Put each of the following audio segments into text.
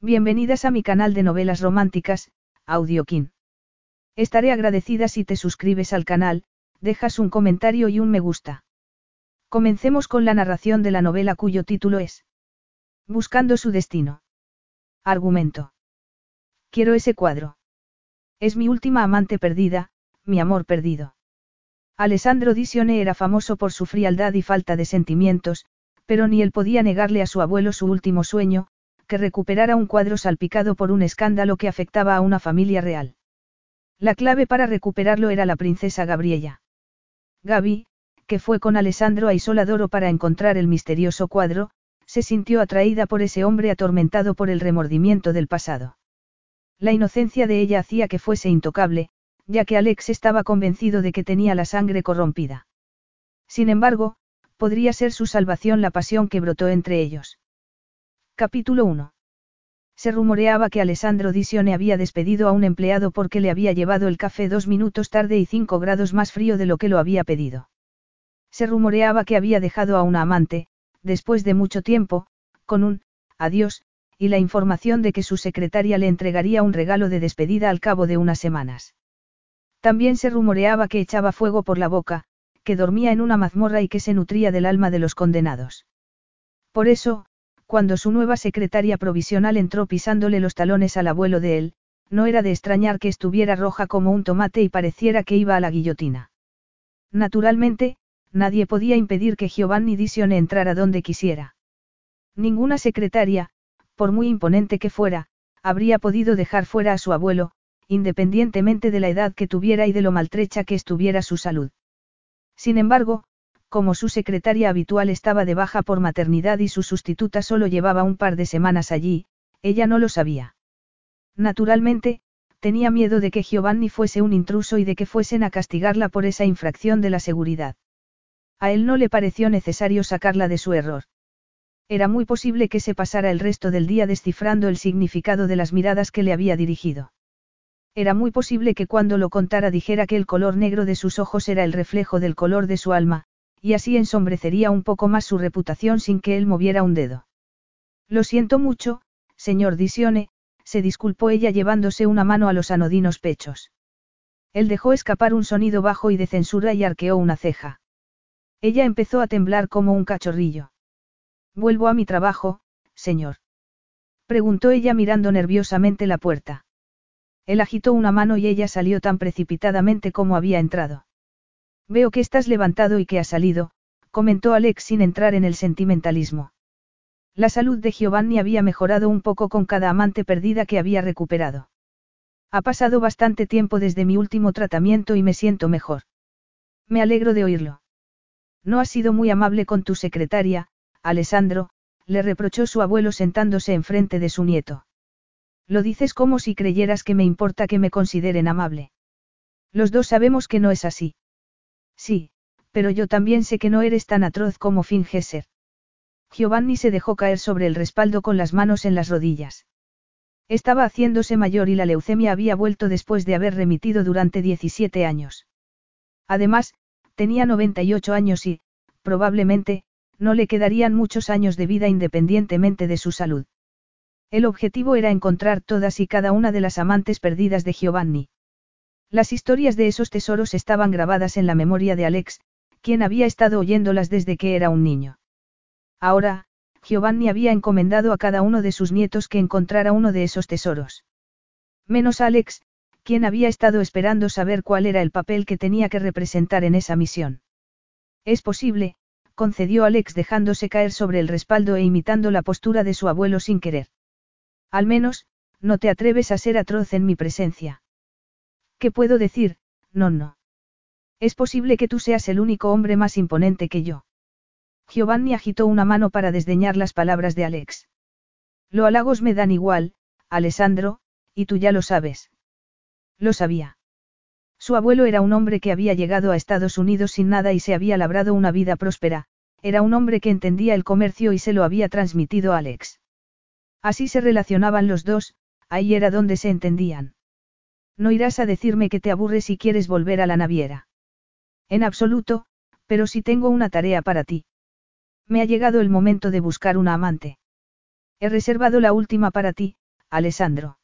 Bienvenidas a mi canal de novelas románticas, Audiokin. Estaré agradecida si te suscribes al canal, dejas un comentario y un me gusta. Comencemos con la narración de la novela cuyo título es Buscando su destino. Argumento. Quiero ese cuadro. Es mi última amante perdida, mi amor perdido. Alessandro Disione era famoso por su frialdad y falta de sentimientos, pero ni él podía negarle a su abuelo su último sueño, que recuperara un cuadro salpicado por un escándalo que afectaba a una familia real. La clave para recuperarlo era la princesa Gabriella. Gaby, que fue con Alessandro a Isoladoro para encontrar el misterioso cuadro, se sintió atraída por ese hombre atormentado por el remordimiento del pasado. La inocencia de ella hacía que fuese intocable, ya que Alex estaba convencido de que tenía la sangre corrompida. Sin embargo, podría ser su salvación la pasión que brotó entre ellos. Capítulo 1. Se rumoreaba que Alessandro Disione había despedido a un empleado porque le había llevado el café dos minutos tarde y cinco grados más frío de lo que lo había pedido. Se rumoreaba que había dejado a una amante, después de mucho tiempo, con un adiós, y la información de que su secretaria le entregaría un regalo de despedida al cabo de unas semanas. También se rumoreaba que echaba fuego por la boca, que dormía en una mazmorra y que se nutría del alma de los condenados. Por eso, cuando su nueva secretaria provisional entró pisándole los talones al abuelo de él, no era de extrañar que estuviera roja como un tomate y pareciera que iba a la guillotina. Naturalmente, nadie podía impedir que Giovanni Disione entrara donde quisiera. Ninguna secretaria, por muy imponente que fuera, habría podido dejar fuera a su abuelo, independientemente de la edad que tuviera y de lo maltrecha que estuviera su salud. Sin embargo, como su secretaria habitual estaba de baja por maternidad y su sustituta solo llevaba un par de semanas allí, ella no lo sabía. Naturalmente, tenía miedo de que Giovanni fuese un intruso y de que fuesen a castigarla por esa infracción de la seguridad. A él no le pareció necesario sacarla de su error. Era muy posible que se pasara el resto del día descifrando el significado de las miradas que le había dirigido. Era muy posible que cuando lo contara dijera que el color negro de sus ojos era el reflejo del color de su alma, y así ensombrecería un poco más su reputación sin que él moviera un dedo. Lo siento mucho, señor Disione, se disculpó ella llevándose una mano a los anodinos pechos. Él dejó escapar un sonido bajo y de censura y arqueó una ceja. Ella empezó a temblar como un cachorrillo. Vuelvo a mi trabajo, señor. Preguntó ella mirando nerviosamente la puerta. Él agitó una mano y ella salió tan precipitadamente como había entrado. Veo que estás levantado y que has salido, comentó Alex sin entrar en el sentimentalismo. La salud de Giovanni había mejorado un poco con cada amante perdida que había recuperado. Ha pasado bastante tiempo desde mi último tratamiento y me siento mejor. Me alegro de oírlo. No has sido muy amable con tu secretaria, Alessandro, le reprochó su abuelo sentándose enfrente de su nieto. Lo dices como si creyeras que me importa que me consideren amable. Los dos sabemos que no es así. Sí, pero yo también sé que no eres tan atroz como finges ser. Giovanni se dejó caer sobre el respaldo con las manos en las rodillas. Estaba haciéndose mayor y la leucemia había vuelto después de haber remitido durante 17 años. Además, tenía 98 años y, probablemente, no le quedarían muchos años de vida independientemente de su salud. El objetivo era encontrar todas y cada una de las amantes perdidas de Giovanni. Las historias de esos tesoros estaban grabadas en la memoria de Alex, quien había estado oyéndolas desde que era un niño. Ahora, Giovanni había encomendado a cada uno de sus nietos que encontrara uno de esos tesoros. Menos Alex, quien había estado esperando saber cuál era el papel que tenía que representar en esa misión. Es posible, concedió Alex dejándose caer sobre el respaldo e imitando la postura de su abuelo sin querer. Al menos, no te atreves a ser atroz en mi presencia. ¿Qué puedo decir? No, no. Es posible que tú seas el único hombre más imponente que yo. Giovanni agitó una mano para desdeñar las palabras de Alex. Lo halagos me dan igual, Alessandro, y tú ya lo sabes. Lo sabía. Su abuelo era un hombre que había llegado a Estados Unidos sin nada y se había labrado una vida próspera, era un hombre que entendía el comercio y se lo había transmitido a Alex. Así se relacionaban los dos, ahí era donde se entendían. No irás a decirme que te aburres si quieres volver a la naviera. En absoluto, pero sí tengo una tarea para ti. Me ha llegado el momento de buscar una amante. He reservado la última para ti, Alessandro.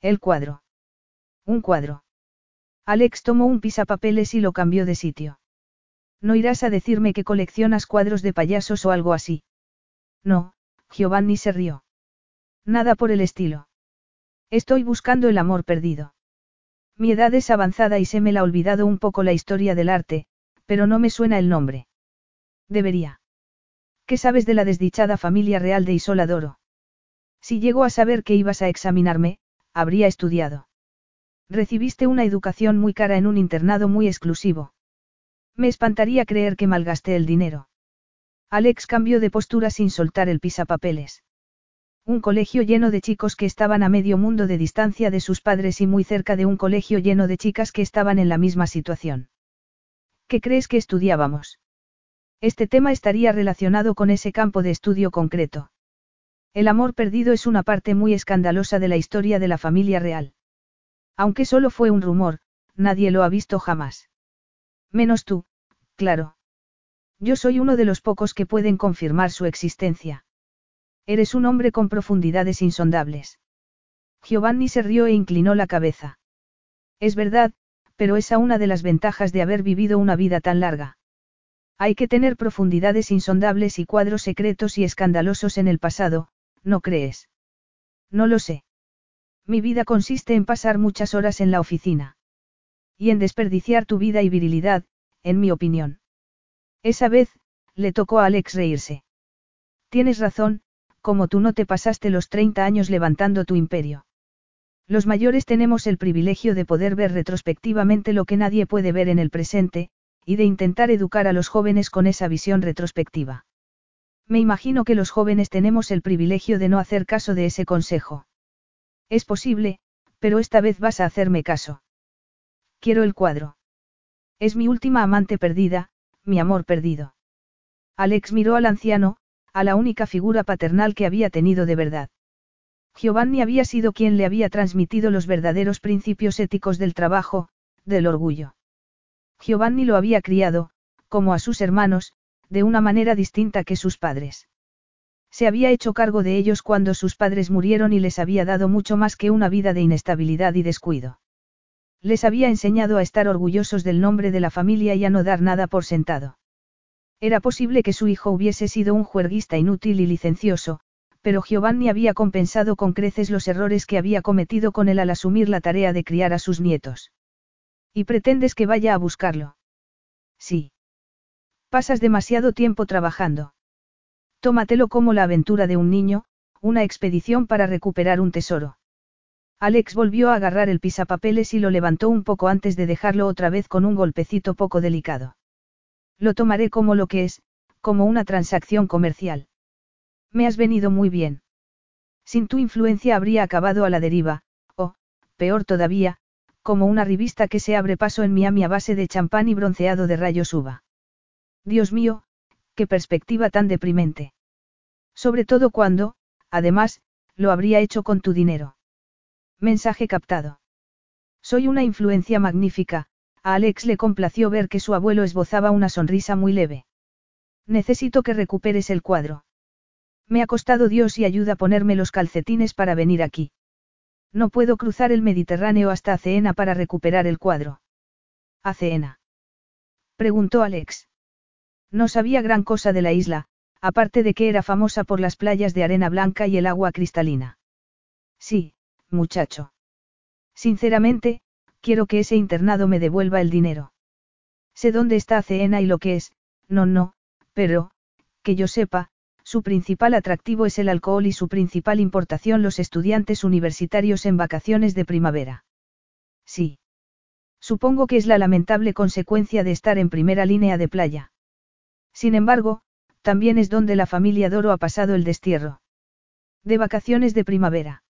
El cuadro. Un cuadro. Alex tomó un pisapapeles y lo cambió de sitio. No irás a decirme que coleccionas cuadros de payasos o algo así. No, Giovanni se rió. Nada por el estilo. Estoy buscando el amor perdido. Mi edad es avanzada y se me la ha olvidado un poco la historia del arte, pero no me suena el nombre. Debería. ¿Qué sabes de la desdichada familia real de Isoladoro? Si llego a saber que ibas a examinarme, habría estudiado. Recibiste una educación muy cara en un internado muy exclusivo. Me espantaría creer que malgasté el dinero. Alex cambió de postura sin soltar el pisapapeles. Un colegio lleno de chicos que estaban a medio mundo de distancia de sus padres y muy cerca de un colegio lleno de chicas que estaban en la misma situación. ¿Qué crees que estudiábamos? Este tema estaría relacionado con ese campo de estudio concreto. El amor perdido es una parte muy escandalosa de la historia de la familia real. Aunque solo fue un rumor, nadie lo ha visto jamás. Menos tú, claro. Yo soy uno de los pocos que pueden confirmar su existencia. Eres un hombre con profundidades insondables. Giovanni se rió e inclinó la cabeza. Es verdad, pero esa una de las ventajas de haber vivido una vida tan larga. Hay que tener profundidades insondables y cuadros secretos y escandalosos en el pasado, ¿no crees? No lo sé. Mi vida consiste en pasar muchas horas en la oficina. Y en desperdiciar tu vida y virilidad, en mi opinión. Esa vez, le tocó a Alex reírse. Tienes razón, como tú no te pasaste los 30 años levantando tu imperio. Los mayores tenemos el privilegio de poder ver retrospectivamente lo que nadie puede ver en el presente, y de intentar educar a los jóvenes con esa visión retrospectiva. Me imagino que los jóvenes tenemos el privilegio de no hacer caso de ese consejo. Es posible, pero esta vez vas a hacerme caso. Quiero el cuadro. Es mi última amante perdida, mi amor perdido. Alex miró al anciano, a la única figura paternal que había tenido de verdad. Giovanni había sido quien le había transmitido los verdaderos principios éticos del trabajo, del orgullo. Giovanni lo había criado, como a sus hermanos, de una manera distinta que sus padres. Se había hecho cargo de ellos cuando sus padres murieron y les había dado mucho más que una vida de inestabilidad y descuido. Les había enseñado a estar orgullosos del nombre de la familia y a no dar nada por sentado. Era posible que su hijo hubiese sido un juerguista inútil y licencioso, pero Giovanni había compensado con creces los errores que había cometido con él al asumir la tarea de criar a sus nietos. ¿Y pretendes que vaya a buscarlo? Sí. Pasas demasiado tiempo trabajando. Tómatelo como la aventura de un niño, una expedición para recuperar un tesoro. Alex volvió a agarrar el pisapapeles y lo levantó un poco antes de dejarlo otra vez con un golpecito poco delicado. Lo tomaré como lo que es, como una transacción comercial. Me has venido muy bien. Sin tu influencia habría acabado a la deriva, o, peor todavía, como una revista que se abre paso en Miami a base de champán y bronceado de rayos uva. Dios mío, qué perspectiva tan deprimente. Sobre todo cuando, además, lo habría hecho con tu dinero. Mensaje captado. Soy una influencia magnífica, a Alex le complació ver que su abuelo esbozaba una sonrisa muy leve. Necesito que recuperes el cuadro. Me ha costado Dios y ayuda a ponerme los calcetines para venir aquí. No puedo cruzar el Mediterráneo hasta Aceena para recuperar el cuadro. ¿Aceena? Preguntó Alex. No sabía gran cosa de la isla, aparte de que era famosa por las playas de arena blanca y el agua cristalina. Sí, muchacho. Sinceramente, quiero que ese internado me devuelva el dinero. Sé dónde está Ceena y lo que es, no, no, pero, que yo sepa, su principal atractivo es el alcohol y su principal importación los estudiantes universitarios en vacaciones de primavera. Sí. Supongo que es la lamentable consecuencia de estar en primera línea de playa. Sin embargo, también es donde la familia Doro ha pasado el destierro. De vacaciones de primavera.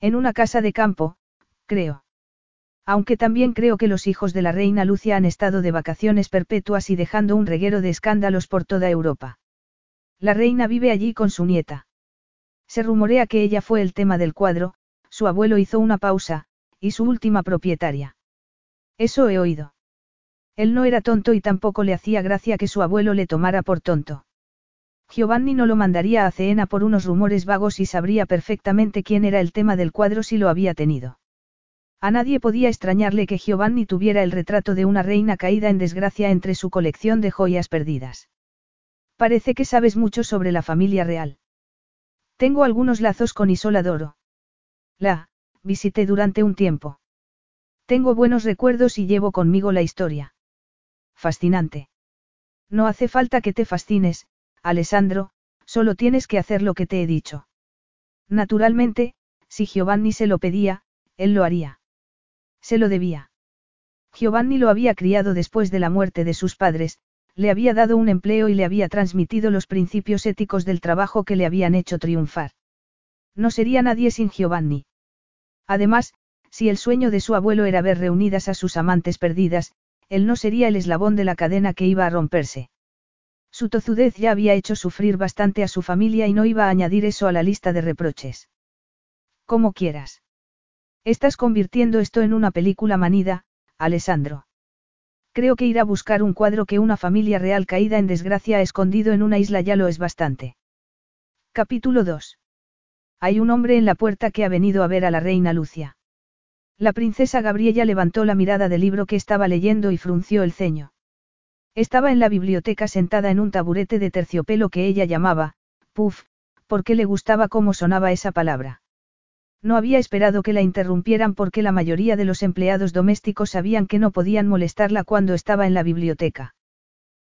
En una casa de campo, creo. Aunque también creo que los hijos de la reina Lucia han estado de vacaciones perpetuas y dejando un reguero de escándalos por toda Europa. La reina vive allí con su nieta. Se rumorea que ella fue el tema del cuadro, su abuelo hizo una pausa, y su última propietaria. Eso he oído. Él no era tonto y tampoco le hacía gracia que su abuelo le tomara por tonto. Giovanni no lo mandaría a Ceena por unos rumores vagos y sabría perfectamente quién era el tema del cuadro si lo había tenido. A nadie podía extrañarle que Giovanni tuviera el retrato de una reina caída en desgracia entre su colección de joyas perdidas. Parece que sabes mucho sobre la familia real. Tengo algunos lazos con Isola Doro. La, visité durante un tiempo. Tengo buenos recuerdos y llevo conmigo la historia. Fascinante. No hace falta que te fascines, Alessandro, solo tienes que hacer lo que te he dicho. Naturalmente, si Giovanni se lo pedía, él lo haría. Se lo debía. Giovanni lo había criado después de la muerte de sus padres, le había dado un empleo y le había transmitido los principios éticos del trabajo que le habían hecho triunfar. No sería nadie sin Giovanni. Además, si el sueño de su abuelo era ver reunidas a sus amantes perdidas, él no sería el eslabón de la cadena que iba a romperse. Su tozudez ya había hecho sufrir bastante a su familia y no iba a añadir eso a la lista de reproches. Como quieras. Estás convirtiendo esto en una película manida, Alessandro. Creo que ir a buscar un cuadro que una familia real caída en desgracia ha escondido en una isla ya lo es bastante. Capítulo 2. Hay un hombre en la puerta que ha venido a ver a la reina Lucia. La princesa Gabriela levantó la mirada del libro que estaba leyendo y frunció el ceño. Estaba en la biblioteca sentada en un taburete de terciopelo que ella llamaba, puff, porque le gustaba cómo sonaba esa palabra. No había esperado que la interrumpieran porque la mayoría de los empleados domésticos sabían que no podían molestarla cuando estaba en la biblioteca.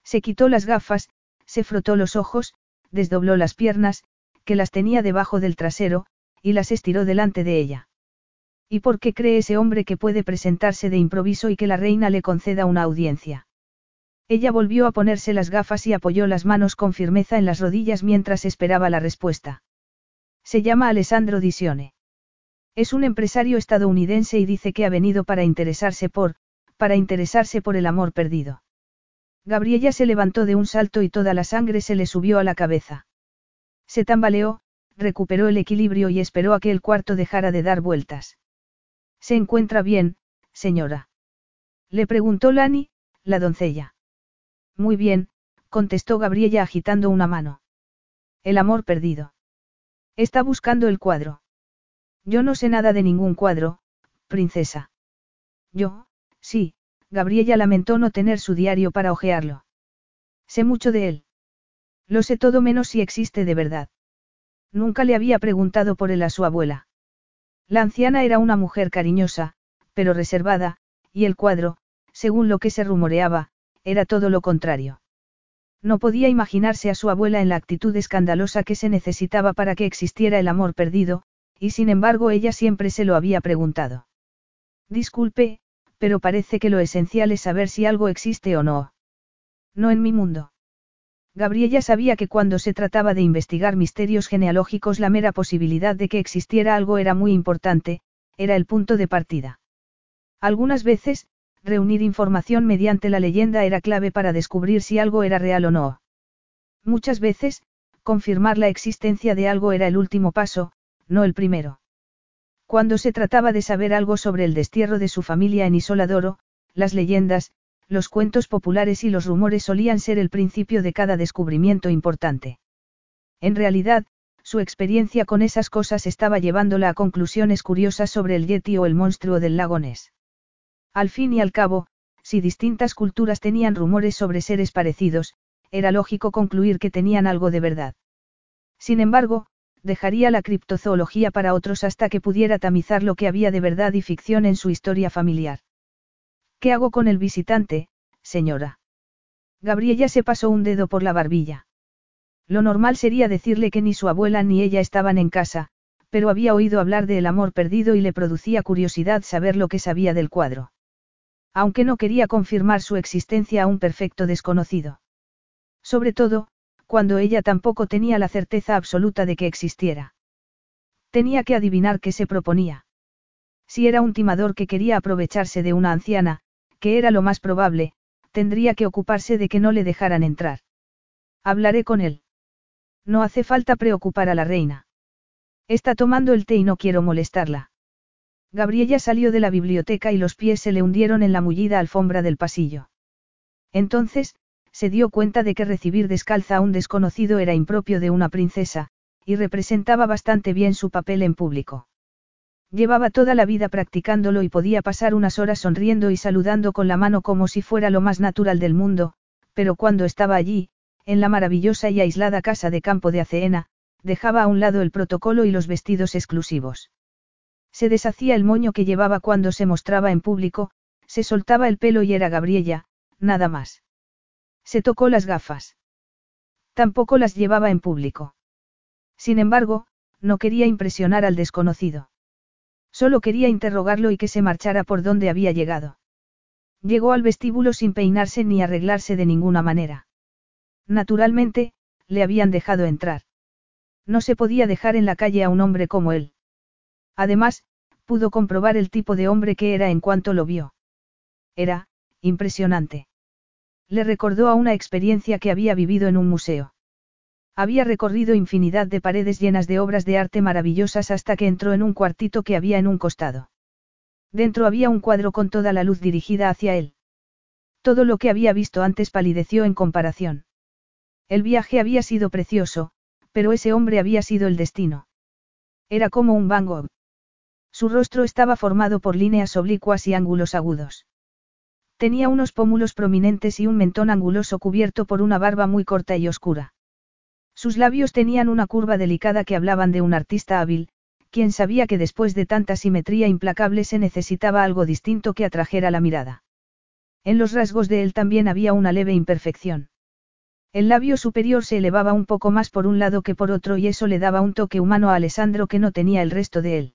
Se quitó las gafas, se frotó los ojos, desdobló las piernas, que las tenía debajo del trasero, y las estiró delante de ella. ¿Y por qué cree ese hombre que puede presentarse de improviso y que la reina le conceda una audiencia? Ella volvió a ponerse las gafas y apoyó las manos con firmeza en las rodillas mientras esperaba la respuesta. Se llama Alessandro Disione. Es un empresario estadounidense y dice que ha venido para interesarse por, para interesarse por el amor perdido. Gabriella se levantó de un salto y toda la sangre se le subió a la cabeza. Se tambaleó, recuperó el equilibrio y esperó a que el cuarto dejara de dar vueltas. ¿Se encuentra bien, señora? Le preguntó Lani, la doncella. Muy bien, contestó Gabriella agitando una mano. El amor perdido. Está buscando el cuadro. Yo no sé nada de ningún cuadro, princesa. Yo, sí, Gabriella lamentó no tener su diario para hojearlo. Sé mucho de él. Lo sé todo menos si existe de verdad. Nunca le había preguntado por él a su abuela. La anciana era una mujer cariñosa, pero reservada, y el cuadro, según lo que se rumoreaba, era todo lo contrario. No podía imaginarse a su abuela en la actitud escandalosa que se necesitaba para que existiera el amor perdido, y sin embargo ella siempre se lo había preguntado. Disculpe, pero parece que lo esencial es saber si algo existe o no. No en mi mundo. Gabriella sabía que cuando se trataba de investigar misterios genealógicos la mera posibilidad de que existiera algo era muy importante, era el punto de partida. Algunas veces, reunir información mediante la leyenda era clave para descubrir si algo era real o no. Muchas veces, confirmar la existencia de algo era el último paso, no el primero. Cuando se trataba de saber algo sobre el destierro de su familia en Isoladoro, las leyendas, los cuentos populares y los rumores solían ser el principio de cada descubrimiento importante. En realidad, su experiencia con esas cosas estaba llevándola a conclusiones curiosas sobre el Yeti o el monstruo del lago Ness. Al fin y al cabo, si distintas culturas tenían rumores sobre seres parecidos, era lógico concluir que tenían algo de verdad. Sin embargo, dejaría la criptozoología para otros hasta que pudiera tamizar lo que había de verdad y ficción en su historia familiar. ¿Qué hago con el visitante, señora? Gabriella se pasó un dedo por la barbilla. Lo normal sería decirle que ni su abuela ni ella estaban en casa, pero había oído hablar del amor perdido y le producía curiosidad saber lo que sabía del cuadro aunque no quería confirmar su existencia a un perfecto desconocido. Sobre todo, cuando ella tampoco tenía la certeza absoluta de que existiera. Tenía que adivinar qué se proponía. Si era un timador que quería aprovecharse de una anciana, que era lo más probable, tendría que ocuparse de que no le dejaran entrar. Hablaré con él. No hace falta preocupar a la reina. Está tomando el té y no quiero molestarla. Gabriella salió de la biblioteca y los pies se le hundieron en la mullida alfombra del pasillo. Entonces, se dio cuenta de que recibir descalza a un desconocido era impropio de una princesa, y representaba bastante bien su papel en público. Llevaba toda la vida practicándolo y podía pasar unas horas sonriendo y saludando con la mano como si fuera lo más natural del mundo, pero cuando estaba allí, en la maravillosa y aislada casa de campo de Aceena, dejaba a un lado el protocolo y los vestidos exclusivos. Se deshacía el moño que llevaba cuando se mostraba en público, se soltaba el pelo y era Gabriella, nada más. Se tocó las gafas. Tampoco las llevaba en público. Sin embargo, no quería impresionar al desconocido. Solo quería interrogarlo y que se marchara por donde había llegado. Llegó al vestíbulo sin peinarse ni arreglarse de ninguna manera. Naturalmente, le habían dejado entrar. No se podía dejar en la calle a un hombre como él. Además, pudo comprobar el tipo de hombre que era en cuanto lo vio. Era, impresionante. Le recordó a una experiencia que había vivido en un museo. Había recorrido infinidad de paredes llenas de obras de arte maravillosas hasta que entró en un cuartito que había en un costado. Dentro había un cuadro con toda la luz dirigida hacia él. Todo lo que había visto antes palideció en comparación. El viaje había sido precioso, pero ese hombre había sido el destino. Era como un Van Gogh. Su rostro estaba formado por líneas oblicuas y ángulos agudos. Tenía unos pómulos prominentes y un mentón anguloso cubierto por una barba muy corta y oscura. Sus labios tenían una curva delicada que hablaban de un artista hábil, quien sabía que después de tanta simetría implacable se necesitaba algo distinto que atrajera la mirada. En los rasgos de él también había una leve imperfección. El labio superior se elevaba un poco más por un lado que por otro y eso le daba un toque humano a Alessandro que no tenía el resto de él.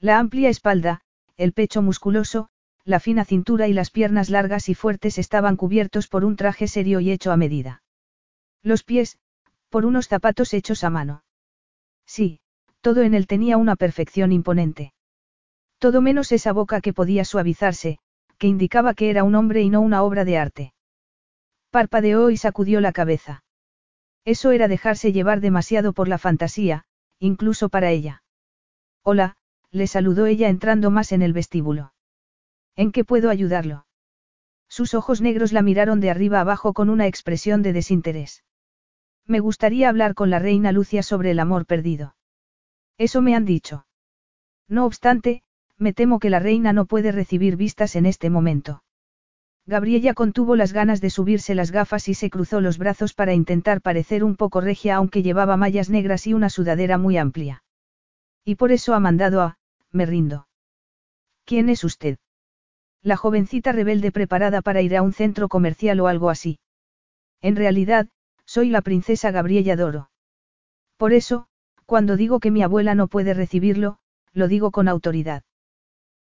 La amplia espalda, el pecho musculoso, la fina cintura y las piernas largas y fuertes estaban cubiertos por un traje serio y hecho a medida. Los pies, por unos zapatos hechos a mano. Sí, todo en él tenía una perfección imponente. Todo menos esa boca que podía suavizarse, que indicaba que era un hombre y no una obra de arte. Parpadeó y sacudió la cabeza. Eso era dejarse llevar demasiado por la fantasía, incluso para ella. Hola, le saludó ella entrando más en el vestíbulo. ¿En qué puedo ayudarlo? Sus ojos negros la miraron de arriba abajo con una expresión de desinterés. Me gustaría hablar con la reina Lucia sobre el amor perdido. Eso me han dicho. No obstante, me temo que la reina no puede recibir vistas en este momento. Gabriella contuvo las ganas de subirse las gafas y se cruzó los brazos para intentar parecer un poco regia aunque llevaba mallas negras y una sudadera muy amplia. Y por eso ha mandado a, me rindo. ¿Quién es usted? La jovencita rebelde preparada para ir a un centro comercial o algo así. En realidad, soy la princesa Gabriella Doro. Por eso, cuando digo que mi abuela no puede recibirlo, lo digo con autoridad.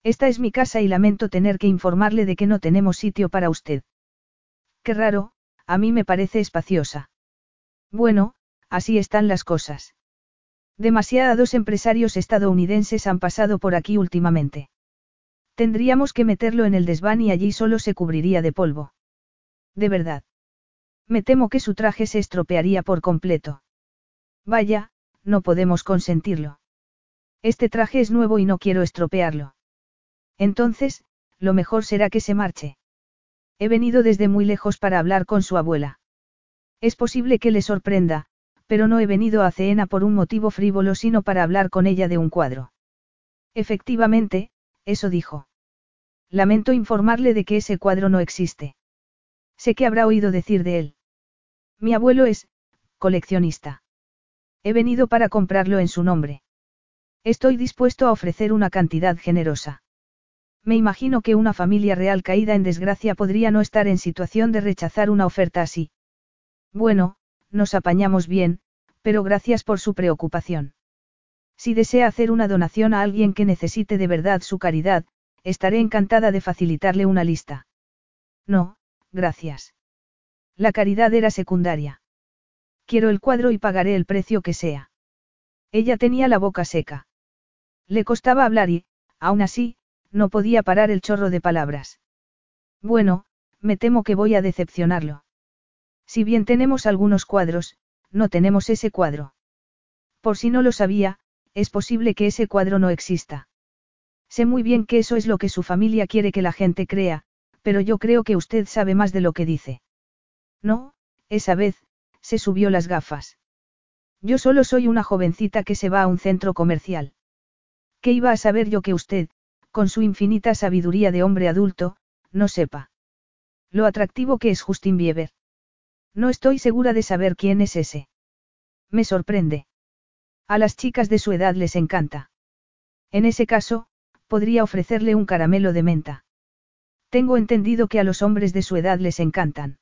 Esta es mi casa y lamento tener que informarle de que no tenemos sitio para usted. Qué raro, a mí me parece espaciosa. Bueno, así están las cosas. Demasiados empresarios estadounidenses han pasado por aquí últimamente. Tendríamos que meterlo en el desván y allí solo se cubriría de polvo. De verdad. Me temo que su traje se estropearía por completo. Vaya, no podemos consentirlo. Este traje es nuevo y no quiero estropearlo. Entonces, lo mejor será que se marche. He venido desde muy lejos para hablar con su abuela. Es posible que le sorprenda, pero no he venido a Ceena por un motivo frívolo sino para hablar con ella de un cuadro. Efectivamente, eso dijo. Lamento informarle de que ese cuadro no existe. Sé que habrá oído decir de él. Mi abuelo es, coleccionista. He venido para comprarlo en su nombre. Estoy dispuesto a ofrecer una cantidad generosa. Me imagino que una familia real caída en desgracia podría no estar en situación de rechazar una oferta así. Bueno, nos apañamos bien, pero gracias por su preocupación. Si desea hacer una donación a alguien que necesite de verdad su caridad, estaré encantada de facilitarle una lista. No, gracias. La caridad era secundaria. Quiero el cuadro y pagaré el precio que sea. Ella tenía la boca seca. Le costaba hablar y, aún así, no podía parar el chorro de palabras. Bueno, me temo que voy a decepcionarlo. Si bien tenemos algunos cuadros, no tenemos ese cuadro. Por si no lo sabía, es posible que ese cuadro no exista. Sé muy bien que eso es lo que su familia quiere que la gente crea, pero yo creo que usted sabe más de lo que dice. No, esa vez, se subió las gafas. Yo solo soy una jovencita que se va a un centro comercial. ¿Qué iba a saber yo que usted, con su infinita sabiduría de hombre adulto, no sepa? Lo atractivo que es Justin Bieber. No estoy segura de saber quién es ese. Me sorprende. A las chicas de su edad les encanta. En ese caso, podría ofrecerle un caramelo de menta. Tengo entendido que a los hombres de su edad les encantan.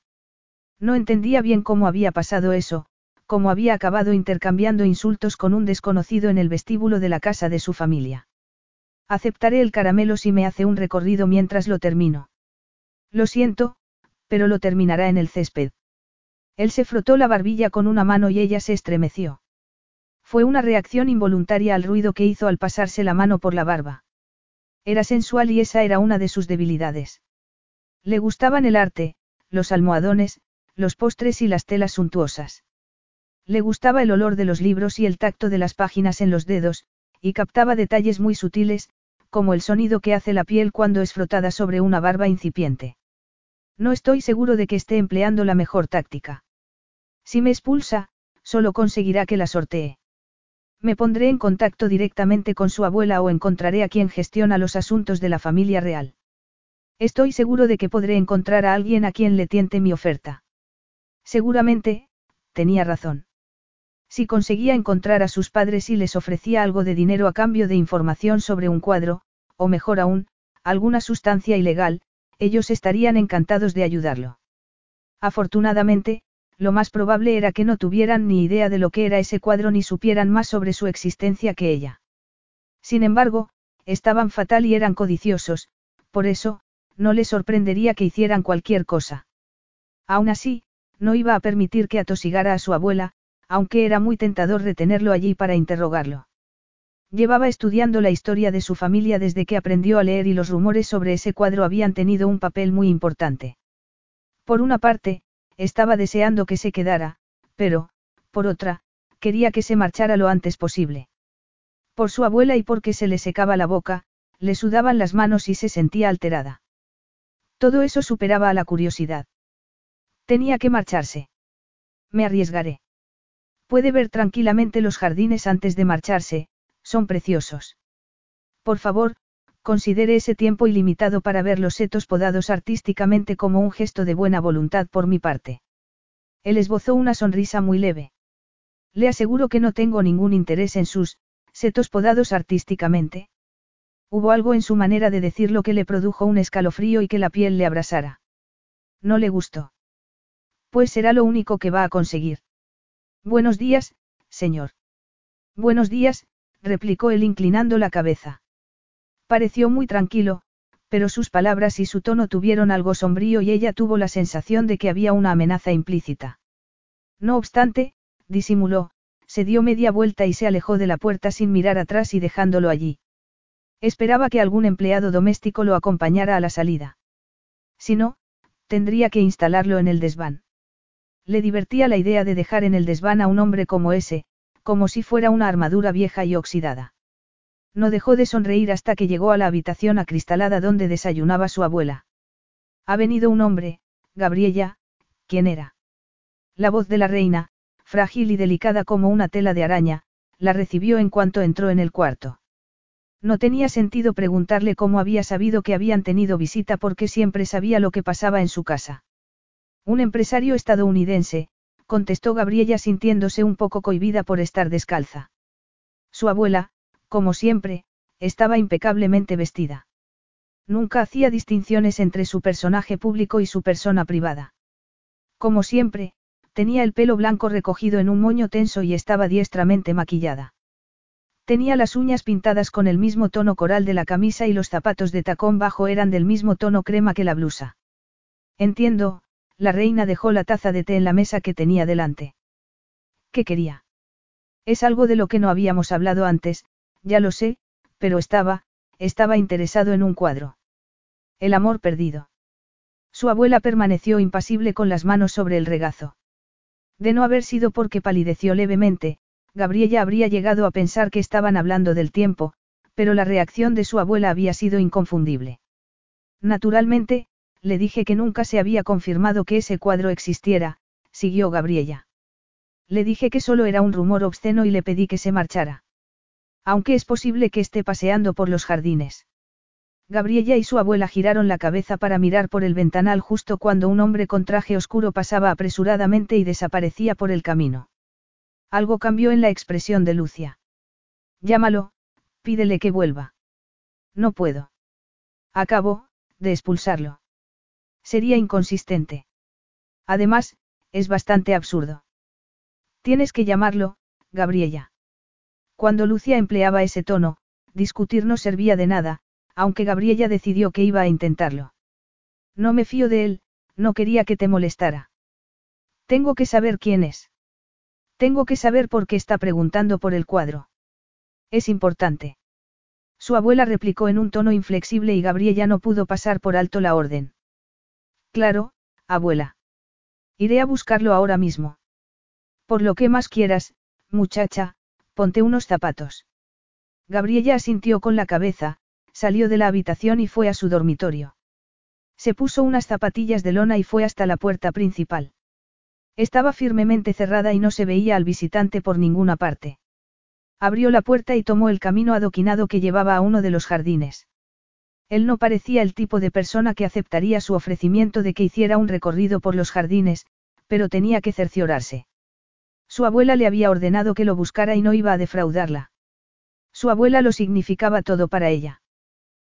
No entendía bien cómo había pasado eso, cómo había acabado intercambiando insultos con un desconocido en el vestíbulo de la casa de su familia. Aceptaré el caramelo si me hace un recorrido mientras lo termino. Lo siento, pero lo terminará en el césped. Él se frotó la barbilla con una mano y ella se estremeció. Fue una reacción involuntaria al ruido que hizo al pasarse la mano por la barba. Era sensual y esa era una de sus debilidades. Le gustaban el arte, los almohadones, los postres y las telas suntuosas. Le gustaba el olor de los libros y el tacto de las páginas en los dedos, y captaba detalles muy sutiles, como el sonido que hace la piel cuando es frotada sobre una barba incipiente. No estoy seguro de que esté empleando la mejor táctica. Si me expulsa, solo conseguirá que la sortee. Me pondré en contacto directamente con su abuela o encontraré a quien gestiona los asuntos de la familia real. Estoy seguro de que podré encontrar a alguien a quien le tiente mi oferta. Seguramente, tenía razón. Si conseguía encontrar a sus padres y les ofrecía algo de dinero a cambio de información sobre un cuadro, o mejor aún, alguna sustancia ilegal, ellos estarían encantados de ayudarlo. Afortunadamente, lo más probable era que no tuvieran ni idea de lo que era ese cuadro ni supieran más sobre su existencia que ella. Sin embargo, estaban fatal y eran codiciosos, por eso, no les sorprendería que hicieran cualquier cosa. Aún así, no iba a permitir que atosigara a su abuela, aunque era muy tentador retenerlo allí para interrogarlo. Llevaba estudiando la historia de su familia desde que aprendió a leer y los rumores sobre ese cuadro habían tenido un papel muy importante. Por una parte, estaba deseando que se quedara, pero, por otra, quería que se marchara lo antes posible. Por su abuela y porque se le secaba la boca, le sudaban las manos y se sentía alterada. Todo eso superaba a la curiosidad. Tenía que marcharse. Me arriesgaré. Puede ver tranquilamente los jardines antes de marcharse, son preciosos. Por favor, considere ese tiempo ilimitado para ver los setos podados artísticamente como un gesto de buena voluntad por mi parte. Él esbozó una sonrisa muy leve. Le aseguro que no tengo ningún interés en sus setos podados artísticamente. Hubo algo en su manera de decirlo que le produjo un escalofrío y que la piel le abrasara. No le gustó. Pues será lo único que va a conseguir. Buenos días, señor. Buenos días, replicó él inclinando la cabeza. Pareció muy tranquilo, pero sus palabras y su tono tuvieron algo sombrío y ella tuvo la sensación de que había una amenaza implícita. No obstante, disimuló, se dio media vuelta y se alejó de la puerta sin mirar atrás y dejándolo allí. Esperaba que algún empleado doméstico lo acompañara a la salida. Si no, tendría que instalarlo en el desván. Le divertía la idea de dejar en el desván a un hombre como ese, como si fuera una armadura vieja y oxidada. No dejó de sonreír hasta que llegó a la habitación acristalada donde desayunaba su abuela. Ha venido un hombre, Gabriella, ¿quién era? La voz de la reina, frágil y delicada como una tela de araña, la recibió en cuanto entró en el cuarto. No tenía sentido preguntarle cómo había sabido que habían tenido visita porque siempre sabía lo que pasaba en su casa. Un empresario estadounidense, contestó Gabriella sintiéndose un poco cohibida por estar descalza. Su abuela, como siempre, estaba impecablemente vestida. Nunca hacía distinciones entre su personaje público y su persona privada. Como siempre, tenía el pelo blanco recogido en un moño tenso y estaba diestramente maquillada. Tenía las uñas pintadas con el mismo tono coral de la camisa y los zapatos de tacón bajo eran del mismo tono crema que la blusa. Entiendo, la reina dejó la taza de té en la mesa que tenía delante. ¿Qué quería? Es algo de lo que no habíamos hablado antes, ya lo sé, pero estaba, estaba interesado en un cuadro. El amor perdido. Su abuela permaneció impasible con las manos sobre el regazo. De no haber sido porque palideció levemente, Gabriella habría llegado a pensar que estaban hablando del tiempo, pero la reacción de su abuela había sido inconfundible. Naturalmente, le dije que nunca se había confirmado que ese cuadro existiera, siguió Gabriella. Le dije que solo era un rumor obsceno y le pedí que se marchara. Aunque es posible que esté paseando por los jardines. Gabriella y su abuela giraron la cabeza para mirar por el ventanal justo cuando un hombre con traje oscuro pasaba apresuradamente y desaparecía por el camino. Algo cambió en la expresión de Lucia. Llámalo, pídele que vuelva. No puedo. Acabo, de expulsarlo. Sería inconsistente. Además, es bastante absurdo. Tienes que llamarlo, Gabriella. Cuando Lucia empleaba ese tono, discutir no servía de nada, aunque Gabriella decidió que iba a intentarlo. No me fío de él, no quería que te molestara. Tengo que saber quién es. Tengo que saber por qué está preguntando por el cuadro. Es importante. Su abuela replicó en un tono inflexible y Gabriella no pudo pasar por alto la orden. Claro, abuela. Iré a buscarlo ahora mismo. Por lo que más quieras, muchacha, ponte unos zapatos. Gabriella asintió con la cabeza, salió de la habitación y fue a su dormitorio. Se puso unas zapatillas de lona y fue hasta la puerta principal. Estaba firmemente cerrada y no se veía al visitante por ninguna parte. Abrió la puerta y tomó el camino adoquinado que llevaba a uno de los jardines. Él no parecía el tipo de persona que aceptaría su ofrecimiento de que hiciera un recorrido por los jardines, pero tenía que cerciorarse. Su abuela le había ordenado que lo buscara y no iba a defraudarla. Su abuela lo significaba todo para ella.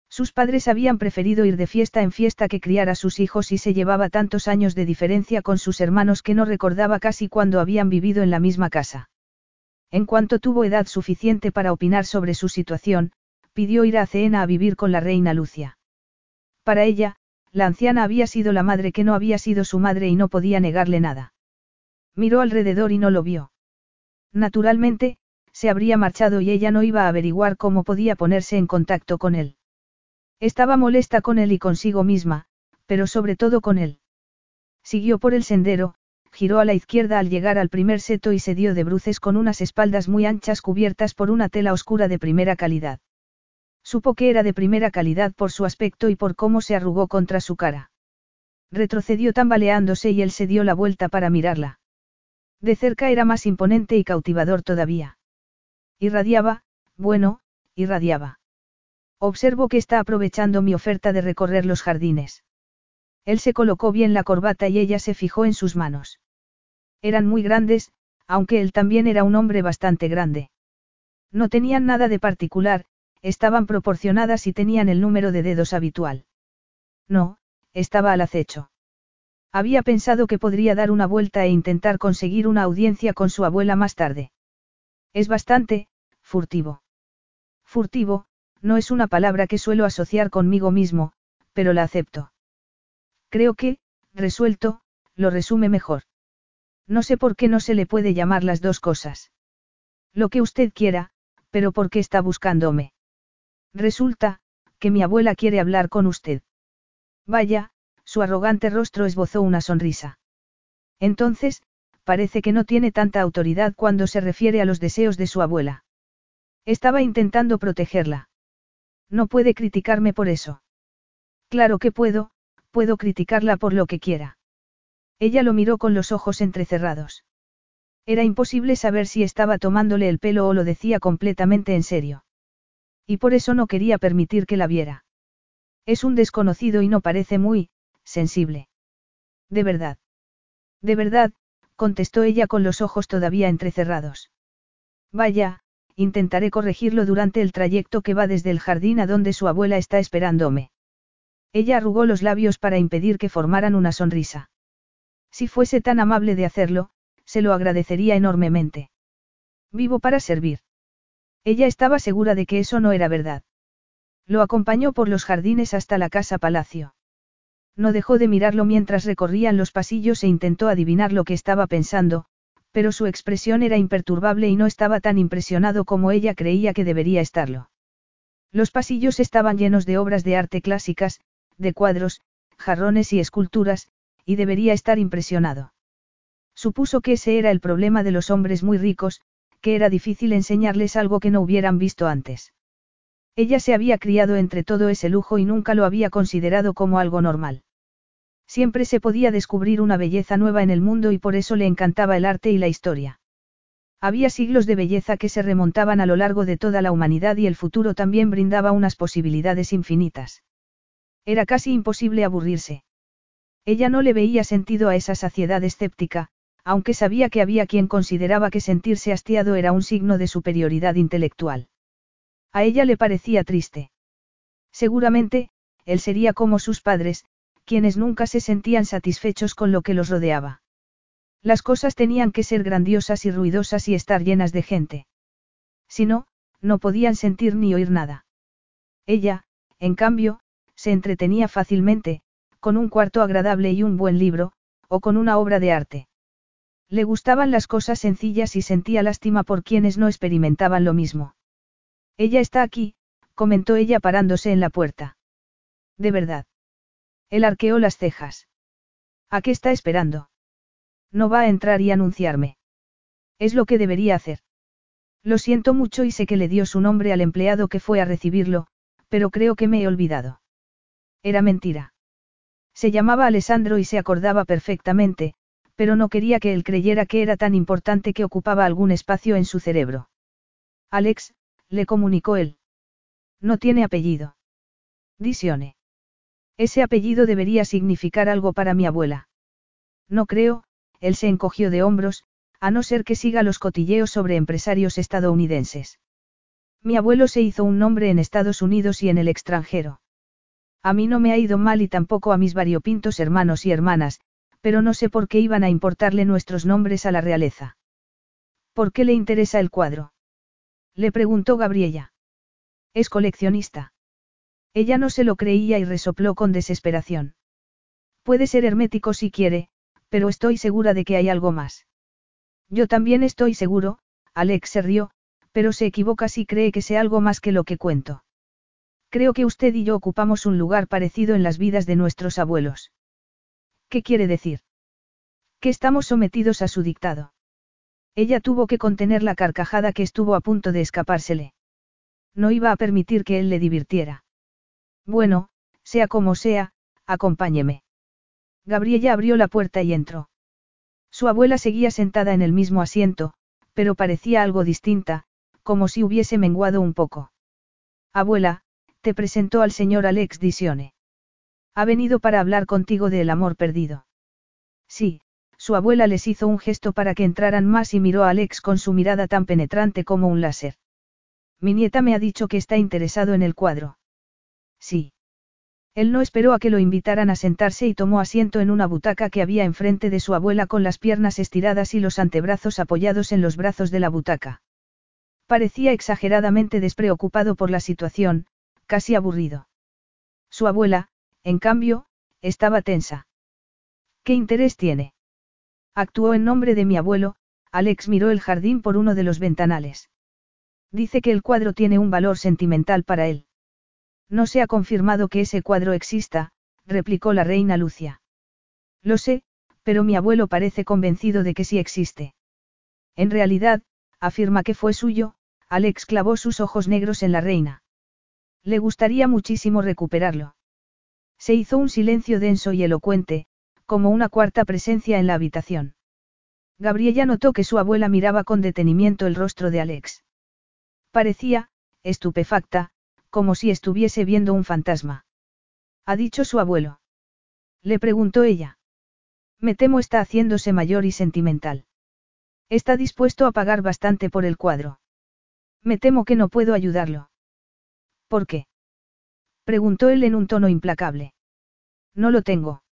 Sus padres habían preferido ir de fiesta en fiesta que criar a sus hijos y se llevaba tantos años de diferencia con sus hermanos que no recordaba casi cuando habían vivido en la misma casa. En cuanto tuvo edad suficiente para opinar sobre su situación, pidió ir a Ceena a vivir con la reina Lucia. Para ella, la anciana había sido la madre que no había sido su madre y no podía negarle nada. Miró alrededor y no lo vio. Naturalmente, se habría marchado y ella no iba a averiguar cómo podía ponerse en contacto con él. Estaba molesta con él y consigo misma, pero sobre todo con él. Siguió por el sendero, giró a la izquierda al llegar al primer seto y se dio de bruces con unas espaldas muy anchas cubiertas por una tela oscura de primera calidad. Supo que era de primera calidad por su aspecto y por cómo se arrugó contra su cara. Retrocedió tambaleándose y él se dio la vuelta para mirarla. De cerca era más imponente y cautivador todavía. Irradiaba, bueno, irradiaba. Observo que está aprovechando mi oferta de recorrer los jardines. Él se colocó bien la corbata y ella se fijó en sus manos. Eran muy grandes, aunque él también era un hombre bastante grande. No tenían nada de particular, estaban proporcionadas y tenían el número de dedos habitual. No, estaba al acecho. Había pensado que podría dar una vuelta e intentar conseguir una audiencia con su abuela más tarde. Es bastante, furtivo. Furtivo, no es una palabra que suelo asociar conmigo mismo, pero la acepto. Creo que, resuelto, lo resume mejor. No sé por qué no se le puede llamar las dos cosas. Lo que usted quiera, pero ¿por qué está buscándome? Resulta, que mi abuela quiere hablar con usted. Vaya, su arrogante rostro esbozó una sonrisa. Entonces, parece que no tiene tanta autoridad cuando se refiere a los deseos de su abuela. Estaba intentando protegerla. No puede criticarme por eso. Claro que puedo, puedo criticarla por lo que quiera. Ella lo miró con los ojos entrecerrados. Era imposible saber si estaba tomándole el pelo o lo decía completamente en serio. Y por eso no quería permitir que la viera. Es un desconocido y no parece muy, sensible. De verdad. De verdad, contestó ella con los ojos todavía entrecerrados. Vaya, intentaré corregirlo durante el trayecto que va desde el jardín a donde su abuela está esperándome. Ella arrugó los labios para impedir que formaran una sonrisa. Si fuese tan amable de hacerlo, se lo agradecería enormemente. Vivo para servir. Ella estaba segura de que eso no era verdad. Lo acompañó por los jardines hasta la casa palacio. No dejó de mirarlo mientras recorrían los pasillos e intentó adivinar lo que estaba pensando, pero su expresión era imperturbable y no estaba tan impresionado como ella creía que debería estarlo. Los pasillos estaban llenos de obras de arte clásicas, de cuadros, jarrones y esculturas, y debería estar impresionado. Supuso que ese era el problema de los hombres muy ricos, que era difícil enseñarles algo que no hubieran visto antes. Ella se había criado entre todo ese lujo y nunca lo había considerado como algo normal. Siempre se podía descubrir una belleza nueva en el mundo y por eso le encantaba el arte y la historia. Había siglos de belleza que se remontaban a lo largo de toda la humanidad y el futuro también brindaba unas posibilidades infinitas. Era casi imposible aburrirse. Ella no le veía sentido a esa saciedad escéptica, aunque sabía que había quien consideraba que sentirse hastiado era un signo de superioridad intelectual. A ella le parecía triste. Seguramente, él sería como sus padres, quienes nunca se sentían satisfechos con lo que los rodeaba. Las cosas tenían que ser grandiosas y ruidosas y estar llenas de gente. Si no, no podían sentir ni oír nada. Ella, en cambio, se entretenía fácilmente, con un cuarto agradable y un buen libro, o con una obra de arte. Le gustaban las cosas sencillas y sentía lástima por quienes no experimentaban lo mismo. Ella está aquí, comentó ella parándose en la puerta. De verdad. Él arqueó las cejas. ¿A qué está esperando? No va a entrar y anunciarme. Es lo que debería hacer. Lo siento mucho y sé que le dio su nombre al empleado que fue a recibirlo, pero creo que me he olvidado. Era mentira. Se llamaba Alessandro y se acordaba perfectamente, pero no quería que él creyera que era tan importante que ocupaba algún espacio en su cerebro. Alex, le comunicó él. No tiene apellido. Disione. Ese apellido debería significar algo para mi abuela. No creo, él se encogió de hombros, a no ser que siga los cotilleos sobre empresarios estadounidenses. Mi abuelo se hizo un nombre en Estados Unidos y en el extranjero. A mí no me ha ido mal y tampoco a mis variopintos hermanos y hermanas, pero no sé por qué iban a importarle nuestros nombres a la realeza. ¿Por qué le interesa el cuadro? Le preguntó Gabriela. Es coleccionista. Ella no se lo creía y resopló con desesperación. Puede ser hermético si quiere, pero estoy segura de que hay algo más. Yo también estoy seguro, Alex se rió, pero se equivoca si cree que sé algo más que lo que cuento. Creo que usted y yo ocupamos un lugar parecido en las vidas de nuestros abuelos. ¿Qué quiere decir? Que estamos sometidos a su dictado. Ella tuvo que contener la carcajada que estuvo a punto de escapársele. No iba a permitir que él le divirtiera. Bueno, sea como sea, acompáñeme. Gabriella abrió la puerta y entró. Su abuela seguía sentada en el mismo asiento, pero parecía algo distinta, como si hubiese menguado un poco. Abuela, te presentó al señor Alex Disione. Ha venido para hablar contigo del amor perdido. Sí, su abuela les hizo un gesto para que entraran más y miró a Alex con su mirada tan penetrante como un láser. Mi nieta me ha dicho que está interesado en el cuadro. Sí. Él no esperó a que lo invitaran a sentarse y tomó asiento en una butaca que había enfrente de su abuela con las piernas estiradas y los antebrazos apoyados en los brazos de la butaca. Parecía exageradamente despreocupado por la situación, casi aburrido. Su abuela, en cambio, estaba tensa. ¿Qué interés tiene? Actuó en nombre de mi abuelo, Alex miró el jardín por uno de los ventanales. Dice que el cuadro tiene un valor sentimental para él. No se ha confirmado que ese cuadro exista, replicó la reina Lucia. Lo sé, pero mi abuelo parece convencido de que sí existe. En realidad, afirma que fue suyo, Alex clavó sus ojos negros en la reina. Le gustaría muchísimo recuperarlo. Se hizo un silencio denso y elocuente, como una cuarta presencia en la habitación. Gabriella notó que su abuela miraba con detenimiento el rostro de Alex. Parecía, estupefacta, como si estuviese viendo un fantasma. ¿Ha dicho su abuelo? Le preguntó ella. Me temo está haciéndose mayor y sentimental. Está dispuesto a pagar bastante por el cuadro. Me temo que no puedo ayudarlo. ¿Por qué? Preguntó él en un tono implacable. No lo tengo.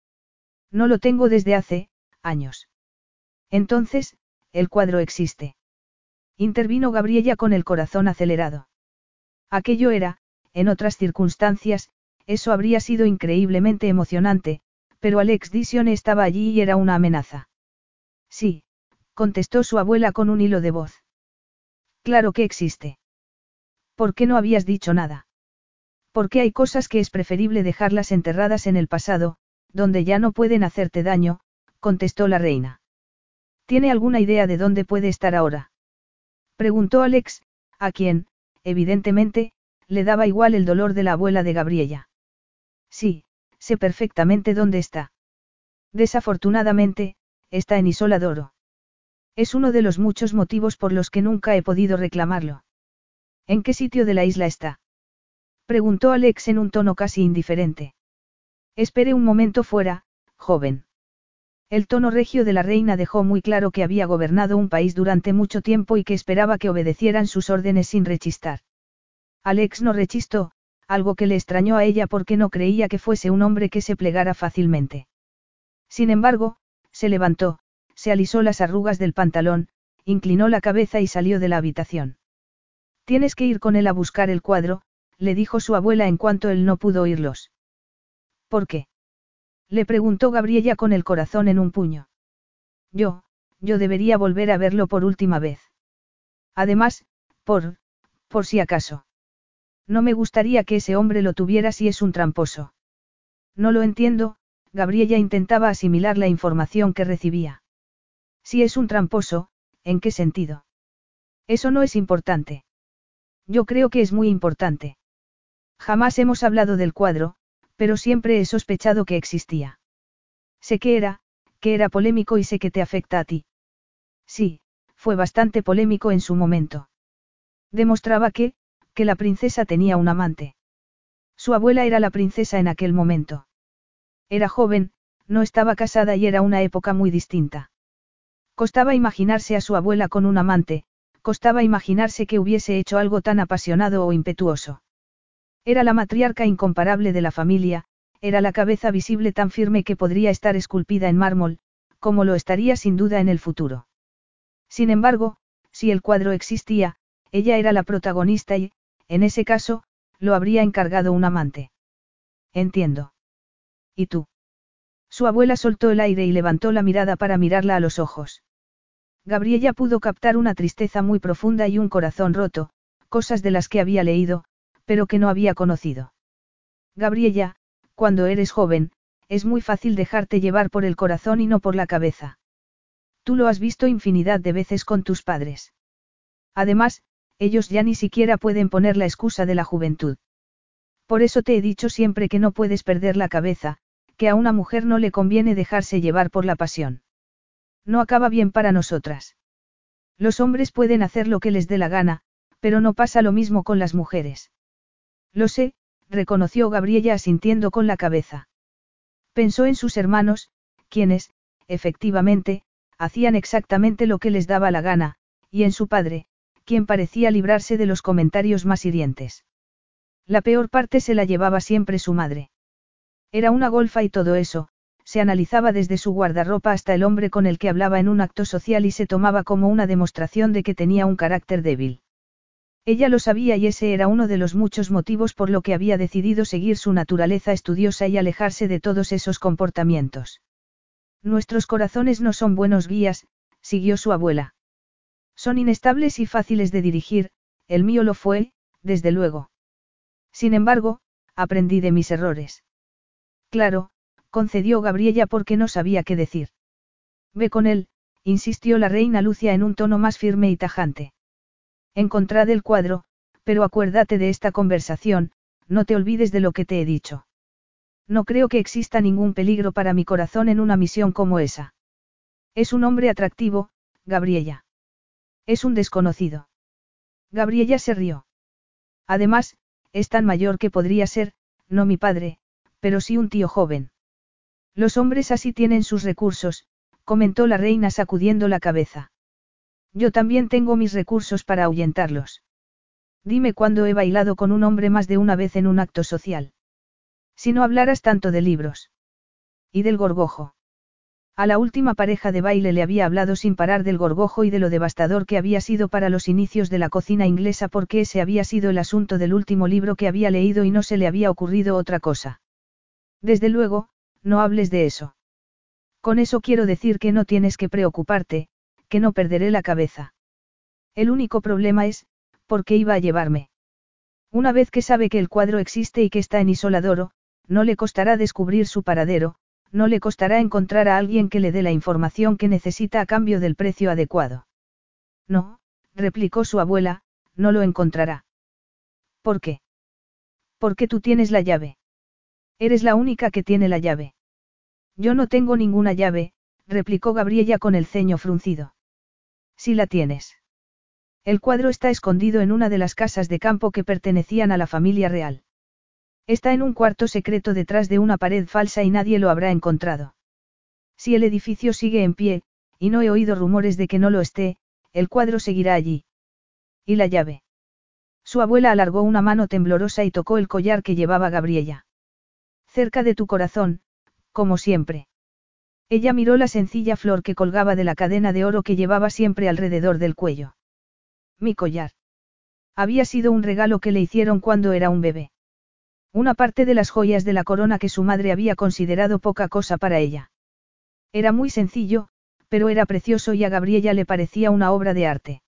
No lo tengo desde hace, años. Entonces, el cuadro existe. Intervino Gabriella con el corazón acelerado. Aquello era, en otras circunstancias, eso habría sido increíblemente emocionante, pero Alex Dishon estaba allí y era una amenaza. Sí, contestó su abuela con un hilo de voz. Claro que existe. ¿Por qué no habías dicho nada? Porque hay cosas que es preferible dejarlas enterradas en el pasado, donde ya no pueden hacerte daño, contestó la reina. ¿Tiene alguna idea de dónde puede estar ahora? Preguntó Alex, a quien, evidentemente, le daba igual el dolor de la abuela de Gabriella. Sí, sé perfectamente dónde está. Desafortunadamente, está en Isoladoro. Es uno de los muchos motivos por los que nunca he podido reclamarlo. ¿En qué sitio de la isla está? Preguntó Alex en un tono casi indiferente. Espere un momento fuera, joven. El tono regio de la reina dejó muy claro que había gobernado un país durante mucho tiempo y que esperaba que obedecieran sus órdenes sin rechistar. Alex no rechistó, algo que le extrañó a ella porque no creía que fuese un hombre que se plegara fácilmente. Sin embargo, se levantó, se alisó las arrugas del pantalón, inclinó la cabeza y salió de la habitación. Tienes que ir con él a buscar el cuadro, le dijo su abuela en cuanto él no pudo oírlos. ¿Por qué? Le preguntó Gabriella con el corazón en un puño. Yo, yo debería volver a verlo por última vez. Además, por, por si acaso. No me gustaría que ese hombre lo tuviera si es un tramposo. No lo entiendo, Gabriella intentaba asimilar la información que recibía. Si es un tramposo, ¿en qué sentido? Eso no es importante. Yo creo que es muy importante. Jamás hemos hablado del cuadro, pero siempre he sospechado que existía. Sé que era, que era polémico y sé que te afecta a ti. Sí, fue bastante polémico en su momento. Demostraba que, que la princesa tenía un amante. Su abuela era la princesa en aquel momento. Era joven, no estaba casada y era una época muy distinta. Costaba imaginarse a su abuela con un amante, costaba imaginarse que hubiese hecho algo tan apasionado o impetuoso. Era la matriarca incomparable de la familia, era la cabeza visible tan firme que podría estar esculpida en mármol, como lo estaría sin duda en el futuro. Sin embargo, si el cuadro existía, ella era la protagonista y, en ese caso, lo habría encargado un amante. Entiendo. ¿Y tú? Su abuela soltó el aire y levantó la mirada para mirarla a los ojos. Gabriella pudo captar una tristeza muy profunda y un corazón roto, cosas de las que había leído, pero que no había conocido. Gabriella, cuando eres joven, es muy fácil dejarte llevar por el corazón y no por la cabeza. Tú lo has visto infinidad de veces con tus padres. Además, ellos ya ni siquiera pueden poner la excusa de la juventud. Por eso te he dicho siempre que no puedes perder la cabeza, que a una mujer no le conviene dejarse llevar por la pasión. No acaba bien para nosotras. Los hombres pueden hacer lo que les dé la gana, pero no pasa lo mismo con las mujeres. Lo sé, reconoció Gabriella asintiendo con la cabeza. Pensó en sus hermanos, quienes, efectivamente, hacían exactamente lo que les daba la gana, y en su padre, quien parecía librarse de los comentarios más hirientes. La peor parte se la llevaba siempre su madre. Era una golfa y todo eso, se analizaba desde su guardarropa hasta el hombre con el que hablaba en un acto social y se tomaba como una demostración de que tenía un carácter débil. Ella lo sabía y ese era uno de los muchos motivos por lo que había decidido seguir su naturaleza estudiosa y alejarse de todos esos comportamientos. Nuestros corazones no son buenos guías, siguió su abuela. Son inestables y fáciles de dirigir, el mío lo fue, desde luego. Sin embargo, aprendí de mis errores. Claro, concedió Gabriella porque no sabía qué decir. Ve con él, insistió la reina Lucia en un tono más firme y tajante. Encontrad el cuadro, pero acuérdate de esta conversación, no te olvides de lo que te he dicho. No creo que exista ningún peligro para mi corazón en una misión como esa. Es un hombre atractivo, Gabriella. Es un desconocido. Gabriella se rió. Además, es tan mayor que podría ser, no mi padre, pero sí un tío joven. Los hombres así tienen sus recursos, comentó la reina sacudiendo la cabeza. Yo también tengo mis recursos para ahuyentarlos. Dime cuándo he bailado con un hombre más de una vez en un acto social. Si no hablaras tanto de libros. Y del gorgojo. A la última pareja de baile le había hablado sin parar del gorgojo y de lo devastador que había sido para los inicios de la cocina inglesa porque ese había sido el asunto del último libro que había leído y no se le había ocurrido otra cosa. Desde luego, no hables de eso. Con eso quiero decir que no tienes que preocuparte, que no perderé la cabeza. El único problema es, ¿por qué iba a llevarme? Una vez que sabe que el cuadro existe y que está en Isoladoro, no le costará descubrir su paradero, no le costará encontrar a alguien que le dé la información que necesita a cambio del precio adecuado. No, replicó su abuela, no lo encontrará. ¿Por qué? Porque tú tienes la llave. Eres la única que tiene la llave. Yo no tengo ninguna llave, replicó Gabriella con el ceño fruncido. Si la tienes. El cuadro está escondido en una de las casas de campo que pertenecían a la familia real. Está en un cuarto secreto detrás de una pared falsa y nadie lo habrá encontrado. Si el edificio sigue en pie, y no he oído rumores de que no lo esté, el cuadro seguirá allí. ¿Y la llave? Su abuela alargó una mano temblorosa y tocó el collar que llevaba Gabriella. Cerca de tu corazón, como siempre. Ella miró la sencilla flor que colgaba de la cadena de oro que llevaba siempre alrededor del cuello. Mi collar. Había sido un regalo que le hicieron cuando era un bebé. Una parte de las joyas de la corona que su madre había considerado poca cosa para ella. Era muy sencillo, pero era precioso y a Gabriella le parecía una obra de arte.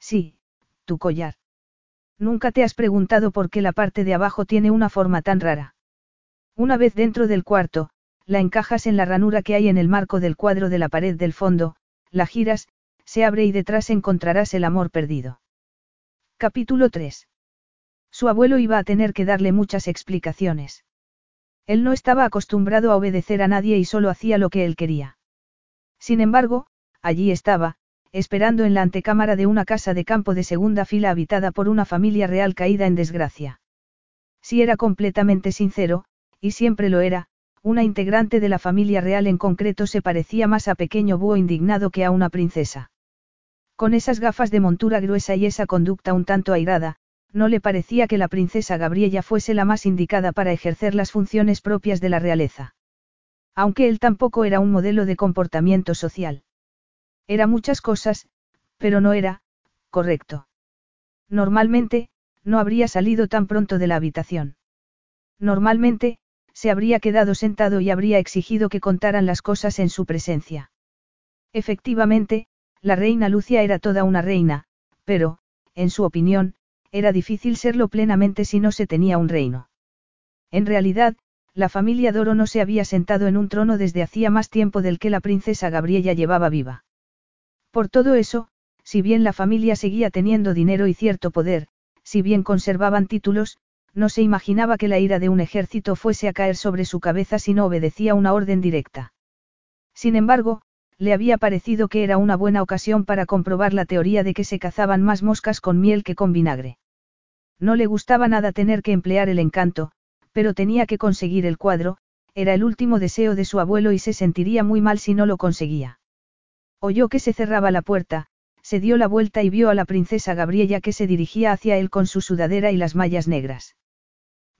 Sí, tu collar. Nunca te has preguntado por qué la parte de abajo tiene una forma tan rara. Una vez dentro del cuarto, la encajas en la ranura que hay en el marco del cuadro de la pared del fondo, la giras, se abre y detrás encontrarás el amor perdido. Capítulo 3. Su abuelo iba a tener que darle muchas explicaciones. Él no estaba acostumbrado a obedecer a nadie y solo hacía lo que él quería. Sin embargo, allí estaba, esperando en la antecámara de una casa de campo de segunda fila habitada por una familia real caída en desgracia. Si era completamente sincero, y siempre lo era, una integrante de la familia real en concreto se parecía más a pequeño búho indignado que a una princesa. Con esas gafas de montura gruesa y esa conducta un tanto airada, no le parecía que la princesa Gabriella fuese la más indicada para ejercer las funciones propias de la realeza. Aunque él tampoco era un modelo de comportamiento social. Era muchas cosas, pero no era, correcto. Normalmente, no habría salido tan pronto de la habitación. Normalmente, se habría quedado sentado y habría exigido que contaran las cosas en su presencia. Efectivamente, la reina Lucia era toda una reina, pero, en su opinión, era difícil serlo plenamente si no se tenía un reino. En realidad, la familia Doro no se había sentado en un trono desde hacía más tiempo del que la princesa Gabriella llevaba viva. Por todo eso, si bien la familia seguía teniendo dinero y cierto poder, si bien conservaban títulos, no se imaginaba que la ira de un ejército fuese a caer sobre su cabeza si no obedecía una orden directa. Sin embargo, le había parecido que era una buena ocasión para comprobar la teoría de que se cazaban más moscas con miel que con vinagre. No le gustaba nada tener que emplear el encanto, pero tenía que conseguir el cuadro, era el último deseo de su abuelo y se sentiría muy mal si no lo conseguía. Oyó que se cerraba la puerta, se dio la vuelta y vio a la princesa Gabriella que se dirigía hacia él con su sudadera y las mallas negras.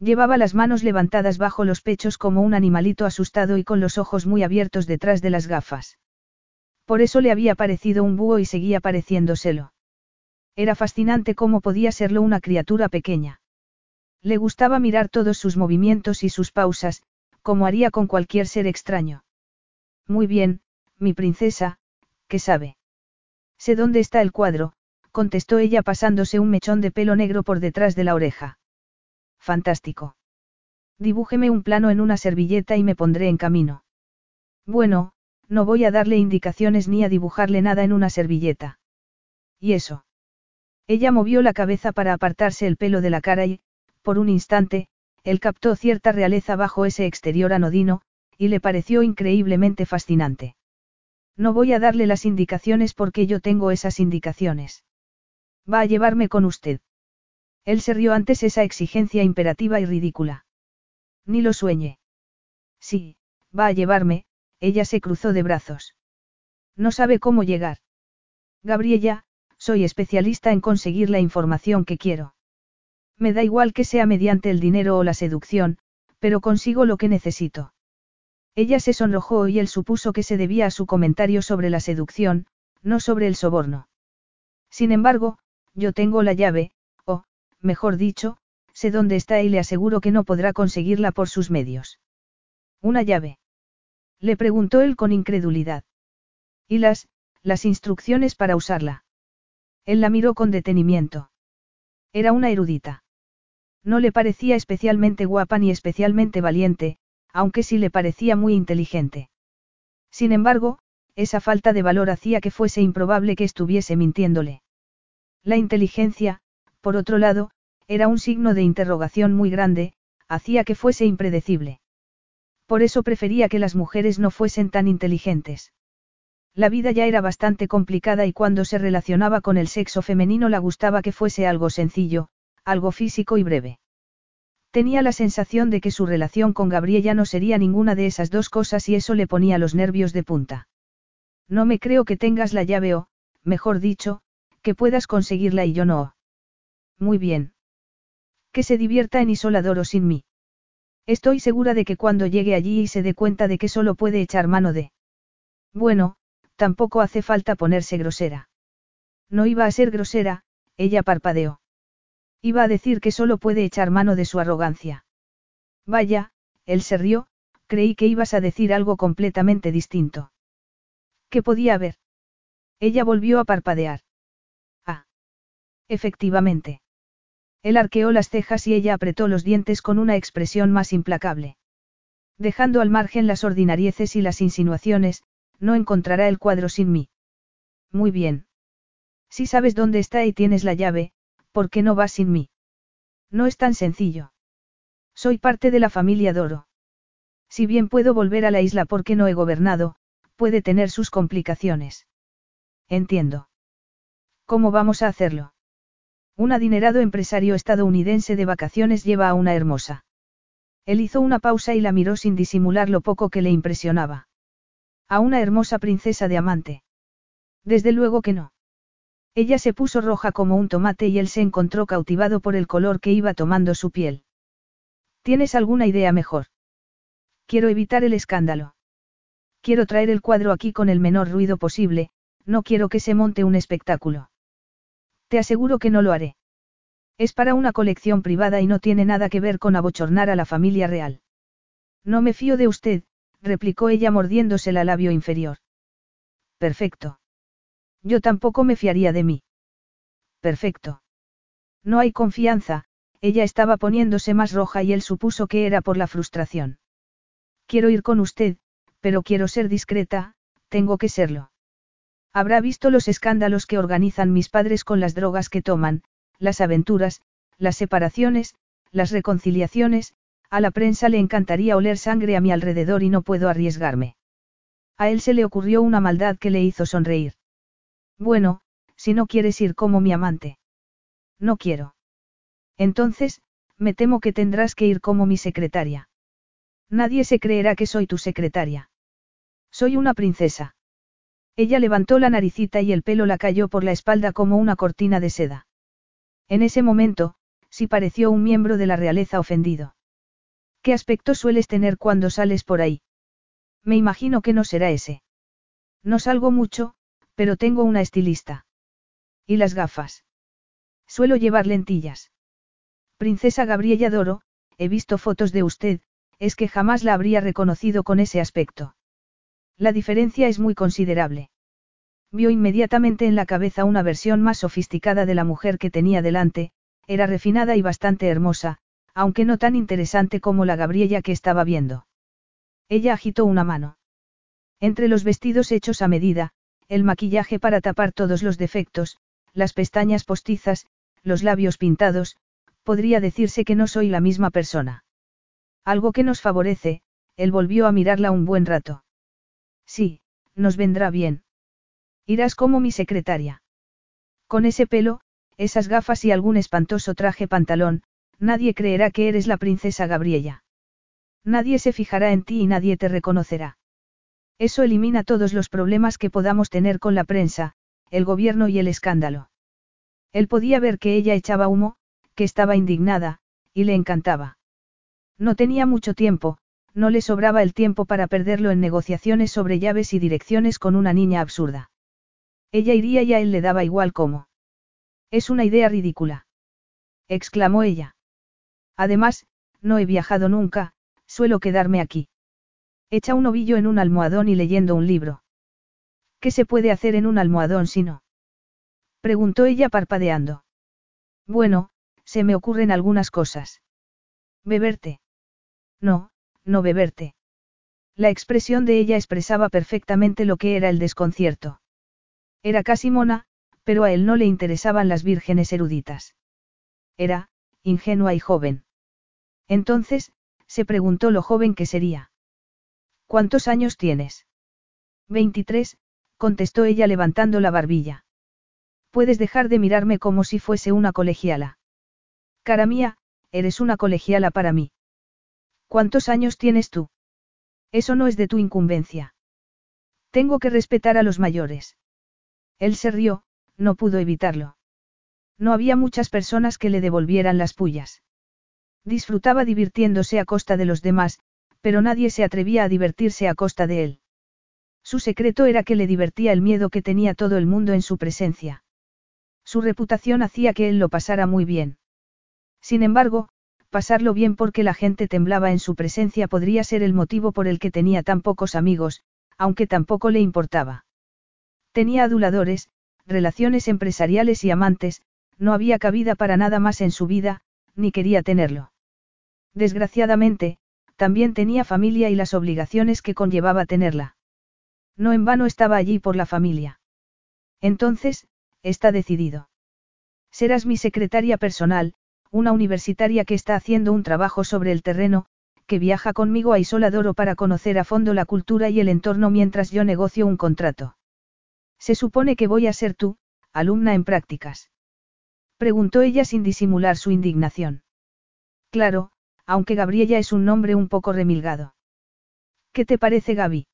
Llevaba las manos levantadas bajo los pechos como un animalito asustado y con los ojos muy abiertos detrás de las gafas. Por eso le había parecido un búho y seguía pareciéndoselo. Era fascinante cómo podía serlo una criatura pequeña. Le gustaba mirar todos sus movimientos y sus pausas, como haría con cualquier ser extraño. Muy bien, mi princesa, ¿qué sabe? Sé dónde está el cuadro, contestó ella pasándose un mechón de pelo negro por detrás de la oreja. Fantástico. Dibújeme un plano en una servilleta y me pondré en camino. Bueno, no voy a darle indicaciones ni a dibujarle nada en una servilleta. ¿Y eso? Ella movió la cabeza para apartarse el pelo de la cara y, por un instante, él captó cierta realeza bajo ese exterior anodino, y le pareció increíblemente fascinante. No voy a darle las indicaciones porque yo tengo esas indicaciones. Va a llevarme con usted. Él se rió antes esa exigencia imperativa y ridícula. Ni lo sueñe. Sí, va a llevarme, ella se cruzó de brazos. No sabe cómo llegar. Gabriella, soy especialista en conseguir la información que quiero. Me da igual que sea mediante el dinero o la seducción, pero consigo lo que necesito. Ella se sonrojó y él supuso que se debía a su comentario sobre la seducción, no sobre el soborno. Sin embargo, yo tengo la llave, mejor dicho, sé dónde está y le aseguro que no podrá conseguirla por sus medios. ¿Una llave? Le preguntó él con incredulidad. ¿Y las, las instrucciones para usarla? Él la miró con detenimiento. Era una erudita. No le parecía especialmente guapa ni especialmente valiente, aunque sí le parecía muy inteligente. Sin embargo, esa falta de valor hacía que fuese improbable que estuviese mintiéndole. La inteligencia, por otro lado, era un signo de interrogación muy grande, hacía que fuese impredecible. Por eso prefería que las mujeres no fuesen tan inteligentes. La vida ya era bastante complicada y cuando se relacionaba con el sexo femenino le gustaba que fuese algo sencillo, algo físico y breve. Tenía la sensación de que su relación con Gabriela no sería ninguna de esas dos cosas y eso le ponía los nervios de punta. No me creo que tengas la llave o, mejor dicho, que puedas conseguirla y yo no. Muy bien. Que se divierta en Isoladoro sin mí. Estoy segura de que cuando llegue allí y se dé cuenta de que solo puede echar mano de... Bueno, tampoco hace falta ponerse grosera. No iba a ser grosera, ella parpadeó. Iba a decir que solo puede echar mano de su arrogancia. Vaya, él se rió, creí que ibas a decir algo completamente distinto. ¿Qué podía haber? Ella volvió a parpadear. Ah. Efectivamente. Él arqueó las cejas y ella apretó los dientes con una expresión más implacable. Dejando al margen las ordinarieces y las insinuaciones, no encontrará el cuadro sin mí. Muy bien. Si sabes dónde está y tienes la llave, ¿por qué no vas sin mí? No es tan sencillo. Soy parte de la familia Doro. Si bien puedo volver a la isla porque no he gobernado, puede tener sus complicaciones. Entiendo. ¿Cómo vamos a hacerlo? Un adinerado empresario estadounidense de vacaciones lleva a una hermosa. Él hizo una pausa y la miró sin disimular lo poco que le impresionaba. A una hermosa princesa de amante. Desde luego que no. Ella se puso roja como un tomate y él se encontró cautivado por el color que iba tomando su piel. ¿Tienes alguna idea mejor? Quiero evitar el escándalo. Quiero traer el cuadro aquí con el menor ruido posible, no quiero que se monte un espectáculo. Te aseguro que no lo haré. Es para una colección privada y no tiene nada que ver con abochornar a la familia real. No me fío de usted, replicó ella mordiéndose el labio inferior. Perfecto. Yo tampoco me fiaría de mí. Perfecto. No hay confianza, ella estaba poniéndose más roja y él supuso que era por la frustración. Quiero ir con usted, pero quiero ser discreta, tengo que serlo. Habrá visto los escándalos que organizan mis padres con las drogas que toman, las aventuras, las separaciones, las reconciliaciones, a la prensa le encantaría oler sangre a mi alrededor y no puedo arriesgarme. A él se le ocurrió una maldad que le hizo sonreír. Bueno, si no quieres ir como mi amante. No quiero. Entonces, me temo que tendrás que ir como mi secretaria. Nadie se creerá que soy tu secretaria. Soy una princesa. Ella levantó la naricita y el pelo la cayó por la espalda como una cortina de seda. En ese momento, sí pareció un miembro de la realeza ofendido. ¿Qué aspecto sueles tener cuando sales por ahí? Me imagino que no será ese. No salgo mucho, pero tengo una estilista. ¿Y las gafas? Suelo llevar lentillas. Princesa Gabriella Doro, he visto fotos de usted, es que jamás la habría reconocido con ese aspecto. La diferencia es muy considerable. Vio inmediatamente en la cabeza una versión más sofisticada de la mujer que tenía delante, era refinada y bastante hermosa, aunque no tan interesante como la Gabriela que estaba viendo. Ella agitó una mano. Entre los vestidos hechos a medida, el maquillaje para tapar todos los defectos, las pestañas postizas, los labios pintados, podría decirse que no soy la misma persona. Algo que nos favorece, él volvió a mirarla un buen rato. Sí, nos vendrá bien. Irás como mi secretaria. Con ese pelo, esas gafas y algún espantoso traje pantalón, nadie creerá que eres la princesa Gabriella. Nadie se fijará en ti y nadie te reconocerá. Eso elimina todos los problemas que podamos tener con la prensa, el gobierno y el escándalo. Él podía ver que ella echaba humo, que estaba indignada, y le encantaba. No tenía mucho tiempo, no le sobraba el tiempo para perderlo en negociaciones sobre llaves y direcciones con una niña absurda. Ella iría y a él le daba igual cómo. Es una idea ridícula. exclamó ella. Además, no he viajado nunca, suelo quedarme aquí. Echa un ovillo en un almohadón y leyendo un libro. ¿Qué se puede hacer en un almohadón si no? preguntó ella parpadeando. Bueno, se me ocurren algunas cosas. Beberte. No, no beberte. La expresión de ella expresaba perfectamente lo que era el desconcierto. Era casi mona, pero a él no le interesaban las vírgenes eruditas. Era, ingenua y joven. Entonces, se preguntó lo joven que sería. ¿Cuántos años tienes? 23, contestó ella levantando la barbilla. Puedes dejar de mirarme como si fuese una colegiala. Cara mía, eres una colegiala para mí. ¿Cuántos años tienes tú? Eso no es de tu incumbencia. Tengo que respetar a los mayores. Él se rió, no pudo evitarlo. No había muchas personas que le devolvieran las pullas. Disfrutaba divirtiéndose a costa de los demás, pero nadie se atrevía a divertirse a costa de él. Su secreto era que le divertía el miedo que tenía todo el mundo en su presencia. Su reputación hacía que él lo pasara muy bien. Sin embargo, pasarlo bien porque la gente temblaba en su presencia podría ser el motivo por el que tenía tan pocos amigos, aunque tampoco le importaba. Tenía aduladores, relaciones empresariales y amantes, no había cabida para nada más en su vida, ni quería tenerlo. Desgraciadamente, también tenía familia y las obligaciones que conllevaba tenerla. No en vano estaba allí por la familia. Entonces, está decidido. Serás mi secretaria personal, una universitaria que está haciendo un trabajo sobre el terreno, que viaja conmigo a Isoladoro para conocer a fondo la cultura y el entorno mientras yo negocio un contrato. Se supone que voy a ser tú, alumna en prácticas. Preguntó ella sin disimular su indignación. Claro, aunque Gabriella es un nombre un poco remilgado. ¿Qué te parece Gaby?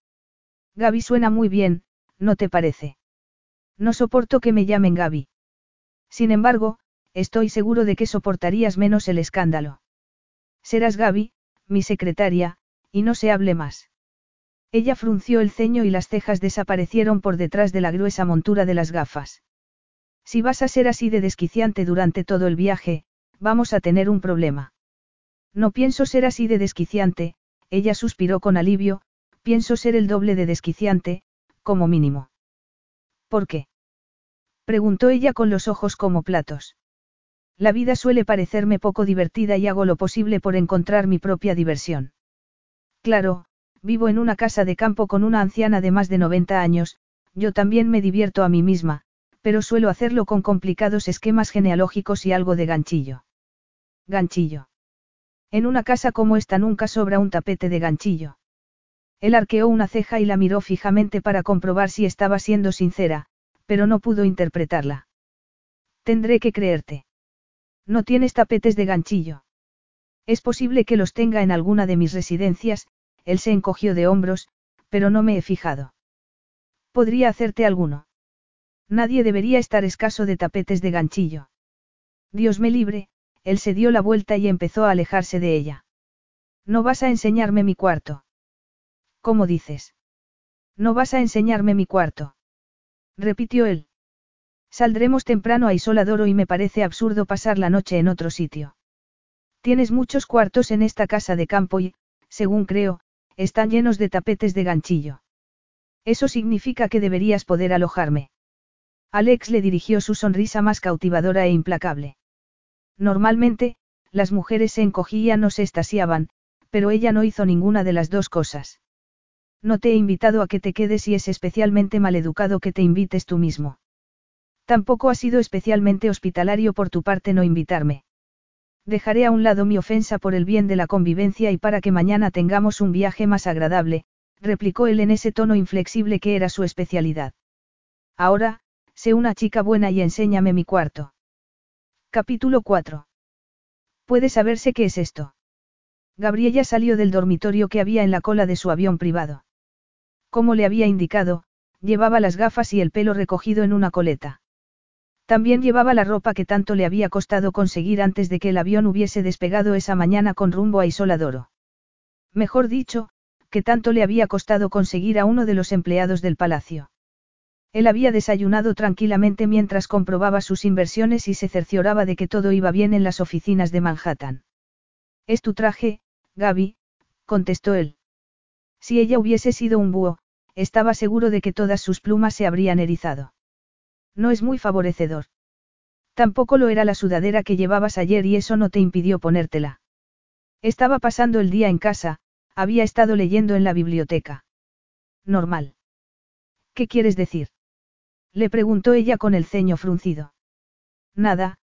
Gaby suena muy bien, ¿no te parece? No soporto que me llamen Gaby. Sin embargo, estoy seguro de que soportarías menos el escándalo. Serás Gaby, mi secretaria, y no se hable más. Ella frunció el ceño y las cejas desaparecieron por detrás de la gruesa montura de las gafas. Si vas a ser así de desquiciante durante todo el viaje, vamos a tener un problema. No pienso ser así de desquiciante, ella suspiró con alivio, pienso ser el doble de desquiciante, como mínimo. ¿Por qué? preguntó ella con los ojos como platos. La vida suele parecerme poco divertida y hago lo posible por encontrar mi propia diversión. Claro, vivo en una casa de campo con una anciana de más de 90 años, yo también me divierto a mí misma, pero suelo hacerlo con complicados esquemas genealógicos y algo de ganchillo. Ganchillo. En una casa como esta nunca sobra un tapete de ganchillo. Él arqueó una ceja y la miró fijamente para comprobar si estaba siendo sincera, pero no pudo interpretarla. Tendré que creerte. No tienes tapetes de ganchillo. Es posible que los tenga en alguna de mis residencias, él se encogió de hombros, pero no me he fijado. Podría hacerte alguno. Nadie debería estar escaso de tapetes de ganchillo. Dios me libre, él se dio la vuelta y empezó a alejarse de ella. No vas a enseñarme mi cuarto. ¿Cómo dices? No vas a enseñarme mi cuarto. Repitió él. Saldremos temprano a Isoladoro y me parece absurdo pasar la noche en otro sitio. Tienes muchos cuartos en esta casa de campo y, según creo, están llenos de tapetes de ganchillo. Eso significa que deberías poder alojarme. Alex le dirigió su sonrisa más cautivadora e implacable. Normalmente, las mujeres se encogían o se estasiaban, pero ella no hizo ninguna de las dos cosas. No te he invitado a que te quedes y es especialmente maleducado que te invites tú mismo. Tampoco ha sido especialmente hospitalario por tu parte no invitarme. Dejaré a un lado mi ofensa por el bien de la convivencia y para que mañana tengamos un viaje más agradable, replicó él en ese tono inflexible que era su especialidad. Ahora, sé una chica buena y enséñame mi cuarto. Capítulo 4. ¿Puede saberse qué es esto? Gabriella salió del dormitorio que había en la cola de su avión privado. Como le había indicado, llevaba las gafas y el pelo recogido en una coleta. También llevaba la ropa que tanto le había costado conseguir antes de que el avión hubiese despegado esa mañana con rumbo a Isoladoro. Mejor dicho, que tanto le había costado conseguir a uno de los empleados del palacio. Él había desayunado tranquilamente mientras comprobaba sus inversiones y se cercioraba de que todo iba bien en las oficinas de Manhattan. Es tu traje, Gaby, contestó él. Si ella hubiese sido un búho, estaba seguro de que todas sus plumas se habrían erizado. No es muy favorecedor. Tampoco lo era la sudadera que llevabas ayer y eso no te impidió ponértela. Estaba pasando el día en casa, había estado leyendo en la biblioteca. Normal. ¿Qué quieres decir? Le preguntó ella con el ceño fruncido. Nada,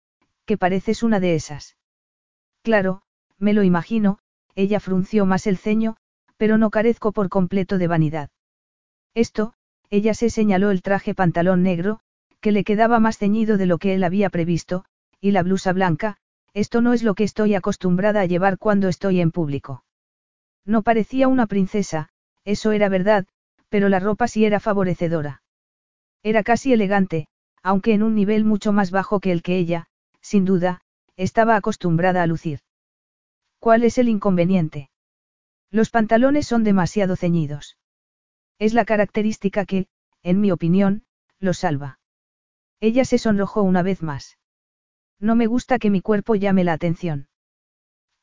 que pareces una de esas. Claro, me lo imagino, ella frunció más el ceño, Pero no carezco por completo de vanidad. Esto, ella se señaló el traje pantalón negro, que le quedaba más ceñido de lo que él había previsto, y la blusa blanca, esto no es lo que estoy acostumbrada a llevar cuando estoy en público. No parecía una princesa, eso era verdad, pero la ropa sí era favorecedora. Era casi elegante, aunque en un nivel mucho más bajo que el que ella, sin duda, estaba acostumbrada a lucir. ¿Cuál es el inconveniente? Los pantalones son demasiado ceñidos. Es la característica que, en mi opinión, los salva. Ella se sonrojó una vez más. No me gusta que mi cuerpo llame la atención.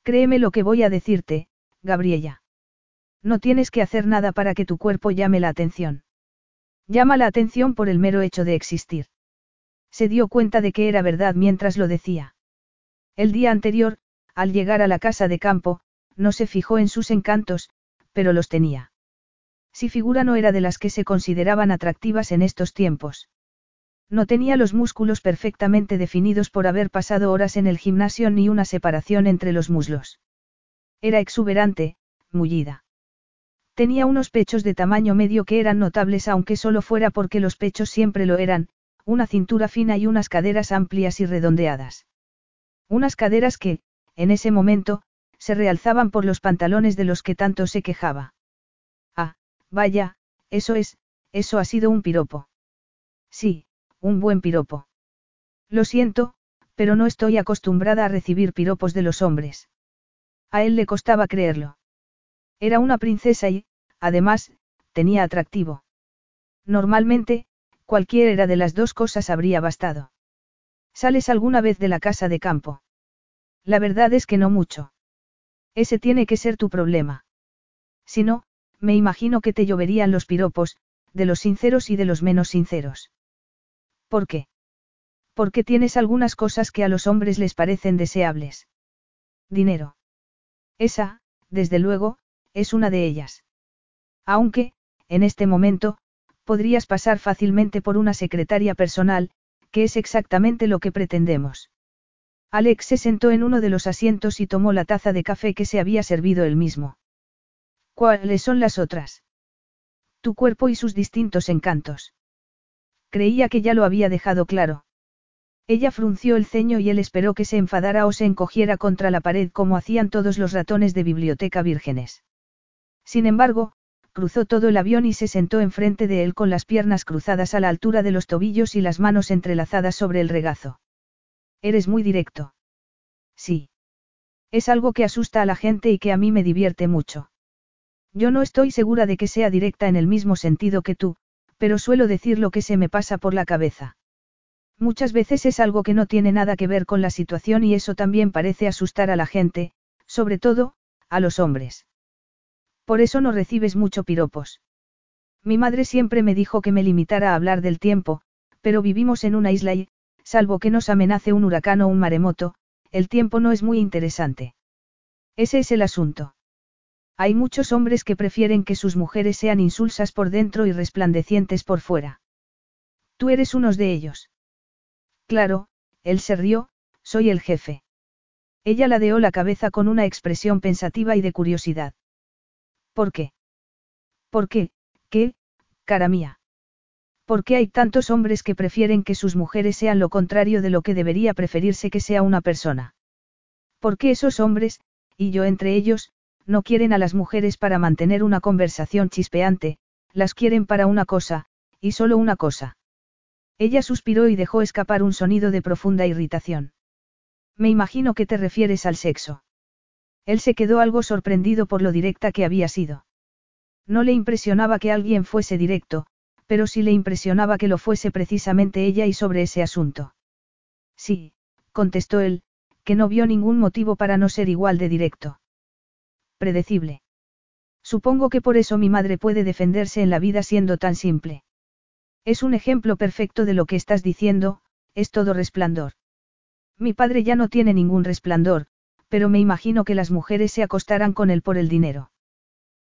Créeme lo que voy a decirte, Gabriela. No tienes que hacer nada para que tu cuerpo llame la atención. Llama la atención por el mero hecho de existir. Se dio cuenta de que era verdad mientras lo decía. El día anterior, al llegar a la casa de campo, no se fijó en sus encantos, pero los tenía. Si figura no era de las que se consideraban atractivas en estos tiempos. No tenía los músculos perfectamente definidos por haber pasado horas en el gimnasio ni una separación entre los muslos. Era exuberante, mullida. Tenía unos pechos de tamaño medio que eran notables aunque solo fuera porque los pechos siempre lo eran, una cintura fina y unas caderas amplias y redondeadas. Unas caderas que, en ese momento, se realzaban por los pantalones de los que tanto se quejaba. Ah, vaya, eso es, eso ha sido un piropo. Sí, un buen piropo. Lo siento, pero no estoy acostumbrada a recibir piropos de los hombres. A él le costaba creerlo. Era una princesa y, además, tenía atractivo. Normalmente, Cualquiera de las dos cosas habría bastado. ¿Sales alguna vez de la casa de campo? La verdad es que no mucho. Ese tiene que ser tu problema. Si no, me imagino que te lloverían los piropos, de los sinceros y de los menos sinceros. ¿Por qué? Porque tienes algunas cosas que a los hombres les parecen deseables. Dinero. Esa, desde luego, es una de ellas. Aunque, en este momento, podrías pasar fácilmente por una secretaria personal, que es exactamente lo que pretendemos. Alex se sentó en uno de los asientos y tomó la taza de café que se había servido él mismo. ¿Cuáles son las otras? Tu cuerpo y sus distintos encantos. Creía que ya lo había dejado claro. Ella frunció el ceño y él esperó que se enfadara o se encogiera contra la pared como hacían todos los ratones de biblioteca vírgenes. Sin embargo, cruzó todo el avión y se sentó enfrente de él con las piernas cruzadas a la altura de los tobillos y las manos entrelazadas sobre el regazo. Eres muy directo. Sí. Es algo que asusta a la gente y que a mí me divierte mucho. Yo no estoy segura de que sea directa en el mismo sentido que tú, pero suelo decir lo que se me pasa por la cabeza. Muchas veces es algo que no tiene nada que ver con la situación y eso también parece asustar a la gente, sobre todo, a los hombres. Por eso no recibes mucho piropos. Mi madre siempre me dijo que me limitara a hablar del tiempo, pero vivimos en una isla y, salvo que nos amenace un huracán o un maremoto, el tiempo no es muy interesante. Ese es el asunto. Hay muchos hombres que prefieren que sus mujeres sean insulsas por dentro y resplandecientes por fuera. Tú eres uno de ellos. Claro, él se rió, soy el jefe. Ella ladeó la cabeza con una expresión pensativa y de curiosidad. ¿Por qué? ¿Por qué? ¿Qué, cara mía? ¿Por qué hay tantos hombres que prefieren que sus mujeres sean lo contrario de lo que debería preferirse que sea una persona? ¿Por qué esos hombres, y yo entre ellos, no quieren a las mujeres para mantener una conversación chispeante, las quieren para una cosa, y solo una cosa? Ella suspiró y dejó escapar un sonido de profunda irritación. Me imagino que te refieres al sexo. Él se quedó algo sorprendido por lo directa que había sido. No le impresionaba que alguien fuese directo, pero sí le impresionaba que lo fuese precisamente ella y sobre ese asunto. Sí, contestó él, que no vio ningún motivo para no ser igual de directo. Predecible. Supongo que por eso mi madre puede defenderse en la vida siendo tan simple. Es un ejemplo perfecto de lo que estás diciendo, es todo resplandor. Mi padre ya no tiene ningún resplandor, pero me imagino que las mujeres se acostaran con él por el dinero.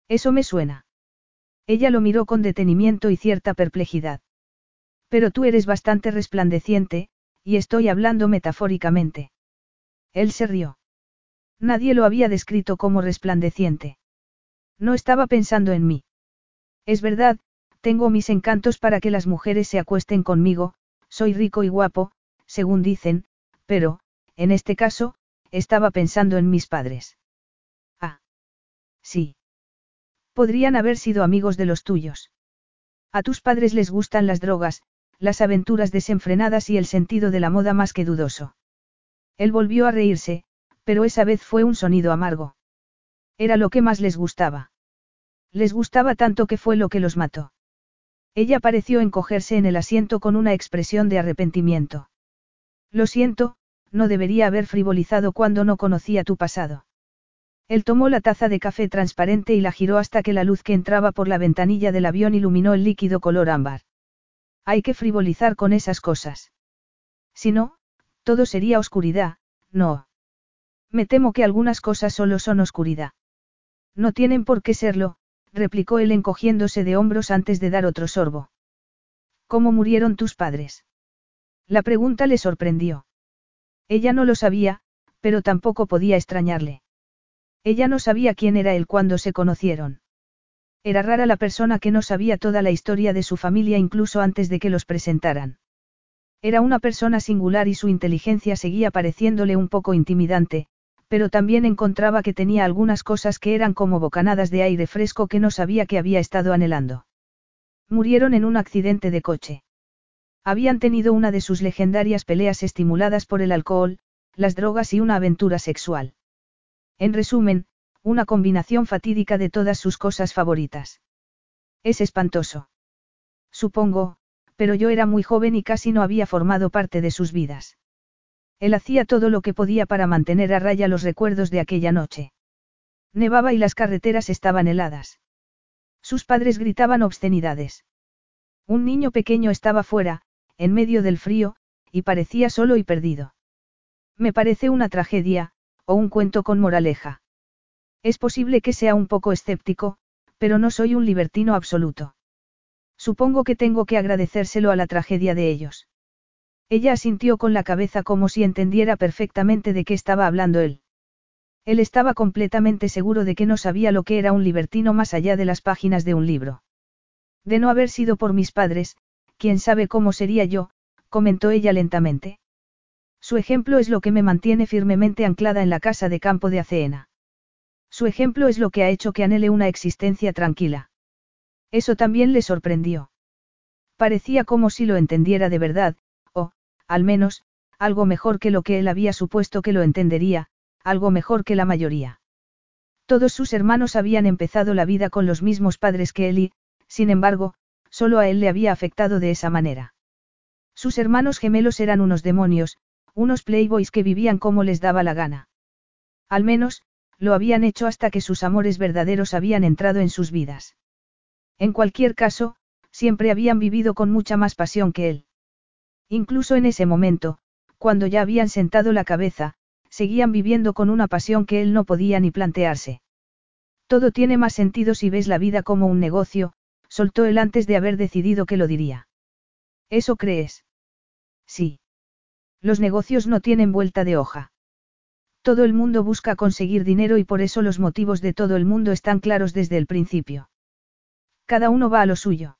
Eso me suena. Ella lo miró con detenimiento y cierta perplejidad. Pero tú eres bastante resplandeciente, y estoy hablando metafóricamente. Él se rió. Nadie lo había descrito como resplandeciente. No estaba pensando en mí. Es verdad, tengo mis encantos para que las mujeres se acuesten conmigo, soy rico y guapo, según dicen, pero, en este caso, estaba pensando en mis padres. Ah. Sí. Podrían haber sido amigos de los tuyos. A tus padres les gustan las drogas, las aventuras desenfrenadas y el sentido de la moda más que dudoso. Él volvió a reírse, pero esa vez fue un sonido amargo. Era lo que más les gustaba. Les gustaba tanto que fue lo que los mató. Ella pareció encogerse en el asiento con una expresión de arrepentimiento. Lo siento, no debería haber frivolizado cuando no conocía tu pasado. Él tomó la taza de café transparente y la giró hasta que la luz que entraba por la ventanilla del avión iluminó el líquido color ámbar. Hay que frivolizar con esas cosas. Si no, todo sería oscuridad, no. Me temo que algunas cosas solo son oscuridad. No tienen por qué serlo, replicó él encogiéndose de hombros antes de dar otro sorbo. ¿Cómo murieron tus padres? La pregunta le sorprendió. Ella no lo sabía, pero tampoco podía extrañarle. Ella no sabía quién era él cuando se conocieron. Era rara la persona que no sabía toda la historia de su familia incluso antes de que los presentaran. Era una persona singular y su inteligencia seguía pareciéndole un poco intimidante, pero también encontraba que tenía algunas cosas que eran como bocanadas de aire fresco que no sabía que había estado anhelando. Murieron en un accidente de coche. Habían tenido una de sus legendarias peleas estimuladas por el alcohol, las drogas y una aventura sexual. En resumen, una combinación fatídica de todas sus cosas favoritas. Es espantoso. Supongo, pero yo era muy joven y casi no había formado parte de sus vidas. Él hacía todo lo que podía para mantener a raya los recuerdos de aquella noche. Nevaba y las carreteras estaban heladas. Sus padres gritaban obscenidades. Un niño pequeño estaba fuera, en medio del frío, y parecía solo y perdido. Me parece una tragedia, o un cuento con moraleja. Es posible que sea un poco escéptico, pero no soy un libertino absoluto. Supongo que tengo que agradecérselo a la tragedia de ellos. Ella asintió con la cabeza como si entendiera perfectamente de qué estaba hablando él. Él estaba completamente seguro de que no sabía lo que era un libertino más allá de las páginas de un libro. De no haber sido por mis padres, quién sabe cómo sería yo, comentó ella lentamente. Su ejemplo es lo que me mantiene firmemente anclada en la casa de campo de Aceena. Su ejemplo es lo que ha hecho que anhele una existencia tranquila. Eso también le sorprendió. Parecía como si lo entendiera de verdad, o, al menos, algo mejor que lo que él había supuesto que lo entendería, algo mejor que la mayoría. Todos sus hermanos habían empezado la vida con los mismos padres que él y, sin embargo, solo a él le había afectado de esa manera. Sus hermanos gemelos eran unos demonios, unos playboys que vivían como les daba la gana. Al menos, lo habían hecho hasta que sus amores verdaderos habían entrado en sus vidas. En cualquier caso, siempre habían vivido con mucha más pasión que él. Incluso en ese momento, cuando ya habían sentado la cabeza, seguían viviendo con una pasión que él no podía ni plantearse. Todo tiene más sentido si ves la vida como un negocio, soltó él antes de haber decidido que lo diría. ¿Eso crees? Sí. Los negocios no tienen vuelta de hoja. Todo el mundo busca conseguir dinero y por eso los motivos de todo el mundo están claros desde el principio. Cada uno va a lo suyo.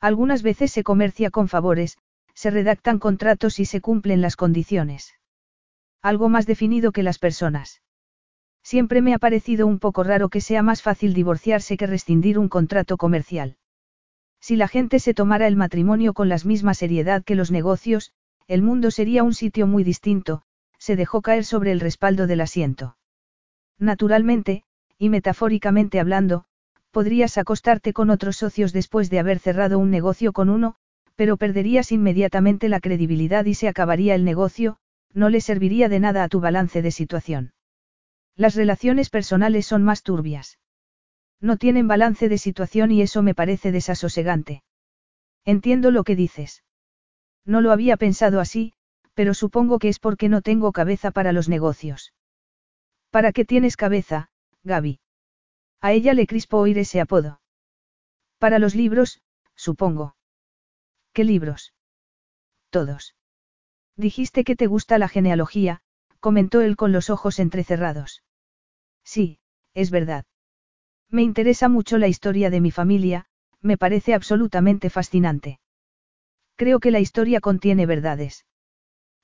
Algunas veces se comercia con favores, se redactan contratos y se cumplen las condiciones. Algo más definido que las personas. Siempre me ha parecido un poco raro que sea más fácil divorciarse que rescindir un contrato comercial. Si la gente se tomara el matrimonio con la misma seriedad que los negocios, el mundo sería un sitio muy distinto, se dejó caer sobre el respaldo del asiento. Naturalmente, y metafóricamente hablando, podrías acostarte con otros socios después de haber cerrado un negocio con uno, pero perderías inmediatamente la credibilidad y se acabaría el negocio, no le serviría de nada a tu balance de situación. Las relaciones personales son más turbias. No tienen balance de situación y eso me parece desasosegante. Entiendo lo que dices. No lo había pensado así, pero supongo que es porque no tengo cabeza para los negocios. ¿Para qué tienes cabeza, Gaby? A ella le crispó oír ese apodo. Para los libros, supongo. ¿Qué libros? Todos. Dijiste que te gusta la genealogía, comentó él con los ojos entrecerrados. Sí, es verdad. Me interesa mucho la historia de mi familia, me parece absolutamente fascinante. Creo que la historia contiene verdades.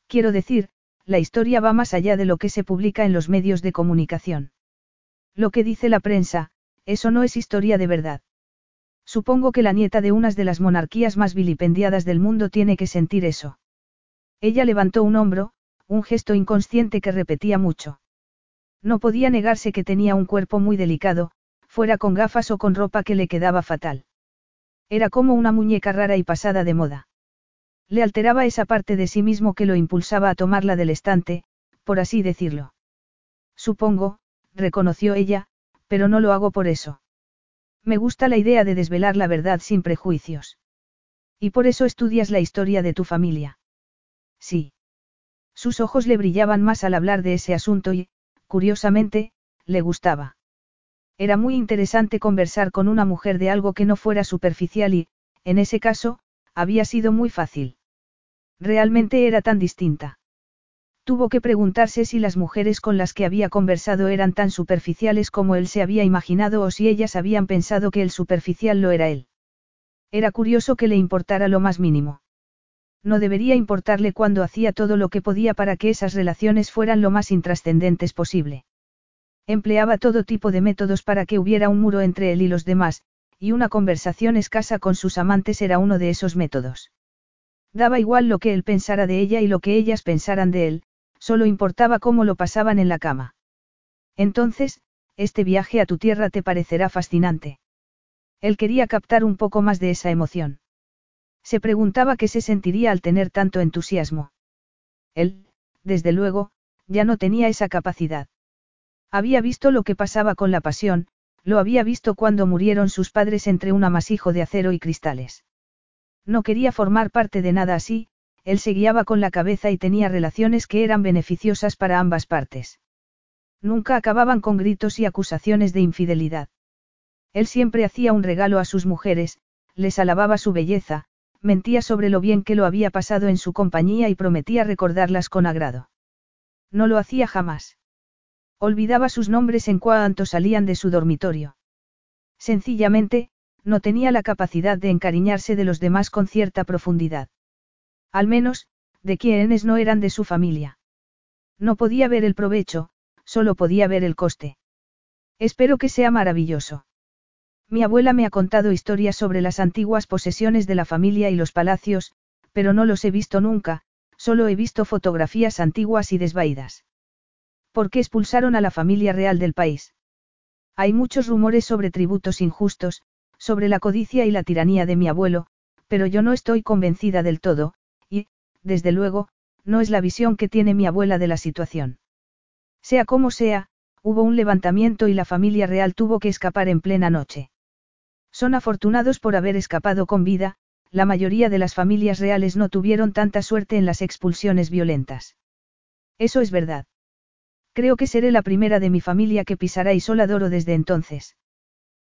Quiero decir, la historia va más allá de lo que se publica en los medios de comunicación. Lo que dice la prensa, eso no es historia de verdad. Supongo que la nieta de unas de las monarquías más vilipendiadas del mundo tiene que sentir eso. Ella levantó un hombro, un gesto inconsciente que repetía mucho. No podía negarse que tenía un cuerpo muy delicado, fuera con gafas o con ropa que le quedaba fatal. Era como una muñeca rara y pasada de moda. Le alteraba esa parte de sí mismo que lo impulsaba a tomarla del estante, por así decirlo. Supongo, reconoció ella, pero no lo hago por eso. Me gusta la idea de desvelar la verdad sin prejuicios. Y por eso estudias la historia de tu familia. Sí. Sus ojos le brillaban más al hablar de ese asunto y, curiosamente, le gustaba. Era muy interesante conversar con una mujer de algo que no fuera superficial y, en ese caso, había sido muy fácil. Realmente era tan distinta. Tuvo que preguntarse si las mujeres con las que había conversado eran tan superficiales como él se había imaginado o si ellas habían pensado que el superficial lo era él. Era curioso que le importara lo más mínimo. No debería importarle cuando hacía todo lo que podía para que esas relaciones fueran lo más intrascendentes posible. Empleaba todo tipo de métodos para que hubiera un muro entre él y los demás, y una conversación escasa con sus amantes era uno de esos métodos. Daba igual lo que él pensara de ella y lo que ellas pensaran de él, solo importaba cómo lo pasaban en la cama. Entonces, este viaje a tu tierra te parecerá fascinante. Él quería captar un poco más de esa emoción. Se preguntaba qué se sentiría al tener tanto entusiasmo. Él, desde luego, ya no tenía esa capacidad. Había visto lo que pasaba con la pasión, lo había visto cuando murieron sus padres entre un amasijo de acero y cristales. No quería formar parte de nada así, él se guiaba con la cabeza y tenía relaciones que eran beneficiosas para ambas partes. Nunca acababan con gritos y acusaciones de infidelidad. Él siempre hacía un regalo a sus mujeres, les alababa su belleza, mentía sobre lo bien que lo había pasado en su compañía y prometía recordarlas con agrado. No lo hacía jamás. Olvidaba sus nombres en cuanto salían de su dormitorio. Sencillamente, no tenía la capacidad de encariñarse de los demás con cierta profundidad. Al menos, de quienes no eran de su familia. No podía ver el provecho, solo podía ver el coste. Espero que sea maravilloso. Mi abuela me ha contado historias sobre las antiguas posesiones de la familia y los palacios, pero no los he visto nunca, solo he visto fotografías antiguas y desvaídas. ¿Por qué expulsaron a la familia real del país? Hay muchos rumores sobre tributos injustos, sobre la codicia y la tiranía de mi abuelo, pero yo no estoy convencida del todo, y, desde luego, no es la visión que tiene mi abuela de la situación. Sea como sea, hubo un levantamiento y la familia real tuvo que escapar en plena noche. Son afortunados por haber escapado con vida, la mayoría de las familias reales no tuvieron tanta suerte en las expulsiones violentas. Eso es verdad. Creo que seré la primera de mi familia que pisará Isoladoro desde entonces.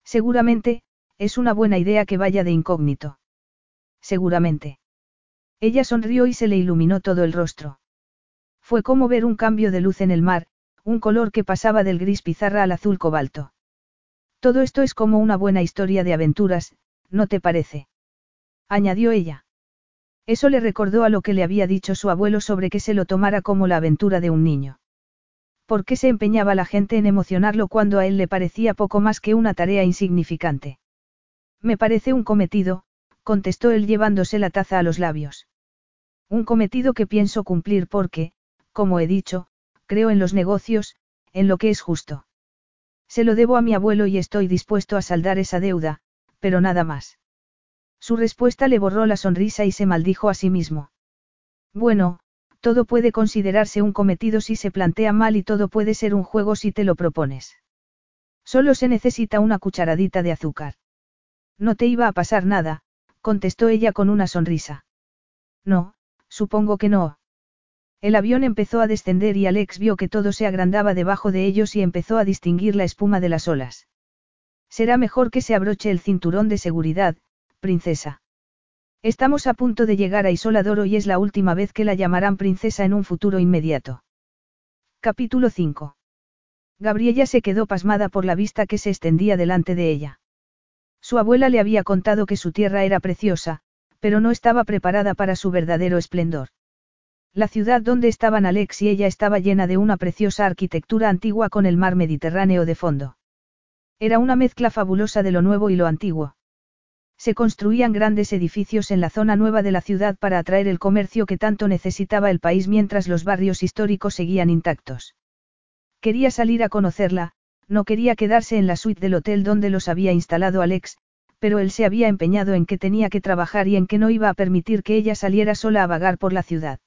Seguramente, es una buena idea que vaya de incógnito. Seguramente. Ella sonrió y se le iluminó todo el rostro. Fue como ver un cambio de luz en el mar, un color que pasaba del gris pizarra al azul cobalto. Todo esto es como una buena historia de aventuras, ¿no te parece? añadió ella. Eso le recordó a lo que le había dicho su abuelo sobre que se lo tomara como la aventura de un niño. ¿Por qué se empeñaba la gente en emocionarlo cuando a él le parecía poco más que una tarea insignificante? Me parece un cometido, contestó él llevándose la taza a los labios. Un cometido que pienso cumplir porque, como he dicho, creo en los negocios, en lo que es justo. Se lo debo a mi abuelo y estoy dispuesto a saldar esa deuda, pero nada más. Su respuesta le borró la sonrisa y se maldijo a sí mismo. Bueno, todo puede considerarse un cometido si se plantea mal y todo puede ser un juego si te lo propones. Solo se necesita una cucharadita de azúcar. No te iba a pasar nada, contestó ella con una sonrisa. No, supongo que no. El avión empezó a descender y Alex vio que todo se agrandaba debajo de ellos y empezó a distinguir la espuma de las olas. Será mejor que se abroche el cinturón de seguridad, princesa. Estamos a punto de llegar a Isoladoro y es la última vez que la llamarán princesa en un futuro inmediato. Capítulo 5. Gabriella se quedó pasmada por la vista que se extendía delante de ella. Su abuela le había contado que su tierra era preciosa, pero no estaba preparada para su verdadero esplendor. La ciudad donde estaban Alex y ella estaba llena de una preciosa arquitectura antigua con el mar Mediterráneo de fondo. Era una mezcla fabulosa de lo nuevo y lo antiguo. Se construían grandes edificios en la zona nueva de la ciudad para atraer el comercio que tanto necesitaba el país mientras los barrios históricos seguían intactos. Quería salir a conocerla, no quería quedarse en la suite del hotel donde los había instalado Alex, pero él se había empeñado en que tenía que trabajar y en que no iba a permitir que ella saliera sola a vagar por la ciudad.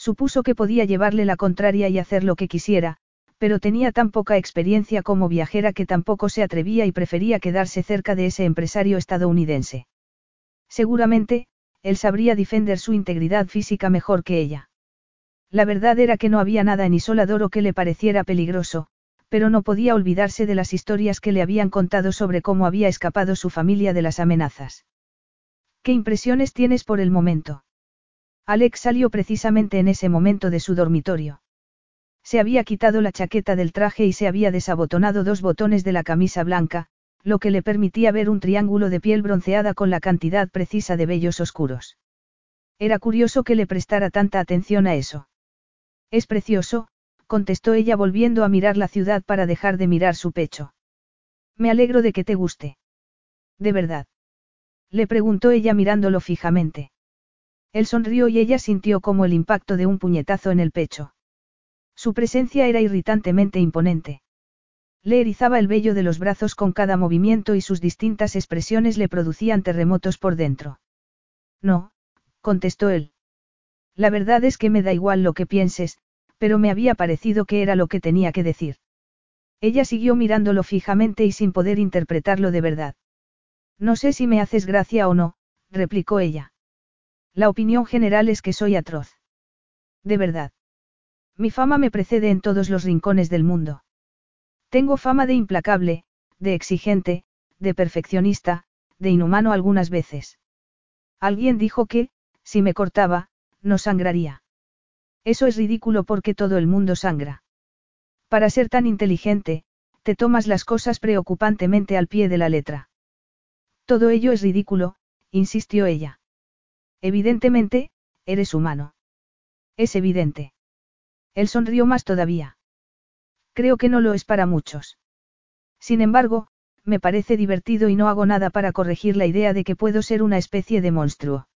Supuso que podía llevarle la contraria y hacer lo que quisiera, pero tenía tan poca experiencia como viajera que tampoco se atrevía y prefería quedarse cerca de ese empresario estadounidense. Seguramente, él sabría defender su integridad física mejor que ella. La verdad era que no había nada en Isoladoro que le pareciera peligroso, pero no podía olvidarse de las historias que le habían contado sobre cómo había escapado su familia de las amenazas. ¿Qué impresiones tienes por el momento? Alex salió precisamente en ese momento de su dormitorio. Se había quitado la chaqueta del traje y se había desabotonado dos botones de la camisa blanca, lo que le permitía ver un triángulo de piel bronceada con la cantidad precisa de vellos oscuros. Era curioso que le prestara tanta atención a eso. Es precioso, contestó ella volviendo a mirar la ciudad para dejar de mirar su pecho. Me alegro de que te guste. ¿De verdad? Le preguntó ella mirándolo fijamente. Él sonrió y ella sintió como el impacto de un puñetazo en el pecho. Su presencia era irritantemente imponente. Le erizaba el vello de los brazos con cada movimiento y sus distintas expresiones le producían terremotos por dentro. No, contestó él. La verdad es que me da igual lo que pienses, pero me había parecido que era lo que tenía que decir. Ella siguió mirándolo fijamente y sin poder interpretarlo de verdad. No sé si me haces gracia o no, replicó ella. La opinión general es que soy atroz. De verdad. Mi fama me precede en todos los rincones del mundo. Tengo fama de implacable, de exigente, de perfeccionista, de inhumano algunas veces. Alguien dijo que, si me cortaba, no sangraría. Eso es ridículo porque todo el mundo sangra. Para ser tan inteligente, te tomas las cosas preocupantemente al pie de la letra. Todo ello es ridículo, insistió ella. Evidentemente, eres humano. Es evidente. Él sonrió más todavía. Creo que no lo es para muchos. Sin embargo, me parece divertido y no hago nada para corregir la idea de que puedo ser una especie de monstruo.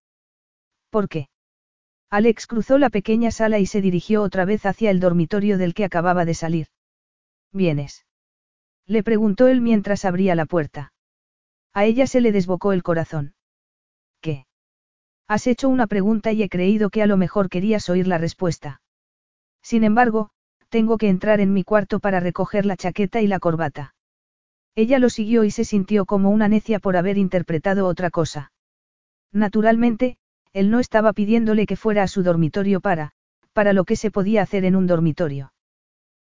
¿Por qué? Alex cruzó la pequeña sala y se dirigió otra vez hacia el dormitorio del que acababa de salir. ¿Vienes? Le preguntó él mientras abría la puerta. A ella se le desbocó el corazón. Has hecho una pregunta y he creído que a lo mejor querías oír la respuesta. Sin embargo, tengo que entrar en mi cuarto para recoger la chaqueta y la corbata. Ella lo siguió y se sintió como una necia por haber interpretado otra cosa. Naturalmente, él no estaba pidiéndole que fuera a su dormitorio para, para lo que se podía hacer en un dormitorio.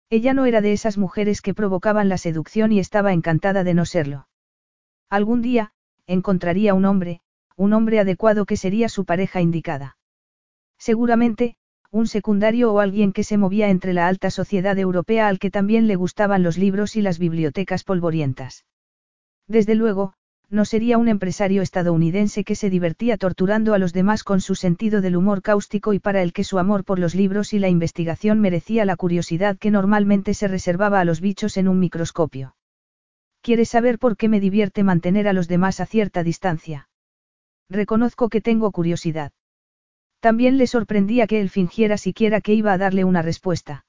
Ella no era de esas mujeres que provocaban la seducción y estaba encantada de no serlo. Algún día, encontraría un hombre, un hombre adecuado que sería su pareja indicada. Seguramente, un secundario o alguien que se movía entre la alta sociedad europea al que también le gustaban los libros y las bibliotecas polvorientas. Desde luego, no sería un empresario estadounidense que se divertía torturando a los demás con su sentido del humor cáustico y para el que su amor por los libros y la investigación merecía la curiosidad que normalmente se reservaba a los bichos en un microscopio. ¿Quieres saber por qué me divierte mantener a los demás a cierta distancia? Reconozco que tengo curiosidad. También le sorprendía que él fingiera siquiera que iba a darle una respuesta.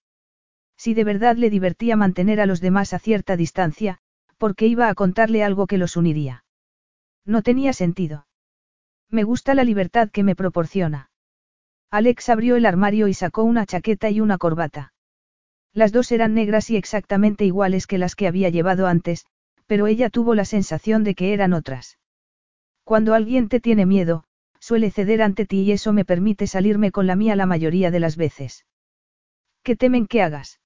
Si de verdad le divertía mantener a los demás a cierta distancia, porque iba a contarle algo que los uniría. No tenía sentido. Me gusta la libertad que me proporciona. Alex abrió el armario y sacó una chaqueta y una corbata. Las dos eran negras y exactamente iguales que las que había llevado antes, pero ella tuvo la sensación de que eran otras. Cuando alguien te tiene miedo, suele ceder ante ti y eso me permite salirme con la mía la mayoría de las veces. ¿Qué temen que hagas?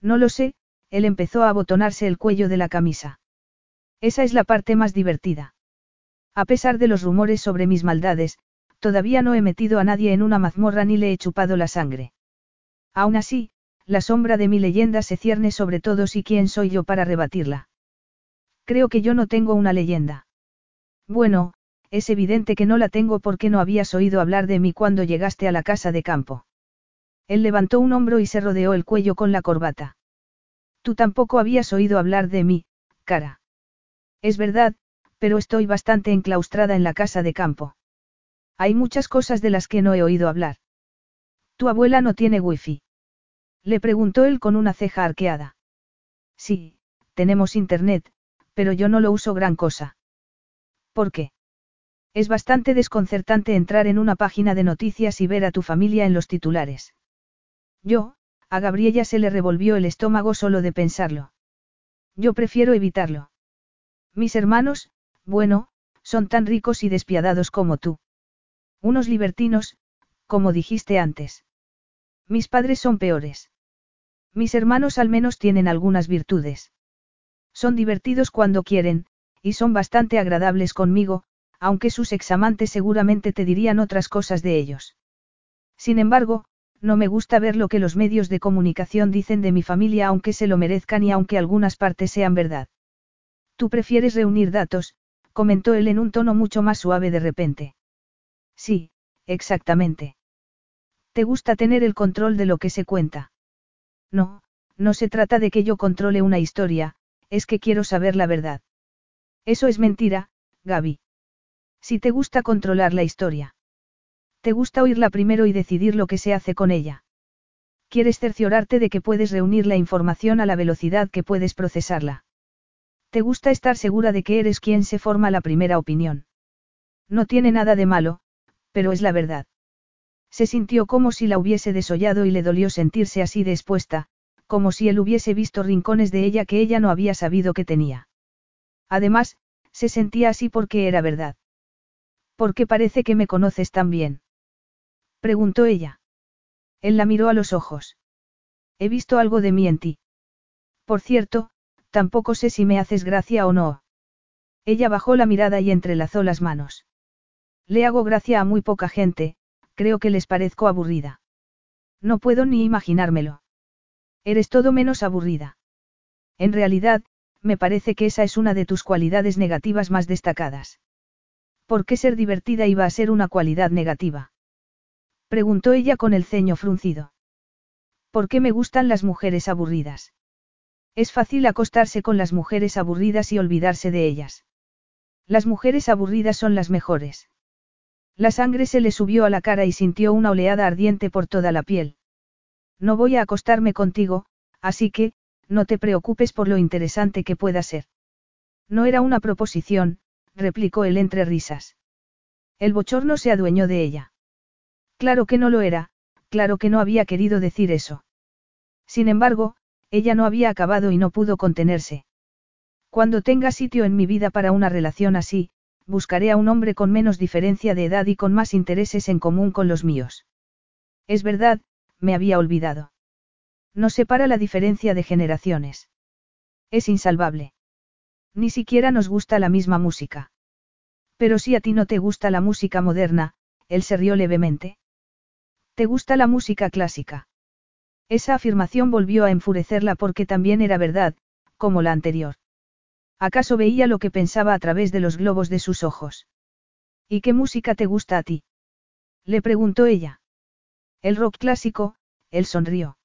No lo sé, él empezó a abotonarse el cuello de la camisa. Esa es la parte más divertida. A pesar de los rumores sobre mis maldades, todavía no he metido a nadie en una mazmorra ni le he chupado la sangre. Aún así, la sombra de mi leyenda se cierne sobre todos y quién soy yo para rebatirla. Creo que yo no tengo una leyenda. Bueno, es evidente que no la tengo porque no habías oído hablar de mí cuando llegaste a la casa de campo. Él levantó un hombro y se rodeó el cuello con la corbata. Tú tampoco habías oído hablar de mí, cara. Es verdad, pero estoy bastante enclaustrada en la casa de campo. Hay muchas cosas de las que no he oído hablar. ¿Tu abuela no tiene wifi? Le preguntó él con una ceja arqueada. Sí, tenemos internet, pero yo no lo uso gran cosa. ¿Por qué? Es bastante desconcertante entrar en una página de noticias y ver a tu familia en los titulares. Yo, a Gabriella se le revolvió el estómago solo de pensarlo. Yo prefiero evitarlo. Mis hermanos, bueno, son tan ricos y despiadados como tú. Unos libertinos, como dijiste antes. Mis padres son peores. Mis hermanos al menos tienen algunas virtudes. Son divertidos cuando quieren, y son bastante agradables conmigo, aunque sus examantes seguramente te dirían otras cosas de ellos. Sin embargo, no me gusta ver lo que los medios de comunicación dicen de mi familia aunque se lo merezcan y aunque algunas partes sean verdad. Tú prefieres reunir datos, comentó él en un tono mucho más suave de repente. Sí, exactamente. ¿Te gusta tener el control de lo que se cuenta? No, no se trata de que yo controle una historia, es que quiero saber la verdad. Eso es mentira, Gaby. Si te gusta controlar la historia. Te gusta oírla primero y decidir lo que se hace con ella. Quieres cerciorarte de que puedes reunir la información a la velocidad que puedes procesarla. Te gusta estar segura de que eres quien se forma la primera opinión. No tiene nada de malo, pero es la verdad. Se sintió como si la hubiese desollado y le dolió sentirse así de expuesta, como si él hubiese visto rincones de ella que ella no había sabido que tenía. Además, se sentía así porque era verdad. ¿Por qué parece que me conoces tan bien? Preguntó ella. Él la miró a los ojos. He visto algo de mí en ti. Por cierto, tampoco sé si me haces gracia o no. Ella bajó la mirada y entrelazó las manos. Le hago gracia a muy poca gente, creo que les parezco aburrida. No puedo ni imaginármelo. Eres todo menos aburrida. En realidad, me parece que esa es una de tus cualidades negativas más destacadas. ¿Por qué ser divertida iba a ser una cualidad negativa? Preguntó ella con el ceño fruncido. ¿Por qué me gustan las mujeres aburridas? Es fácil acostarse con las mujeres aburridas y olvidarse de ellas. Las mujeres aburridas son las mejores. La sangre se le subió a la cara y sintió una oleada ardiente por toda la piel. No voy a acostarme contigo, así que, no te preocupes por lo interesante que pueda ser. No era una proposición, replicó él entre risas. El bochorno se adueñó de ella. Claro que no lo era, claro que no había querido decir eso. Sin embargo, ella no había acabado y no pudo contenerse. Cuando tenga sitio en mi vida para una relación así, buscaré a un hombre con menos diferencia de edad y con más intereses en común con los míos. Es verdad, me había olvidado. No separa la diferencia de generaciones. Es insalvable. Ni siquiera nos gusta la misma música. Pero si a ti no te gusta la música moderna, él se rió levemente. ¿Te gusta la música clásica? Esa afirmación volvió a enfurecerla porque también era verdad, como la anterior. ¿Acaso veía lo que pensaba a través de los globos de sus ojos? ¿Y qué música te gusta a ti? Le preguntó ella. El rock clásico, él sonrió.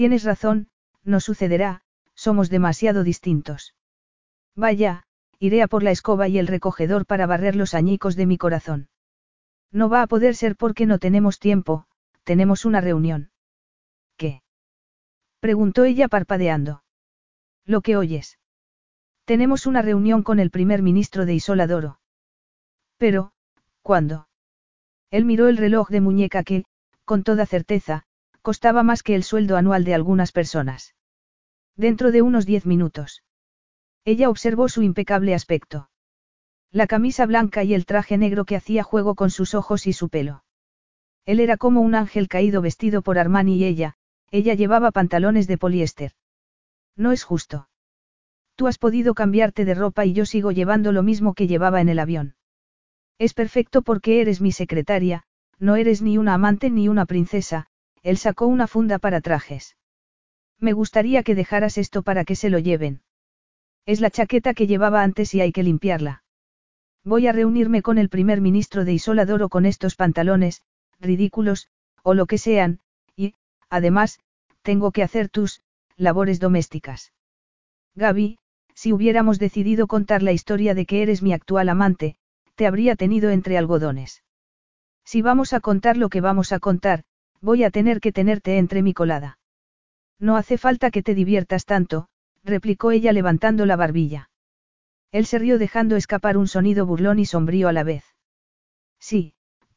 Tienes razón, no sucederá, somos demasiado distintos. Vaya, iré a por la escoba y el recogedor para barrer los añicos de mi corazón. No va a poder ser porque no tenemos tiempo, tenemos una reunión. ¿Qué? preguntó ella parpadeando. Lo que oyes. Tenemos una reunión con el primer ministro de Isoladoro. Pero, ¿cuándo? Él miró el reloj de muñeca que, con toda certeza, costaba más que el sueldo anual de algunas personas. Dentro de unos diez minutos. Ella observó su impecable aspecto. La camisa blanca y el traje negro que hacía juego con sus ojos y su pelo. Él era como un ángel caído vestido por Armani y ella, ella llevaba pantalones de poliéster. No es justo. Tú has podido cambiarte de ropa y yo sigo llevando lo mismo que llevaba en el avión. Es perfecto porque eres mi secretaria, no eres ni una amante ni una princesa, él sacó una funda para trajes. Me gustaría que dejaras esto para que se lo lleven. Es la chaqueta que llevaba antes y hay que limpiarla. Voy a reunirme con el primer ministro de Isolador o con estos pantalones, ridículos, o lo que sean, y, además, tengo que hacer tus, labores domésticas. Gaby, si hubiéramos decidido contar la historia de que eres mi actual amante, te habría tenido entre algodones. Si vamos a contar lo que vamos a contar, voy a tener que tenerte entre mi colada. No hace falta que te diviertas tanto, replicó ella levantando la barbilla. Él se rió dejando escapar un sonido burlón y sombrío a la vez. Sí,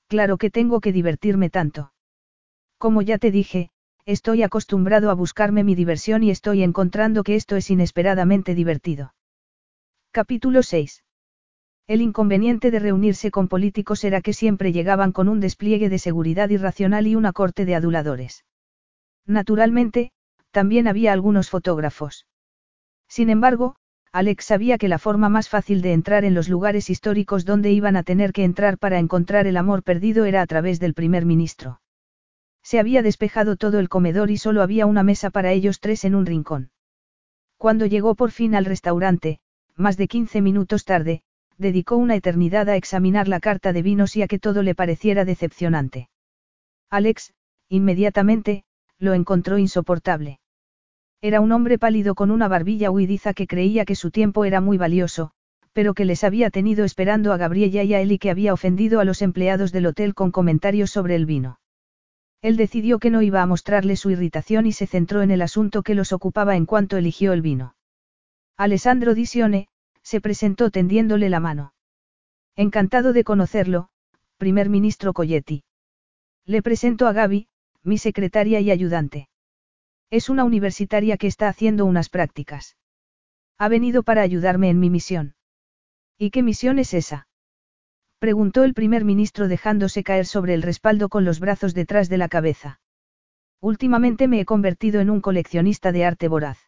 claro que tengo que divertirme tanto. Como ya te dije, estoy acostumbrado a buscarme mi diversión y estoy encontrando que esto es inesperadamente divertido. Capítulo 6. El inconveniente de reunirse con políticos era que siempre llegaban con un despliegue de seguridad irracional y una corte de aduladores. Naturalmente, también había algunos fotógrafos. Sin embargo, Alex sabía que la forma más fácil de entrar en los lugares históricos donde iban a tener que entrar para encontrar el amor perdido era a través del primer ministro. Se había despejado todo el comedor y solo había una mesa para ellos tres en un rincón. Cuando llegó por fin al restaurante, más de 15 minutos tarde, dedicó una eternidad a examinar la carta de vinos y a que todo le pareciera decepcionante. Alex, inmediatamente, lo encontró insoportable. Era un hombre pálido con una barbilla huidiza que creía que su tiempo era muy valioso, pero que les había tenido esperando a Gabriella y a él y que había ofendido a los empleados del hotel con comentarios sobre el vino. Él decidió que no iba a mostrarle su irritación y se centró en el asunto que los ocupaba en cuanto eligió el vino. Alessandro Disione, se presentó tendiéndole la mano. Encantado de conocerlo, primer ministro Coyetti. Le presento a Gaby, mi secretaria y ayudante. Es una universitaria que está haciendo unas prácticas. Ha venido para ayudarme en mi misión. ¿Y qué misión es esa? Preguntó el primer ministro dejándose caer sobre el respaldo con los brazos detrás de la cabeza. Últimamente me he convertido en un coleccionista de arte voraz.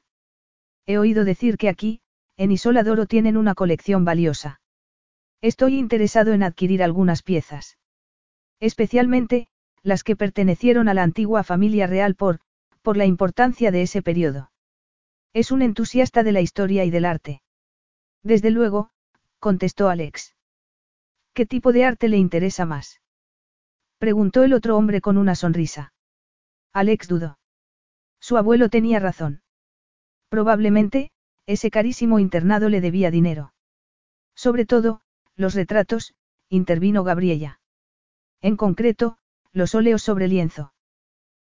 He oído decir que aquí, en Isoladoro tienen una colección valiosa. Estoy interesado en adquirir algunas piezas. Especialmente, las que pertenecieron a la antigua familia real por, por la importancia de ese periodo. Es un entusiasta de la historia y del arte. Desde luego, contestó Alex. ¿Qué tipo de arte le interesa más? Preguntó el otro hombre con una sonrisa. Alex dudó. Su abuelo tenía razón. Probablemente, ese carísimo internado le debía dinero. Sobre todo, los retratos, intervino Gabriella. En concreto, los óleos sobre lienzo.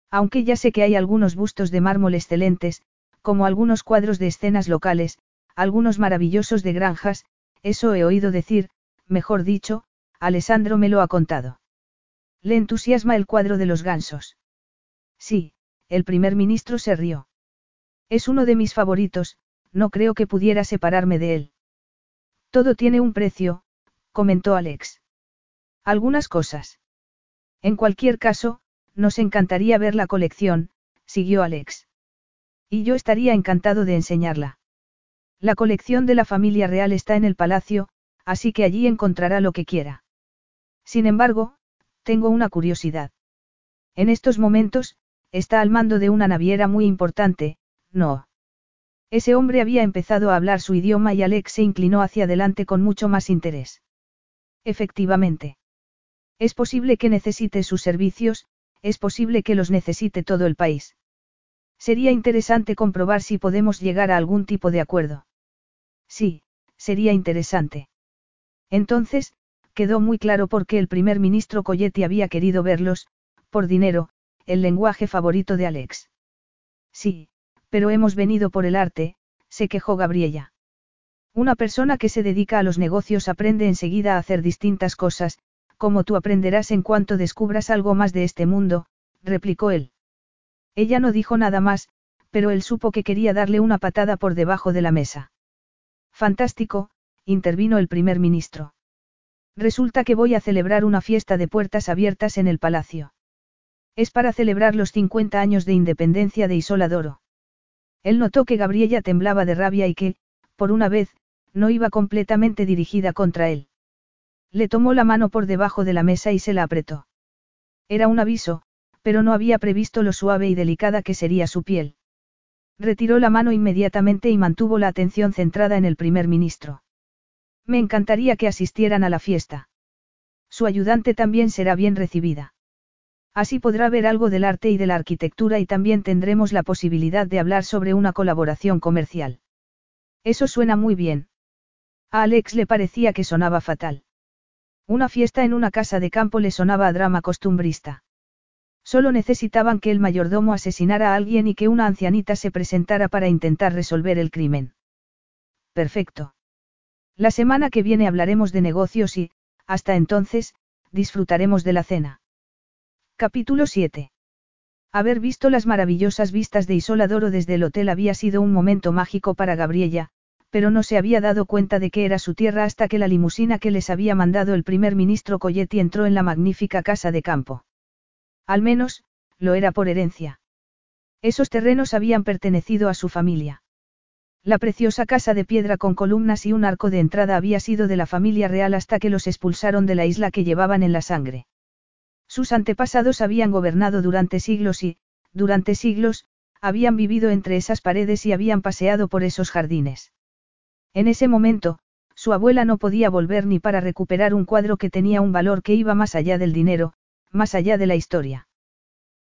Aunque ya sé que hay algunos bustos de mármol excelentes, como algunos cuadros de escenas locales, algunos maravillosos de granjas, eso he oído decir, mejor dicho, Alessandro me lo ha contado. Le entusiasma el cuadro de los gansos. Sí, el primer ministro se rió. Es uno de mis favoritos, no creo que pudiera separarme de él. Todo tiene un precio, comentó Alex. Algunas cosas. En cualquier caso, nos encantaría ver la colección, siguió Alex. Y yo estaría encantado de enseñarla. La colección de la familia real está en el palacio, así que allí encontrará lo que quiera. Sin embargo, tengo una curiosidad. En estos momentos, está al mando de una naviera muy importante, no. Ese hombre había empezado a hablar su idioma y Alex se inclinó hacia adelante con mucho más interés. Efectivamente. Es posible que necesite sus servicios, es posible que los necesite todo el país. Sería interesante comprobar si podemos llegar a algún tipo de acuerdo. Sí, sería interesante. Entonces, quedó muy claro por qué el primer ministro Coyetti había querido verlos, por dinero, el lenguaje favorito de Alex. Sí, pero hemos venido por el arte, se quejó Gabriella. Una persona que se dedica a los negocios aprende enseguida a hacer distintas cosas, como tú aprenderás en cuanto descubras algo más de este mundo, replicó él. Ella no dijo nada más, pero él supo que quería darle una patada por debajo de la mesa. Fantástico, intervino el primer ministro. Resulta que voy a celebrar una fiesta de puertas abiertas en el palacio. Es para celebrar los 50 años de independencia de Isoladoro. Él notó que Gabriella temblaba de rabia y que, por una vez, no iba completamente dirigida contra él. Le tomó la mano por debajo de la mesa y se la apretó. Era un aviso, pero no había previsto lo suave y delicada que sería su piel. Retiró la mano inmediatamente y mantuvo la atención centrada en el primer ministro. Me encantaría que asistieran a la fiesta. Su ayudante también será bien recibida. Así podrá ver algo del arte y de la arquitectura y también tendremos la posibilidad de hablar sobre una colaboración comercial. Eso suena muy bien. A Alex le parecía que sonaba fatal. Una fiesta en una casa de campo le sonaba a drama costumbrista. Solo necesitaban que el mayordomo asesinara a alguien y que una ancianita se presentara para intentar resolver el crimen. Perfecto. La semana que viene hablaremos de negocios y, hasta entonces, disfrutaremos de la cena. Capítulo 7. Haber visto las maravillosas vistas de Isola Doro desde el hotel había sido un momento mágico para Gabriella, pero no se había dado cuenta de que era su tierra hasta que la limusina que les había mandado el primer ministro Coyetti entró en la magnífica casa de campo. Al menos, lo era por herencia. Esos terrenos habían pertenecido a su familia. La preciosa casa de piedra con columnas y un arco de entrada había sido de la familia real hasta que los expulsaron de la isla que llevaban en la sangre. Sus antepasados habían gobernado durante siglos y, durante siglos, habían vivido entre esas paredes y habían paseado por esos jardines. En ese momento, su abuela no podía volver ni para recuperar un cuadro que tenía un valor que iba más allá del dinero, más allá de la historia.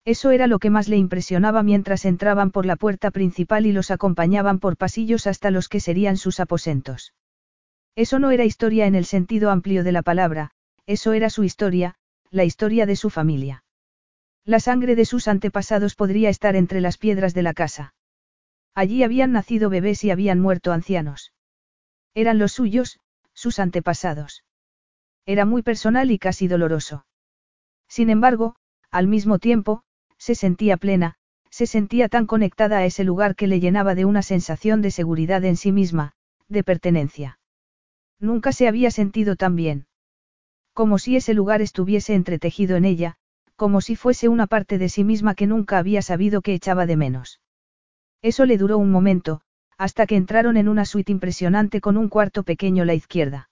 Eso era lo que más le impresionaba mientras entraban por la puerta principal y los acompañaban por pasillos hasta los que serían sus aposentos. Eso no era historia en el sentido amplio de la palabra, eso era su historia, la historia de su familia. La sangre de sus antepasados podría estar entre las piedras de la casa. Allí habían nacido bebés y habían muerto ancianos. Eran los suyos, sus antepasados. Era muy personal y casi doloroso. Sin embargo, al mismo tiempo, se sentía plena, se sentía tan conectada a ese lugar que le llenaba de una sensación de seguridad en sí misma, de pertenencia. Nunca se había sentido tan bien. Como si ese lugar estuviese entretejido en ella, como si fuese una parte de sí misma que nunca había sabido que echaba de menos. Eso le duró un momento, hasta que entraron en una suite impresionante con un cuarto pequeño a la izquierda.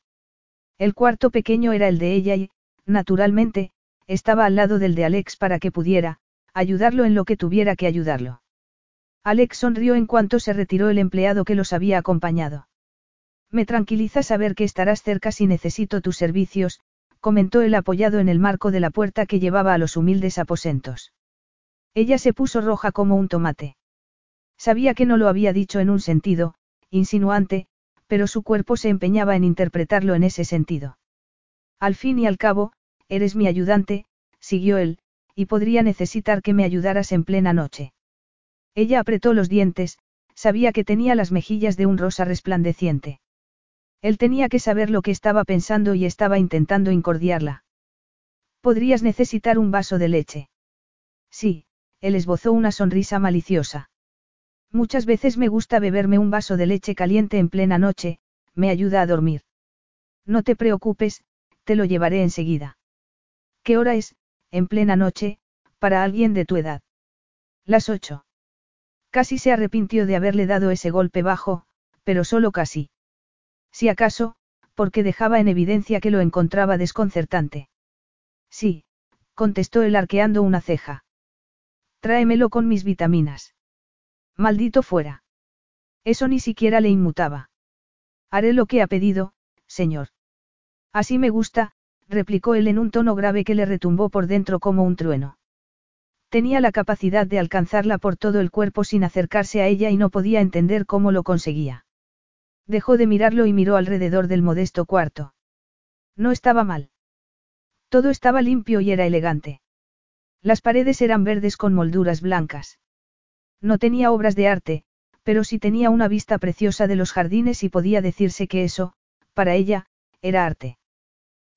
El cuarto pequeño era el de ella y, naturalmente, estaba al lado del de Alex para que pudiera, ayudarlo en lo que tuviera que ayudarlo. Alex sonrió en cuanto se retiró el empleado que los había acompañado. Me tranquiliza saber que estarás cerca si necesito tus servicios, comentó él apoyado en el marco de la puerta que llevaba a los humildes aposentos. Ella se puso roja como un tomate. Sabía que no lo había dicho en un sentido, insinuante, pero su cuerpo se empeñaba en interpretarlo en ese sentido. Al fin y al cabo, eres mi ayudante, siguió él, y podría necesitar que me ayudaras en plena noche. Ella apretó los dientes, sabía que tenía las mejillas de un rosa resplandeciente. Él tenía que saber lo que estaba pensando y estaba intentando incordiarla. ¿Podrías necesitar un vaso de leche? Sí, él esbozó una sonrisa maliciosa. Muchas veces me gusta beberme un vaso de leche caliente en plena noche, me ayuda a dormir. No te preocupes, te lo llevaré enseguida. ¿Qué hora es, en plena noche, para alguien de tu edad? Las ocho. Casi se arrepintió de haberle dado ese golpe bajo, pero solo casi. Si acaso, porque dejaba en evidencia que lo encontraba desconcertante. Sí, contestó él arqueando una ceja. Tráemelo con mis vitaminas. Maldito fuera. Eso ni siquiera le inmutaba. Haré lo que ha pedido, señor. Así me gusta, replicó él en un tono grave que le retumbó por dentro como un trueno. Tenía la capacidad de alcanzarla por todo el cuerpo sin acercarse a ella y no podía entender cómo lo conseguía. Dejó de mirarlo y miró alrededor del modesto cuarto. No estaba mal. Todo estaba limpio y era elegante. Las paredes eran verdes con molduras blancas. No tenía obras de arte, pero sí tenía una vista preciosa de los jardines y podía decirse que eso, para ella, era arte.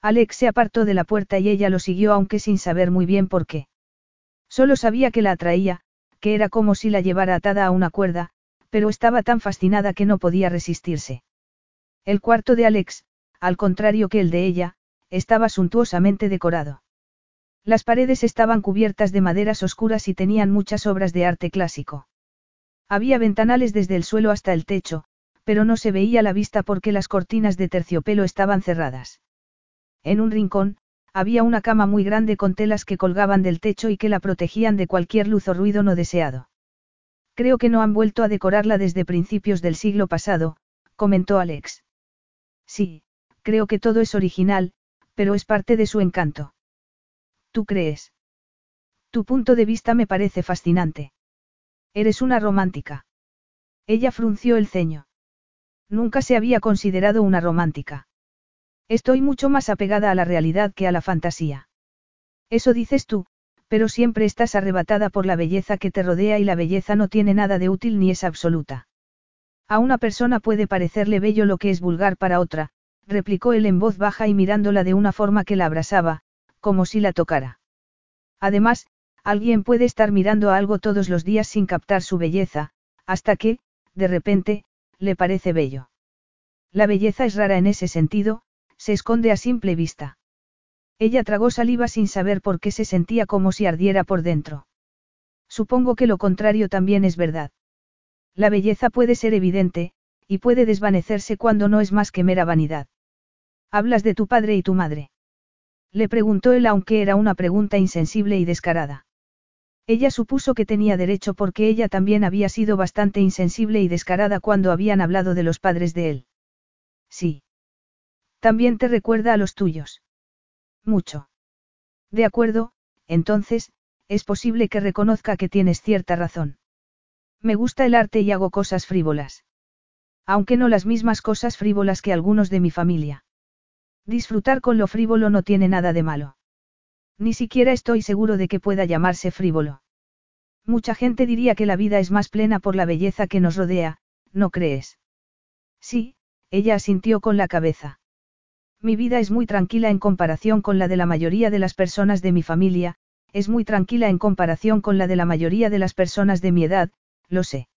Alex se apartó de la puerta y ella lo siguió aunque sin saber muy bien por qué. Solo sabía que la atraía, que era como si la llevara atada a una cuerda, pero estaba tan fascinada que no podía resistirse. El cuarto de Alex, al contrario que el de ella, estaba suntuosamente decorado. Las paredes estaban cubiertas de maderas oscuras y tenían muchas obras de arte clásico. Había ventanales desde el suelo hasta el techo, pero no se veía la vista porque las cortinas de terciopelo estaban cerradas. En un rincón, había una cama muy grande con telas que colgaban del techo y que la protegían de cualquier luz o ruido no deseado. Creo que no han vuelto a decorarla desde principios del siglo pasado, comentó Alex. Sí, creo que todo es original, pero es parte de su encanto. ¿Tú crees? Tu punto de vista me parece fascinante. Eres una romántica. Ella frunció el ceño. Nunca se había considerado una romántica. Estoy mucho más apegada a la realidad que a la fantasía. Eso dices tú, pero siempre estás arrebatada por la belleza que te rodea y la belleza no tiene nada de útil ni es absoluta. A una persona puede parecerle bello lo que es vulgar para otra, replicó él en voz baja y mirándola de una forma que la abrasaba, como si la tocara. Además, alguien puede estar mirando a algo todos los días sin captar su belleza, hasta que, de repente, le parece bello. La belleza es rara en ese sentido, se esconde a simple vista. Ella tragó saliva sin saber por qué se sentía como si ardiera por dentro. Supongo que lo contrario también es verdad. La belleza puede ser evidente, y puede desvanecerse cuando no es más que mera vanidad. Hablas de tu padre y tu madre. Le preguntó él aunque era una pregunta insensible y descarada. Ella supuso que tenía derecho porque ella también había sido bastante insensible y descarada cuando habían hablado de los padres de él. Sí. También te recuerda a los tuyos. Mucho. De acuerdo, entonces, es posible que reconozca que tienes cierta razón. Me gusta el arte y hago cosas frívolas. Aunque no las mismas cosas frívolas que algunos de mi familia. Disfrutar con lo frívolo no tiene nada de malo. Ni siquiera estoy seguro de que pueda llamarse frívolo. Mucha gente diría que la vida es más plena por la belleza que nos rodea, ¿no crees? Sí, ella asintió con la cabeza. Mi vida es muy tranquila en comparación con la de la mayoría de las personas de mi familia, es muy tranquila en comparación con la de la mayoría de las personas de mi edad, lo sé.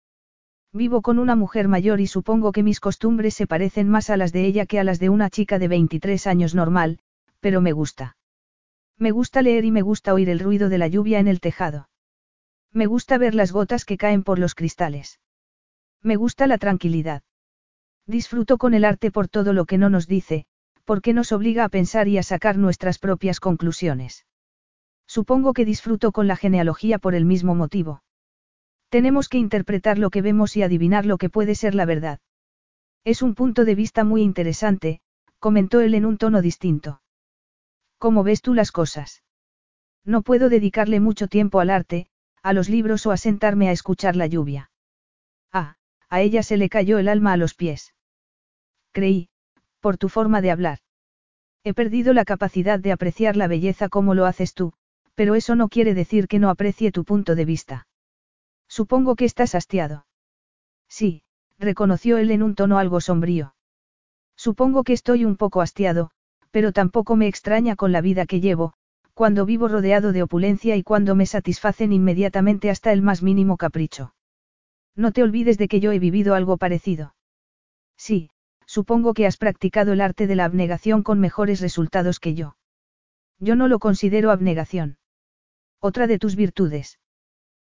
Vivo con una mujer mayor y supongo que mis costumbres se parecen más a las de ella que a las de una chica de 23 años normal, pero me gusta. Me gusta leer y me gusta oír el ruido de la lluvia en el tejado. Me gusta ver las gotas que caen por los cristales. Me gusta la tranquilidad. Disfruto con el arte por todo lo que no nos dice, porque nos obliga a pensar y a sacar nuestras propias conclusiones. Supongo que disfruto con la genealogía por el mismo motivo. Tenemos que interpretar lo que vemos y adivinar lo que puede ser la verdad. Es un punto de vista muy interesante, comentó él en un tono distinto. ¿Cómo ves tú las cosas? No puedo dedicarle mucho tiempo al arte, a los libros o a sentarme a escuchar la lluvia. Ah, a ella se le cayó el alma a los pies. Creí, por tu forma de hablar. He perdido la capacidad de apreciar la belleza como lo haces tú, pero eso no quiere decir que no aprecie tu punto de vista. Supongo que estás hastiado. Sí, reconoció él en un tono algo sombrío. Supongo que estoy un poco hastiado, pero tampoco me extraña con la vida que llevo, cuando vivo rodeado de opulencia y cuando me satisfacen inmediatamente hasta el más mínimo capricho. No te olvides de que yo he vivido algo parecido. Sí, supongo que has practicado el arte de la abnegación con mejores resultados que yo. Yo no lo considero abnegación. Otra de tus virtudes.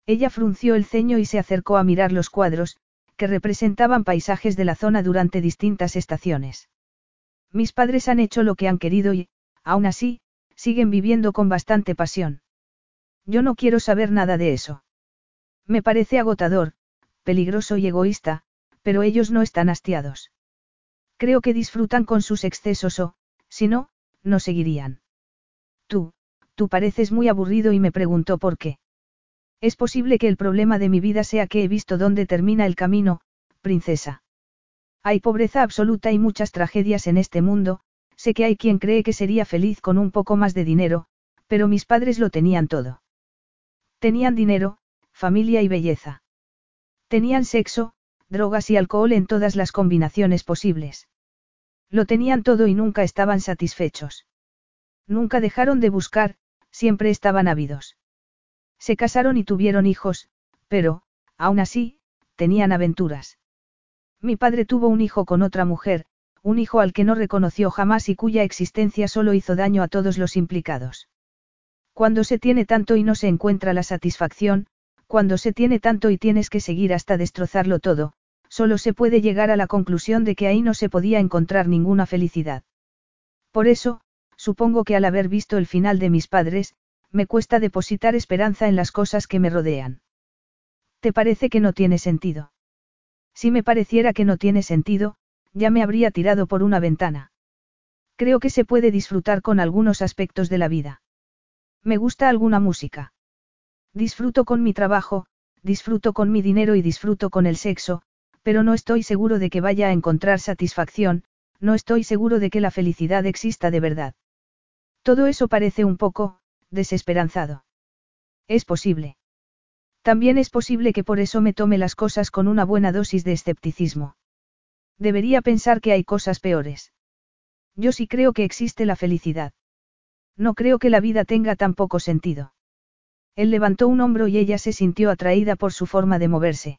Ella frunció el ceño y se acercó a mirar los cuadros, que representaban paisajes de la zona durante distintas estaciones. Mis padres han hecho lo que han querido y, aún así, siguen viviendo con bastante pasión. Yo no quiero saber nada de eso. Me parece agotador, peligroso y egoísta, pero ellos no están hastiados. Creo que disfrutan con sus excesos o, si no, no seguirían. Tú, tú pareces muy aburrido y me preguntó por qué. Es posible que el problema de mi vida sea que he visto dónde termina el camino, princesa. Hay pobreza absoluta y muchas tragedias en este mundo, sé que hay quien cree que sería feliz con un poco más de dinero, pero mis padres lo tenían todo. Tenían dinero, familia y belleza. Tenían sexo, drogas y alcohol en todas las combinaciones posibles. Lo tenían todo y nunca estaban satisfechos. Nunca dejaron de buscar, siempre estaban ávidos. Se casaron y tuvieron hijos, pero, aún así, tenían aventuras. Mi padre tuvo un hijo con otra mujer, un hijo al que no reconoció jamás y cuya existencia solo hizo daño a todos los implicados. Cuando se tiene tanto y no se encuentra la satisfacción, cuando se tiene tanto y tienes que seguir hasta destrozarlo todo, solo se puede llegar a la conclusión de que ahí no se podía encontrar ninguna felicidad. Por eso, supongo que al haber visto el final de mis padres, me cuesta depositar esperanza en las cosas que me rodean. ¿Te parece que no tiene sentido? Si me pareciera que no tiene sentido, ya me habría tirado por una ventana. Creo que se puede disfrutar con algunos aspectos de la vida. Me gusta alguna música. Disfruto con mi trabajo, disfruto con mi dinero y disfruto con el sexo, pero no estoy seguro de que vaya a encontrar satisfacción, no estoy seguro de que la felicidad exista de verdad. Todo eso parece un poco, desesperanzado. Es posible. También es posible que por eso me tome las cosas con una buena dosis de escepticismo. Debería pensar que hay cosas peores. Yo sí creo que existe la felicidad. No creo que la vida tenga tan poco sentido. Él levantó un hombro y ella se sintió atraída por su forma de moverse.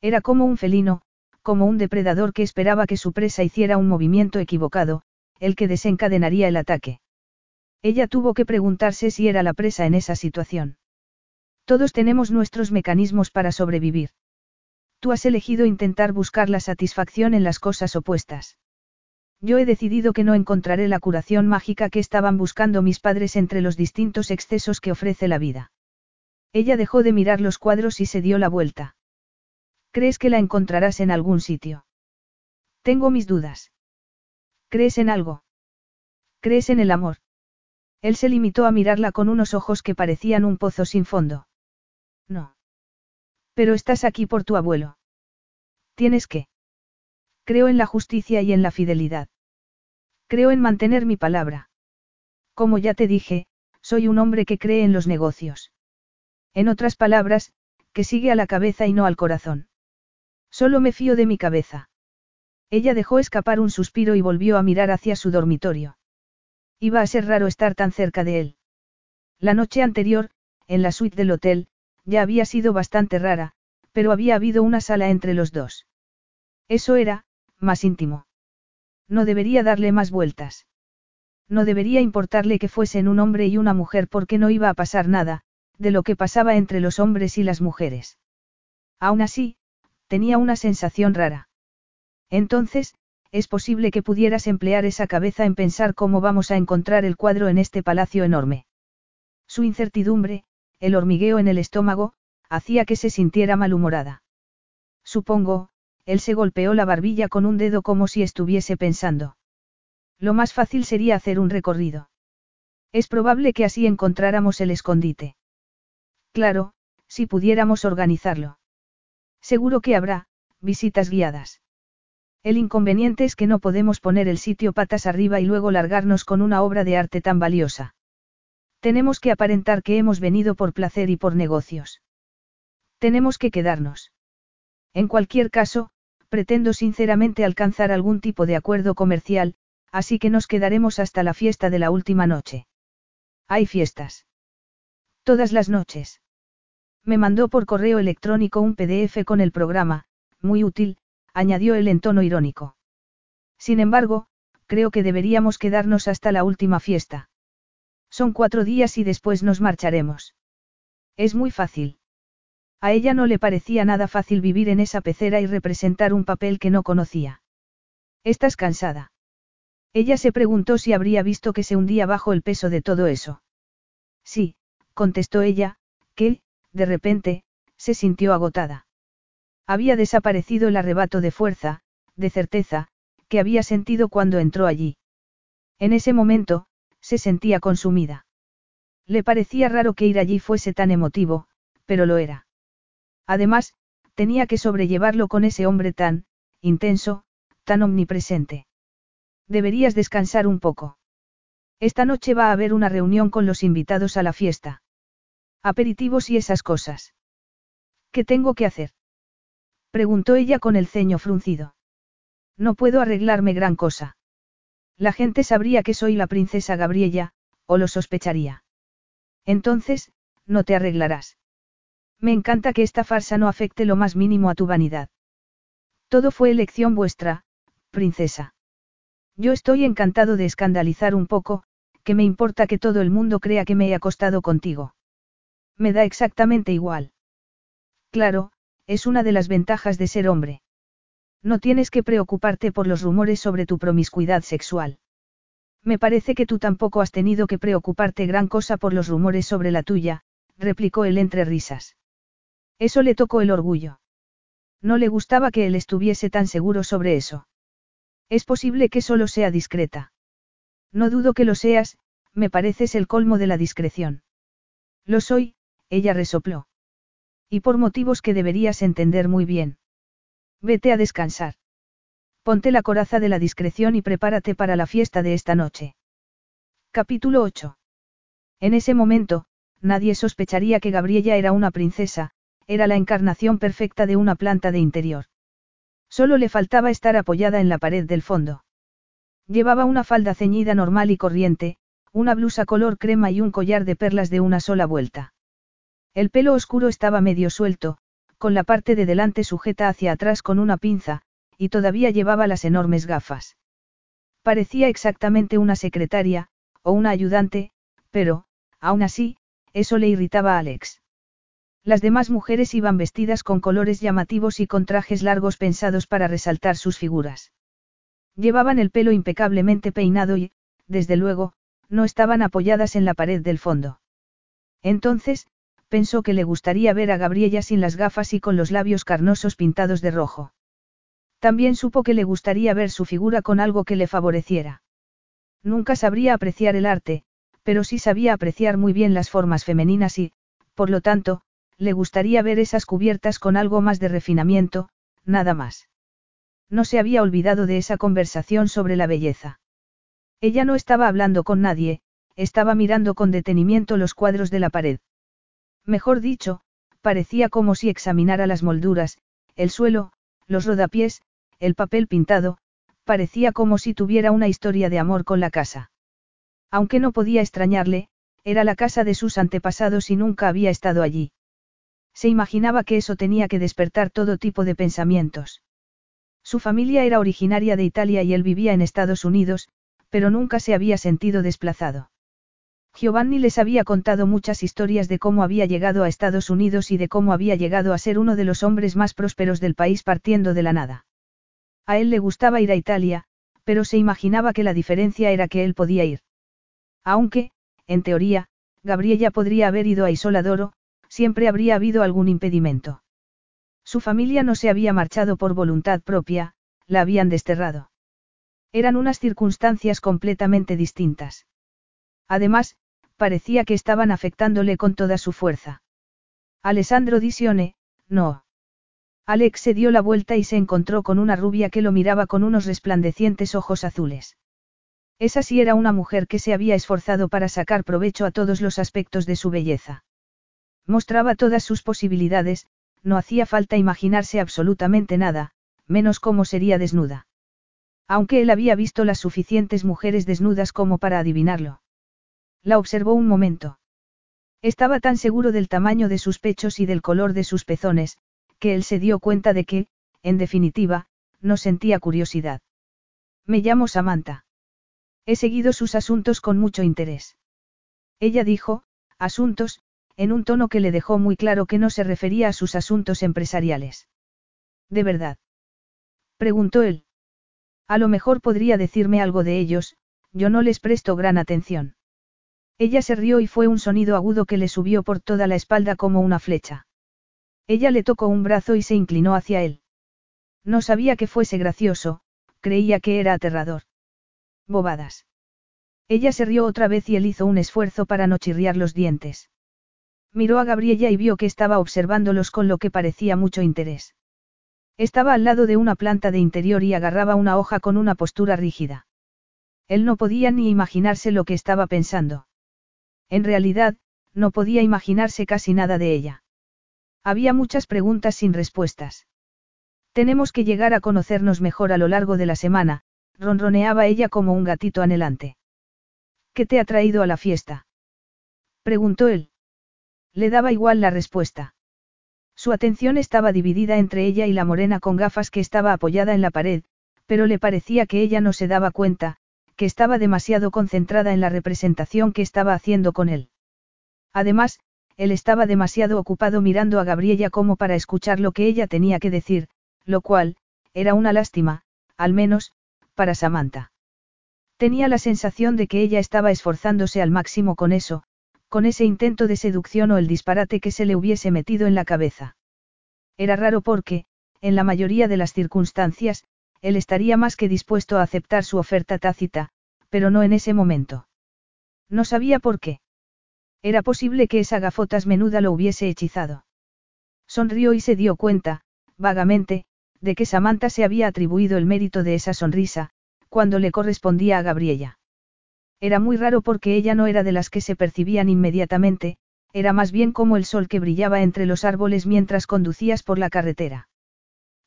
Era como un felino, como un depredador que esperaba que su presa hiciera un movimiento equivocado, el que desencadenaría el ataque. Ella tuvo que preguntarse si era la presa en esa situación. Todos tenemos nuestros mecanismos para sobrevivir. Tú has elegido intentar buscar la satisfacción en las cosas opuestas. Yo he decidido que no encontraré la curación mágica que estaban buscando mis padres entre los distintos excesos que ofrece la vida. Ella dejó de mirar los cuadros y se dio la vuelta. ¿Crees que la encontrarás en algún sitio? Tengo mis dudas. ¿Crees en algo? ¿Crees en el amor? Él se limitó a mirarla con unos ojos que parecían un pozo sin fondo. No. Pero estás aquí por tu abuelo. Tienes que. Creo en la justicia y en la fidelidad. Creo en mantener mi palabra. Como ya te dije, soy un hombre que cree en los negocios. En otras palabras, que sigue a la cabeza y no al corazón. Solo me fío de mi cabeza. Ella dejó escapar un suspiro y volvió a mirar hacia su dormitorio. Iba a ser raro estar tan cerca de él. La noche anterior, en la suite del hotel, ya había sido bastante rara, pero había habido una sala entre los dos. Eso era, más íntimo. No debería darle más vueltas. No debería importarle que fuesen un hombre y una mujer porque no iba a pasar nada, de lo que pasaba entre los hombres y las mujeres. Aún así, tenía una sensación rara. Entonces, es posible que pudieras emplear esa cabeza en pensar cómo vamos a encontrar el cuadro en este palacio enorme. Su incertidumbre, el hormigueo en el estómago, hacía que se sintiera malhumorada. Supongo, él se golpeó la barbilla con un dedo como si estuviese pensando. Lo más fácil sería hacer un recorrido. Es probable que así encontráramos el escondite. Claro, si pudiéramos organizarlo. Seguro que habrá, visitas guiadas. El inconveniente es que no podemos poner el sitio patas arriba y luego largarnos con una obra de arte tan valiosa. Tenemos que aparentar que hemos venido por placer y por negocios. Tenemos que quedarnos. En cualquier caso, pretendo sinceramente alcanzar algún tipo de acuerdo comercial, así que nos quedaremos hasta la fiesta de la última noche. Hay fiestas. Todas las noches. Me mandó por correo electrónico un PDF con el programa, muy útil, añadió él en tono irónico. Sin embargo, creo que deberíamos quedarnos hasta la última fiesta. Son cuatro días y después nos marcharemos. Es muy fácil. A ella no le parecía nada fácil vivir en esa pecera y representar un papel que no conocía. ¿Estás cansada? Ella se preguntó si habría visto que se hundía bajo el peso de todo eso. Sí, contestó ella, que, de repente, se sintió agotada. Había desaparecido el arrebato de fuerza, de certeza, que había sentido cuando entró allí. En ese momento, se sentía consumida. Le parecía raro que ir allí fuese tan emotivo, pero lo era. Además, tenía que sobrellevarlo con ese hombre tan, intenso, tan omnipresente. Deberías descansar un poco. Esta noche va a haber una reunión con los invitados a la fiesta. Aperitivos y esas cosas. ¿Qué tengo que hacer? Preguntó ella con el ceño fruncido. No puedo arreglarme gran cosa. La gente sabría que soy la princesa Gabriella, o lo sospecharía. Entonces, no te arreglarás. Me encanta que esta farsa no afecte lo más mínimo a tu vanidad. Todo fue elección vuestra, princesa. Yo estoy encantado de escandalizar un poco, que me importa que todo el mundo crea que me he acostado contigo. Me da exactamente igual. Claro, es una de las ventajas de ser hombre. No tienes que preocuparte por los rumores sobre tu promiscuidad sexual. Me parece que tú tampoco has tenido que preocuparte gran cosa por los rumores sobre la tuya, replicó él entre risas. Eso le tocó el orgullo. No le gustaba que él estuviese tan seguro sobre eso. Es posible que solo sea discreta. No dudo que lo seas, me pareces el colmo de la discreción. Lo soy, ella resopló. Y por motivos que deberías entender muy bien. Vete a descansar. Ponte la coraza de la discreción y prepárate para la fiesta de esta noche. Capítulo 8. En ese momento, nadie sospecharía que Gabriella era una princesa, era la encarnación perfecta de una planta de interior. Solo le faltaba estar apoyada en la pared del fondo. Llevaba una falda ceñida normal y corriente, una blusa color crema y un collar de perlas de una sola vuelta. El pelo oscuro estaba medio suelto, con la parte de delante sujeta hacia atrás con una pinza, y todavía llevaba las enormes gafas. Parecía exactamente una secretaria, o una ayudante, pero, aún así, eso le irritaba a Alex. Las demás mujeres iban vestidas con colores llamativos y con trajes largos pensados para resaltar sus figuras. Llevaban el pelo impecablemente peinado y, desde luego, no estaban apoyadas en la pared del fondo. Entonces, pensó que le gustaría ver a Gabriella sin las gafas y con los labios carnosos pintados de rojo. También supo que le gustaría ver su figura con algo que le favoreciera. Nunca sabría apreciar el arte, pero sí sabía apreciar muy bien las formas femeninas y, por lo tanto, le gustaría ver esas cubiertas con algo más de refinamiento, nada más. No se había olvidado de esa conversación sobre la belleza. Ella no estaba hablando con nadie, estaba mirando con detenimiento los cuadros de la pared. Mejor dicho, parecía como si examinara las molduras, el suelo, los rodapiés, el papel pintado, parecía como si tuviera una historia de amor con la casa. Aunque no podía extrañarle, era la casa de sus antepasados y nunca había estado allí. Se imaginaba que eso tenía que despertar todo tipo de pensamientos. Su familia era originaria de Italia y él vivía en Estados Unidos, pero nunca se había sentido desplazado. Giovanni les había contado muchas historias de cómo había llegado a Estados Unidos y de cómo había llegado a ser uno de los hombres más prósperos del país partiendo de la nada. A él le gustaba ir a Italia, pero se imaginaba que la diferencia era que él podía ir. Aunque, en teoría, Gabriella podría haber ido a Isoladoro, siempre habría habido algún impedimento. Su familia no se había marchado por voluntad propia, la habían desterrado. Eran unas circunstancias completamente distintas. Además, parecía que estaban afectándole con toda su fuerza. Alessandro Disione, no. Alex se dio la vuelta y se encontró con una rubia que lo miraba con unos resplandecientes ojos azules. Esa sí era una mujer que se había esforzado para sacar provecho a todos los aspectos de su belleza. Mostraba todas sus posibilidades, no hacía falta imaginarse absolutamente nada, menos cómo sería desnuda. Aunque él había visto las suficientes mujeres desnudas como para adivinarlo. La observó un momento. Estaba tan seguro del tamaño de sus pechos y del color de sus pezones, que él se dio cuenta de que, en definitiva, no sentía curiosidad. Me llamo Samantha. He seguido sus asuntos con mucho interés. Ella dijo, asuntos, en un tono que le dejó muy claro que no se refería a sus asuntos empresariales. ¿De verdad? preguntó él. A lo mejor podría decirme algo de ellos, yo no les presto gran atención. Ella se rió y fue un sonido agudo que le subió por toda la espalda como una flecha. Ella le tocó un brazo y se inclinó hacia él. No sabía que fuese gracioso, creía que era aterrador. Bobadas. Ella se rió otra vez y él hizo un esfuerzo para no chirriar los dientes. Miró a Gabriella y vio que estaba observándolos con lo que parecía mucho interés. Estaba al lado de una planta de interior y agarraba una hoja con una postura rígida. Él no podía ni imaginarse lo que estaba pensando. En realidad, no podía imaginarse casi nada de ella. Había muchas preguntas sin respuestas. Tenemos que llegar a conocernos mejor a lo largo de la semana, ronroneaba ella como un gatito anhelante. ¿Qué te ha traído a la fiesta? preguntó él. Le daba igual la respuesta. Su atención estaba dividida entre ella y la morena con gafas que estaba apoyada en la pared, pero le parecía que ella no se daba cuenta, que estaba demasiado concentrada en la representación que estaba haciendo con él. Además, él estaba demasiado ocupado mirando a Gabriella como para escuchar lo que ella tenía que decir, lo cual, era una lástima, al menos, para Samantha. Tenía la sensación de que ella estaba esforzándose al máximo con eso, con ese intento de seducción o el disparate que se le hubiese metido en la cabeza. Era raro porque, en la mayoría de las circunstancias, él estaría más que dispuesto a aceptar su oferta tácita, pero no en ese momento. No sabía por qué. Era posible que esa gafotas menuda lo hubiese hechizado. Sonrió y se dio cuenta, vagamente, de que Samantha se había atribuido el mérito de esa sonrisa, cuando le correspondía a Gabriella. Era muy raro porque ella no era de las que se percibían inmediatamente, era más bien como el sol que brillaba entre los árboles mientras conducías por la carretera.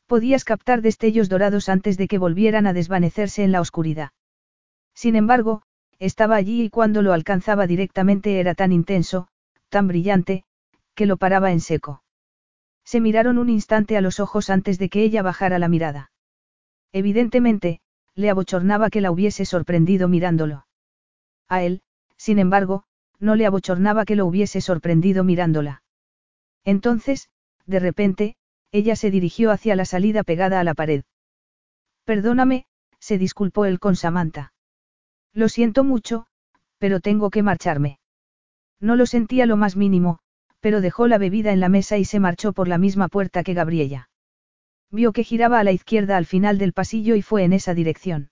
Podías captar destellos dorados antes de que volvieran a desvanecerse en la oscuridad. Sin embargo, estaba allí y cuando lo alcanzaba directamente era tan intenso, tan brillante, que lo paraba en seco. Se miraron un instante a los ojos antes de que ella bajara la mirada. Evidentemente, le abochornaba que la hubiese sorprendido mirándolo. A él, sin embargo, no le abochornaba que lo hubiese sorprendido mirándola. Entonces, de repente, ella se dirigió hacia la salida pegada a la pared. Perdóname, se disculpó él con Samantha. Lo siento mucho, pero tengo que marcharme. No lo sentía lo más mínimo, pero dejó la bebida en la mesa y se marchó por la misma puerta que Gabriella. Vio que giraba a la izquierda al final del pasillo y fue en esa dirección.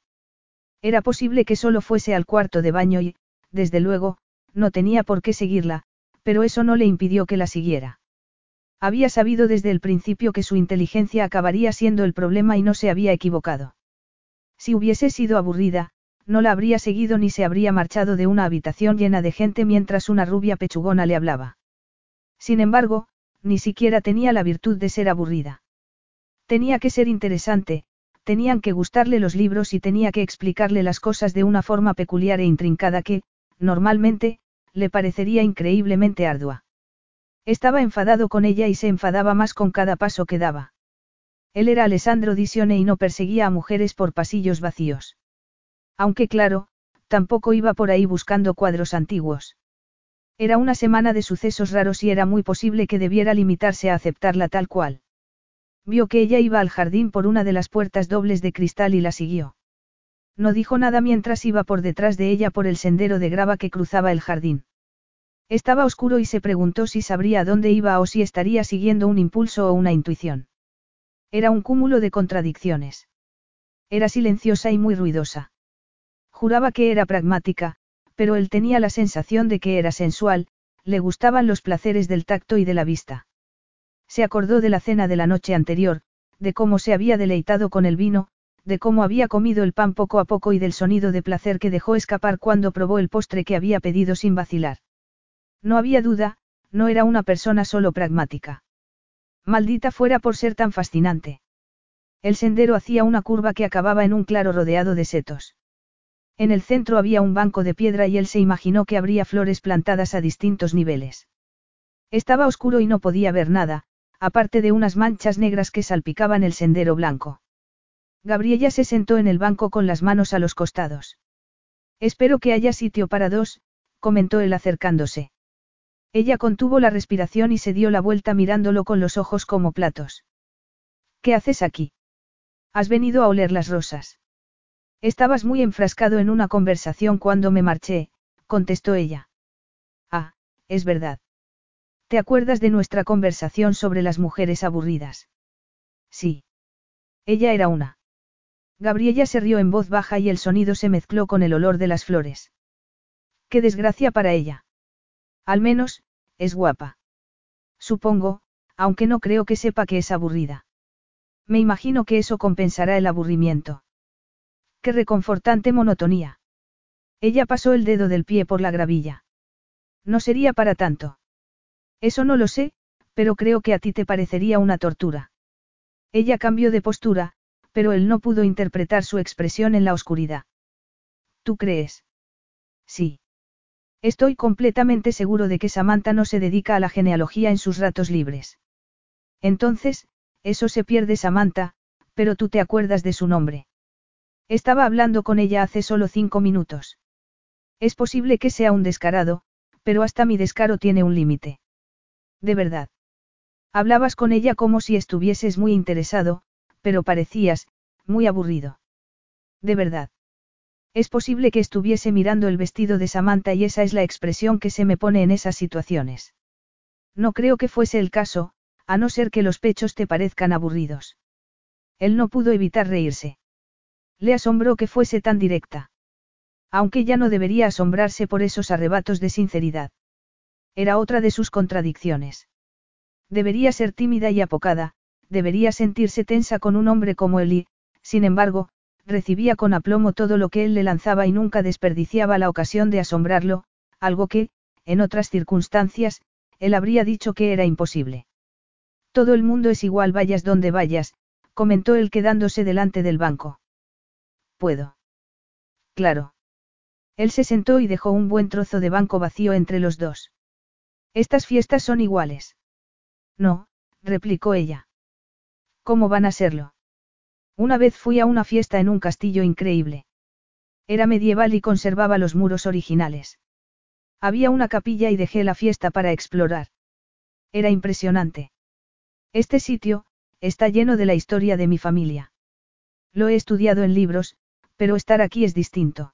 Era posible que solo fuese al cuarto de baño y, desde luego, no tenía por qué seguirla, pero eso no le impidió que la siguiera. Había sabido desde el principio que su inteligencia acabaría siendo el problema y no se había equivocado. Si hubiese sido aburrida, no la habría seguido ni se habría marchado de una habitación llena de gente mientras una rubia pechugona le hablaba. Sin embargo, ni siquiera tenía la virtud de ser aburrida. Tenía que ser interesante, tenían que gustarle los libros y tenía que explicarle las cosas de una forma peculiar e intrincada que, normalmente, le parecería increíblemente ardua. Estaba enfadado con ella y se enfadaba más con cada paso que daba. Él era Alessandro Disione y no perseguía a mujeres por pasillos vacíos. Aunque claro, tampoco iba por ahí buscando cuadros antiguos. Era una semana de sucesos raros y era muy posible que debiera limitarse a aceptarla tal cual. Vio que ella iba al jardín por una de las puertas dobles de cristal y la siguió. No dijo nada mientras iba por detrás de ella por el sendero de grava que cruzaba el jardín. Estaba oscuro y se preguntó si sabría dónde iba o si estaría siguiendo un impulso o una intuición. Era un cúmulo de contradicciones. Era silenciosa y muy ruidosa. Juraba que era pragmática, pero él tenía la sensación de que era sensual, le gustaban los placeres del tacto y de la vista. Se acordó de la cena de la noche anterior, de cómo se había deleitado con el vino, de cómo había comido el pan poco a poco y del sonido de placer que dejó escapar cuando probó el postre que había pedido sin vacilar. No había duda, no era una persona solo pragmática. Maldita fuera por ser tan fascinante. El sendero hacía una curva que acababa en un claro rodeado de setos. En el centro había un banco de piedra y él se imaginó que habría flores plantadas a distintos niveles. Estaba oscuro y no podía ver nada, aparte de unas manchas negras que salpicaban el sendero blanco. Gabriella se sentó en el banco con las manos a los costados. Espero que haya sitio para dos, comentó él acercándose. Ella contuvo la respiración y se dio la vuelta mirándolo con los ojos como platos. ¿Qué haces aquí? Has venido a oler las rosas. Estabas muy enfrascado en una conversación cuando me marché, contestó ella. Ah, es verdad. ¿Te acuerdas de nuestra conversación sobre las mujeres aburridas? Sí. Ella era una. Gabriella se rió en voz baja y el sonido se mezcló con el olor de las flores. Qué desgracia para ella. Al menos, es guapa. Supongo, aunque no creo que sepa que es aburrida. Me imagino que eso compensará el aburrimiento. Qué reconfortante monotonía. Ella pasó el dedo del pie por la gravilla. No sería para tanto. Eso no lo sé, pero creo que a ti te parecería una tortura. Ella cambió de postura, pero él no pudo interpretar su expresión en la oscuridad. ¿Tú crees? Sí. Estoy completamente seguro de que Samantha no se dedica a la genealogía en sus ratos libres. Entonces, eso se pierde Samantha, pero tú te acuerdas de su nombre. Estaba hablando con ella hace solo cinco minutos. Es posible que sea un descarado, pero hasta mi descaro tiene un límite. De verdad. Hablabas con ella como si estuvieses muy interesado, pero parecías, muy aburrido. De verdad. Es posible que estuviese mirando el vestido de Samantha y esa es la expresión que se me pone en esas situaciones. No creo que fuese el caso, a no ser que los pechos te parezcan aburridos. Él no pudo evitar reírse. Le asombró que fuese tan directa. Aunque ya no debería asombrarse por esos arrebatos de sinceridad. Era otra de sus contradicciones. Debería ser tímida y apocada, debería sentirse tensa con un hombre como él y, sin embargo, recibía con aplomo todo lo que él le lanzaba y nunca desperdiciaba la ocasión de asombrarlo, algo que, en otras circunstancias, él habría dicho que era imposible. Todo el mundo es igual vayas donde vayas, comentó él quedándose delante del banco. Puedo. Claro. Él se sentó y dejó un buen trozo de banco vacío entre los dos. Estas fiestas son iguales. No, replicó ella. ¿Cómo van a serlo? Una vez fui a una fiesta en un castillo increíble. Era medieval y conservaba los muros originales. Había una capilla y dejé la fiesta para explorar. Era impresionante. Este sitio, está lleno de la historia de mi familia. Lo he estudiado en libros, pero estar aquí es distinto.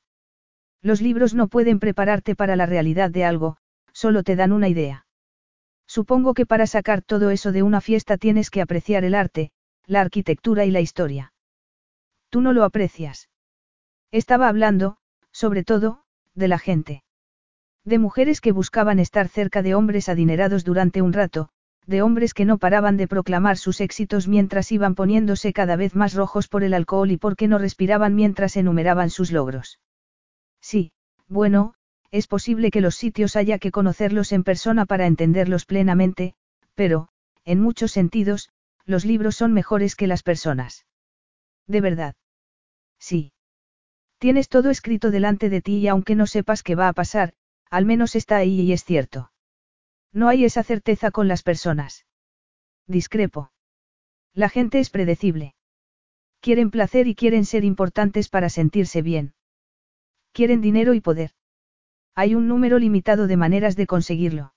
Los libros no pueden prepararte para la realidad de algo, solo te dan una idea. Supongo que para sacar todo eso de una fiesta tienes que apreciar el arte, la arquitectura y la historia. Tú no lo aprecias. Estaba hablando, sobre todo, de la gente. De mujeres que buscaban estar cerca de hombres adinerados durante un rato, de hombres que no paraban de proclamar sus éxitos mientras iban poniéndose cada vez más rojos por el alcohol y porque no respiraban mientras enumeraban sus logros. Sí, bueno, es posible que los sitios haya que conocerlos en persona para entenderlos plenamente, pero, en muchos sentidos, los libros son mejores que las personas. De verdad. Sí. Tienes todo escrito delante de ti y aunque no sepas qué va a pasar, al menos está ahí y es cierto. No hay esa certeza con las personas. Discrepo. La gente es predecible. Quieren placer y quieren ser importantes para sentirse bien. Quieren dinero y poder. Hay un número limitado de maneras de conseguirlo.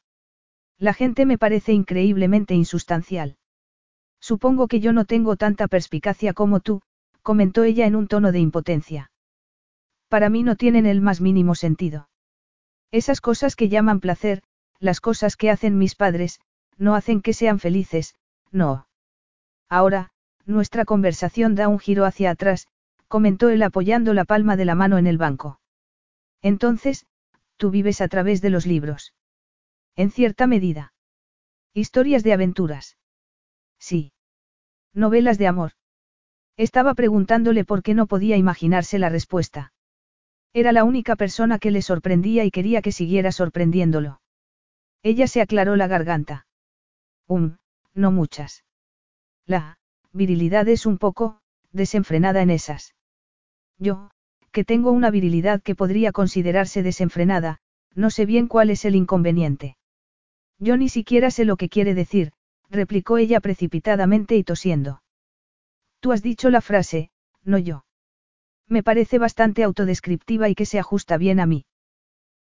La gente me parece increíblemente insustancial. Supongo que yo no tengo tanta perspicacia como tú, comentó ella en un tono de impotencia. Para mí no tienen el más mínimo sentido. Esas cosas que llaman placer, las cosas que hacen mis padres, no hacen que sean felices, no. Ahora, nuestra conversación da un giro hacia atrás, comentó él apoyando la palma de la mano en el banco. Entonces, tú vives a través de los libros. En cierta medida. Historias de aventuras. Sí. Novelas de amor. Estaba preguntándole por qué no podía imaginarse la respuesta. Era la única persona que le sorprendía y quería que siguiera sorprendiéndolo. Ella se aclaró la garganta. Um, no muchas. La virilidad es un poco, desenfrenada en esas. Yo, que tengo una virilidad que podría considerarse desenfrenada, no sé bien cuál es el inconveniente. Yo ni siquiera sé lo que quiere decir, replicó ella precipitadamente y tosiendo. Tú has dicho la frase, no yo. Me parece bastante autodescriptiva y que se ajusta bien a mí.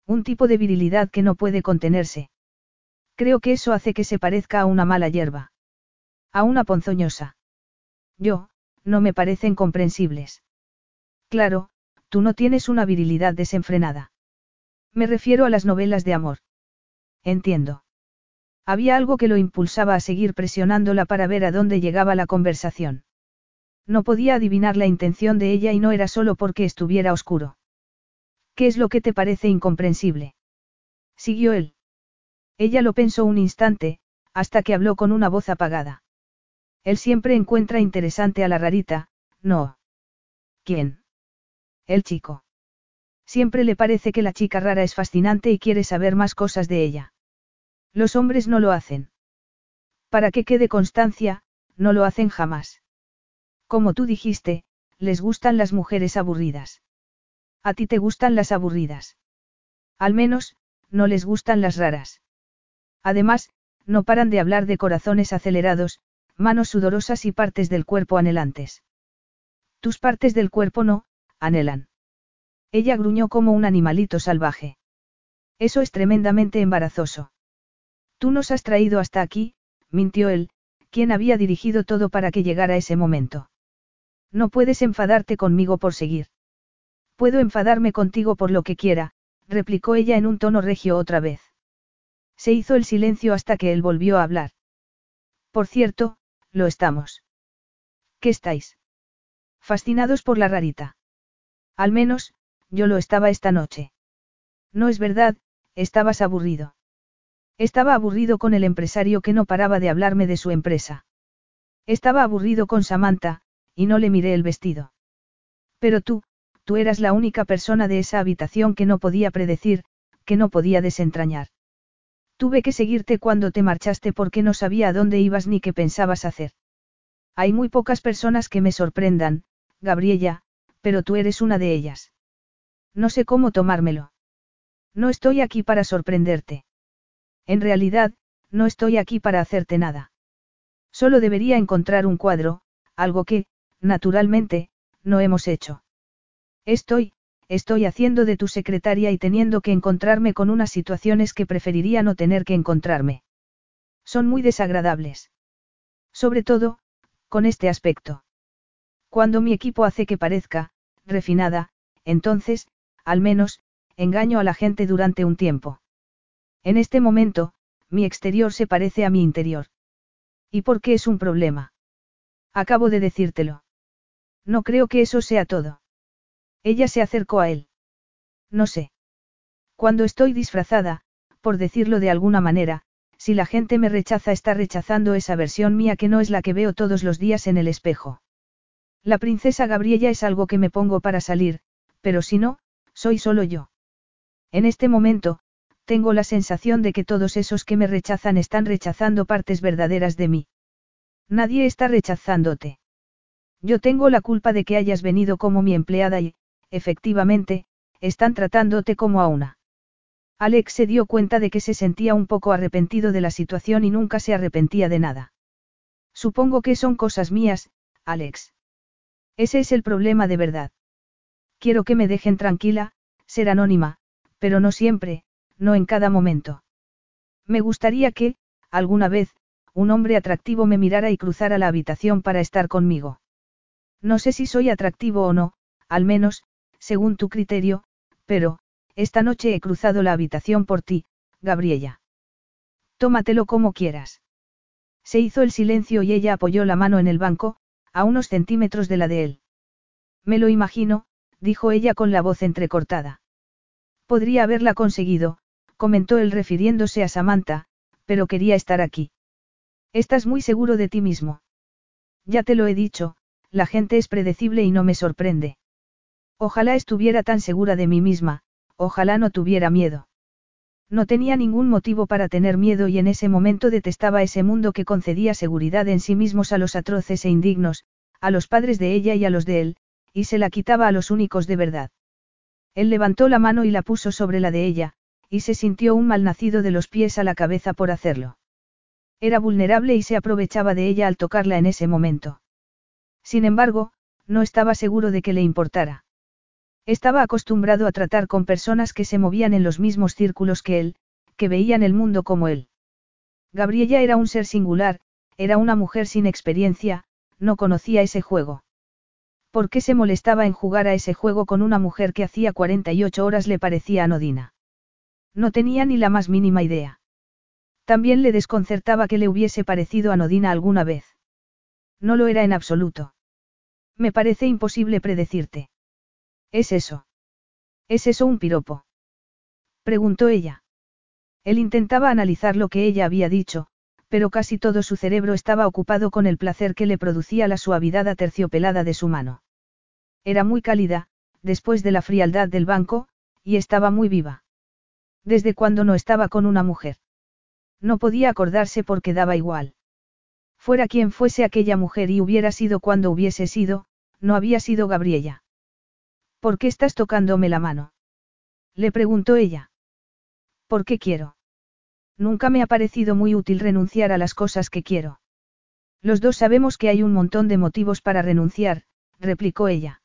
Un tipo de virilidad que no puede contenerse. Creo que eso hace que se parezca a una mala hierba. A una ponzoñosa. Yo, no me parecen comprensibles. Claro, tú no tienes una virilidad desenfrenada. Me refiero a las novelas de amor. Entiendo. Había algo que lo impulsaba a seguir presionándola para ver a dónde llegaba la conversación. No podía adivinar la intención de ella y no era solo porque estuviera oscuro. ¿Qué es lo que te parece incomprensible? Siguió él. Ella lo pensó un instante, hasta que habló con una voz apagada. Él siempre encuentra interesante a la rarita, ¿no? ¿Quién? El chico. Siempre le parece que la chica rara es fascinante y quiere saber más cosas de ella. Los hombres no lo hacen. Para que quede constancia, no lo hacen jamás. Como tú dijiste, les gustan las mujeres aburridas. A ti te gustan las aburridas. Al menos, no les gustan las raras. Además, no paran de hablar de corazones acelerados, manos sudorosas y partes del cuerpo anhelantes. Tus partes del cuerpo no, anhelan. Ella gruñó como un animalito salvaje. Eso es tremendamente embarazoso. Tú nos has traído hasta aquí, mintió él, quien había dirigido todo para que llegara ese momento. No puedes enfadarte conmigo por seguir. Puedo enfadarme contigo por lo que quiera, replicó ella en un tono regio otra vez. Se hizo el silencio hasta que él volvió a hablar. Por cierto, lo estamos. ¿Qué estáis? Fascinados por la rarita. Al menos, yo lo estaba esta noche. No es verdad, estabas aburrido. Estaba aburrido con el empresario que no paraba de hablarme de su empresa. Estaba aburrido con Samantha, y no le miré el vestido. Pero tú, tú eras la única persona de esa habitación que no podía predecir, que no podía desentrañar. Tuve que seguirte cuando te marchaste porque no sabía a dónde ibas ni qué pensabas hacer. Hay muy pocas personas que me sorprendan, Gabriella, pero tú eres una de ellas. No sé cómo tomármelo. No estoy aquí para sorprenderte. En realidad, no estoy aquí para hacerte nada. Solo debería encontrar un cuadro, algo que, naturalmente, no hemos hecho. Estoy, estoy haciendo de tu secretaria y teniendo que encontrarme con unas situaciones que preferiría no tener que encontrarme. Son muy desagradables. Sobre todo, con este aspecto. Cuando mi equipo hace que parezca, refinada, entonces, al menos, engaño a la gente durante un tiempo. En este momento, mi exterior se parece a mi interior. ¿Y por qué es un problema? Acabo de decírtelo. No creo que eso sea todo. Ella se acercó a él. No sé. Cuando estoy disfrazada, por decirlo de alguna manera, si la gente me rechaza está rechazando esa versión mía que no es la que veo todos los días en el espejo. La princesa Gabriella es algo que me pongo para salir, pero si no, soy solo yo. En este momento, tengo la sensación de que todos esos que me rechazan están rechazando partes verdaderas de mí. Nadie está rechazándote. Yo tengo la culpa de que hayas venido como mi empleada y, efectivamente, están tratándote como a una. Alex se dio cuenta de que se sentía un poco arrepentido de la situación y nunca se arrepentía de nada. Supongo que son cosas mías, Alex. Ese es el problema de verdad. Quiero que me dejen tranquila, ser anónima, pero no siempre, no en cada momento. Me gustaría que, alguna vez, un hombre atractivo me mirara y cruzara la habitación para estar conmigo. No sé si soy atractivo o no, al menos, según tu criterio, pero, esta noche he cruzado la habitación por ti, Gabriella. Tómatelo como quieras. Se hizo el silencio y ella apoyó la mano en el banco, a unos centímetros de la de él. Me lo imagino, dijo ella con la voz entrecortada. Podría haberla conseguido, comentó él refiriéndose a Samantha, pero quería estar aquí. Estás muy seguro de ti mismo. Ya te lo he dicho, la gente es predecible y no me sorprende. Ojalá estuviera tan segura de mí misma, ojalá no tuviera miedo. No tenía ningún motivo para tener miedo y en ese momento detestaba ese mundo que concedía seguridad en sí mismos a los atroces e indignos, a los padres de ella y a los de él, y se la quitaba a los únicos de verdad. Él levantó la mano y la puso sobre la de ella, y se sintió un malnacido de los pies a la cabeza por hacerlo. Era vulnerable y se aprovechaba de ella al tocarla en ese momento. Sin embargo, no estaba seguro de que le importara. Estaba acostumbrado a tratar con personas que se movían en los mismos círculos que él, que veían el mundo como él. Gabriella era un ser singular, era una mujer sin experiencia, no conocía ese juego. ¿Por qué se molestaba en jugar a ese juego con una mujer que hacía 48 horas le parecía anodina? No tenía ni la más mínima idea. También le desconcertaba que le hubiese parecido anodina alguna vez. No lo era en absoluto. Me parece imposible predecirte. ¿Es eso? ¿Es eso un piropo? Preguntó ella. Él intentaba analizar lo que ella había dicho, pero casi todo su cerebro estaba ocupado con el placer que le producía la suavidad aterciopelada de su mano. Era muy cálida, después de la frialdad del banco, y estaba muy viva. Desde cuando no estaba con una mujer. No podía acordarse porque daba igual. Fuera quien fuese aquella mujer y hubiera sido cuando hubiese sido, no había sido Gabriella. ¿Por qué estás tocándome la mano? Le preguntó ella. ¿Por qué quiero? Nunca me ha parecido muy útil renunciar a las cosas que quiero. Los dos sabemos que hay un montón de motivos para renunciar, replicó ella.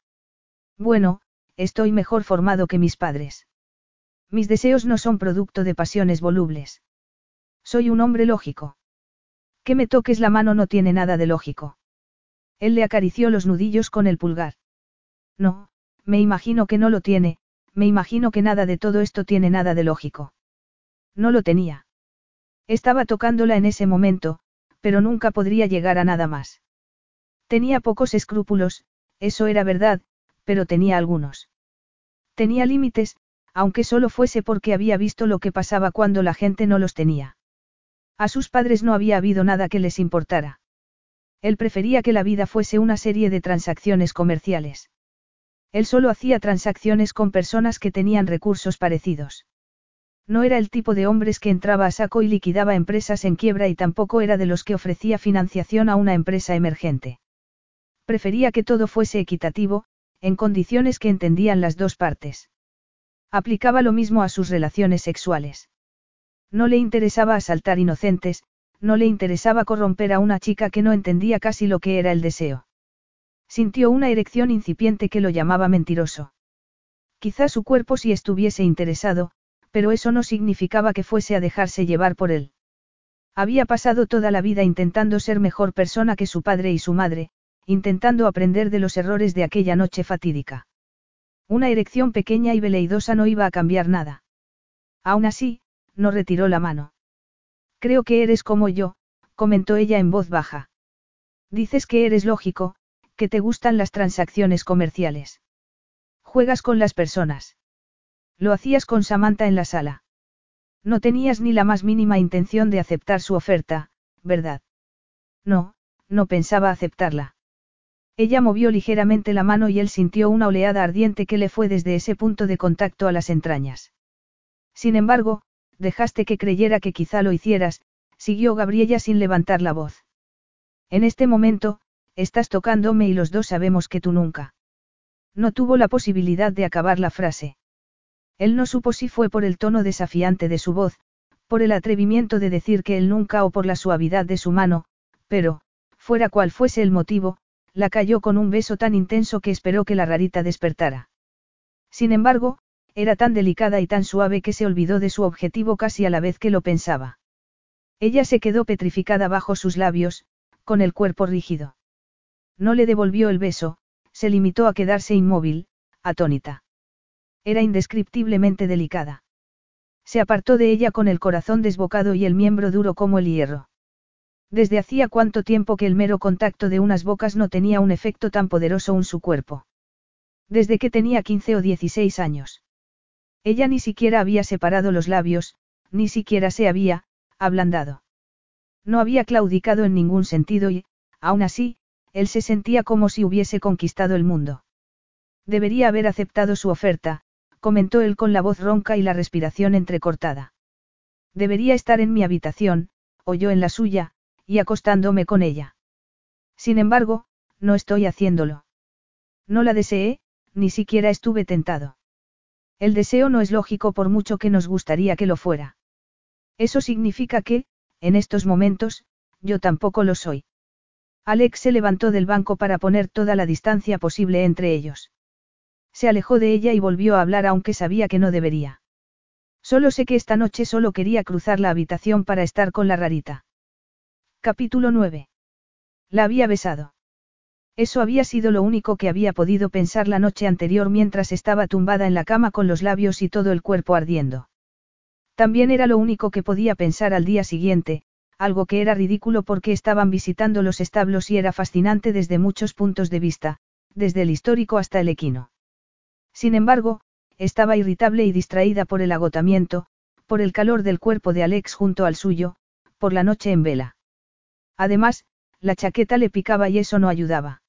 Bueno, estoy mejor formado que mis padres. Mis deseos no son producto de pasiones volubles. Soy un hombre lógico. Que me toques la mano no tiene nada de lógico. Él le acarició los nudillos con el pulgar. No, me imagino que no lo tiene, me imagino que nada de todo esto tiene nada de lógico. No lo tenía. Estaba tocándola en ese momento, pero nunca podría llegar a nada más. Tenía pocos escrúpulos, eso era verdad, pero tenía algunos. Tenía límites, aunque solo fuese porque había visto lo que pasaba cuando la gente no los tenía. A sus padres no había habido nada que les importara. Él prefería que la vida fuese una serie de transacciones comerciales. Él solo hacía transacciones con personas que tenían recursos parecidos. No era el tipo de hombres que entraba a saco y liquidaba empresas en quiebra y tampoco era de los que ofrecía financiación a una empresa emergente. Prefería que todo fuese equitativo, en condiciones que entendían las dos partes. Aplicaba lo mismo a sus relaciones sexuales. No le interesaba asaltar inocentes, no le interesaba corromper a una chica que no entendía casi lo que era el deseo. Sintió una erección incipiente que lo llamaba mentiroso. Quizá su cuerpo sí estuviese interesado, pero eso no significaba que fuese a dejarse llevar por él. Había pasado toda la vida intentando ser mejor persona que su padre y su madre, intentando aprender de los errores de aquella noche fatídica. Una erección pequeña y veleidosa no iba a cambiar nada. Aún así, no retiró la mano. Creo que eres como yo, comentó ella en voz baja. Dices que eres lógico, que te gustan las transacciones comerciales. Juegas con las personas. Lo hacías con Samantha en la sala. No tenías ni la más mínima intención de aceptar su oferta, ¿verdad? No, no pensaba aceptarla. Ella movió ligeramente la mano y él sintió una oleada ardiente que le fue desde ese punto de contacto a las entrañas. Sin embargo, dejaste que creyera que quizá lo hicieras, siguió Gabriella sin levantar la voz. En este momento, estás tocándome y los dos sabemos que tú nunca. No tuvo la posibilidad de acabar la frase. Él no supo si fue por el tono desafiante de su voz, por el atrevimiento de decir que él nunca o por la suavidad de su mano, pero, fuera cual fuese el motivo, la cayó con un beso tan intenso que esperó que la rarita despertara. Sin embargo, era tan delicada y tan suave que se olvidó de su objetivo casi a la vez que lo pensaba. Ella se quedó petrificada bajo sus labios, con el cuerpo rígido. No le devolvió el beso, se limitó a quedarse inmóvil, atónita. Era indescriptiblemente delicada. Se apartó de ella con el corazón desbocado y el miembro duro como el hierro. Desde hacía cuánto tiempo que el mero contacto de unas bocas no tenía un efecto tan poderoso en su cuerpo. Desde que tenía 15 o 16 años. Ella ni siquiera había separado los labios, ni siquiera se había, ablandado. No había claudicado en ningún sentido y, aún así, él se sentía como si hubiese conquistado el mundo. Debería haber aceptado su oferta, comentó él con la voz ronca y la respiración entrecortada. Debería estar en mi habitación, o yo en la suya, y acostándome con ella. Sin embargo, no estoy haciéndolo. No la deseé, ni siquiera estuve tentado. El deseo no es lógico por mucho que nos gustaría que lo fuera. Eso significa que, en estos momentos, yo tampoco lo soy. Alex se levantó del banco para poner toda la distancia posible entre ellos. Se alejó de ella y volvió a hablar aunque sabía que no debería. Solo sé que esta noche solo quería cruzar la habitación para estar con la rarita. Capítulo 9. La había besado. Eso había sido lo único que había podido pensar la noche anterior mientras estaba tumbada en la cama con los labios y todo el cuerpo ardiendo. También era lo único que podía pensar al día siguiente, algo que era ridículo porque estaban visitando los establos y era fascinante desde muchos puntos de vista, desde el histórico hasta el equino. Sin embargo, estaba irritable y distraída por el agotamiento, por el calor del cuerpo de Alex junto al suyo, por la noche en vela. Además, la chaqueta le picaba y eso no ayudaba.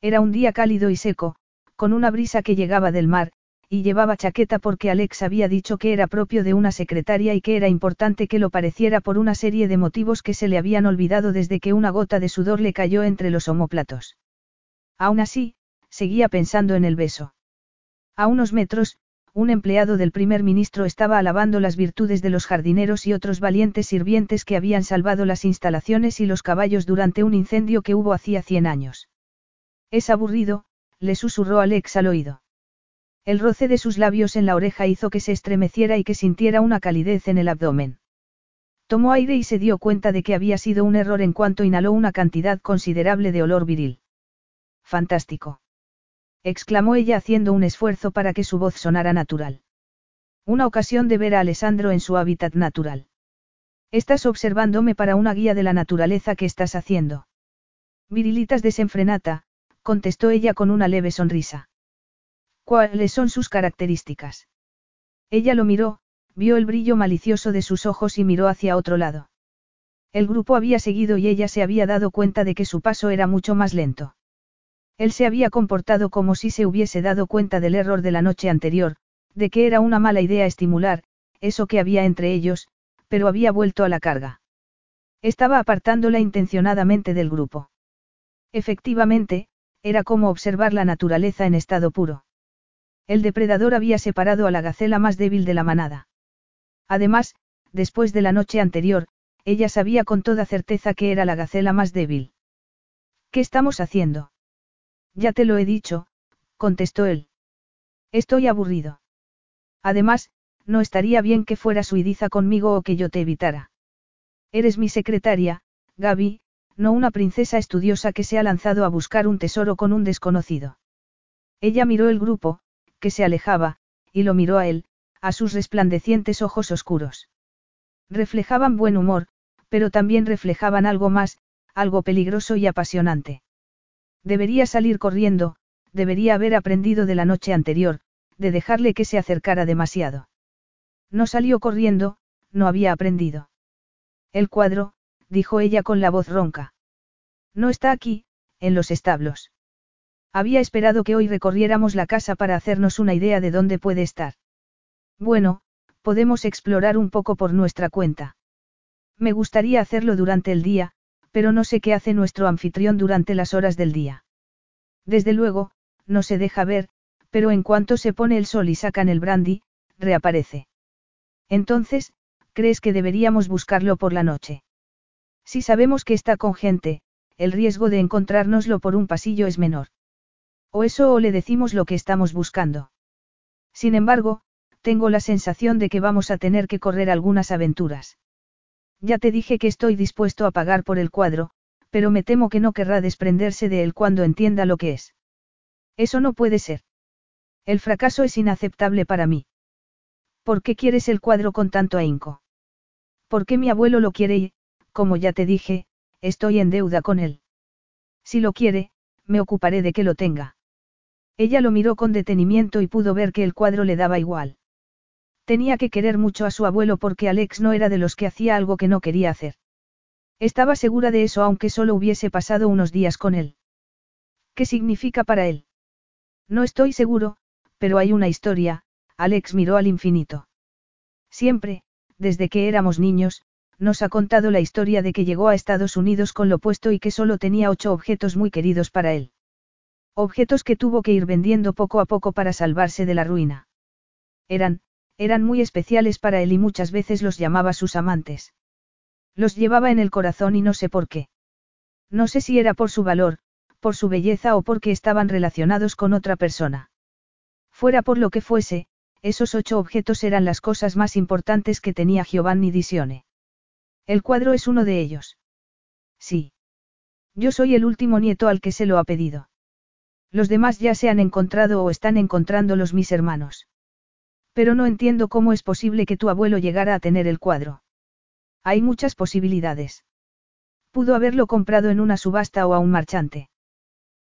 Era un día cálido y seco, con una brisa que llegaba del mar, y llevaba chaqueta porque Alex había dicho que era propio de una secretaria y que era importante que lo pareciera por una serie de motivos que se le habían olvidado desde que una gota de sudor le cayó entre los omóplatos. Aún así, seguía pensando en el beso. A unos metros, un empleado del primer ministro estaba alabando las virtudes de los jardineros y otros valientes sirvientes que habían salvado las instalaciones y los caballos durante un incendio que hubo hacía cien años. Es aburrido, le susurró Alex al oído. El roce de sus labios en la oreja hizo que se estremeciera y que sintiera una calidez en el abdomen. Tomó aire y se dio cuenta de que había sido un error en cuanto inhaló una cantidad considerable de olor viril. Fantástico. exclamó ella haciendo un esfuerzo para que su voz sonara natural. Una ocasión de ver a Alessandro en su hábitat natural. Estás observándome para una guía de la naturaleza que estás haciendo. Virilitas desenfrenata, contestó ella con una leve sonrisa. ¿Cuáles son sus características? Ella lo miró, vio el brillo malicioso de sus ojos y miró hacia otro lado. El grupo había seguido y ella se había dado cuenta de que su paso era mucho más lento. Él se había comportado como si se hubiese dado cuenta del error de la noche anterior, de que era una mala idea estimular, eso que había entre ellos, pero había vuelto a la carga. Estaba apartándola intencionadamente del grupo. Efectivamente, era como observar la naturaleza en estado puro. El depredador había separado a la gacela más débil de la manada. Además, después de la noche anterior, ella sabía con toda certeza que era la gacela más débil. ¿Qué estamos haciendo? Ya te lo he dicho, contestó él. Estoy aburrido. Además, no estaría bien que fuera suidiza conmigo o que yo te evitara. Eres mi secretaria, Gaby, no una princesa estudiosa que se ha lanzado a buscar un tesoro con un desconocido. Ella miró el grupo, que se alejaba, y lo miró a él, a sus resplandecientes ojos oscuros. Reflejaban buen humor, pero también reflejaban algo más, algo peligroso y apasionante. Debería salir corriendo, debería haber aprendido de la noche anterior, de dejarle que se acercara demasiado. No salió corriendo, no había aprendido. El cuadro, dijo ella con la voz ronca. No está aquí, en los establos. Había esperado que hoy recorriéramos la casa para hacernos una idea de dónde puede estar. Bueno, podemos explorar un poco por nuestra cuenta. Me gustaría hacerlo durante el día, pero no sé qué hace nuestro anfitrión durante las horas del día. Desde luego, no se deja ver, pero en cuanto se pone el sol y sacan el brandy, reaparece. Entonces, ¿crees que deberíamos buscarlo por la noche? Si sabemos que está con gente, el riesgo de encontrárnoslo por un pasillo es menor. O eso o le decimos lo que estamos buscando. Sin embargo, tengo la sensación de que vamos a tener que correr algunas aventuras. Ya te dije que estoy dispuesto a pagar por el cuadro, pero me temo que no querrá desprenderse de él cuando entienda lo que es. Eso no puede ser. El fracaso es inaceptable para mí. ¿Por qué quieres el cuadro con tanto ahínco? Porque mi abuelo lo quiere y, como ya te dije, estoy en deuda con él. Si lo quiere, me ocuparé de que lo tenga. Ella lo miró con detenimiento y pudo ver que el cuadro le daba igual. Tenía que querer mucho a su abuelo porque Alex no era de los que hacía algo que no quería hacer. Estaba segura de eso aunque solo hubiese pasado unos días con él. ¿Qué significa para él? No estoy seguro, pero hay una historia, Alex miró al infinito. Siempre, desde que éramos niños, nos ha contado la historia de que llegó a Estados Unidos con lo puesto y que solo tenía ocho objetos muy queridos para él. Objetos que tuvo que ir vendiendo poco a poco para salvarse de la ruina. Eran, eran muy especiales para él y muchas veces los llamaba sus amantes. Los llevaba en el corazón y no sé por qué. No sé si era por su valor, por su belleza o porque estaban relacionados con otra persona. Fuera por lo que fuese, esos ocho objetos eran las cosas más importantes que tenía Giovanni Disione. El cuadro es uno de ellos. Sí. Yo soy el último nieto al que se lo ha pedido. Los demás ya se han encontrado o están encontrándolos mis hermanos. Pero no entiendo cómo es posible que tu abuelo llegara a tener el cuadro. Hay muchas posibilidades. Pudo haberlo comprado en una subasta o a un marchante.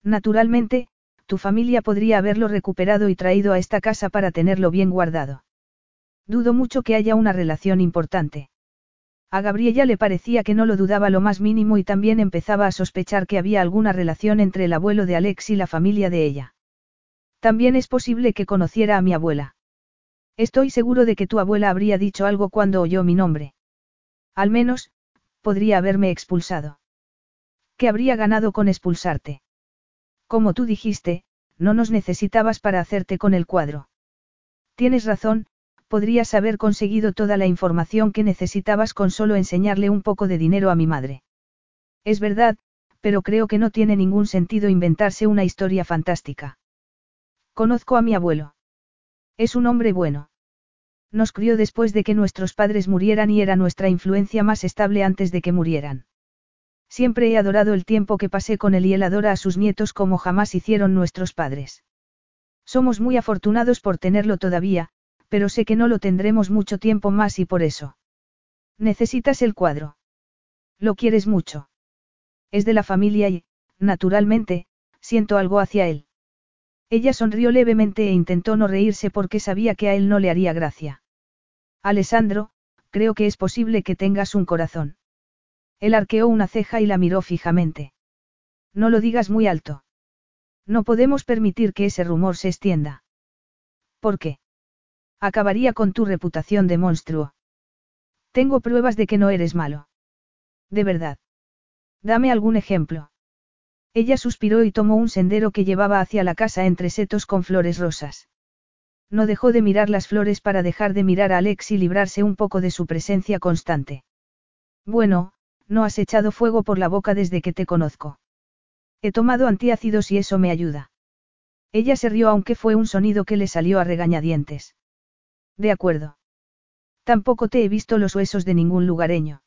Naturalmente, tu familia podría haberlo recuperado y traído a esta casa para tenerlo bien guardado. Dudo mucho que haya una relación importante. A Gabriela le parecía que no lo dudaba lo más mínimo y también empezaba a sospechar que había alguna relación entre el abuelo de Alex y la familia de ella. También es posible que conociera a mi abuela. Estoy seguro de que tu abuela habría dicho algo cuando oyó mi nombre. Al menos, podría haberme expulsado. ¿Qué habría ganado con expulsarte? Como tú dijiste, no nos necesitabas para hacerte con el cuadro. Tienes razón, podrías haber conseguido toda la información que necesitabas con solo enseñarle un poco de dinero a mi madre. Es verdad, pero creo que no tiene ningún sentido inventarse una historia fantástica. Conozco a mi abuelo. Es un hombre bueno. Nos crió después de que nuestros padres murieran y era nuestra influencia más estable antes de que murieran. Siempre he adorado el tiempo que pasé con él y él adora a sus nietos como jamás hicieron nuestros padres. Somos muy afortunados por tenerlo todavía, pero sé que no lo tendremos mucho tiempo más y por eso. Necesitas el cuadro. Lo quieres mucho. Es de la familia y, naturalmente, siento algo hacia él. Ella sonrió levemente e intentó no reírse porque sabía que a él no le haría gracia. Alessandro, creo que es posible que tengas un corazón. Él arqueó una ceja y la miró fijamente. No lo digas muy alto. No podemos permitir que ese rumor se extienda. ¿Por qué? Acabaría con tu reputación de monstruo. Tengo pruebas de que no eres malo. De verdad. Dame algún ejemplo. Ella suspiró y tomó un sendero que llevaba hacia la casa entre setos con flores rosas. No dejó de mirar las flores para dejar de mirar a Alex y librarse un poco de su presencia constante. Bueno, no has echado fuego por la boca desde que te conozco. He tomado antiácidos y eso me ayuda. Ella se rió aunque fue un sonido que le salió a regañadientes. De acuerdo. Tampoco te he visto los huesos de ningún lugareño.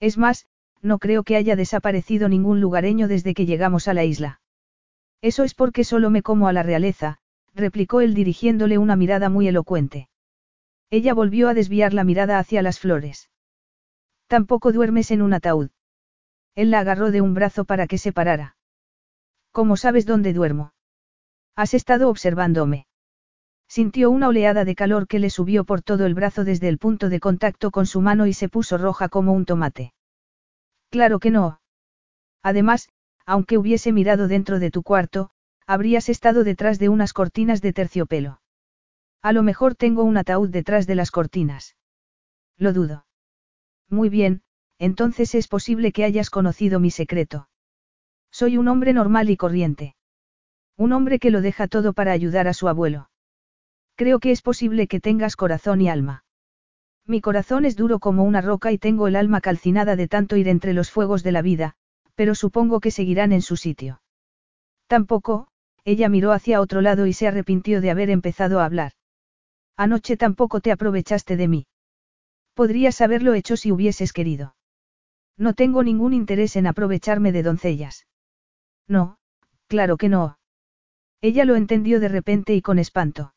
Es más, no creo que haya desaparecido ningún lugareño desde que llegamos a la isla. Eso es porque solo me como a la realeza, replicó él dirigiéndole una mirada muy elocuente. Ella volvió a desviar la mirada hacia las flores. Tampoco duermes en un ataúd. Él la agarró de un brazo para que se parara. ¿Cómo sabes dónde duermo? Has estado observándome. Sintió una oleada de calor que le subió por todo el brazo desde el punto de contacto con su mano y se puso roja como un tomate. Claro que no. Además, aunque hubiese mirado dentro de tu cuarto, habrías estado detrás de unas cortinas de terciopelo. A lo mejor tengo un ataúd detrás de las cortinas. Lo dudo. Muy bien, entonces es posible que hayas conocido mi secreto. Soy un hombre normal y corriente. Un hombre que lo deja todo para ayudar a su abuelo. Creo que es posible que tengas corazón y alma. Mi corazón es duro como una roca y tengo el alma calcinada de tanto ir entre los fuegos de la vida, pero supongo que seguirán en su sitio. Tampoco, ella miró hacia otro lado y se arrepintió de haber empezado a hablar. Anoche tampoco te aprovechaste de mí. Podrías haberlo hecho si hubieses querido. No tengo ningún interés en aprovecharme de doncellas. No, claro que no. Ella lo entendió de repente y con espanto.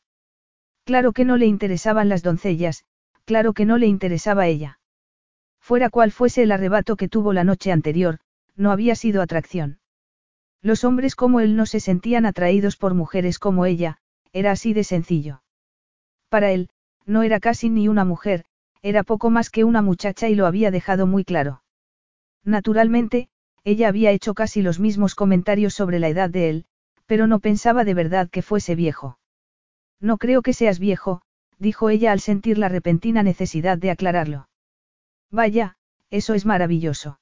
Claro que no le interesaban las doncellas, claro que no le interesaba ella. Fuera cual fuese el arrebato que tuvo la noche anterior, no había sido atracción. Los hombres como él no se sentían atraídos por mujeres como ella, era así de sencillo. Para él, no era casi ni una mujer, era poco más que una muchacha y lo había dejado muy claro. Naturalmente, ella había hecho casi los mismos comentarios sobre la edad de él, pero no pensaba de verdad que fuese viejo. No creo que seas viejo, dijo ella al sentir la repentina necesidad de aclararlo. Vaya, eso es maravilloso.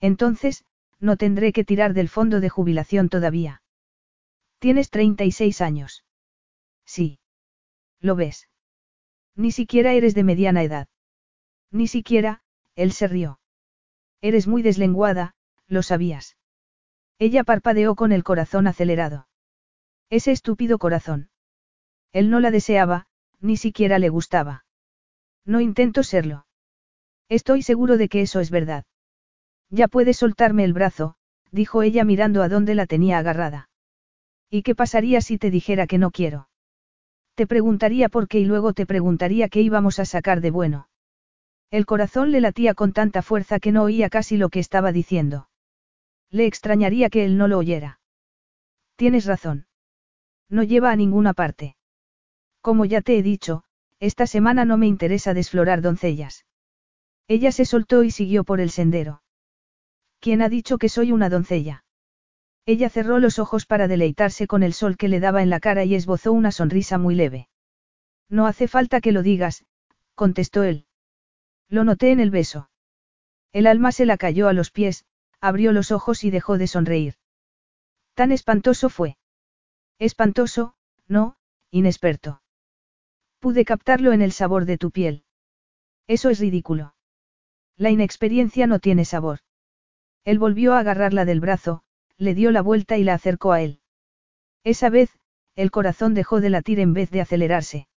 Entonces, no tendré que tirar del fondo de jubilación todavía. Tienes 36 años. Sí. ¿Lo ves? Ni siquiera eres de mediana edad. Ni siquiera, él se rió. Eres muy deslenguada, lo sabías. Ella parpadeó con el corazón acelerado. Ese estúpido corazón. Él no la deseaba, ni siquiera le gustaba. No intento serlo. Estoy seguro de que eso es verdad. Ya puedes soltarme el brazo, dijo ella mirando a dónde la tenía agarrada. ¿Y qué pasaría si te dijera que no quiero? Te preguntaría por qué y luego te preguntaría qué íbamos a sacar de bueno. El corazón le latía con tanta fuerza que no oía casi lo que estaba diciendo. Le extrañaría que él no lo oyera. Tienes razón. No lleva a ninguna parte. Como ya te he dicho, esta semana no me interesa desflorar doncellas. Ella se soltó y siguió por el sendero. ¿Quién ha dicho que soy una doncella? Ella cerró los ojos para deleitarse con el sol que le daba en la cara y esbozó una sonrisa muy leve. No hace falta que lo digas, contestó él. Lo noté en el beso. El alma se la cayó a los pies, abrió los ojos y dejó de sonreír. Tan espantoso fue. Espantoso, no, inexperto. Pude captarlo en el sabor de tu piel. Eso es ridículo. La inexperiencia no tiene sabor. Él volvió a agarrarla del brazo, le dio la vuelta y la acercó a él. Esa vez, el corazón dejó de latir en vez de acelerarse.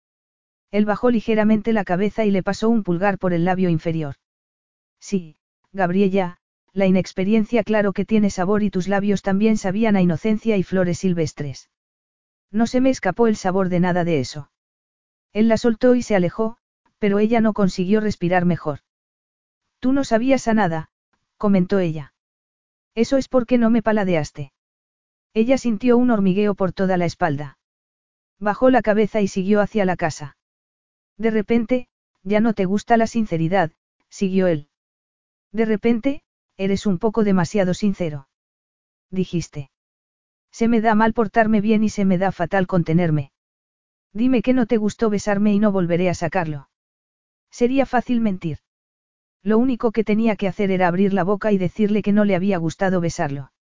Él bajó ligeramente la cabeza y le pasó un pulgar por el labio inferior. Sí, Gabriella, la inexperiencia claro que tiene sabor y tus labios también sabían a inocencia y flores silvestres. No se me escapó el sabor de nada de eso. Él la soltó y se alejó, pero ella no consiguió respirar mejor. Tú no sabías a nada, comentó ella. Eso es porque no me paladeaste. Ella sintió un hormigueo por toda la espalda. Bajó la cabeza y siguió hacia la casa. De repente, ya no te gusta la sinceridad, siguió él. De repente, eres un poco demasiado sincero. Dijiste. Se me da mal portarme bien y se me da fatal contenerme. Dime que no te gustó besarme y no volveré a sacarlo. Sería fácil mentir. Lo único que tenía que hacer era abrir la boca y decirle que no le había gustado besarlo.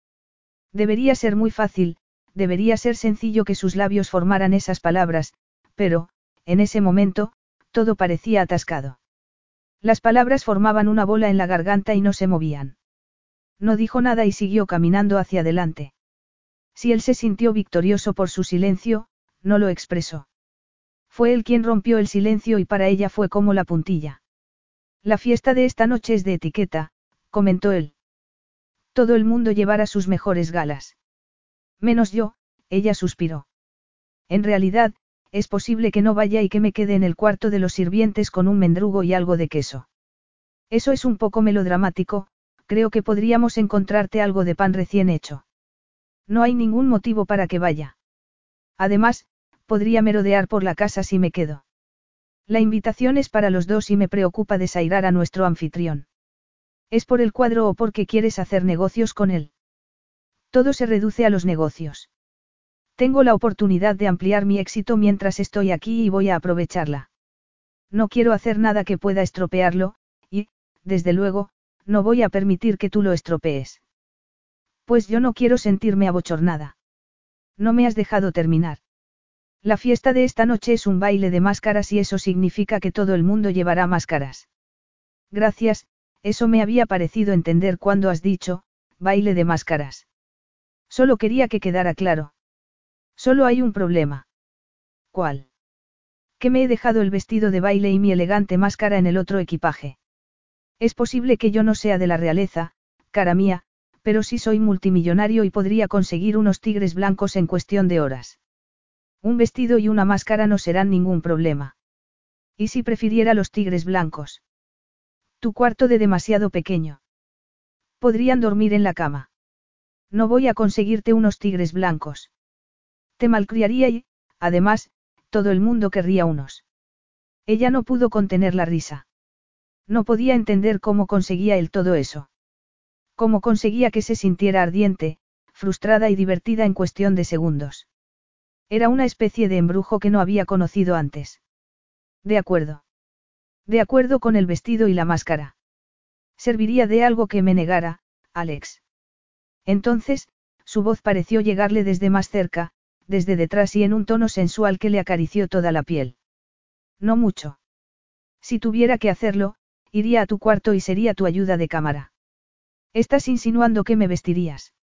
Debería ser muy fácil, debería ser sencillo que sus labios formaran esas palabras, pero, en ese momento, todo parecía atascado. Las palabras formaban una bola en la garganta y no se movían. No dijo nada y siguió caminando hacia adelante. Si él se sintió victorioso por su silencio, no lo expresó. Fue él quien rompió el silencio y para ella fue como la puntilla. La fiesta de esta noche es de etiqueta, comentó él. Todo el mundo llevará sus mejores galas. Menos yo, ella suspiró. En realidad, es posible que no vaya y que me quede en el cuarto de los sirvientes con un mendrugo y algo de queso. Eso es un poco melodramático, creo que podríamos encontrarte algo de pan recién hecho. No hay ningún motivo para que vaya. Además, podría merodear por la casa si me quedo. La invitación es para los dos y me preocupa desairar a nuestro anfitrión. ¿Es por el cuadro o porque quieres hacer negocios con él? Todo se reduce a los negocios. Tengo la oportunidad de ampliar mi éxito mientras estoy aquí y voy a aprovecharla. No quiero hacer nada que pueda estropearlo, y, desde luego, no voy a permitir que tú lo estropees. Pues yo no quiero sentirme abochornada. No me has dejado terminar. La fiesta de esta noche es un baile de máscaras y eso significa que todo el mundo llevará máscaras. Gracias, eso me había parecido entender cuando has dicho, baile de máscaras. Solo quería que quedara claro. Solo hay un problema. ¿Cuál? Que me he dejado el vestido de baile y mi elegante máscara en el otro equipaje. Es posible que yo no sea de la realeza, cara mía, pero sí soy multimillonario y podría conseguir unos tigres blancos en cuestión de horas. Un vestido y una máscara no serán ningún problema. ¿Y si prefiriera los tigres blancos? Tu cuarto de demasiado pequeño. Podrían dormir en la cama. No voy a conseguirte unos tigres blancos. Te malcriaría y, además, todo el mundo querría unos. Ella no pudo contener la risa. No podía entender cómo conseguía él todo eso. Cómo conseguía que se sintiera ardiente, frustrada y divertida en cuestión de segundos. Era una especie de embrujo que no había conocido antes. De acuerdo. De acuerdo con el vestido y la máscara. Serviría de algo que me negara, Alex. Entonces, su voz pareció llegarle desde más cerca, desde detrás y en un tono sensual que le acarició toda la piel. No mucho. Si tuviera que hacerlo, iría a tu cuarto y sería tu ayuda de cámara. Estás insinuando que me vestirías.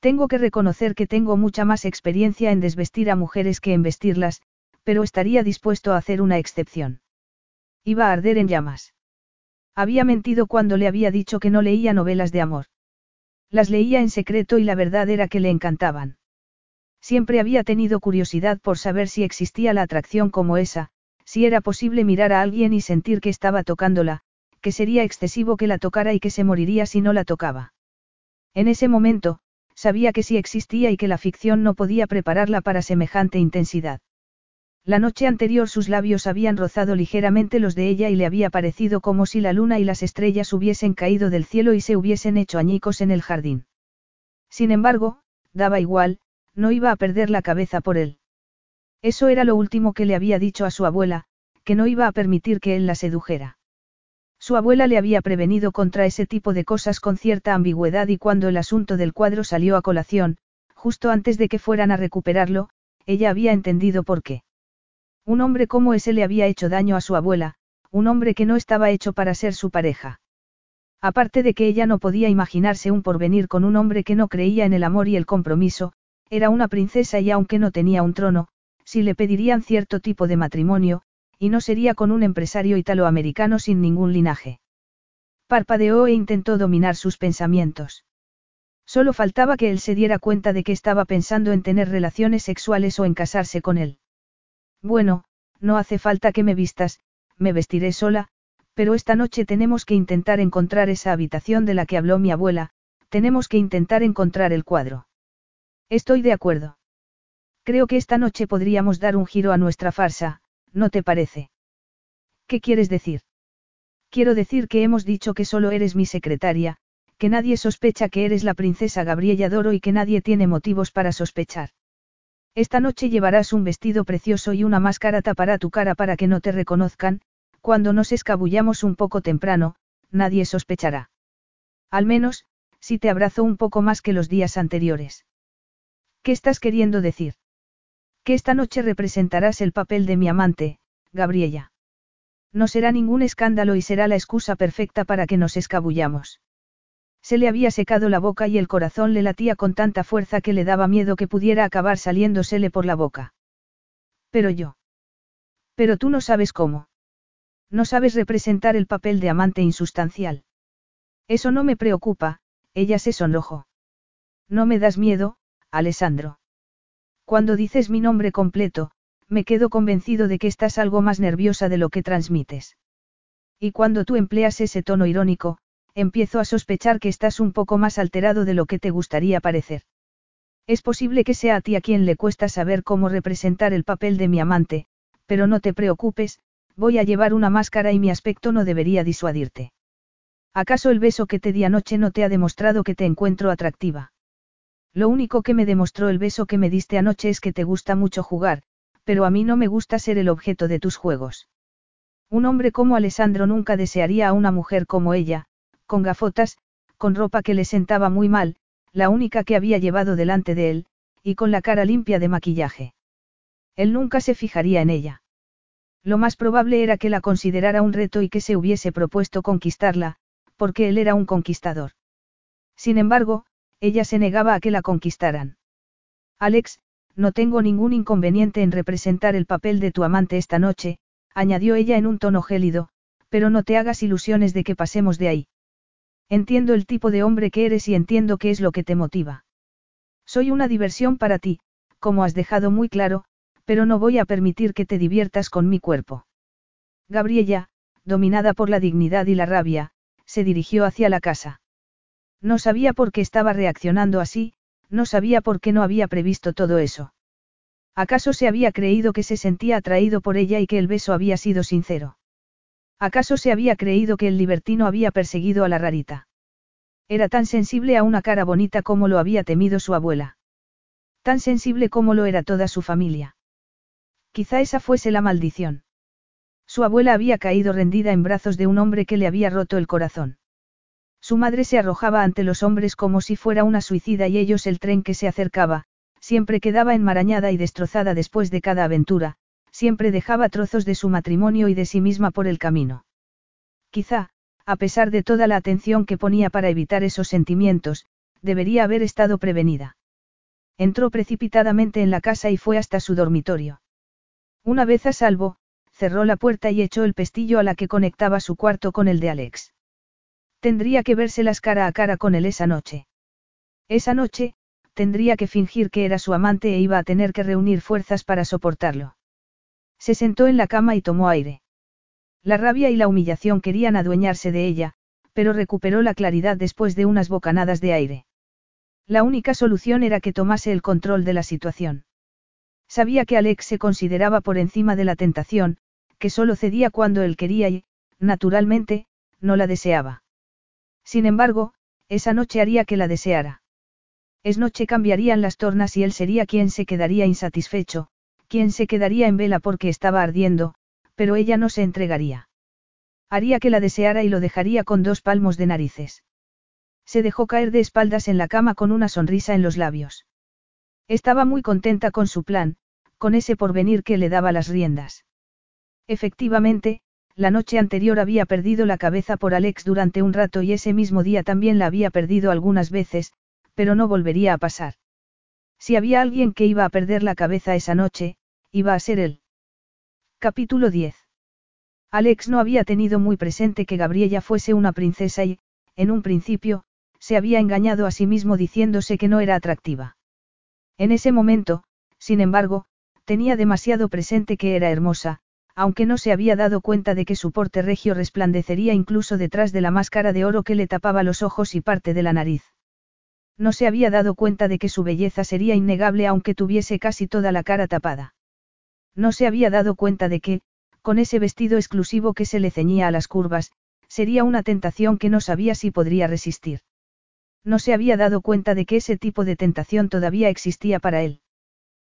Tengo que reconocer que tengo mucha más experiencia en desvestir a mujeres que en vestirlas, pero estaría dispuesto a hacer una excepción. Iba a arder en llamas. Había mentido cuando le había dicho que no leía novelas de amor. Las leía en secreto y la verdad era que le encantaban. Siempre había tenido curiosidad por saber si existía la atracción como esa, si era posible mirar a alguien y sentir que estaba tocándola, que sería excesivo que la tocara y que se moriría si no la tocaba. En ese momento, sabía que sí existía y que la ficción no podía prepararla para semejante intensidad. La noche anterior sus labios habían rozado ligeramente los de ella y le había parecido como si la luna y las estrellas hubiesen caído del cielo y se hubiesen hecho añicos en el jardín. Sin embargo, daba igual, no iba a perder la cabeza por él. Eso era lo último que le había dicho a su abuela, que no iba a permitir que él la sedujera. Su abuela le había prevenido contra ese tipo de cosas con cierta ambigüedad y cuando el asunto del cuadro salió a colación, justo antes de que fueran a recuperarlo, ella había entendido por qué. Un hombre como ese le había hecho daño a su abuela, un hombre que no estaba hecho para ser su pareja. Aparte de que ella no podía imaginarse un porvenir con un hombre que no creía en el amor y el compromiso, era una princesa y aunque no tenía un trono, sí le pedirían cierto tipo de matrimonio, y no sería con un empresario italoamericano sin ningún linaje. Parpadeó e intentó dominar sus pensamientos. Solo faltaba que él se diera cuenta de que estaba pensando en tener relaciones sexuales o en casarse con él. Bueno, no hace falta que me vistas, me vestiré sola, Pero esta noche tenemos que intentar encontrar esa habitación de la que habló mi abuela, tenemos que intentar encontrar el cuadro. Estoy de acuerdo. Creo que esta noche podríamos dar un giro a nuestra farsa, ¿no te parece? ¿Qué quieres decir? Quiero decir que hemos dicho que solo eres mi secretaria, que nadie sospecha que eres la princesa Gabriella Doro y que nadie tiene motivos para sospechar. Esta noche llevarás un vestido precioso y una máscara tapará tu cara para que no te reconozcan, cuando nos escabullamos un poco temprano, nadie sospechará. Al menos, si te abrazo un poco más que los días anteriores. ¿Qué estás queriendo decir? Que esta noche representarás el papel de mi amante, Gabriella. No será ningún escándalo y será la excusa perfecta para que nos escabullamos. Se le había secado la boca y el corazón le latía con tanta fuerza que le daba miedo que pudiera acabar saliéndosele por la boca. Pero yo. Pero tú no sabes cómo. No sabes representar el papel de amante insustancial. Eso no me preocupa, ella se sonrojó. No me das miedo, Alessandro. Cuando dices mi nombre completo, me quedo convencido de que estás algo más nerviosa de lo que transmites. Y cuando tú empleas ese tono irónico, empiezo a sospechar que estás un poco más alterado de lo que te gustaría parecer. Es posible que sea a ti a quien le cuesta saber cómo representar el papel de mi amante, pero no te preocupes, voy a llevar una máscara y mi aspecto no debería disuadirte. ¿Acaso el beso que te di anoche no te ha demostrado que te encuentro atractiva? Lo único que me demostró el beso que me diste anoche es que te gusta mucho jugar, pero a mí no me gusta ser el objeto de tus juegos. Un hombre como Alessandro nunca desearía a una mujer como ella, con gafotas, con ropa que le sentaba muy mal, la única que había llevado delante de él, y con la cara limpia de maquillaje. Él nunca se fijaría en ella. Lo más probable era que la considerara un reto y que se hubiese propuesto conquistarla, porque él era un conquistador. Sin embargo, ella se negaba a que la conquistaran. Alex, no tengo ningún inconveniente en representar el papel de tu amante esta noche, añadió ella en un tono gélido, pero no te hagas ilusiones de que pasemos de ahí. Entiendo el tipo de hombre que eres y entiendo qué es lo que te motiva. Soy una diversión para ti, como has dejado muy claro, pero no voy a permitir que te diviertas con mi cuerpo. Gabriella, dominada por la dignidad y la rabia, se dirigió hacia la casa. No sabía por qué estaba reaccionando así, no sabía por qué no había previsto todo eso. ¿Acaso se había creído que se sentía atraído por ella y que el beso había sido sincero? ¿Acaso se había creído que el libertino había perseguido a la rarita? Era tan sensible a una cara bonita como lo había temido su abuela. Tan sensible como lo era toda su familia. Quizá esa fuese la maldición. Su abuela había caído rendida en brazos de un hombre que le había roto el corazón. Su madre se arrojaba ante los hombres como si fuera una suicida y ellos el tren que se acercaba, siempre quedaba enmarañada y destrozada después de cada aventura, siempre dejaba trozos de su matrimonio y de sí misma por el camino. Quizá, a pesar de toda la atención que ponía para evitar esos sentimientos, debería haber estado prevenida. Entró precipitadamente en la casa y fue hasta su dormitorio. Una vez a salvo, cerró la puerta y echó el pestillo a la que conectaba su cuarto con el de Alex. Tendría que vérselas cara a cara con él esa noche. Esa noche, tendría que fingir que era su amante e iba a tener que reunir fuerzas para soportarlo. Se sentó en la cama y tomó aire. La rabia y la humillación querían adueñarse de ella, pero recuperó la claridad después de unas bocanadas de aire. La única solución era que tomase el control de la situación. Sabía que Alex se consideraba por encima de la tentación, que solo cedía cuando él quería y, naturalmente, no la deseaba. Sin embargo, esa noche haría que la deseara. Es noche cambiarían las tornas y él sería quien se quedaría insatisfecho, quien se quedaría en vela porque estaba ardiendo, pero ella no se entregaría. Haría que la deseara y lo dejaría con dos palmos de narices. Se dejó caer de espaldas en la cama con una sonrisa en los labios. Estaba muy contenta con su plan, con ese porvenir que le daba las riendas. Efectivamente, la noche anterior había perdido la cabeza por Alex durante un rato y ese mismo día también la había perdido algunas veces, pero no volvería a pasar. Si había alguien que iba a perder la cabeza esa noche, iba a ser él. Capítulo 10. Alex no había tenido muy presente que Gabriella fuese una princesa y, en un principio, se había engañado a sí mismo diciéndose que no era atractiva. En ese momento, sin embargo, tenía demasiado presente que era hermosa, aunque no se había dado cuenta de que su porte regio resplandecería incluso detrás de la máscara de oro que le tapaba los ojos y parte de la nariz. No se había dado cuenta de que su belleza sería innegable aunque tuviese casi toda la cara tapada. No se había dado cuenta de que, con ese vestido exclusivo que se le ceñía a las curvas, sería una tentación que no sabía si podría resistir. No se había dado cuenta de que ese tipo de tentación todavía existía para él.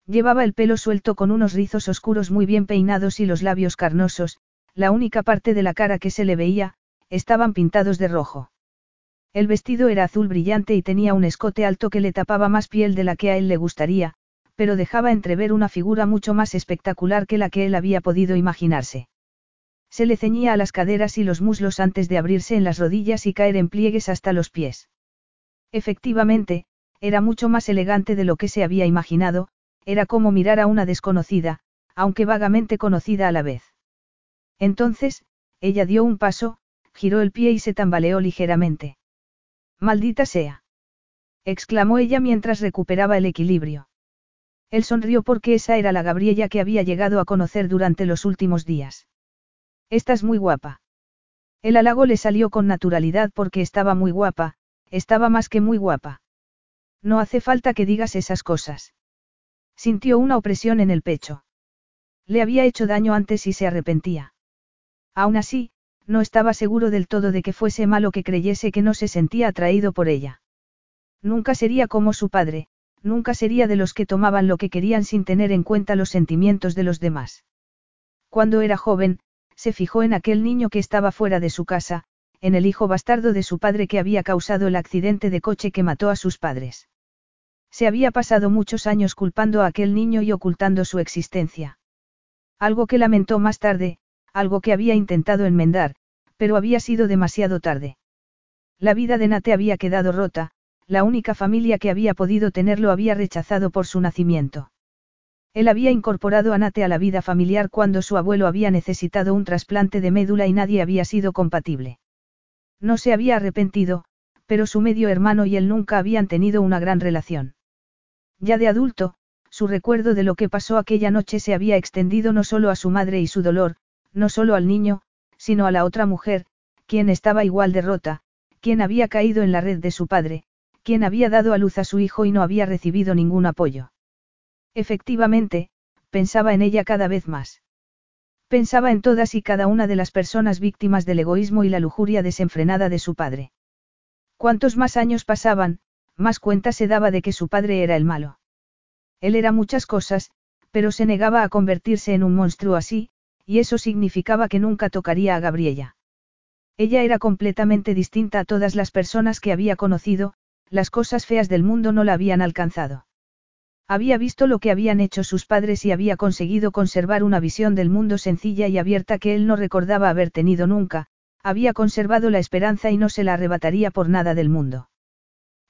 Llevaba el pelo suelto con unos rizos oscuros muy bien peinados y los labios carnosos, la única parte de la cara que se le veía, estaban pintados de rojo. El vestido era azul brillante y tenía un escote alto que le tapaba más piel de la que a él le gustaría, pero dejaba entrever una figura mucho más espectacular que la que él había podido imaginarse. Se le ceñía a las caderas y los muslos antes de abrirse en las rodillas y caer en pliegues hasta los pies. Efectivamente, era mucho más elegante de lo que se había imaginado, era como mirar a una desconocida, aunque vagamente conocida a la vez. Entonces, ella dio un paso, giró el pie y se tambaleó ligeramente. Maldita sea. exclamó ella mientras recuperaba el equilibrio. Él sonrió porque esa era la Gabriella que había llegado a conocer durante los últimos días. Estás muy guapa. El halago le salió con naturalidad porque estaba muy guapa, estaba más que muy guapa. No hace falta que digas esas cosas. Sintió una opresión en el pecho. Le había hecho daño antes y se arrepentía. Aún así, no estaba seguro del todo de que fuese malo que creyese que no se sentía atraído por ella. Nunca sería como su padre, nunca sería de los que tomaban lo que querían sin tener en cuenta los sentimientos de los demás. Cuando era joven, se fijó en aquel niño que estaba fuera de su casa, en el hijo bastardo de su padre que había causado el accidente de coche que mató a sus padres. Se había pasado muchos años culpando a aquel niño y ocultando su existencia. Algo que lamentó más tarde, algo que había intentado enmendar, pero había sido demasiado tarde. La vida de Nate había quedado rota, la única familia que había podido tenerlo había rechazado por su nacimiento. Él había incorporado a Nate a la vida familiar cuando su abuelo había necesitado un trasplante de médula y nadie había sido compatible. No se había arrepentido, pero su medio hermano y él nunca habían tenido una gran relación. Ya de adulto, su recuerdo de lo que pasó aquella noche se había extendido no solo a su madre y su dolor, no solo al niño, sino a la otra mujer, quien estaba igual de rota, quien había caído en la red de su padre, quien había dado a luz a su hijo y no había recibido ningún apoyo. Efectivamente, pensaba en ella cada vez más. Pensaba en todas y cada una de las personas víctimas del egoísmo y la lujuria desenfrenada de su padre. Cuantos más años pasaban, más cuenta se daba de que su padre era el malo. Él era muchas cosas, pero se negaba a convertirse en un monstruo así, y eso significaba que nunca tocaría a Gabriella. Ella era completamente distinta a todas las personas que había conocido, las cosas feas del mundo no la habían alcanzado. Había visto lo que habían hecho sus padres y había conseguido conservar una visión del mundo sencilla y abierta que él no recordaba haber tenido nunca, había conservado la esperanza y no se la arrebataría por nada del mundo.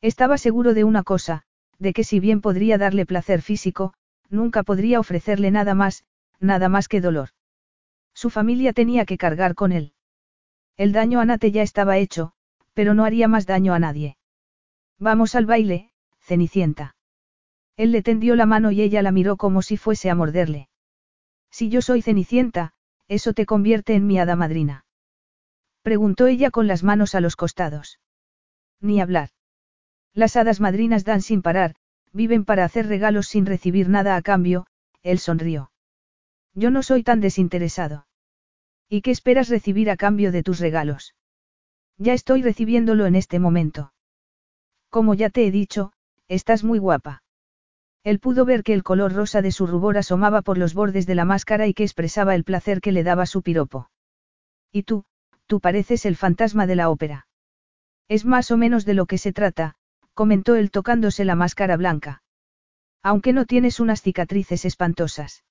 Estaba seguro de una cosa, de que si bien podría darle placer físico, nunca podría ofrecerle nada más, nada más que dolor. Su familia tenía que cargar con él. El daño a Nate ya estaba hecho, pero no haría más daño a nadie. Vamos al baile, Cenicienta. Él le tendió la mano y ella la miró como si fuese a morderle. Si yo soy Cenicienta, eso te convierte en mi hada madrina. Preguntó ella con las manos a los costados. Ni hablar. Las hadas madrinas dan sin parar, viven para hacer regalos sin recibir nada a cambio, él sonrió. Yo no soy tan desinteresado. ¿Y qué esperas recibir a cambio de tus regalos? Ya estoy recibiéndolo en este momento. Como ya te he dicho, estás muy guapa. Él pudo ver que el color rosa de su rubor asomaba por los bordes de la máscara y que expresaba el placer que le daba su piropo. Y tú, tú pareces el fantasma de la ópera. Es más o menos de lo que se trata, comentó él tocándose la máscara blanca. Aunque no tienes unas cicatrices espantosas.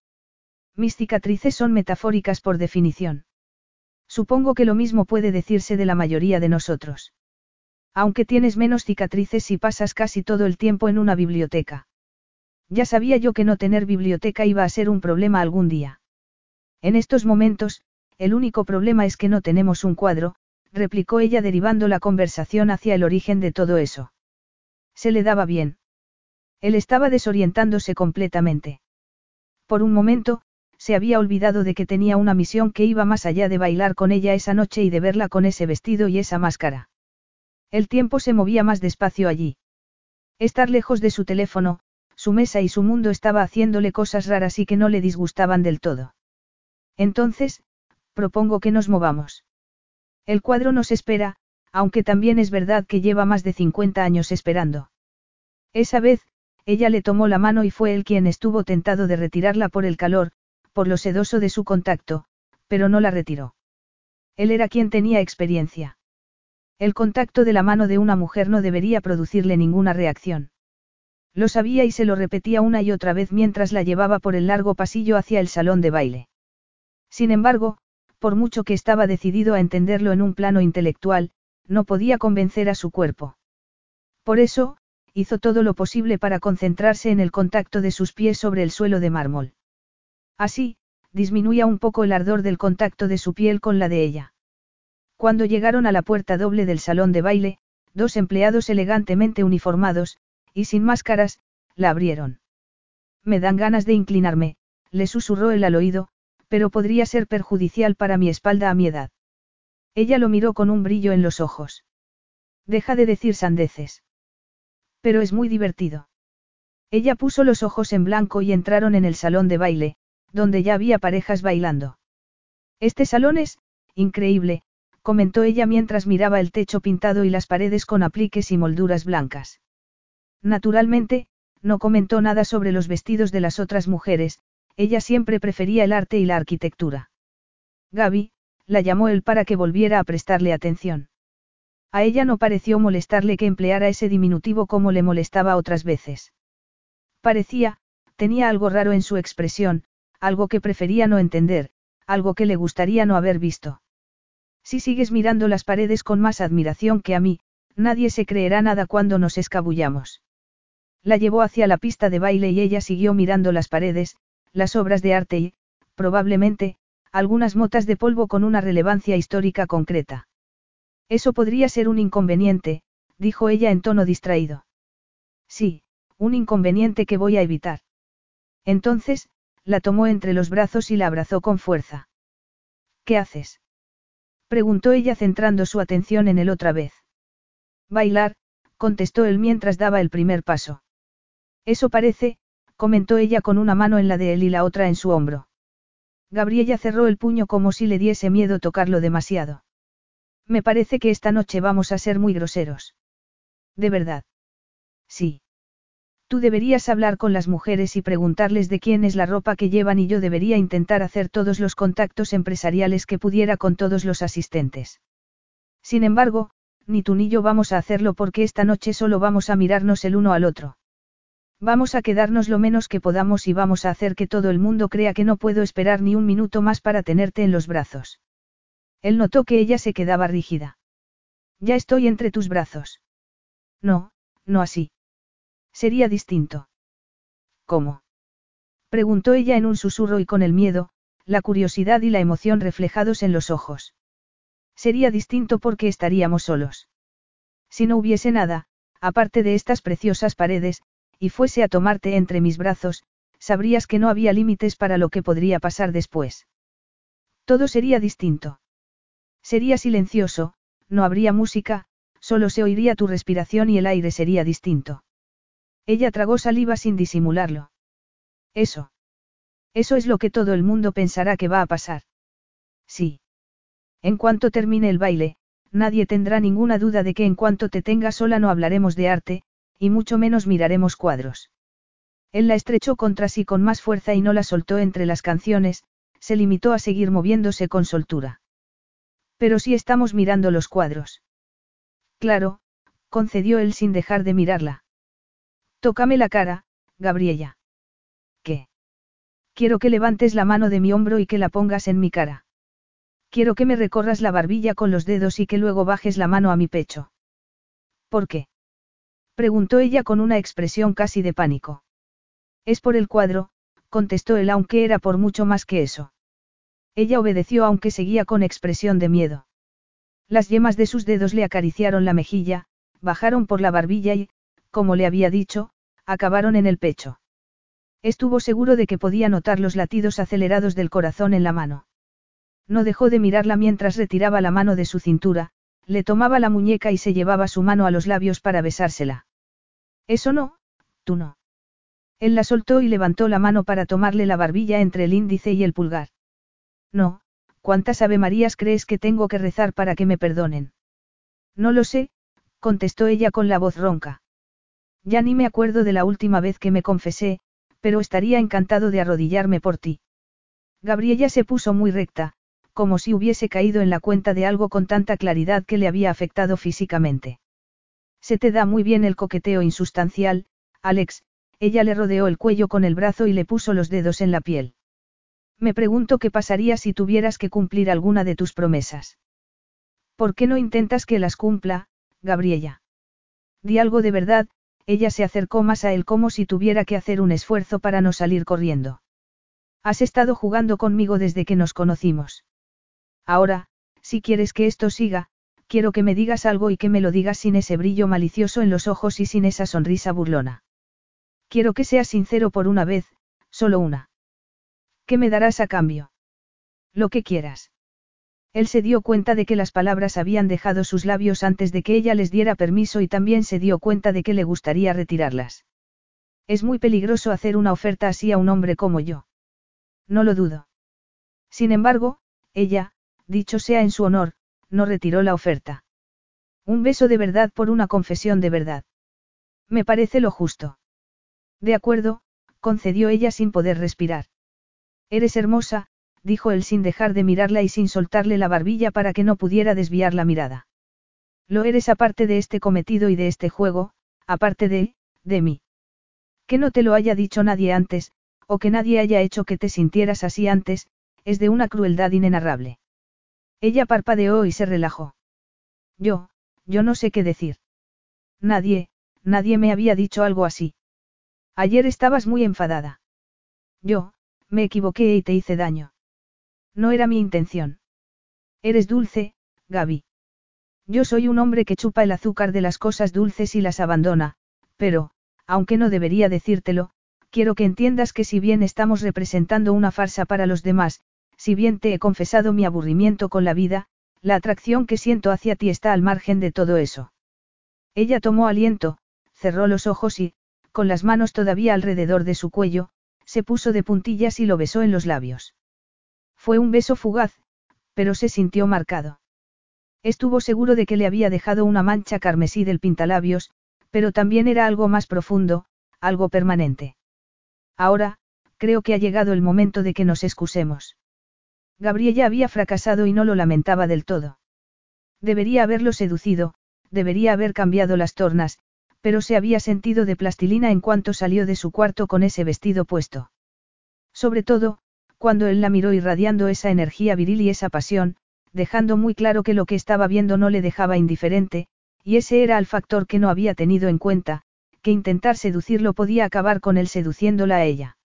Mis cicatrices son metafóricas por definición. Supongo que lo mismo puede decirse de la mayoría de nosotros. Aunque tienes menos cicatrices si pasas casi todo el tiempo en una biblioteca. Ya sabía yo que no tener biblioteca iba a ser un problema algún día. En estos momentos, el único problema es que no tenemos un cuadro, replicó ella derivando la conversación hacia el origen de todo eso. Se le daba bien. Él estaba desorientándose completamente. Por un momento, se había olvidado de que tenía una misión que iba más allá de bailar con ella esa noche y de verla con ese vestido y esa máscara. El tiempo se movía más despacio allí. Estar lejos de su teléfono, su mesa y su mundo estaba haciéndole cosas raras y que no le disgustaban del todo. Entonces, propongo que nos movamos. El cuadro nos espera, aunque también es verdad que lleva más de 50 años esperando. Esa vez, ella le tomó la mano y fue él quien estuvo tentado de retirarla por el calor, por lo sedoso de su contacto, pero no la retiró. Él era quien tenía experiencia. El contacto de la mano de una mujer no debería producirle ninguna reacción. Lo sabía y se lo repetía una y otra vez mientras la llevaba por el largo pasillo hacia el salón de baile. Sin embargo, por mucho que estaba decidido a entenderlo en un plano intelectual, no podía convencer a su cuerpo. Por eso, hizo todo lo posible para concentrarse en el contacto de sus pies sobre el suelo de mármol. Así, disminuía un poco el ardor del contacto de su piel con la de ella. Cuando llegaron a la puerta doble del salón de baile, dos empleados elegantemente uniformados, y sin máscaras, la abrieron. Me dan ganas de inclinarme, le susurró el al oído, pero podría ser perjudicial para mi espalda a mi edad. Ella lo miró con un brillo en los ojos. Deja de decir sandeces. Pero es muy divertido. Ella puso los ojos en blanco y entraron en el salón de baile, donde ya había parejas bailando. Este salón es, increíble, comentó ella mientras miraba el techo pintado y las paredes con apliques y molduras blancas. Naturalmente, no comentó nada sobre los vestidos de las otras mujeres, ella siempre prefería el arte y la arquitectura. Gaby, la llamó él para que volviera a prestarle atención. A ella no pareció molestarle que empleara ese diminutivo como le molestaba otras veces. Parecía, tenía algo raro en su expresión, algo que prefería no entender, algo que le gustaría no haber visto. Si sigues mirando las paredes con más admiración que a mí, nadie se creerá nada cuando nos escabullamos. La llevó hacia la pista de baile y ella siguió mirando las paredes, las obras de arte y, probablemente, algunas motas de polvo con una relevancia histórica concreta. Eso podría ser un inconveniente, dijo ella en tono distraído. Sí, un inconveniente que voy a evitar. Entonces, la tomó entre los brazos y la abrazó con fuerza. ¿Qué haces? preguntó ella centrando su atención en él otra vez. Bailar, contestó él mientras daba el primer paso. Eso parece, comentó ella con una mano en la de él y la otra en su hombro. Gabriella cerró el puño como si le diese miedo tocarlo demasiado. Me parece que esta noche vamos a ser muy groseros. ¿De verdad? Sí. Tú deberías hablar con las mujeres y preguntarles de quién es la ropa que llevan y yo debería intentar hacer todos los contactos empresariales que pudiera con todos los asistentes. Sin embargo, ni tú ni yo vamos a hacerlo porque esta noche solo vamos a mirarnos el uno al otro. Vamos a quedarnos lo menos que podamos y vamos a hacer que todo el mundo crea que no puedo esperar ni un minuto más para tenerte en los brazos. Él notó que ella se quedaba rígida. Ya estoy entre tus brazos. No, no así. Sería distinto. ¿Cómo? Preguntó ella en un susurro y con el miedo, la curiosidad y la emoción reflejados en los ojos. Sería distinto porque estaríamos solos. Si no hubiese nada, aparte de estas preciosas paredes, y fuese a tomarte entre mis brazos, sabrías que no había límites para lo que podría pasar después. Todo sería distinto. Sería silencioso, no habría música, solo se oiría tu respiración y el aire sería distinto. Ella tragó saliva sin disimularlo. Eso. Eso es lo que todo el mundo pensará que va a pasar. Sí. En cuanto termine el baile, nadie tendrá ninguna duda de que en cuanto te tenga sola no hablaremos de arte, y mucho menos miraremos cuadros. Él la estrechó contra sí con más fuerza y no la soltó entre las canciones, se limitó a seguir moviéndose con soltura. Pero si estamos mirando los cuadros. Claro, concedió él sin dejar de mirarla. Tócame la cara, Gabriella. ¿Qué? Quiero que levantes la mano de mi hombro y que la pongas en mi cara. Quiero que me recorras la barbilla con los dedos y que luego bajes la mano a mi pecho. ¿Por qué? Preguntó ella con una expresión casi de pánico. Es por el cuadro, contestó él aunque era por mucho más que eso. Ella obedeció aunque seguía con expresión de miedo. Las yemas de sus dedos le acariciaron la mejilla, bajaron por la barbilla y, como le había dicho, acabaron en el pecho. Estuvo seguro de que podía notar los latidos acelerados del corazón en la mano. No dejó de mirarla mientras retiraba la mano de su cintura, le tomaba la muñeca y se llevaba su mano a los labios para besársela. Eso no, tú no. Él la soltó y levantó la mano para tomarle la barbilla entre el índice y el pulgar. No, ¿cuántas Ave Marías crees que tengo que rezar para que me perdonen? No lo sé, contestó ella con la voz ronca. Ya ni me acuerdo de la última vez que me confesé, pero estaría encantado de arrodillarme por ti. Gabriella se puso muy recta, como si hubiese caído en la cuenta de algo con tanta claridad que le había afectado físicamente. Se te da muy bien el coqueteo insustancial, Alex, ella le rodeó el cuello con el brazo y le puso los dedos en la piel. Me pregunto qué pasaría si tuvieras que cumplir alguna de tus promesas. ¿Por qué no intentas que las cumpla, Gabriella? Di algo de verdad, ella se acercó más a él como si tuviera que hacer un esfuerzo para no salir corriendo. Has estado jugando conmigo desde que nos conocimos. Ahora, si quieres que esto siga, quiero que me digas algo y que me lo digas sin ese brillo malicioso en los ojos y sin esa sonrisa burlona. Quiero que seas sincero por una vez, solo una. ¿Qué me darás a cambio? Lo que quieras. Él se dio cuenta de que las palabras habían dejado sus labios antes de que ella les diera permiso y también se dio cuenta de que le gustaría retirarlas. Es muy peligroso hacer una oferta así a un hombre como yo. No lo dudo. Sin embargo, ella, dicho sea en su honor, no retiró la oferta. Un beso de verdad por una confesión de verdad. Me parece lo justo. De acuerdo, concedió ella sin poder respirar. Eres hermosa, dijo él sin dejar de mirarla y sin soltarle la barbilla para que no pudiera desviar la mirada. Lo eres aparte de este cometido y de este juego, aparte de, de mí. Que no te lo haya dicho nadie antes, o que nadie haya hecho que te sintieras así antes, es de una crueldad inenarrable. Ella parpadeó y se relajó. Yo, yo no sé qué decir. Nadie, nadie me había dicho algo así. Ayer estabas muy enfadada. Yo, me equivoqué y te hice daño. No era mi intención. Eres dulce, Gaby. Yo soy un hombre que chupa el azúcar de las cosas dulces y las abandona, pero, aunque no debería decírtelo, quiero que entiendas que si bien estamos representando una farsa para los demás, si bien te he confesado mi aburrimiento con la vida, la atracción que siento hacia ti está al margen de todo eso. Ella tomó aliento, cerró los ojos y, con las manos todavía alrededor de su cuello, se puso de puntillas y lo besó en los labios. Fue un beso fugaz, pero se sintió marcado. Estuvo seguro de que le había dejado una mancha carmesí del pintalabios, pero también era algo más profundo, algo permanente. Ahora, creo que ha llegado el momento de que nos excusemos. Gabriella había fracasado y no lo lamentaba del todo. Debería haberlo seducido, debería haber cambiado las tornas, pero se había sentido de plastilina en cuanto salió de su cuarto con ese vestido puesto. Sobre todo, cuando él la miró irradiando esa energía viril y esa pasión, dejando muy claro que lo que estaba viendo no le dejaba indiferente, y ese era el factor que no había tenido en cuenta, que intentar seducirlo podía acabar con él seduciéndola a ella.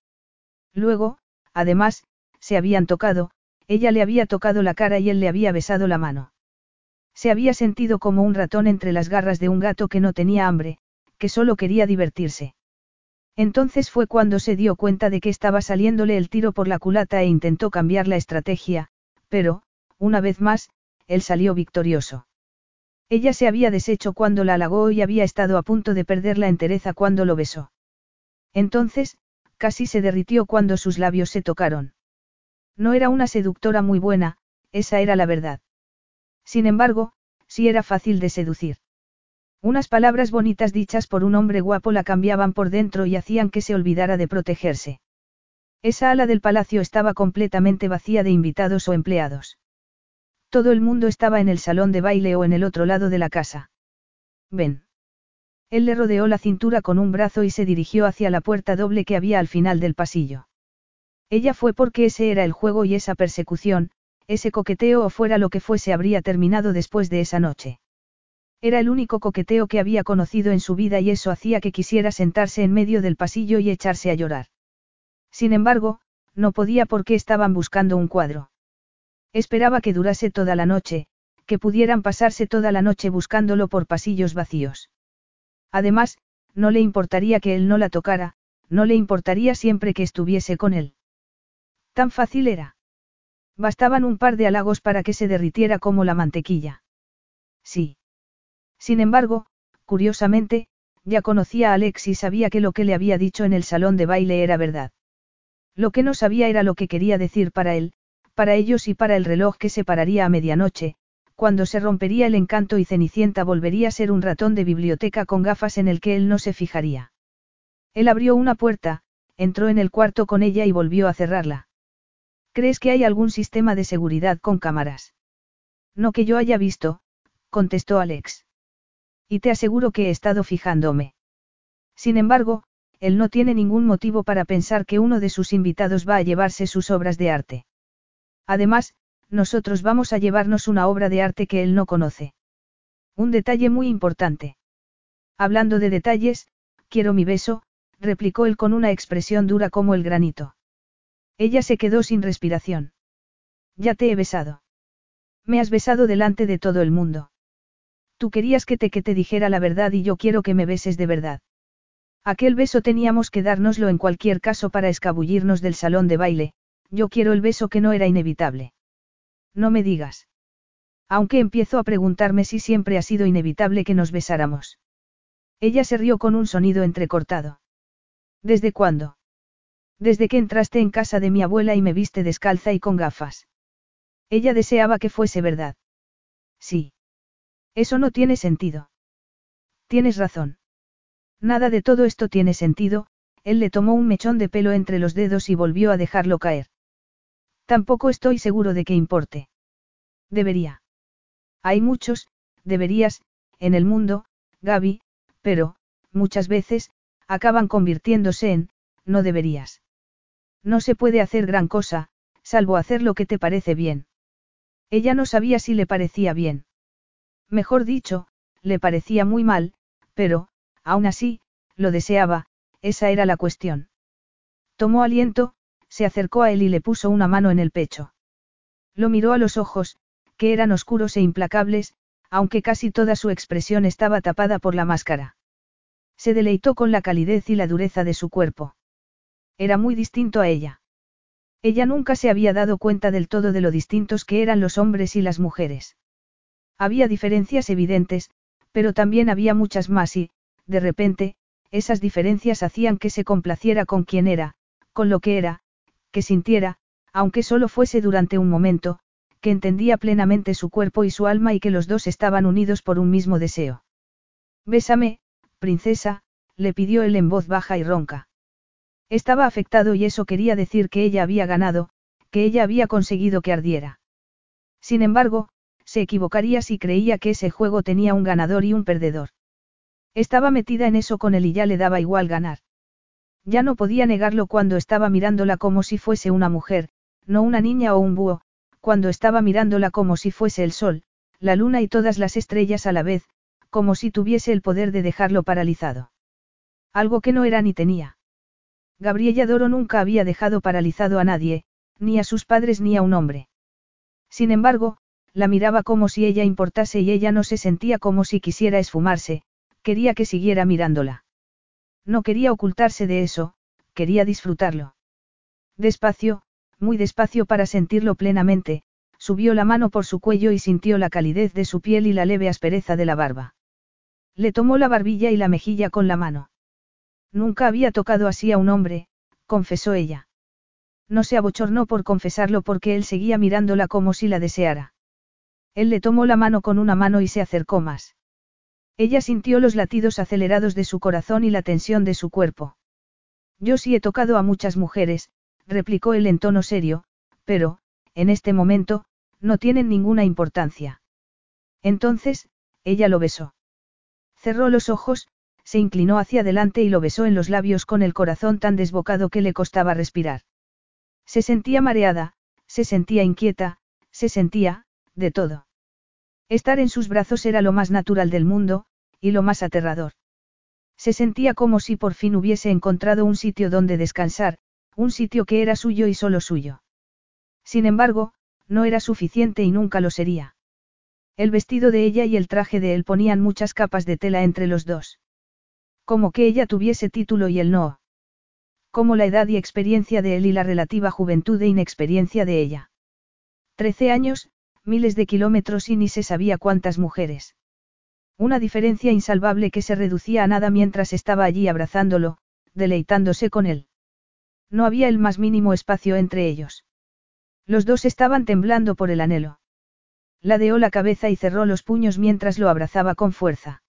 Luego, además, se habían tocado, ella le había tocado la cara y él le había besado la mano. Se había sentido como un ratón entre las garras de un gato que no tenía hambre, que solo quería divertirse. Entonces fue cuando se dio cuenta de que estaba saliéndole el tiro por la culata e intentó cambiar la estrategia, pero, una vez más, él salió victorioso. Ella se había deshecho cuando la halagó y había estado a punto de perder la entereza cuando lo besó. Entonces, casi se derritió cuando sus labios se tocaron. No era una seductora muy buena, esa era la verdad. Sin embargo, sí era fácil de seducir. Unas palabras bonitas dichas por un hombre guapo la cambiaban por dentro y hacían que se olvidara de protegerse. Esa ala del palacio estaba completamente vacía de invitados o empleados. Todo el mundo estaba en el salón de baile o en el otro lado de la casa. Ven. Él le rodeó la cintura con un brazo y se dirigió hacia la puerta doble que había al final del pasillo. Ella fue porque ese era el juego y esa persecución, ese coqueteo o fuera lo que fuese habría terminado después de esa noche. Era el único coqueteo que había conocido en su vida y eso hacía que quisiera sentarse en medio del pasillo y echarse a llorar. Sin embargo, no podía porque estaban buscando un cuadro. Esperaba que durase toda la noche, que pudieran pasarse toda la noche buscándolo por pasillos vacíos. Además, no le importaría que él no la tocara, no le importaría siempre que estuviese con él. Tan fácil era. Bastaban un par de halagos para que se derritiera como la mantequilla. Sí. Sin embargo, curiosamente, ya conocía a Alex y sabía que lo que le había dicho en el salón de baile era verdad. Lo que no sabía era lo que quería decir para él, para ellos y para el reloj que se pararía a medianoche, cuando se rompería el encanto y Cenicienta volvería a ser un ratón de biblioteca con gafas en el que él no se fijaría. Él abrió una puerta, entró en el cuarto con ella y volvió a cerrarla. ¿Crees que hay algún sistema de seguridad con cámaras? No que yo haya visto, contestó Alex. Y te aseguro que he estado fijándome. Sin embargo, él no tiene ningún motivo para pensar que uno de sus invitados va a llevarse sus obras de arte. Además, nosotros vamos a llevarnos una obra de arte que él no conoce. Un detalle muy importante. Hablando de detalles, quiero mi beso, replicó él con una expresión dura como el granito. Ella se quedó sin respiración. Ya te he besado. Me has besado delante de todo el mundo. Tú querías que te dijera la verdad y yo quiero que me beses de verdad. Aquel beso teníamos que dárnoslo en cualquier caso para escabullirnos del salón de baile, yo quiero el beso que no era inevitable. No me digas. Aunque empiezo a preguntarme si siempre ha sido inevitable que nos besáramos. Ella se rió con un sonido entrecortado. ¿Desde cuándo? Desde que entraste en casa de mi abuela y me viste descalza y con gafas. Ella deseaba que fuese verdad. Sí. Eso no tiene sentido. Tienes razón. Nada de todo esto tiene sentido, él le tomó un mechón de pelo entre los dedos y volvió a dejarlo caer. Tampoco estoy seguro de que importe. Debería. Hay muchos, deberías, en el mundo, Gaby, pero, muchas veces, acaban convirtiéndose en, no deberías. No se puede hacer gran cosa, salvo hacer lo que te parece bien. Ella no sabía si le parecía bien. Mejor dicho, le parecía muy mal, pero, aún así, lo deseaba, esa era la cuestión. Tomó aliento, se acercó a él y le puso una mano en el pecho. Lo miró a los ojos, que eran oscuros e implacables, aunque casi toda su expresión estaba tapada por la máscara. Se deleitó con la calidez y la dureza de su cuerpo. Era muy distinto a ella. Ella nunca se había dado cuenta del todo de lo distintos que eran los hombres y las mujeres. Había diferencias evidentes, pero también había muchas más y, de repente, esas diferencias hacían que se complaciera con quien era, con lo que era, que sintiera, aunque solo fuese durante un momento, que entendía plenamente su cuerpo y su alma y que los dos estaban unidos por un mismo deseo. Bésame, princesa, le pidió él en voz baja y ronca. Estaba afectado y eso quería decir que ella había ganado, que ella había conseguido que ardiera. Sin embargo, se equivocaría si creía que ese juego tenía un ganador y un perdedor. Estaba metida en eso con él y ya le daba igual ganar. Ya no podía negarlo cuando estaba mirándola como si fuese una mujer, no una niña o un búho, cuando estaba mirándola como si fuese el sol, la luna y todas las estrellas a la vez, como si tuviese el poder de dejarlo paralizado. Algo que no era ni tenía. Gabriella Doro nunca había dejado paralizado a nadie, ni a sus padres ni a un hombre. Sin embargo, la miraba como si ella importase y ella no se sentía como si quisiera esfumarse, quería que siguiera mirándola. No quería ocultarse de eso, quería disfrutarlo. Despacio, muy despacio para sentirlo plenamente, subió la mano por su cuello y sintió la calidez de su piel y la leve aspereza de la barba. Le tomó la barbilla y la mejilla con la mano. Nunca había tocado así a un hombre, confesó ella. No se abochornó por confesarlo porque él seguía mirándola como si la deseara. Él le tomó la mano con una mano y se acercó más. Ella sintió los latidos acelerados de su corazón y la tensión de su cuerpo. Yo sí he tocado a muchas mujeres, replicó él en tono serio, pero, en este momento, no tienen ninguna importancia. Entonces, ella lo besó. Cerró los ojos, se inclinó hacia adelante y lo besó en los labios con el corazón tan desbocado que le costaba respirar. Se sentía mareada, se sentía inquieta, se sentía, de todo. Estar en sus brazos era lo más natural del mundo, y lo más aterrador. Se sentía como si por fin hubiese encontrado un sitio donde descansar, un sitio que era suyo y solo suyo. Sin embargo, no era suficiente y nunca lo sería. El vestido de ella y el traje de él ponían muchas capas de tela entre los dos. Como que ella tuviese título y él no. como la edad y experiencia de él y la relativa juventud e inexperiencia de ella. Trece años, miles de kilómetros y ni se sabía cuántas mujeres. Una diferencia insalvable que se reducía a nada mientras estaba allí abrazándolo, deleitándose con él. No había el más mínimo espacio entre ellos. Los dos estaban temblando por el anhelo. Ladeó la cabeza y cerró los puños mientras lo abrazaba con fuerza.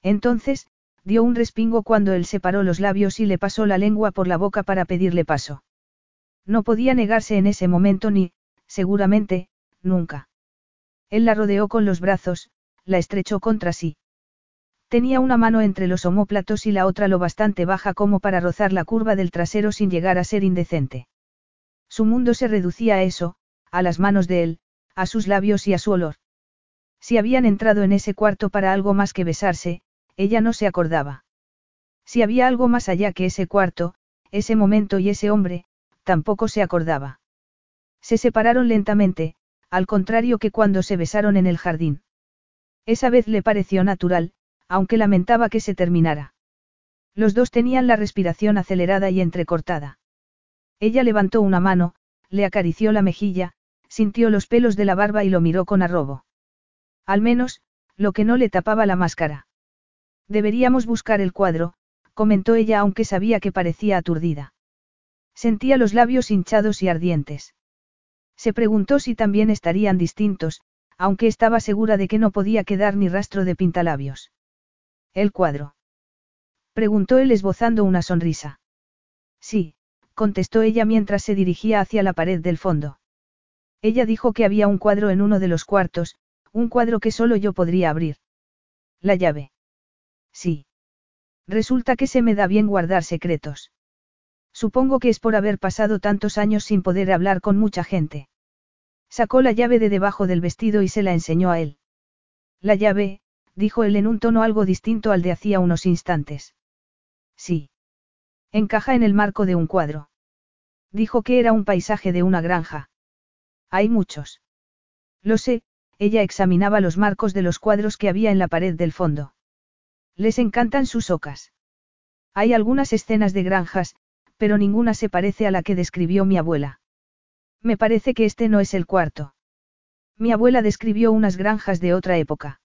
Entonces, dio un respingo cuando él separó los labios y le pasó la lengua por la boca para pedirle paso. No podía negarse en ese momento ni, seguramente, nunca. Él la rodeó con los brazos, la estrechó contra sí. Tenía una mano entre los omóplatos y la otra lo bastante baja como para rozar la curva del trasero sin llegar a ser indecente. Su mundo se reducía a eso, a las manos de él, a sus labios y a su olor. Si habían entrado en ese cuarto para algo más que besarse, ella no se acordaba. Si había algo más allá que ese cuarto, ese momento y ese hombre, tampoco se acordaba. Se separaron lentamente, al contrario que cuando se besaron en el jardín. Esa vez le pareció natural, aunque lamentaba que se terminara. Los dos tenían la respiración acelerada y entrecortada. Ella levantó una mano, le acarició la mejilla, sintió los pelos de la barba y lo miró con arrobo. Al menos, lo que no le tapaba la máscara. Deberíamos buscar el cuadro, comentó ella aunque sabía que parecía aturdida. Sentía los labios hinchados y ardientes. Se preguntó si también estarían distintos, aunque estaba segura de que no podía quedar ni rastro de pintalabios. ¿El cuadro? Preguntó él esbozando una sonrisa. Sí, contestó ella mientras se dirigía hacia la pared del fondo. Ella dijo que había un cuadro en uno de los cuartos, un cuadro que solo yo podría abrir. La llave. Sí. Resulta que se me da bien guardar secretos. Supongo que es por haber pasado tantos años sin poder hablar con mucha gente. Sacó la llave de debajo del vestido y se la enseñó a él. La llave, dijo él en un tono algo distinto al de hacía unos instantes. Sí. Encaja en el marco de un cuadro. Dijo que era un paisaje de una granja. Hay muchos. Lo sé, ella examinaba los marcos de los cuadros que había en la pared del fondo. Les encantan sus ocas. Hay algunas escenas de granjas, pero ninguna se parece a la que describió mi abuela. Me parece que este no es el cuarto. Mi abuela describió unas granjas de otra época.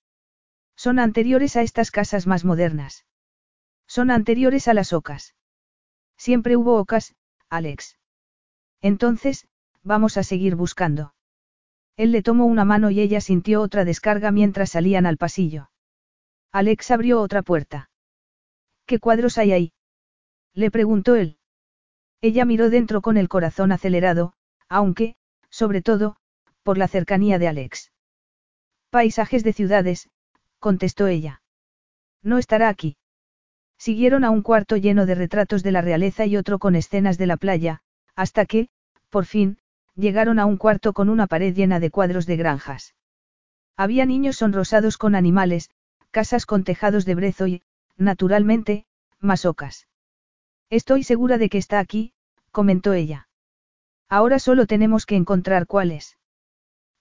Son anteriores a estas casas más modernas. Son anteriores a las ocas. Siempre hubo ocas, Alex. Entonces, vamos a seguir buscando. Él le tomó una mano y ella sintió otra descarga mientras salían al pasillo. Alex abrió otra puerta. ¿Qué cuadros hay ahí? Le preguntó él. Ella miró dentro con el corazón acelerado, aunque, sobre todo, por la cercanía de Alex. Paisajes de ciudades, contestó ella. No estará aquí. Siguieron a un cuarto lleno de retratos de la realeza y otro con escenas de la playa, hasta que, por fin, llegaron a un cuarto con una pared llena de cuadros de granjas. Había niños sonrosados con animales, casas con tejados de brezo y, naturalmente, masocas. Estoy segura de que está aquí, comentó ella. Ahora solo tenemos que encontrar cuál es.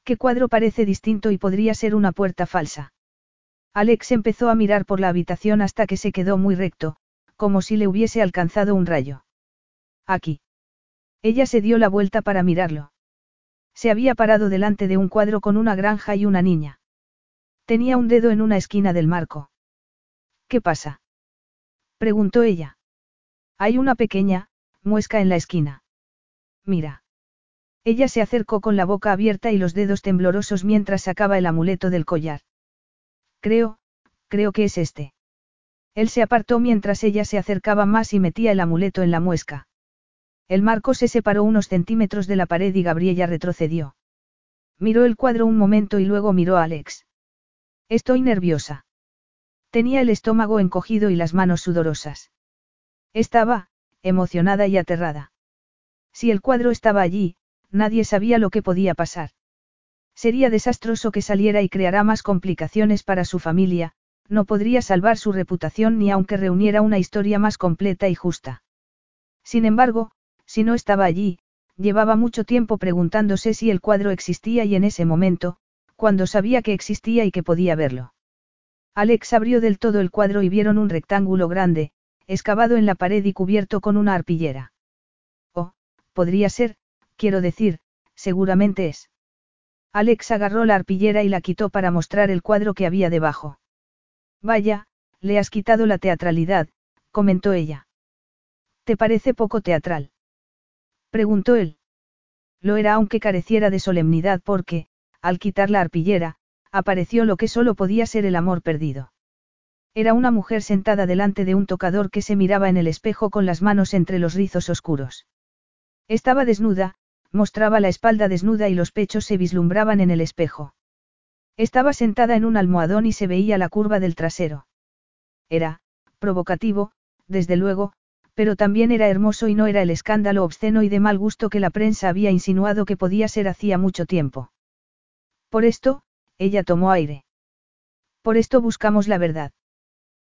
¿Qué cuadro parece distinto y podría ser una puerta falsa? Alex empezó a mirar por la habitación hasta que se quedó muy recto, como si le hubiese alcanzado un rayo. Aquí. Ella se dio la vuelta para mirarlo. Se había parado delante de un cuadro con una granja y una niña. Tenía un dedo en una esquina del marco. ¿Qué pasa? preguntó ella. Hay una pequeña, muesca en la esquina. Mira. Ella se acercó con la boca abierta y los dedos temblorosos mientras sacaba el amuleto del collar. Creo, creo que es este. Él se apartó mientras ella se acercaba más y metía el amuleto en la muesca. El marco se separó unos centímetros de la pared y Gabriela retrocedió. Miró el cuadro un momento y luego miró a Alex. Estoy nerviosa. Tenía el estómago encogido y las manos sudorosas. Estaba, emocionada y aterrada. Si el cuadro estaba allí, nadie sabía lo que podía pasar. Sería desastroso que saliera y creará más complicaciones para su familia, no podría salvar su reputación ni aunque reuniera una historia más completa y justa. Sin embargo, si no estaba allí, llevaba mucho tiempo preguntándose si el cuadro existía y en ese momento, cuando sabía que existía y que podía verlo. Alex abrió del todo el cuadro y vieron un rectángulo grande, excavado en la pared y cubierto con una arpillera. Oh, podría ser, quiero decir, seguramente es. Alex agarró la arpillera y la quitó para mostrar el cuadro que había debajo. Vaya, le has quitado la teatralidad, comentó ella. ¿Te parece poco teatral? Preguntó él. Lo era aunque careciera de solemnidad porque, al quitar la arpillera, apareció lo que solo podía ser el amor perdido. Era una mujer sentada delante de un tocador que se miraba en el espejo con las manos entre los rizos oscuros. Estaba desnuda, mostraba la espalda desnuda y los pechos se vislumbraban en el espejo. Estaba sentada en un almohadón y se veía la curva del trasero. Era, provocativo, desde luego, pero también era hermoso y no era el escándalo obsceno y de mal gusto que la prensa había insinuado que podía ser hacía mucho tiempo. Por esto, ella tomó aire. Por esto buscamos la verdad.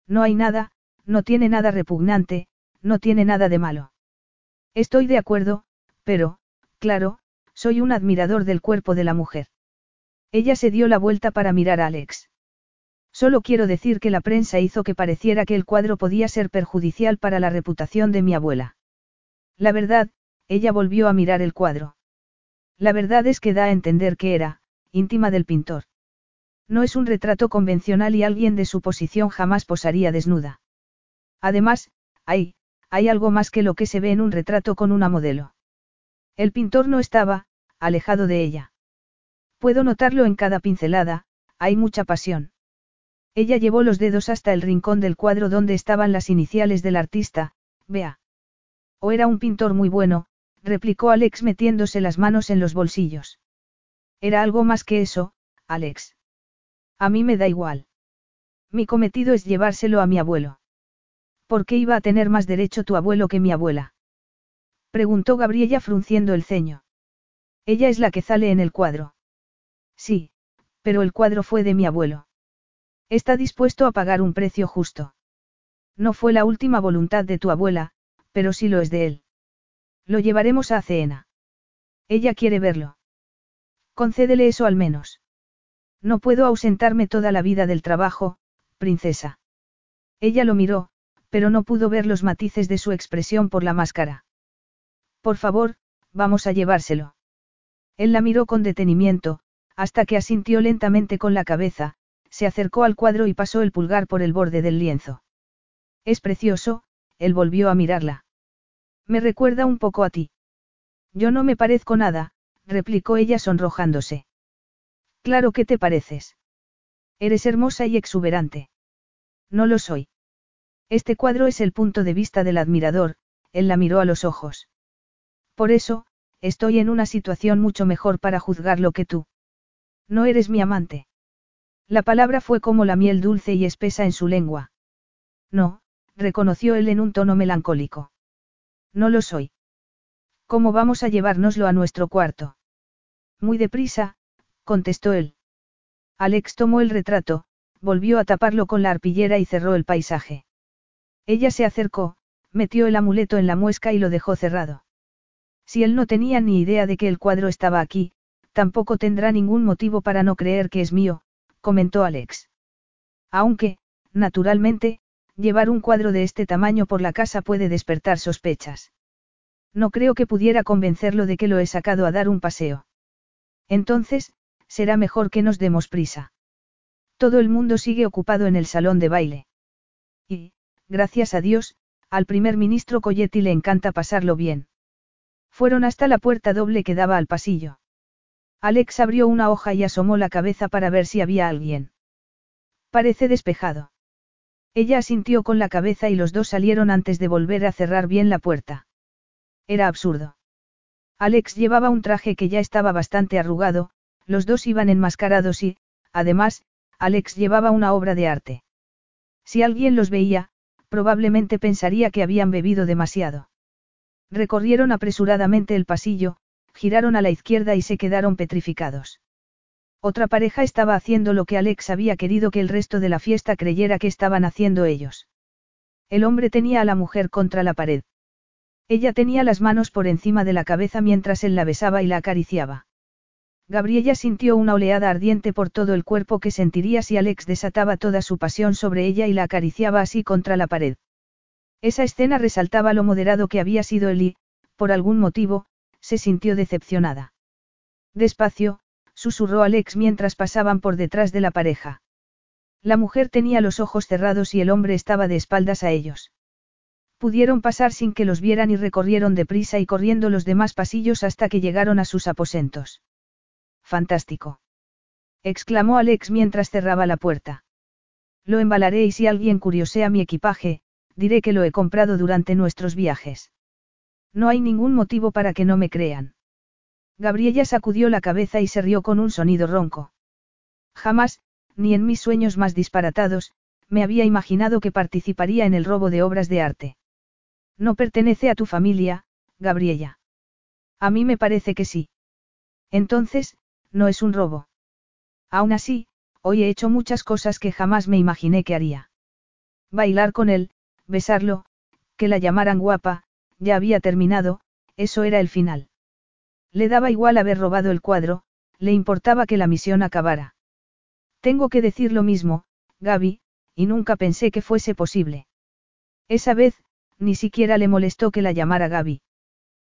No hay nada, no tiene nada repugnante, no tiene nada de malo. Estoy de acuerdo, pero, claro, soy un admirador del cuerpo de la mujer. Ella se dio la vuelta para mirar a Alex. Solo quiero decir que la prensa hizo que pareciera que el cuadro podía ser perjudicial para la reputación de mi abuela. La verdad, ella volvió a mirar el cuadro. La verdad es que da a entender que era, íntima del pintor. No es un retrato convencional y alguien de su posición jamás posaría desnuda. Además, hay, hay algo más que lo que se ve en un retrato con una modelo. El pintor no estaba, alejado de ella. Puedo notarlo en cada pincelada, hay mucha pasión. Ella llevó los dedos hasta el rincón del cuadro donde estaban las iniciales del artista, vea. O era un pintor muy bueno, replicó Alex metiéndose las manos en los bolsillos. Era algo más que eso, Alex. A mí me da igual. Mi cometido es llevárselo a mi abuelo. ¿Por qué iba a tener más derecho tu abuelo que mi abuela? Preguntó Gabriela frunciendo el ceño. Ella es la que sale en el cuadro. Sí, pero el cuadro fue de mi abuelo. Está dispuesto a pagar un precio justo. No fue la última voluntad de tu abuela, pero sí lo es de él. Lo llevaremos a cena. Ella quiere verlo. Concédele eso al menos. No puedo ausentarme toda la vida del trabajo, princesa. Ella lo miró, pero no pudo ver los matices de su expresión por la máscara. Por favor, vamos a llevárselo. Él la miró con detenimiento, hasta que asintió lentamente con la cabeza, se acercó al cuadro y pasó el pulgar por el borde del lienzo. Es precioso, él volvió a mirarla. Me recuerda un poco a ti. Yo no me parezco nada, replicó ella sonrojándose. Claro que te pareces. Eres hermosa y exuberante. No lo soy. Este cuadro es el punto de vista del admirador, él la miró a los ojos. Por eso, estoy en una situación mucho mejor para juzgarlo que tú. No eres mi amante. La palabra fue como la miel dulce y espesa en su lengua. No, reconoció él en un tono melancólico. No lo soy. ¿Cómo vamos a llevárnoslo a nuestro cuarto? Muy deprisa, contestó él. Alex tomó el retrato, volvió a taparlo con la arpillera y cerró el paisaje. Ella se acercó, metió el amuleto en la muesca y lo dejó cerrado. Si él no tenía ni idea de que el cuadro estaba aquí, tampoco tendrá ningún motivo para no creer que es mío, comentó Alex. Aunque, naturalmente, llevar un cuadro de este tamaño por la casa puede despertar sospechas. No creo que pudiera convencerlo de que lo he sacado a dar un paseo. Entonces, será mejor que nos demos prisa. Todo el mundo sigue ocupado en el salón de baile. Y, gracias a Dios, al primer ministro Coyetti le encanta pasarlo bien. Fueron hasta la puerta doble que daba al pasillo. Alex abrió una hoja y asomó la cabeza para ver si había alguien. Parece despejado. Ella asintió con la cabeza y los dos salieron antes de volver a cerrar bien la puerta. Era absurdo. Alex llevaba un traje que ya estaba bastante arrugado, los dos iban enmascarados y, además, Alex llevaba una obra de arte. Si alguien los veía, probablemente pensaría que habían bebido demasiado. Recorrieron apresuradamente el pasillo, giraron a la izquierda y se quedaron petrificados. Otra pareja estaba haciendo lo que Alex había querido que el resto de la fiesta creyera que estaban haciendo ellos. El hombre tenía a la mujer contra la pared. Ella tenía las manos por encima de la cabeza mientras él la besaba y la acariciaba. Gabriella sintió una oleada ardiente por todo el cuerpo que sentiría si Alex desataba toda su pasión sobre ella y la acariciaba así contra la pared. Esa escena resaltaba lo moderado que había sido él y, por algún motivo, se sintió decepcionada. Despacio, susurró Alex mientras pasaban por detrás de la pareja. La mujer tenía los ojos cerrados y el hombre estaba de espaldas a ellos. Pudieron pasar sin que los vieran y recorrieron deprisa y corriendo los demás pasillos hasta que llegaron a sus aposentos. Fantástico. exclamó Alex mientras cerraba la puerta. Lo embalaré y si alguien curiosea mi equipaje, diré que lo he comprado durante nuestros viajes. No hay ningún motivo para que no me crean. Gabriella sacudió la cabeza y se rió con un sonido ronco. Jamás, ni en mis sueños más disparatados, me había imaginado que participaría en el robo de obras de arte. No pertenece a tu familia, Gabriella. A mí me parece que sí. Entonces, no es un robo. Aún así, hoy he hecho muchas cosas que jamás me imaginé que haría. Bailar con él, besarlo, que la llamaran guapa, ya había terminado, eso era el final. Le daba igual haber robado el cuadro, le importaba que la misión acabara. Tengo que decir lo mismo, Gaby, y nunca pensé que fuese posible. Esa vez, ni siquiera le molestó que la llamara Gaby.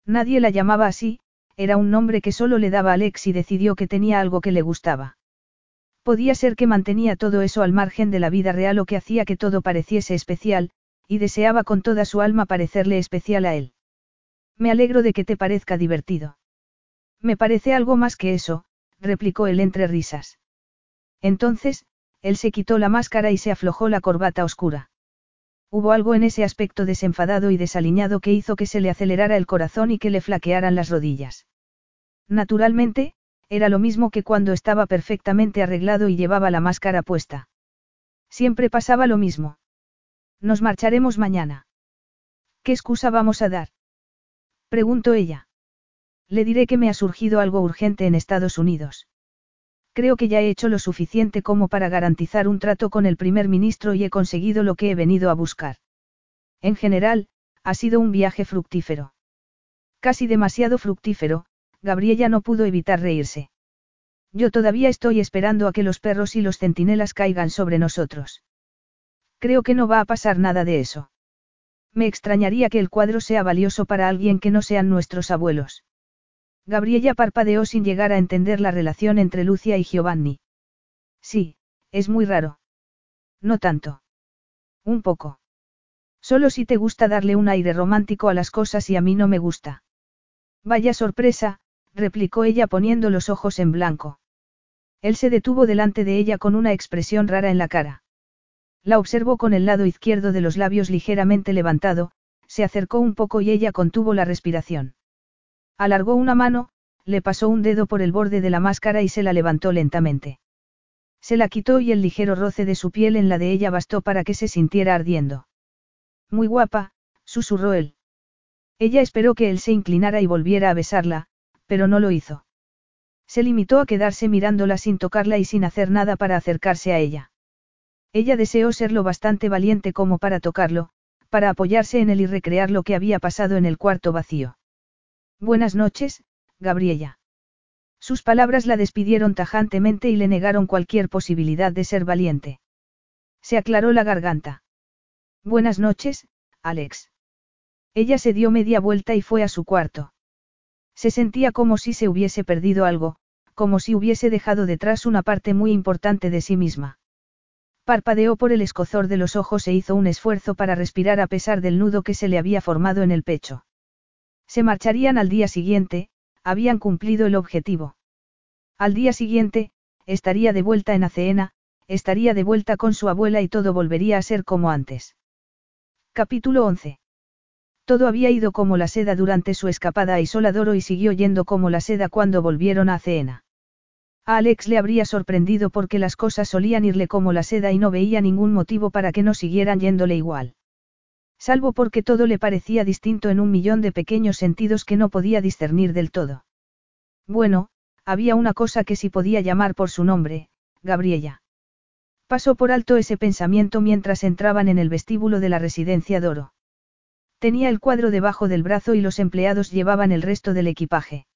Nadie la llamaba así, era un nombre que solo le daba Alex y decidió que tenía algo que le gustaba. Podía ser que mantenía todo eso al margen de la vida real o que hacía que todo pareciese especial, y deseaba con toda su alma parecerle especial a él. Me alegro de que te parezca divertido. Me parece algo más que eso, replicó él entre risas. Entonces, él se quitó la máscara y se aflojó la corbata oscura. Hubo algo en ese aspecto desenfadado y desaliñado que hizo que se le acelerara el corazón y que le flaquearan las rodillas. Naturalmente, era lo mismo que cuando estaba perfectamente arreglado y llevaba la máscara puesta. Siempre pasaba lo mismo. Nos marcharemos mañana. ¿Qué excusa vamos a dar? Preguntó ella. Le diré que me ha surgido algo urgente en Estados Unidos. Creo que ya he hecho lo suficiente como para garantizar un trato con el primer ministro y he conseguido lo que he venido a buscar. En general, ha sido un viaje fructífero. Casi demasiado fructífero, Gabriella no pudo evitar reírse. Yo todavía estoy esperando a que los perros y los centinelas caigan sobre nosotros. Creo que no va a pasar nada de eso. Me extrañaría que el cuadro sea valioso para alguien que no sean nuestros abuelos. Gabriella parpadeó sin llegar a entender la relación entre Lucia y Giovanni. Sí, es muy raro. No tanto. Un poco. Solo si te gusta darle un aire romántico a las cosas y a mí no me gusta. Vaya sorpresa, replicó ella poniendo los ojos en blanco. Él se detuvo delante de ella con una expresión rara en la cara. La observó con el lado izquierdo de los labios ligeramente levantado, se acercó un poco y ella contuvo la respiración. Alargó una mano, le pasó un dedo por el borde de la máscara y se la levantó lentamente. Se la quitó y el ligero roce de su piel en la de ella bastó para que se sintiera ardiendo. Muy guapa, susurró él. Ella esperó que él se inclinara y volviera a besarla, pero no lo hizo. Se limitó a quedarse mirándola sin tocarla y sin hacer nada para acercarse a ella. Ella deseó ser lo bastante valiente como para tocarlo, para apoyarse en él y recrear lo que había pasado en el cuarto vacío. Buenas noches, Gabriella. Sus palabras la despidieron tajantemente y le negaron cualquier posibilidad de ser valiente. Se aclaró la garganta. Buenas noches, Alex. Ella se dio media vuelta y fue a su cuarto. Se sentía como si se hubiese perdido algo, como si hubiese dejado detrás una parte muy importante de sí misma. Parpadeó por el escozor de los ojos e hizo un esfuerzo para respirar a pesar del nudo que se le había formado en el pecho. Se marcharían al día siguiente, habían cumplido el objetivo. Al día siguiente, estaría de vuelta en Aceena, estaría de vuelta con su abuela y todo volvería a ser como antes. Capítulo 11. Todo había ido como la seda durante su escapada a Isoladoro y siguió yendo como la seda cuando volvieron a Aceena. A Alex le habría sorprendido porque las cosas solían irle como la seda y no veía ningún motivo para que no siguieran yéndole igual. Salvo porque todo le parecía distinto en un millón de pequeños sentidos que no podía discernir del todo. Bueno, había una cosa que sí podía llamar por su nombre, Gabriella. Pasó por alto ese pensamiento mientras entraban en el vestíbulo de la residencia Doro. Tenía el cuadro debajo del brazo y los empleados llevaban el resto del equipaje.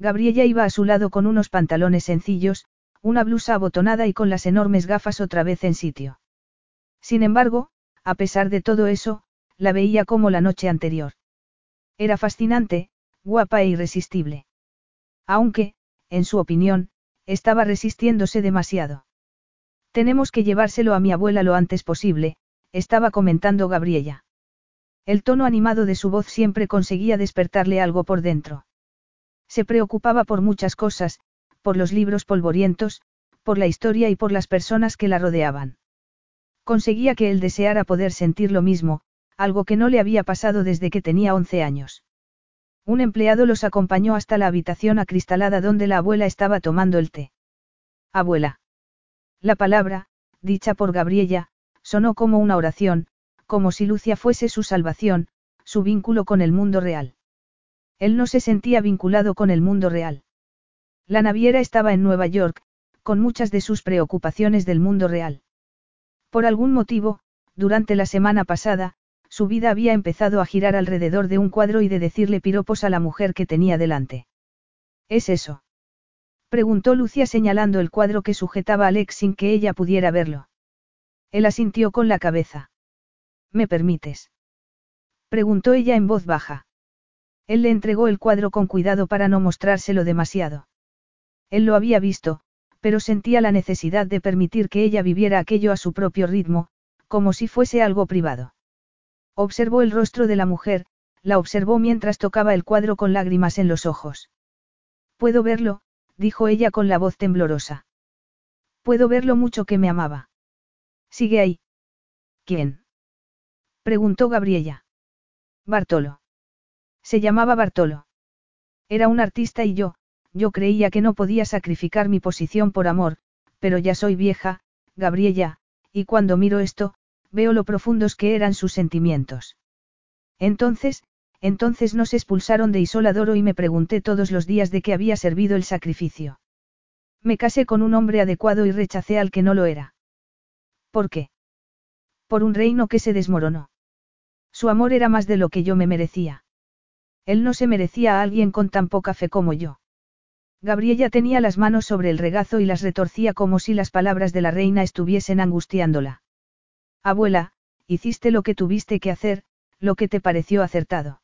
Gabriella iba a su lado con unos pantalones sencillos, una blusa abotonada y con las enormes gafas otra vez en sitio. Sin embargo, a pesar de todo eso, la veía como la noche anterior. Era fascinante, guapa e irresistible. Aunque, en su opinión, estaba resistiéndose demasiado. Tenemos que llevárselo a mi abuela lo antes posible, estaba comentando Gabriella. El tono animado de su voz siempre conseguía despertarle algo por dentro. Se preocupaba por muchas cosas, por los libros polvorientos, por la historia y por las personas que la rodeaban. Conseguía que él deseara poder sentir lo mismo, algo que no le había pasado desde que tenía 11 años. Un empleado los acompañó hasta la habitación acristalada donde la abuela estaba tomando el té. Abuela. La palabra, dicha por Gabriella, sonó como una oración, como si Lucia fuese su salvación, su vínculo con el mundo real. Él no se sentía vinculado con el mundo real. La naviera estaba en Nueva York, con muchas de sus preocupaciones del mundo real. Por algún motivo, durante la semana pasada, su vida había empezado a girar alrededor de un cuadro y de decirle piropos a la mujer que tenía delante. ¿Es eso? Preguntó Lucia señalando el cuadro que sujetaba a Alex sin que ella pudiera verlo. Él asintió con la cabeza. ¿Me permites? Preguntó ella en voz baja. Él le entregó el cuadro con cuidado para no mostrárselo demasiado. Él lo había visto, pero sentía la necesidad de permitir que ella viviera aquello a su propio ritmo, como si fuese algo privado. Observó el rostro de la mujer, la observó mientras tocaba el cuadro con lágrimas en los ojos. Puedo verlo, dijo ella con la voz temblorosa. Puedo ver lo mucho que me amaba. Sigue ahí. ¿Quién? preguntó Gabriella. Bartolo. Se llamaba Bartolo. Era un artista y yo, yo creía que no podía sacrificar mi posición por amor, pero ya soy vieja, Gabriella, y cuando miro esto, veo lo profundos que eran sus sentimientos. Entonces, entonces nos expulsaron de Isoladoro y me pregunté todos los días de qué había servido el sacrificio. Me casé con un hombre adecuado y rechacé al que no lo era. ¿Por qué? Por un reino que se desmoronó. Su amor era más de lo que yo me merecía. Él no se merecía a alguien con tan poca fe como yo. Gabriella tenía las manos sobre el regazo y las retorcía como si las palabras de la reina estuviesen angustiándola. Abuela, hiciste lo que tuviste que hacer, lo que te pareció acertado.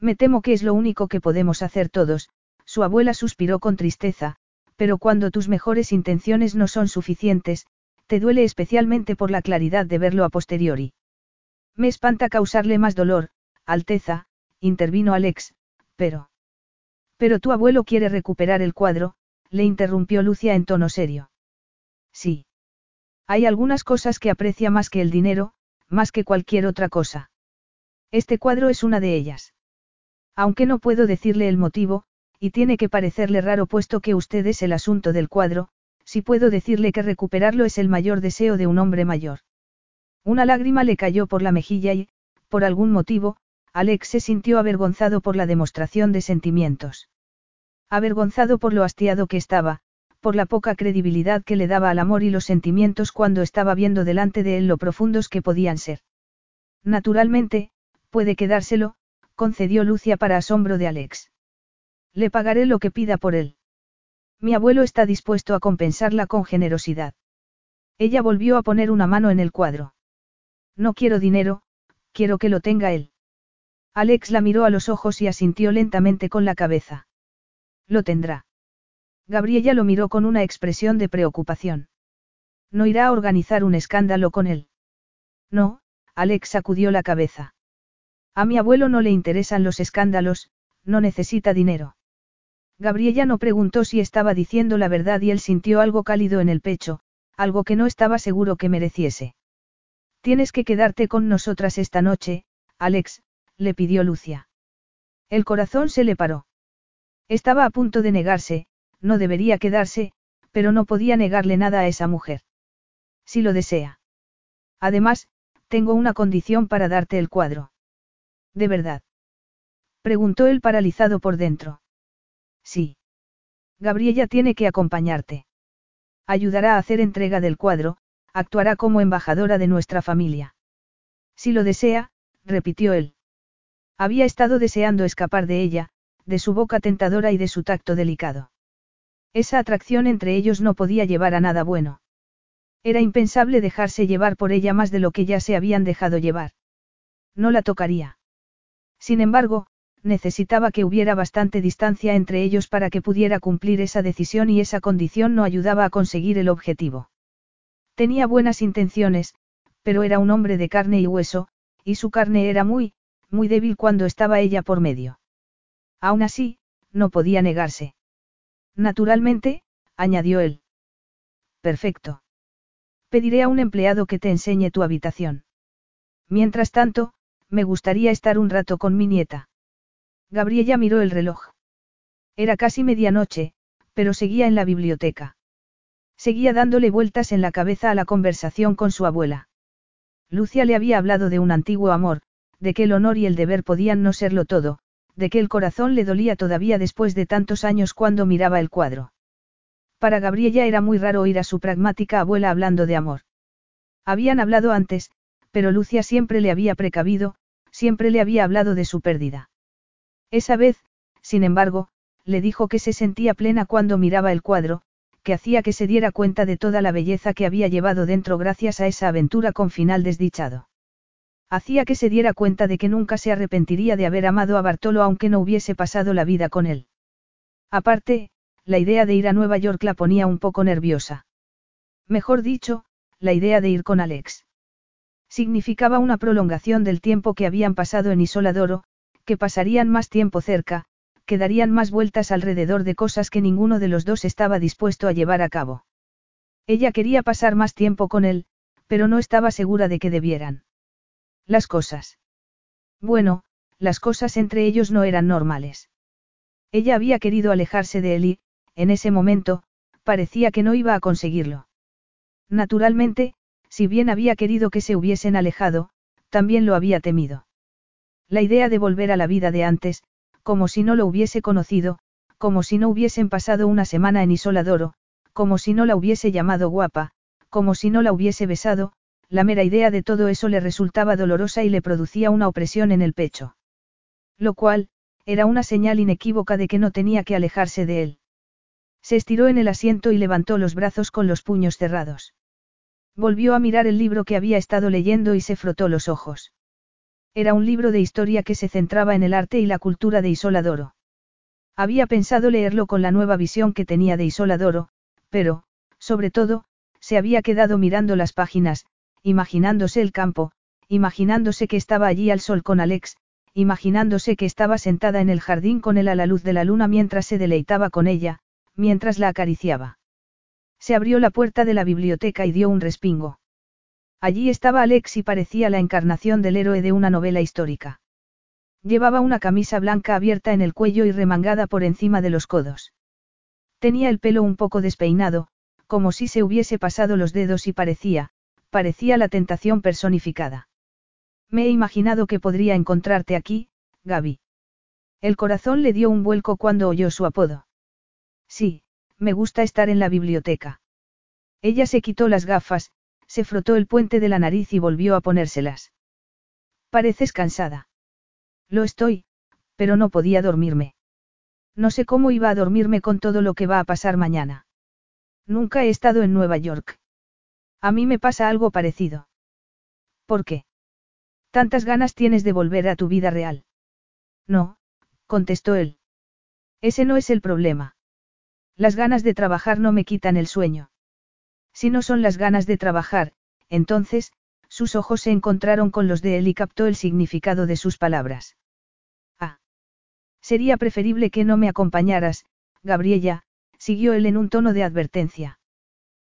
Me temo que es lo único que podemos hacer todos, su abuela suspiró con tristeza, pero cuando tus mejores intenciones no son suficientes, te duele especialmente por la claridad de verlo a posteriori. Me espanta causarle más dolor, Alteza, intervino Alex, pero... Pero tu abuelo quiere recuperar el cuadro, le interrumpió Lucia en tono serio. Sí. Hay algunas cosas que aprecia más que el dinero, más que cualquier otra cosa. Este cuadro es una de ellas. Aunque no puedo decirle el motivo, y tiene que parecerle raro puesto que usted es el asunto del cuadro, si puedo decirle que recuperarlo es el mayor deseo de un hombre mayor. Una lágrima le cayó por la mejilla y, por algún motivo, Alex se sintió avergonzado por la demostración de sentimientos. Avergonzado por lo hastiado que estaba, por la poca credibilidad que le daba al amor y los sentimientos cuando estaba viendo delante de él lo profundos que podían ser. Naturalmente, puede quedárselo, concedió Lucia para asombro de Alex. Le pagaré lo que pida por él. Mi abuelo está dispuesto a compensarla con generosidad. Ella volvió a poner una mano en el cuadro. No quiero dinero, quiero que lo tenga él. Alex la miró a los ojos y asintió lentamente con la cabeza. Lo tendrá. Gabriella lo miró con una expresión de preocupación. No irá a organizar un escándalo con él. No, Alex sacudió la cabeza. A mi abuelo no le interesan los escándalos, no necesita dinero. Gabriella no preguntó si estaba diciendo la verdad y él sintió algo cálido en el pecho, algo que no estaba seguro que mereciese. Tienes que quedarte con nosotras esta noche, Alex, le pidió Lucia. El corazón se le paró. Estaba a punto de negarse, no debería quedarse, pero no podía negarle nada a esa mujer. Si lo desea. Además, tengo una condición para darte el cuadro. ¿De verdad? Preguntó él paralizado por dentro. Sí. Gabriella tiene que acompañarte. Ayudará a hacer entrega del cuadro, actuará como embajadora de nuestra familia. Si lo desea, repitió él. Había estado deseando escapar de ella, de su boca tentadora y de su tacto delicado. Esa atracción entre ellos no podía llevar a nada bueno. Era impensable dejarse llevar por ella más de lo que ya se habían dejado llevar. No la tocaría. Sin embargo, necesitaba que hubiera bastante distancia entre ellos para que pudiera cumplir esa decisión y esa condición no ayudaba a conseguir el objetivo. Tenía buenas intenciones, pero era un hombre de carne y hueso, y su carne era muy, muy débil cuando estaba ella por medio. Aún así, no podía negarse. Naturalmente, añadió él. Perfecto. Pediré a un empleado que te enseñe tu habitación. Mientras tanto, me gustaría estar un rato con mi nieta. Gabriella miró el reloj. Era casi medianoche, pero seguía en la biblioteca. Seguía dándole vueltas en la cabeza a la conversación con su abuela. Lucia le había hablado de un antiguo amor, de que el honor y el deber podían no serlo todo, de que el corazón le dolía todavía después de tantos años cuando miraba el cuadro. Para Gabriella era muy raro oír a su pragmática abuela hablando de amor. Habían hablado antes, pero Lucia siempre le había precavido, siempre le había hablado de su pérdida. Esa vez, sin embargo, le dijo que se sentía plena cuando miraba el cuadro, que hacía que se diera cuenta de toda la belleza que había llevado dentro gracias a esa aventura con final desdichado. Hacía que se diera cuenta de que nunca se arrepentiría de haber amado a Bartolo aunque no hubiese pasado la vida con él. Aparte, la idea de ir a Nueva York la ponía un poco nerviosa. Mejor dicho, la idea de ir con Alex. Significaba una prolongación del tiempo que habían pasado en Isoladoro, que pasarían más tiempo cerca, que darían más vueltas alrededor de cosas que ninguno de los dos estaba dispuesto a llevar a cabo. Ella quería pasar más tiempo con él, pero no estaba segura de que debieran. Las cosas. Bueno, las cosas entre ellos no eran normales. Ella había querido alejarse de él y, en ese momento, parecía que no iba a conseguirlo. Naturalmente, si bien había querido que se hubiesen alejado, también lo había temido. La idea de volver a la vida de antes, como si no lo hubiese conocido, como si no hubiesen pasado una semana en Isoladoro, como si no la hubiese llamado guapa, como si no la hubiese besado, la mera idea de todo eso le resultaba dolorosa y le producía una opresión en el pecho. Lo cual, era una señal inequívoca de que no tenía que alejarse de él. Se estiró en el asiento y levantó los brazos con los puños cerrados. Volvió a mirar el libro que había estado leyendo y se frotó los ojos. Era un libro de historia que se centraba en el arte y la cultura de Isoladoro. Había pensado leerlo con la nueva visión que tenía de Isoladoro, pero, sobre todo, se había quedado mirando las páginas, imaginándose el campo, imaginándose que estaba allí al sol con Alex, imaginándose que estaba sentada en el jardín con él a la luz de la luna mientras se deleitaba con ella, mientras la acariciaba. Se abrió la puerta de la biblioteca y dio un respingo. Allí estaba Alex y parecía la encarnación del héroe de una novela histórica. Llevaba una camisa blanca abierta en el cuello y remangada por encima de los codos. Tenía el pelo un poco despeinado, como si se hubiese pasado los dedos y parecía, parecía la tentación personificada. Me he imaginado que podría encontrarte aquí, Gaby. El corazón le dio un vuelco cuando oyó su apodo. Sí, me gusta estar en la biblioteca. Ella se quitó las gafas, se frotó el puente de la nariz y volvió a ponérselas. Pareces cansada. Lo estoy, pero no podía dormirme. No sé cómo iba a dormirme con todo lo que va a pasar mañana. Nunca he estado en Nueva York. A mí me pasa algo parecido. ¿Por qué? ¿Tantas ganas tienes de volver a tu vida real? No, contestó él. Ese no es el problema. Las ganas de trabajar no me quitan el sueño. Si no son las ganas de trabajar, entonces, sus ojos se encontraron con los de él y captó el significado de sus palabras. Ah. Sería preferible que no me acompañaras, Gabriella, siguió él en un tono de advertencia.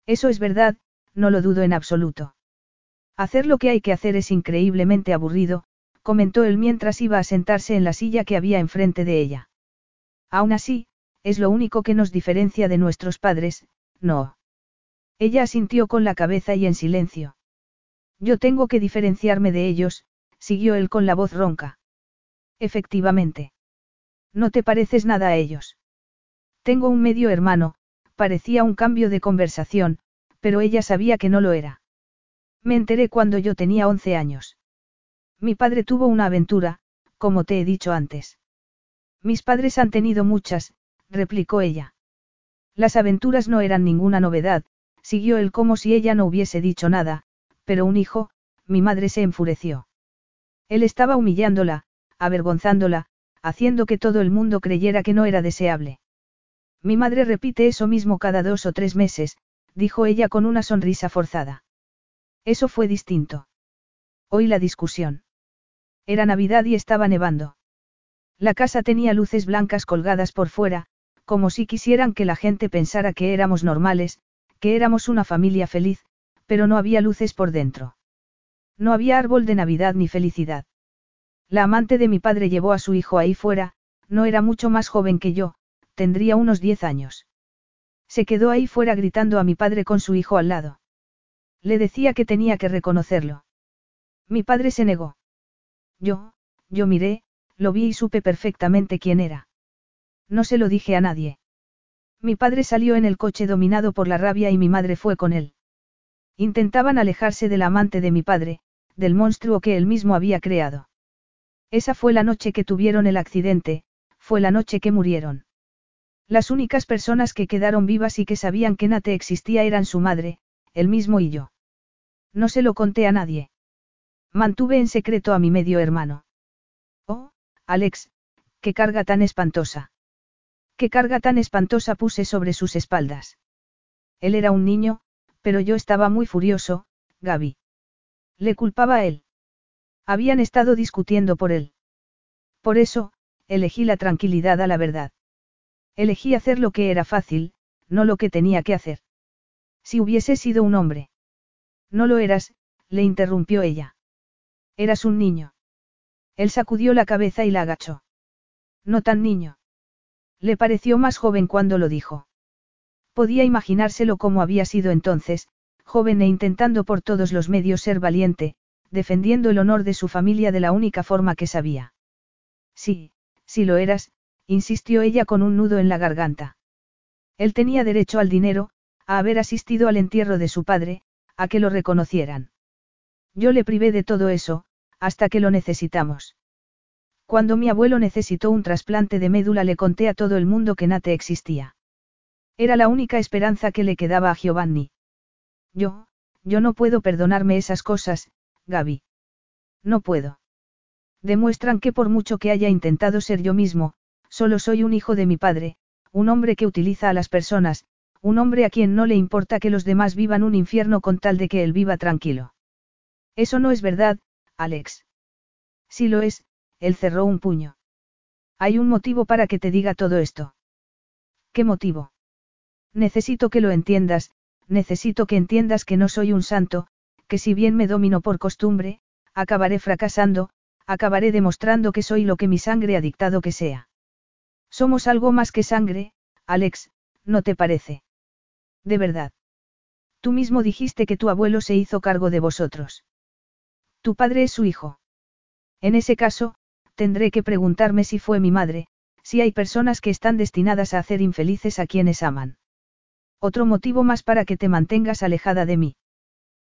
Eso es verdad, no lo dudo en absoluto. Hacer lo que hay que hacer es increíblemente aburrido, comentó él mientras iba a sentarse en la silla que había enfrente de ella. Aún así, es lo único que nos diferencia de nuestros padres, no. Ella asintió con la cabeza y en silencio. Yo tengo que diferenciarme de ellos, siguió él con la voz ronca. Efectivamente. No te pareces nada a ellos. Tengo un medio hermano, parecía un cambio de conversación, pero ella sabía que no lo era. Me enteré cuando yo tenía once años. Mi padre tuvo una aventura, como te he dicho antes. Mis padres han tenido muchas, replicó ella. Las aventuras no eran ninguna novedad, Siguió él como si ella no hubiese dicho nada, pero un hijo, mi madre se enfureció. Él estaba humillándola, avergonzándola, haciendo que todo el mundo creyera que no era deseable. Mi madre repite eso mismo cada dos o tres meses, dijo ella con una sonrisa forzada. Eso fue distinto. Hoy la discusión. Era Navidad y estaba nevando. La casa tenía luces blancas colgadas por fuera, como si quisieran que la gente pensara que éramos normales, que éramos una familia feliz, pero no había luces por dentro. No había árbol de Navidad ni felicidad. La amante de mi padre llevó a su hijo ahí fuera, no era mucho más joven que yo, tendría unos diez años. Se quedó ahí fuera gritando a mi padre con su hijo al lado. Le decía que tenía que reconocerlo. Mi padre se negó. Yo, yo miré, lo vi y supe perfectamente quién era. No se lo dije a nadie. Mi padre salió en el coche dominado por la rabia y mi madre fue con él. Intentaban alejarse del amante de mi padre, del monstruo que él mismo había creado. Esa fue la noche que tuvieron el accidente, fue la noche que murieron. Las únicas personas que quedaron vivas y que sabían que Nate existía eran su madre, él mismo y yo. No se lo conté a nadie. Mantuve en secreto a mi medio hermano. Oh, Alex, qué carga tan espantosa. Qué carga tan espantosa puse sobre sus espaldas. Él era un niño, pero yo estaba muy furioso, Gaby. Le culpaba a él. Habían estado discutiendo por él. Por eso, elegí la tranquilidad a la verdad. Elegí hacer lo que era fácil, no lo que tenía que hacer. Si hubiese sido un hombre. No lo eras, le interrumpió ella. Eras un niño. Él sacudió la cabeza y la agachó. No tan niño. Le pareció más joven cuando lo dijo. Podía imaginárselo como había sido entonces, joven e intentando por todos los medios ser valiente, defendiendo el honor de su familia de la única forma que sabía. Sí, sí lo eras, insistió ella con un nudo en la garganta. Él tenía derecho al dinero, a haber asistido al entierro de su padre, a que lo reconocieran. Yo le privé de todo eso, hasta que lo necesitamos. Cuando mi abuelo necesitó un trasplante de médula le conté a todo el mundo que Nate existía. Era la única esperanza que le quedaba a Giovanni. Yo, yo no puedo perdonarme esas cosas, Gaby. No puedo. Demuestran que por mucho que haya intentado ser yo mismo, solo soy un hijo de mi padre, un hombre que utiliza a las personas, un hombre a quien no le importa que los demás vivan un infierno con tal de que él viva tranquilo. Eso no es verdad, Alex. Si lo es, él cerró un puño. Hay un motivo para que te diga todo esto. ¿Qué motivo? Necesito que lo entiendas, necesito que entiendas que no soy un santo, que si bien me domino por costumbre, acabaré fracasando, acabaré demostrando que soy lo que mi sangre ha dictado que sea. Somos algo más que sangre, Alex, ¿no te parece? De verdad. Tú mismo dijiste que tu abuelo se hizo cargo de vosotros. Tu padre es su hijo. En ese caso, tendré que preguntarme si fue mi madre, si hay personas que están destinadas a hacer infelices a quienes aman. Otro motivo más para que te mantengas alejada de mí.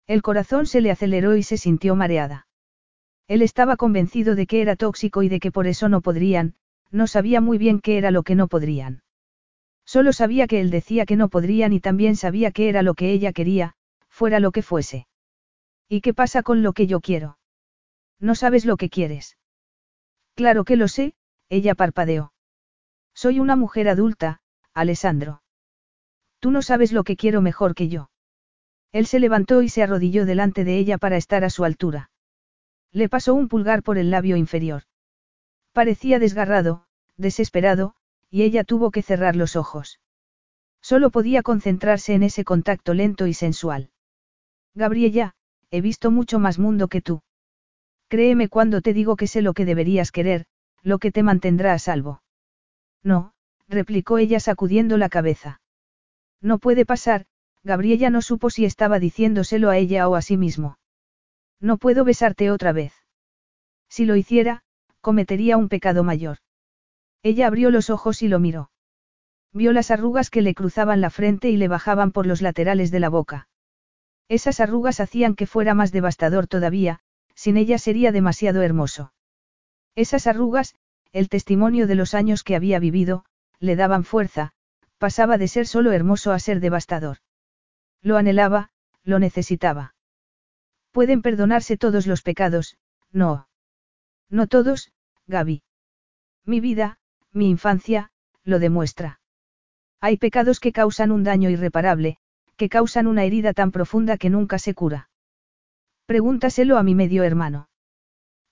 El corazón se le aceleró y se sintió mareada. Él estaba convencido de que era tóxico y de que por eso no podrían, no sabía muy bien qué era lo que no podrían. Solo sabía que él decía que no podrían y también sabía qué era lo que ella quería, fuera lo que fuese. ¿Y qué pasa con lo que yo quiero? No sabes lo que quieres. Claro que lo sé, ella parpadeó. Soy una mujer adulta, Alessandro. Tú no sabes lo que quiero mejor que yo. Él se levantó y se arrodilló delante de ella para estar a su altura. Le pasó un pulgar por el labio inferior. Parecía desgarrado, desesperado, y ella tuvo que cerrar los ojos. Solo podía concentrarse en ese contacto lento y sensual. Gabriella, he visto mucho más mundo que tú. Créeme cuando te digo que sé lo que deberías querer, lo que te mantendrá a salvo. No, replicó ella sacudiendo la cabeza. No puede pasar, Gabriella no supo si estaba diciéndoselo a ella o a sí mismo. No puedo besarte otra vez. Si lo hiciera, cometería un pecado mayor. Ella abrió los ojos y lo miró. Vio las arrugas que le cruzaban la frente y le bajaban por los laterales de la boca. Esas arrugas hacían que fuera más devastador todavía, sin ella sería demasiado hermoso. Esas arrugas, el testimonio de los años que había vivido, le daban fuerza, pasaba de ser solo hermoso a ser devastador. Lo anhelaba, lo necesitaba. Pueden perdonarse todos los pecados, no. No todos, Gaby. Mi vida, mi infancia, lo demuestra. Hay pecados que causan un daño irreparable, que causan una herida tan profunda que nunca se cura. Pregúntaselo a mi medio hermano.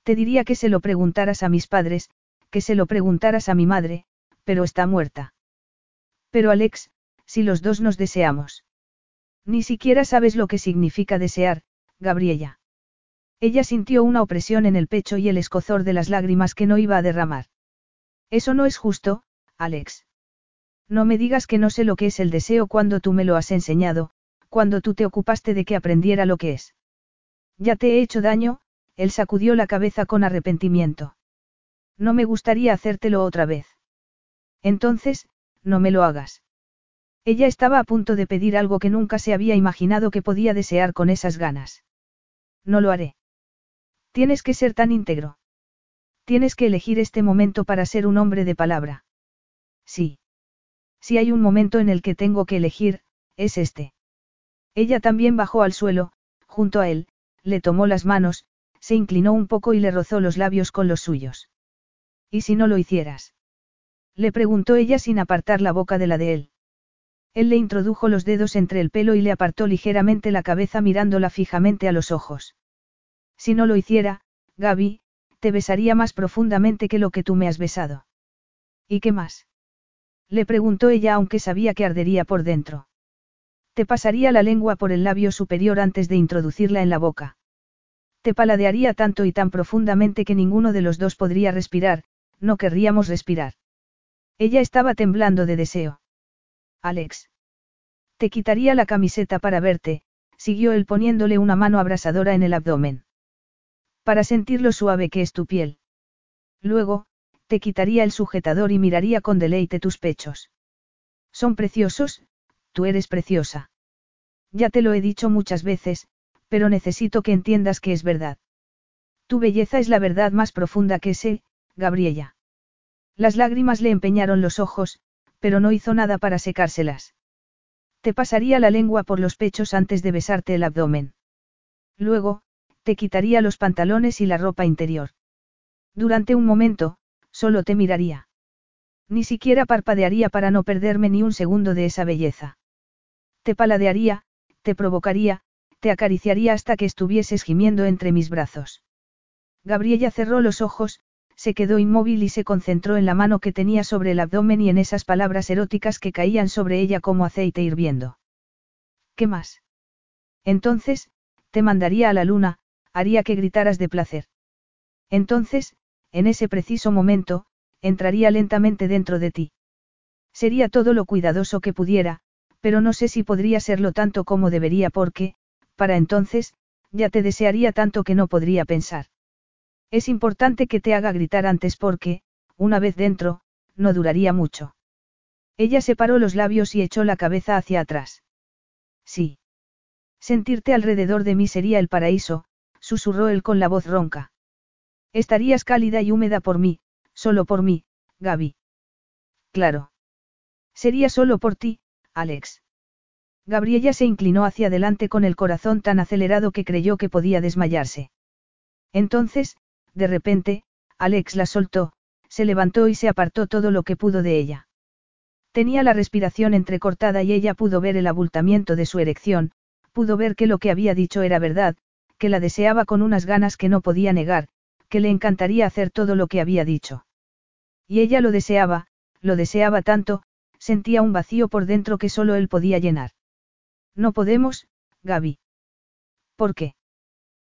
Te diría que se lo preguntaras a mis padres, que se lo preguntaras a mi madre, pero está muerta. Pero Alex, si los dos nos deseamos. Ni siquiera sabes lo que significa desear, Gabriela. Ella sintió una opresión en el pecho y el escozor de las lágrimas que no iba a derramar. Eso no es justo, Alex. No me digas que no sé lo que es el deseo cuando tú me lo has enseñado, cuando tú te ocupaste de que aprendiera lo que es. Ya te he hecho daño, él sacudió la cabeza con arrepentimiento. No me gustaría hacértelo otra vez. Entonces, no me lo hagas. Ella estaba a punto de pedir algo que nunca se había imaginado que podía desear con esas ganas. No lo haré. Tienes que ser tan íntegro. Tienes que elegir este momento para ser un hombre de palabra. Sí. Si hay un momento en el que tengo que elegir, es este. Ella también bajó al suelo, junto a él, le tomó las manos, se inclinó un poco y le rozó los labios con los suyos. ¿Y si no lo hicieras? Le preguntó ella sin apartar la boca de la de él. Él le introdujo los dedos entre el pelo y le apartó ligeramente la cabeza mirándola fijamente a los ojos. Si no lo hiciera, Gaby, te besaría más profundamente que lo que tú me has besado. ¿Y qué más? Le preguntó ella aunque sabía que ardería por dentro. Te pasaría la lengua por el labio superior antes de introducirla en la boca. Te paladearía tanto y tan profundamente que ninguno de los dos podría respirar, no querríamos respirar. Ella estaba temblando de deseo. Alex. Te quitaría la camiseta para verte, siguió él poniéndole una mano abrasadora en el abdomen. Para sentir lo suave que es tu piel. Luego, te quitaría el sujetador y miraría con deleite tus pechos. Son preciosos, tú eres preciosa. Ya te lo he dicho muchas veces, pero necesito que entiendas que es verdad. Tu belleza es la verdad más profunda que sé, Gabriela. Las lágrimas le empeñaron los ojos, pero no hizo nada para secárselas. Te pasaría la lengua por los pechos antes de besarte el abdomen. Luego, te quitaría los pantalones y la ropa interior. Durante un momento, solo te miraría. Ni siquiera parpadearía para no perderme ni un segundo de esa belleza. Te paladearía, te provocaría, te acariciaría hasta que estuvieses gimiendo entre mis brazos. Gabriela cerró los ojos, se quedó inmóvil y se concentró en la mano que tenía sobre el abdomen y en esas palabras eróticas que caían sobre ella como aceite hirviendo. ¿Qué más? Entonces, te mandaría a la luna, haría que gritaras de placer. Entonces, en ese preciso momento, entraría lentamente dentro de ti. Sería todo lo cuidadoso que pudiera, pero no sé si podría serlo tanto como debería porque, para entonces, ya te desearía tanto que no podría pensar. Es importante que te haga gritar antes porque, una vez dentro, no duraría mucho. Ella separó los labios y echó la cabeza hacia atrás. Sí. Sentirte alrededor de mí sería el paraíso, susurró él con la voz ronca. Estarías cálida y húmeda por mí, solo por mí, Gaby. Claro. Sería solo por ti, Alex. Gabriella se inclinó hacia adelante con el corazón tan acelerado que creyó que podía desmayarse. Entonces, de repente, Alex la soltó, se levantó y se apartó todo lo que pudo de ella. Tenía la respiración entrecortada y ella pudo ver el abultamiento de su erección, pudo ver que lo que había dicho era verdad, que la deseaba con unas ganas que no podía negar, que le encantaría hacer todo lo que había dicho. Y ella lo deseaba, lo deseaba tanto, sentía un vacío por dentro que solo él podía llenar. No podemos, Gaby. ¿Por qué?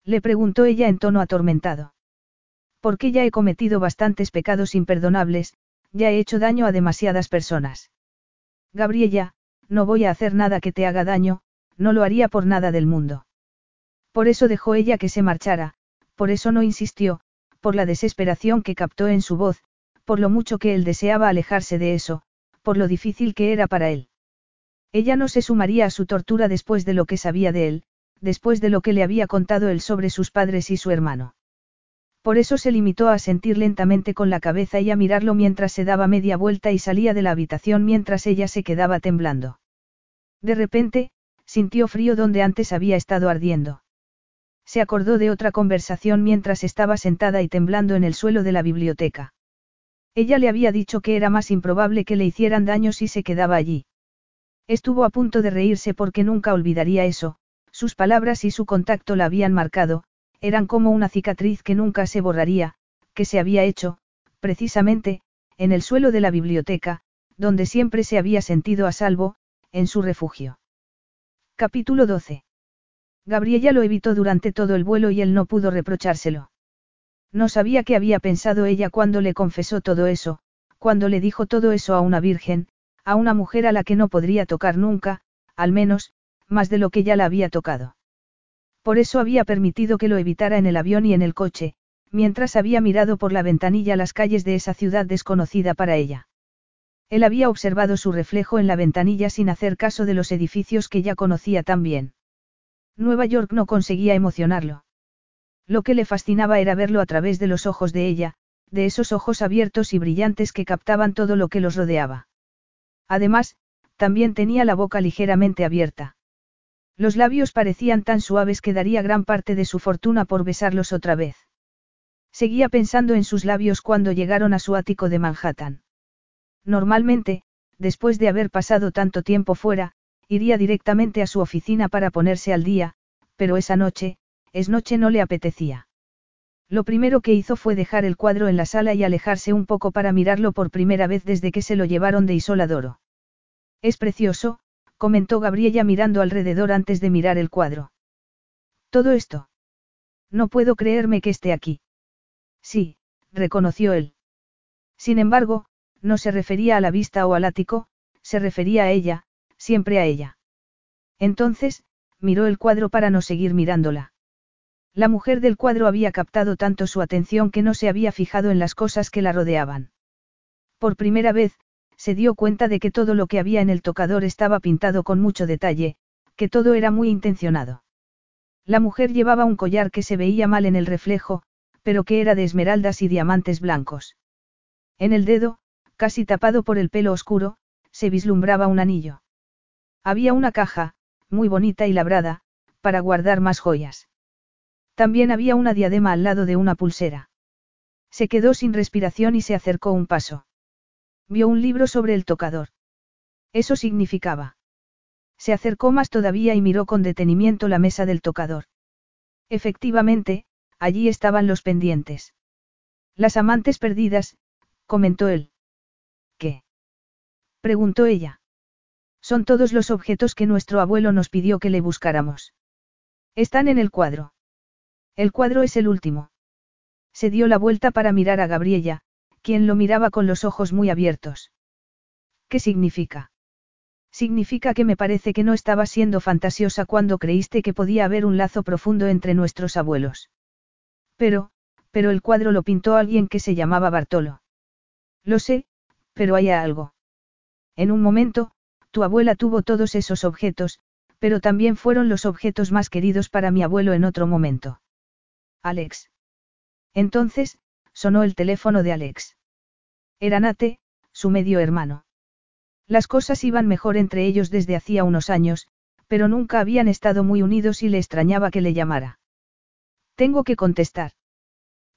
Le preguntó ella en tono atormentado. Porque ya he cometido bastantes pecados imperdonables, ya he hecho daño a demasiadas personas. Gabriella, no voy a hacer nada que te haga daño, no lo haría por nada del mundo. Por eso dejó ella que se marchara, por eso no insistió, por la desesperación que captó en su voz, por lo mucho que él deseaba alejarse de eso, por lo difícil que era para él. Ella no se sumaría a su tortura después de lo que sabía de él, después de lo que le había contado él sobre sus padres y su hermano. Por eso se limitó a sentir lentamente con la cabeza y a mirarlo mientras se daba media vuelta y salía de la habitación mientras ella se quedaba temblando. De repente, sintió frío donde antes había estado ardiendo. Se acordó de otra conversación mientras estaba sentada y temblando en el suelo de la biblioteca. Ella le había dicho que era más improbable que le hicieran daño si se quedaba allí. Estuvo a punto de reírse porque nunca olvidaría eso, sus palabras y su contacto la habían marcado, eran como una cicatriz que nunca se borraría, que se había hecho, precisamente, en el suelo de la biblioteca, donde siempre se había sentido a salvo, en su refugio. Capítulo 12. Gabriela lo evitó durante todo el vuelo y él no pudo reprochárselo. No sabía qué había pensado ella cuando le confesó todo eso, cuando le dijo todo eso a una virgen, a una mujer a la que no podría tocar nunca, al menos, más de lo que ya la había tocado. Por eso había permitido que lo evitara en el avión y en el coche, mientras había mirado por la ventanilla las calles de esa ciudad desconocida para ella. Él había observado su reflejo en la ventanilla sin hacer caso de los edificios que ya conocía tan bien. Nueva York no conseguía emocionarlo. Lo que le fascinaba era verlo a través de los ojos de ella, de esos ojos abiertos y brillantes que captaban todo lo que los rodeaba. Además, también tenía la boca ligeramente abierta. Los labios parecían tan suaves que daría gran parte de su fortuna por besarlos otra vez. Seguía pensando en sus labios cuando llegaron a su ático de Manhattan. Normalmente, después de haber pasado tanto tiempo fuera, iría directamente a su oficina para ponerse al día, pero esa noche, es noche no le apetecía. Lo primero que hizo fue dejar el cuadro en la sala y alejarse un poco para mirarlo por primera vez desde que se lo llevaron de Isoladoro. Es precioso, comentó Gabriella mirando alrededor antes de mirar el cuadro. Todo esto. No puedo creerme que esté aquí. Sí, reconoció él. Sin embargo, no se refería a la vista o al ático, se refería a ella, siempre a ella. Entonces, miró el cuadro para no seguir mirándola. La mujer del cuadro había captado tanto su atención que no se había fijado en las cosas que la rodeaban. Por primera vez, se dio cuenta de que todo lo que había en el tocador estaba pintado con mucho detalle, que todo era muy intencionado. La mujer llevaba un collar que se veía mal en el reflejo, pero que era de esmeraldas y diamantes blancos. En el dedo, casi tapado por el pelo oscuro, se vislumbraba un anillo. Había una caja, muy bonita y labrada, para guardar más joyas. También había una diadema al lado de una pulsera. Se quedó sin respiración y se acercó un paso. Vio un libro sobre el tocador. Eso significaba. Se acercó más todavía y miró con detenimiento la mesa del tocador. Efectivamente, allí estaban los pendientes. Las amantes perdidas, comentó él. ¿Qué? preguntó ella. Son todos los objetos que nuestro abuelo nos pidió que le buscáramos. Están en el cuadro. El cuadro es el último. Se dio la vuelta para mirar a Gabriella, quien lo miraba con los ojos muy abiertos. ¿Qué significa? Significa que me parece que no estaba siendo fantasiosa cuando creíste que podía haber un lazo profundo entre nuestros abuelos. Pero, pero el cuadro lo pintó alguien que se llamaba Bartolo. Lo sé, pero hay algo. En un momento, tu abuela tuvo todos esos objetos, pero también fueron los objetos más queridos para mi abuelo en otro momento. Alex. Entonces, sonó el teléfono de Alex. Era Nate, su medio hermano. Las cosas iban mejor entre ellos desde hacía unos años, pero nunca habían estado muy unidos y le extrañaba que le llamara. Tengo que contestar.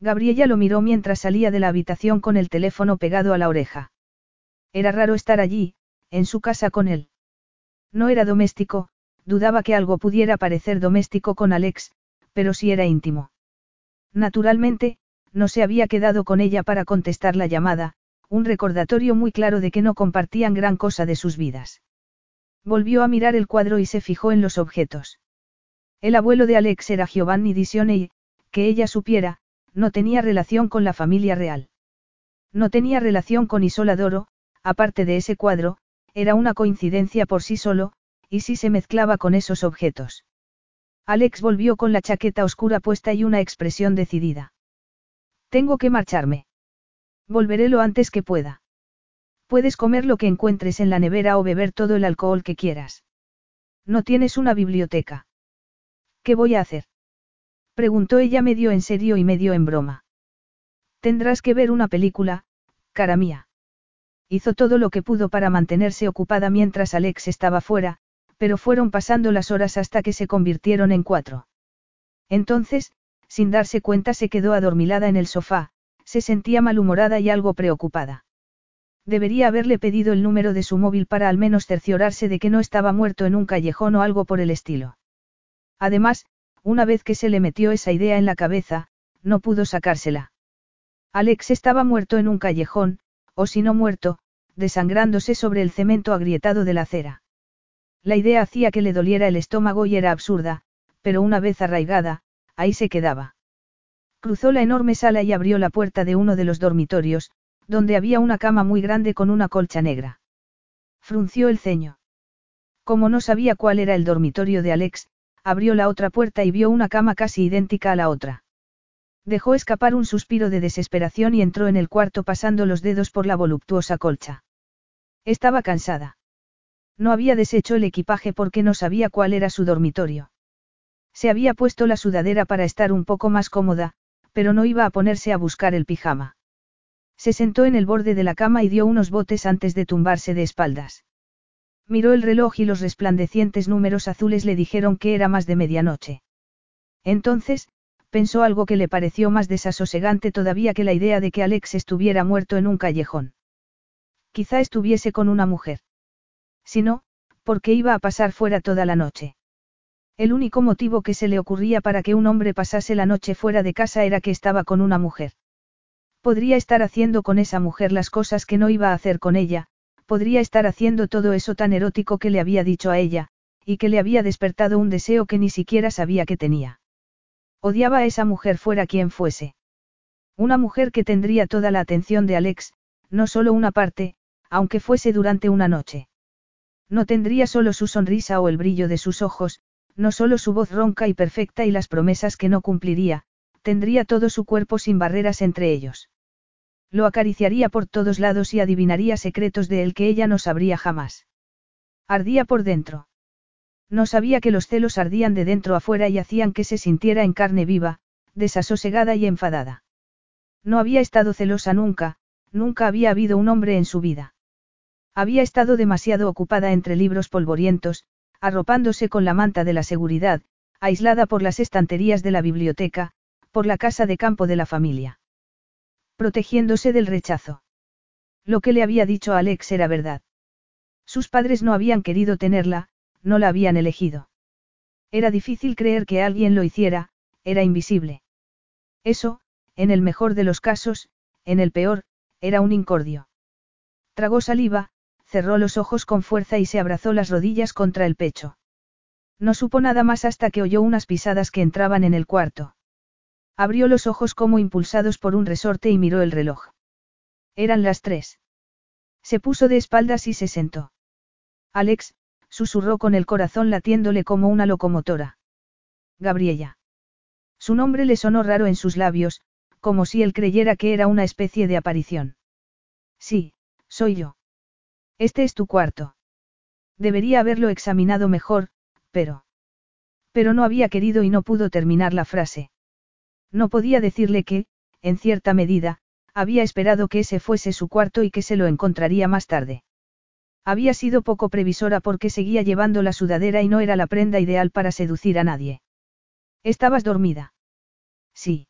Gabriella lo miró mientras salía de la habitación con el teléfono pegado a la oreja. Era raro estar allí, en su casa con él. No era doméstico, dudaba que algo pudiera parecer doméstico con Alex, pero sí era íntimo. Naturalmente, no se había quedado con ella para contestar la llamada, un recordatorio muy claro de que no compartían gran cosa de sus vidas. Volvió a mirar el cuadro y se fijó en los objetos. El abuelo de Alex era Giovanni Disione y, que ella supiera, no tenía relación con la familia real. No tenía relación con Isoladoro, aparte de ese cuadro, era una coincidencia por sí solo, y si se mezclaba con esos objetos. Alex volvió con la chaqueta oscura puesta y una expresión decidida. Tengo que marcharme. Volveré lo antes que pueda. Puedes comer lo que encuentres en la nevera o beber todo el alcohol que quieras. No tienes una biblioteca. ¿Qué voy a hacer? Preguntó ella medio en serio y medio en broma. Tendrás que ver una película, cara mía. Hizo todo lo que pudo para mantenerse ocupada mientras Alex estaba fuera, pero fueron pasando las horas hasta que se convirtieron en cuatro. Entonces, sin darse cuenta, se quedó adormilada en el sofá, se sentía malhumorada y algo preocupada. Debería haberle pedido el número de su móvil para al menos cerciorarse de que no estaba muerto en un callejón o algo por el estilo. Además, una vez que se le metió esa idea en la cabeza, no pudo sacársela. Alex estaba muerto en un callejón, o si no muerto, desangrándose sobre el cemento agrietado de la acera. La idea hacía que le doliera el estómago y era absurda, pero una vez arraigada, ahí se quedaba. Cruzó la enorme sala y abrió la puerta de uno de los dormitorios, donde había una cama muy grande con una colcha negra. Frunció el ceño. Como no sabía cuál era el dormitorio de Alex, abrió la otra puerta y vio una cama casi idéntica a la otra. Dejó escapar un suspiro de desesperación y entró en el cuarto pasando los dedos por la voluptuosa colcha. Estaba cansada. No había deshecho el equipaje porque no sabía cuál era su dormitorio. Se había puesto la sudadera para estar un poco más cómoda, pero no iba a ponerse a buscar el pijama. Se sentó en el borde de la cama y dio unos botes antes de tumbarse de espaldas. Miró el reloj y los resplandecientes números azules le dijeron que era más de medianoche. Entonces, pensó algo que le pareció más desasosegante todavía que la idea de que Alex estuviera muerto en un callejón. Quizá estuviese con una mujer. Si no, ¿por qué iba a pasar fuera toda la noche? El único motivo que se le ocurría para que un hombre pasase la noche fuera de casa era que estaba con una mujer. Podría estar haciendo con esa mujer las cosas que no iba a hacer con ella, podría estar haciendo todo eso tan erótico que le había dicho a ella, y que le había despertado un deseo que ni siquiera sabía que tenía. Odiaba a esa mujer fuera quien fuese. Una mujer que tendría toda la atención de Alex, no solo una parte, aunque fuese durante una noche. No tendría solo su sonrisa o el brillo de sus ojos, no solo su voz ronca y perfecta y las promesas que no cumpliría, tendría todo su cuerpo sin barreras entre ellos. Lo acariciaría por todos lados y adivinaría secretos de él que ella no sabría jamás. Ardía por dentro. No sabía que los celos ardían de dentro afuera y hacían que se sintiera en carne viva, desasosegada y enfadada. No había estado celosa nunca, nunca había habido un hombre en su vida. Había estado demasiado ocupada entre libros polvorientos, arropándose con la manta de la seguridad, aislada por las estanterías de la biblioteca, por la casa de campo de la familia. Protegiéndose del rechazo. Lo que le había dicho a Alex era verdad. Sus padres no habían querido tenerla, no la habían elegido. Era difícil creer que alguien lo hiciera, era invisible. Eso, en el mejor de los casos, en el peor, era un incordio. Tragó saliva, cerró los ojos con fuerza y se abrazó las rodillas contra el pecho. No supo nada más hasta que oyó unas pisadas que entraban en el cuarto. Abrió los ojos como impulsados por un resorte y miró el reloj. Eran las tres. Se puso de espaldas y se sentó. Alex, susurró con el corazón latiéndole como una locomotora. Gabriela. Su nombre le sonó raro en sus labios, como si él creyera que era una especie de aparición. Sí, soy yo. Este es tu cuarto. Debería haberlo examinado mejor, pero... Pero no había querido y no pudo terminar la frase. No podía decirle que, en cierta medida, había esperado que ese fuese su cuarto y que se lo encontraría más tarde. Había sido poco previsora porque seguía llevando la sudadera y no era la prenda ideal para seducir a nadie. ¿Estabas dormida? Sí.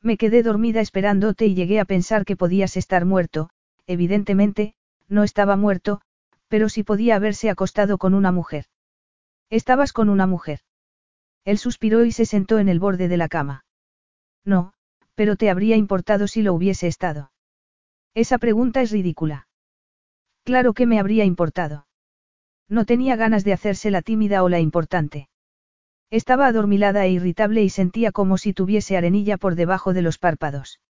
Me quedé dormida esperándote y llegué a pensar que podías estar muerto, evidentemente, no estaba muerto, pero sí podía haberse acostado con una mujer. Estabas con una mujer. Él suspiró y se sentó en el borde de la cama. No, pero te habría importado si lo hubiese estado. Esa pregunta es ridícula. Claro que me habría importado. No tenía ganas de hacerse la tímida o la importante. Estaba adormilada e irritable y sentía como si tuviese arenilla por debajo de los párpados.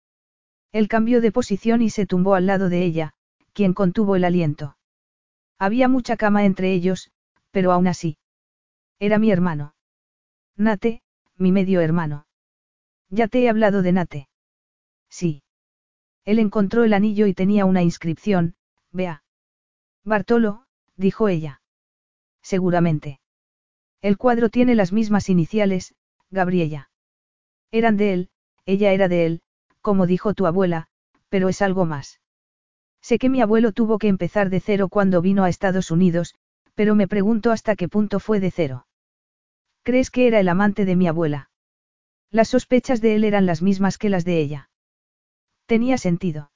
Él cambió de posición y se tumbó al lado de ella, quien contuvo el aliento. Había mucha cama entre ellos, pero aún así. Era mi hermano. Nate, mi medio hermano. Ya te he hablado de Nate. Sí. Él encontró el anillo y tenía una inscripción, vea. Bartolo, dijo ella. Seguramente. El cuadro tiene las mismas iniciales, Gabriela. Eran de él, ella era de él, como dijo tu abuela, pero es algo más. Sé que mi abuelo tuvo que empezar de cero cuando vino a Estados Unidos, pero me pregunto hasta qué punto fue de cero. ¿Crees que era el amante de mi abuela? Las sospechas de él eran las mismas que las de ella. Tenía sentido.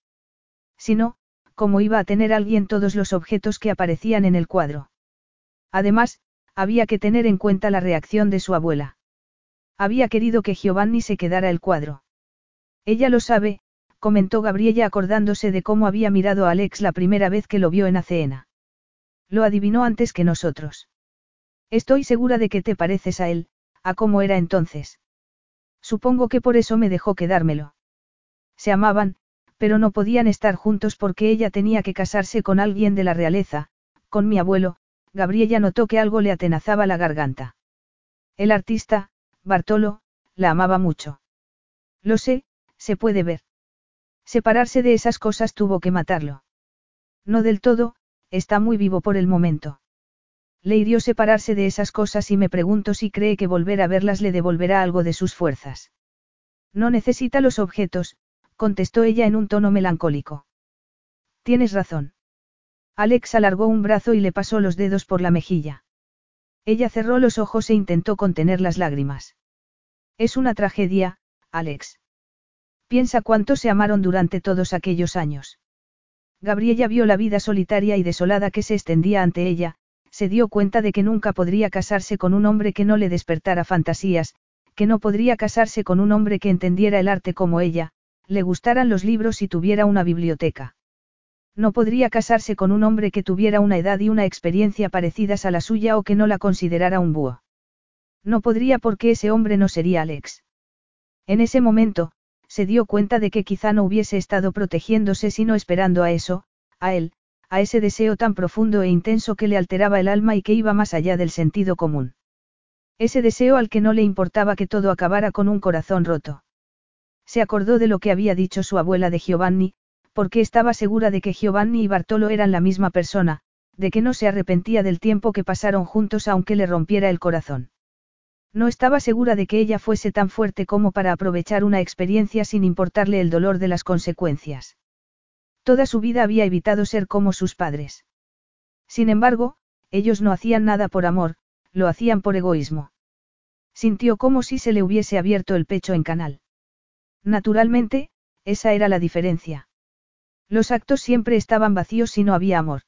Si no, ¿cómo iba a tener alguien todos los objetos que aparecían en el cuadro? Además, había que tener en cuenta la reacción de su abuela. Había querido que Giovanni se quedara el cuadro. Ella lo sabe, comentó Gabriella acordándose de cómo había mirado a Alex la primera vez que lo vio en Aceena. Lo adivinó antes que nosotros. Estoy segura de que te pareces a él, a cómo era entonces. Supongo que por eso me dejó quedármelo. Se amaban, pero no podían estar juntos porque ella tenía que casarse con alguien de la realeza, con mi abuelo, Gabriella notó que algo le atenazaba la garganta. El artista, Bartolo, la amaba mucho. Lo sé, se puede ver. Separarse de esas cosas tuvo que matarlo. No del todo, está muy vivo por el momento. Le hirió separarse de esas cosas y me pregunto si cree que volver a verlas le devolverá algo de sus fuerzas. No necesita los objetos, contestó ella en un tono melancólico. Tienes razón. Alex alargó un brazo y le pasó los dedos por la mejilla. Ella cerró los ojos e intentó contener las lágrimas. Es una tragedia, Alex. Piensa cuánto se amaron durante todos aquellos años. Gabriella vio la vida solitaria y desolada que se extendía ante ella, se dio cuenta de que nunca podría casarse con un hombre que no le despertara fantasías, que no podría casarse con un hombre que entendiera el arte como ella, le gustaran los libros y tuviera una biblioteca. No podría casarse con un hombre que tuviera una edad y una experiencia parecidas a la suya o que no la considerara un búho. No podría porque ese hombre no sería Alex. En ese momento, se dio cuenta de que quizá no hubiese estado protegiéndose sino esperando a eso, a él, a ese deseo tan profundo e intenso que le alteraba el alma y que iba más allá del sentido común. Ese deseo al que no le importaba que todo acabara con un corazón roto. Se acordó de lo que había dicho su abuela de Giovanni, porque estaba segura de que Giovanni y Bartolo eran la misma persona, de que no se arrepentía del tiempo que pasaron juntos aunque le rompiera el corazón. No estaba segura de que ella fuese tan fuerte como para aprovechar una experiencia sin importarle el dolor de las consecuencias. Toda su vida había evitado ser como sus padres. Sin embargo, ellos no hacían nada por amor, lo hacían por egoísmo. Sintió como si se le hubiese abierto el pecho en canal. Naturalmente, esa era la diferencia. Los actos siempre estaban vacíos si no había amor.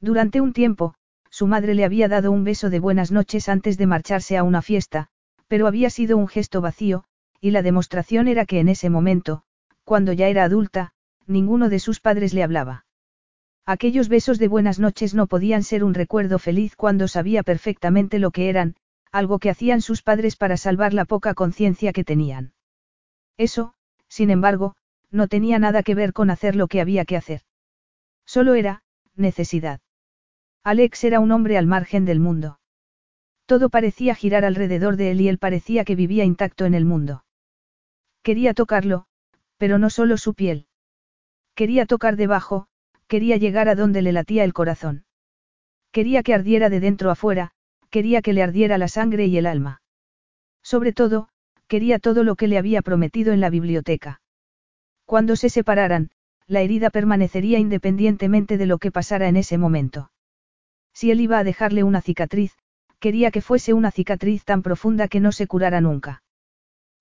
Durante un tiempo, su madre le había dado un beso de buenas noches antes de marcharse a una fiesta, pero había sido un gesto vacío, y la demostración era que en ese momento, cuando ya era adulta, ninguno de sus padres le hablaba. Aquellos besos de buenas noches no podían ser un recuerdo feliz cuando sabía perfectamente lo que eran, algo que hacían sus padres para salvar la poca conciencia que tenían. Eso, sin embargo, no tenía nada que ver con hacer lo que había que hacer. Solo era, necesidad. Alex era un hombre al margen del mundo. Todo parecía girar alrededor de él y él parecía que vivía intacto en el mundo. Quería tocarlo, pero no solo su piel. Quería tocar debajo, quería llegar a donde le latía el corazón. Quería que ardiera de dentro a fuera, quería que le ardiera la sangre y el alma. Sobre todo, quería todo lo que le había prometido en la biblioteca. Cuando se separaran, la herida permanecería independientemente de lo que pasara en ese momento. Si él iba a dejarle una cicatriz, quería que fuese una cicatriz tan profunda que no se curara nunca.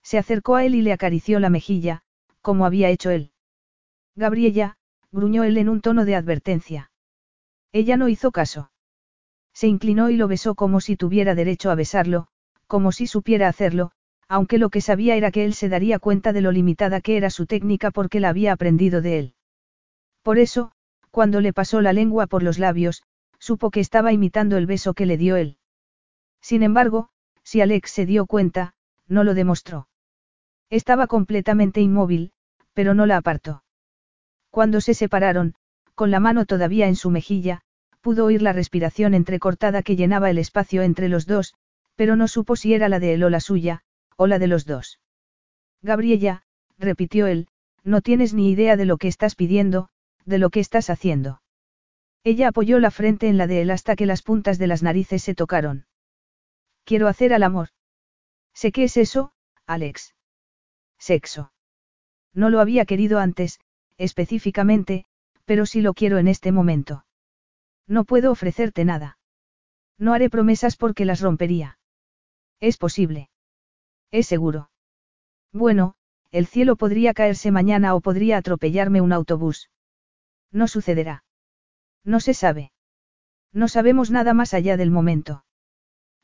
Se acercó a él y le acarició la mejilla, como había hecho él. Gabriella, gruñó él en un tono de advertencia. Ella no hizo caso. Se inclinó y lo besó como si tuviera derecho a besarlo, como si supiera hacerlo, aunque lo que sabía era que él se daría cuenta de lo limitada que era su técnica porque la había aprendido de él. Por eso, cuando le pasó la lengua por los labios, supo que estaba imitando el beso que le dio él. Sin embargo, si Alex se dio cuenta, no lo demostró. Estaba completamente inmóvil, pero no la apartó. Cuando se separaron, con la mano todavía en su mejilla, pudo oír la respiración entrecortada que llenaba el espacio entre los dos, pero no supo si era la de él o la suya, o la de los dos. Gabriella, repitió él, no tienes ni idea de lo que estás pidiendo, de lo que estás haciendo. Ella apoyó la frente en la de él hasta que las puntas de las narices se tocaron. Quiero hacer al amor. Sé qué es eso, Alex. Sexo. No lo había querido antes, específicamente, pero sí lo quiero en este momento. No puedo ofrecerte nada. No haré promesas porque las rompería. Es posible. Es seguro. Bueno, el cielo podría caerse mañana o podría atropellarme un autobús. No sucederá. No se sabe. No sabemos nada más allá del momento.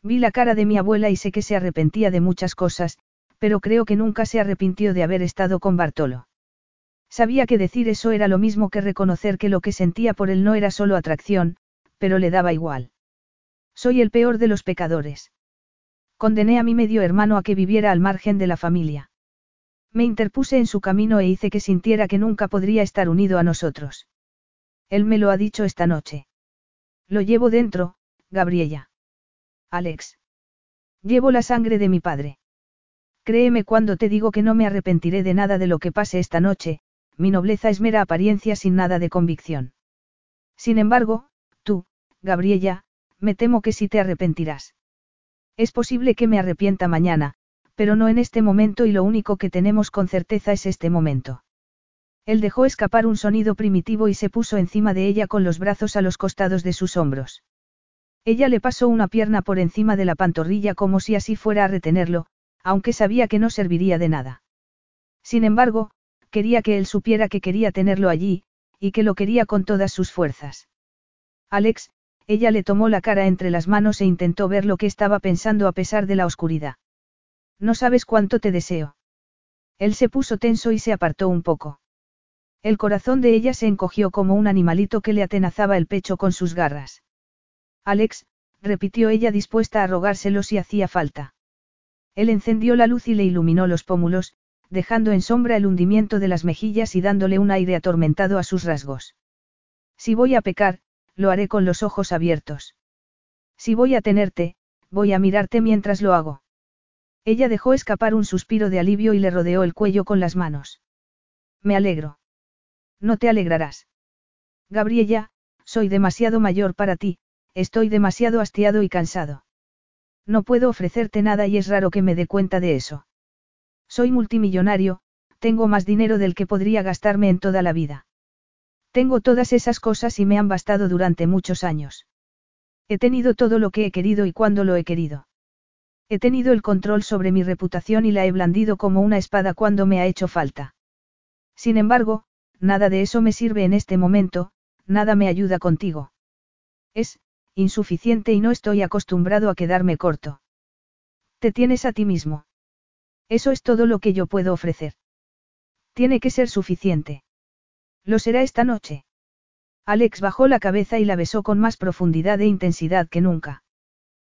Vi la cara de mi abuela y sé que se arrepentía de muchas cosas, pero creo que nunca se arrepintió de haber estado con Bartolo. Sabía que decir eso era lo mismo que reconocer que lo que sentía por él no era solo atracción, pero le daba igual. Soy el peor de los pecadores. Condené a mi medio hermano a que viviera al margen de la familia. Me interpuse en su camino e hice que sintiera que nunca podría estar unido a nosotros. Él me lo ha dicho esta noche. Lo llevo dentro, Gabriella. Alex. Llevo la sangre de mi padre. Créeme cuando te digo que no me arrepentiré de nada de lo que pase esta noche, mi nobleza es mera apariencia sin nada de convicción. Sin embargo, tú, Gabriella, me temo que sí te arrepentirás. Es posible que me arrepienta mañana, pero no en este momento y lo único que tenemos con certeza es este momento. Él dejó escapar un sonido primitivo y se puso encima de ella con los brazos a los costados de sus hombros. Ella le pasó una pierna por encima de la pantorrilla como si así fuera a retenerlo, aunque sabía que no serviría de nada. Sin embargo, quería que él supiera que quería tenerlo allí, y que lo quería con todas sus fuerzas. Alex, ella le tomó la cara entre las manos e intentó ver lo que estaba pensando a pesar de la oscuridad. No sabes cuánto te deseo. Él se puso tenso y se apartó un poco. El corazón de ella se encogió como un animalito que le atenazaba el pecho con sus garras. Alex, repitió ella dispuesta a rogárselo si hacía falta. Él encendió la luz y le iluminó los pómulos, dejando en sombra el hundimiento de las mejillas y dándole un aire atormentado a sus rasgos. Si voy a pecar, lo haré con los ojos abiertos. Si voy a tenerte, voy a mirarte mientras lo hago. Ella dejó escapar un suspiro de alivio y le rodeó el cuello con las manos. Me alegro. No te alegrarás. Gabriella, soy demasiado mayor para ti, estoy demasiado hastiado y cansado. No puedo ofrecerte nada y es raro que me dé cuenta de eso. Soy multimillonario, tengo más dinero del que podría gastarme en toda la vida. Tengo todas esas cosas y me han bastado durante muchos años. He tenido todo lo que he querido y cuando lo he querido. He tenido el control sobre mi reputación y la he blandido como una espada cuando me ha hecho falta. Sin embargo, nada de eso me sirve en este momento, nada me ayuda contigo. Es, insuficiente y no estoy acostumbrado a quedarme corto. Te tienes a ti mismo. Eso es todo lo que yo puedo ofrecer. Tiene que ser suficiente. Lo será esta noche. Alex bajó la cabeza y la besó con más profundidad e intensidad que nunca.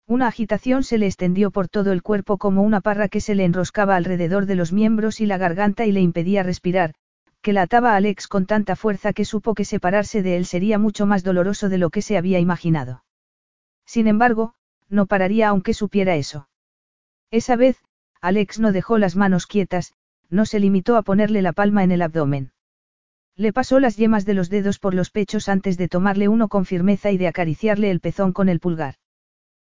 Una agitación se le extendió por todo el cuerpo como una parra que se le enroscaba alrededor de los miembros y la garganta y le impedía respirar, que la ataba Alex con tanta fuerza que supo que separarse de él sería mucho más doloroso de lo que se había imaginado. Sin embargo, no pararía aunque supiera eso. Esa vez, Alex no dejó las manos quietas, no se limitó a ponerle la palma en el abdomen. Le pasó las yemas de los dedos por los pechos antes de tomarle uno con firmeza y de acariciarle el pezón con el pulgar.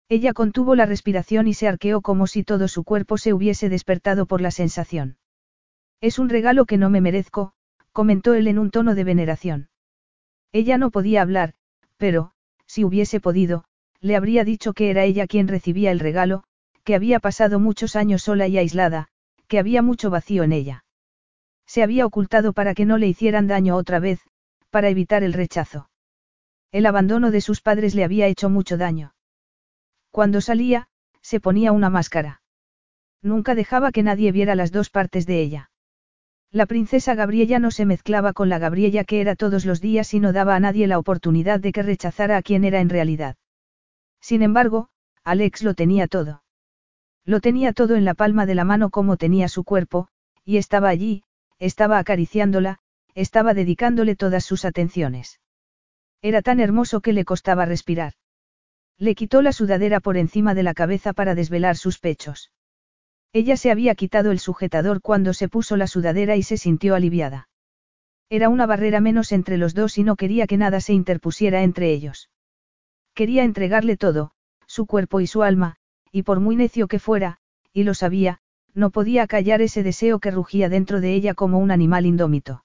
Ella contuvo la respiración y se arqueó como si todo su cuerpo se hubiese despertado por la sensación. Es un regalo que no me merezco, comentó él en un tono de veneración. Ella no podía hablar, pero, si hubiese podido, le habría dicho que era ella quien recibía el regalo, que había pasado muchos años sola y aislada, que había mucho vacío en ella. Se había ocultado para que no le hicieran daño otra vez, para evitar el rechazo. El abandono de sus padres le había hecho mucho daño. Cuando salía, se ponía una máscara. Nunca dejaba que nadie viera las dos partes de ella. La princesa Gabriella no se mezclaba con la Gabriella que era todos los días y no daba a nadie la oportunidad de que rechazara a quien era en realidad. Sin embargo, Alex lo tenía todo. Lo tenía todo en la palma de la mano como tenía su cuerpo, y estaba allí, estaba acariciándola, estaba dedicándole todas sus atenciones. Era tan hermoso que le costaba respirar. Le quitó la sudadera por encima de la cabeza para desvelar sus pechos. Ella se había quitado el sujetador cuando se puso la sudadera y se sintió aliviada. Era una barrera menos entre los dos y no quería que nada se interpusiera entre ellos. Quería entregarle todo, su cuerpo y su alma, y por muy necio que fuera, y lo sabía, no podía callar ese deseo que rugía dentro de ella como un animal indómito.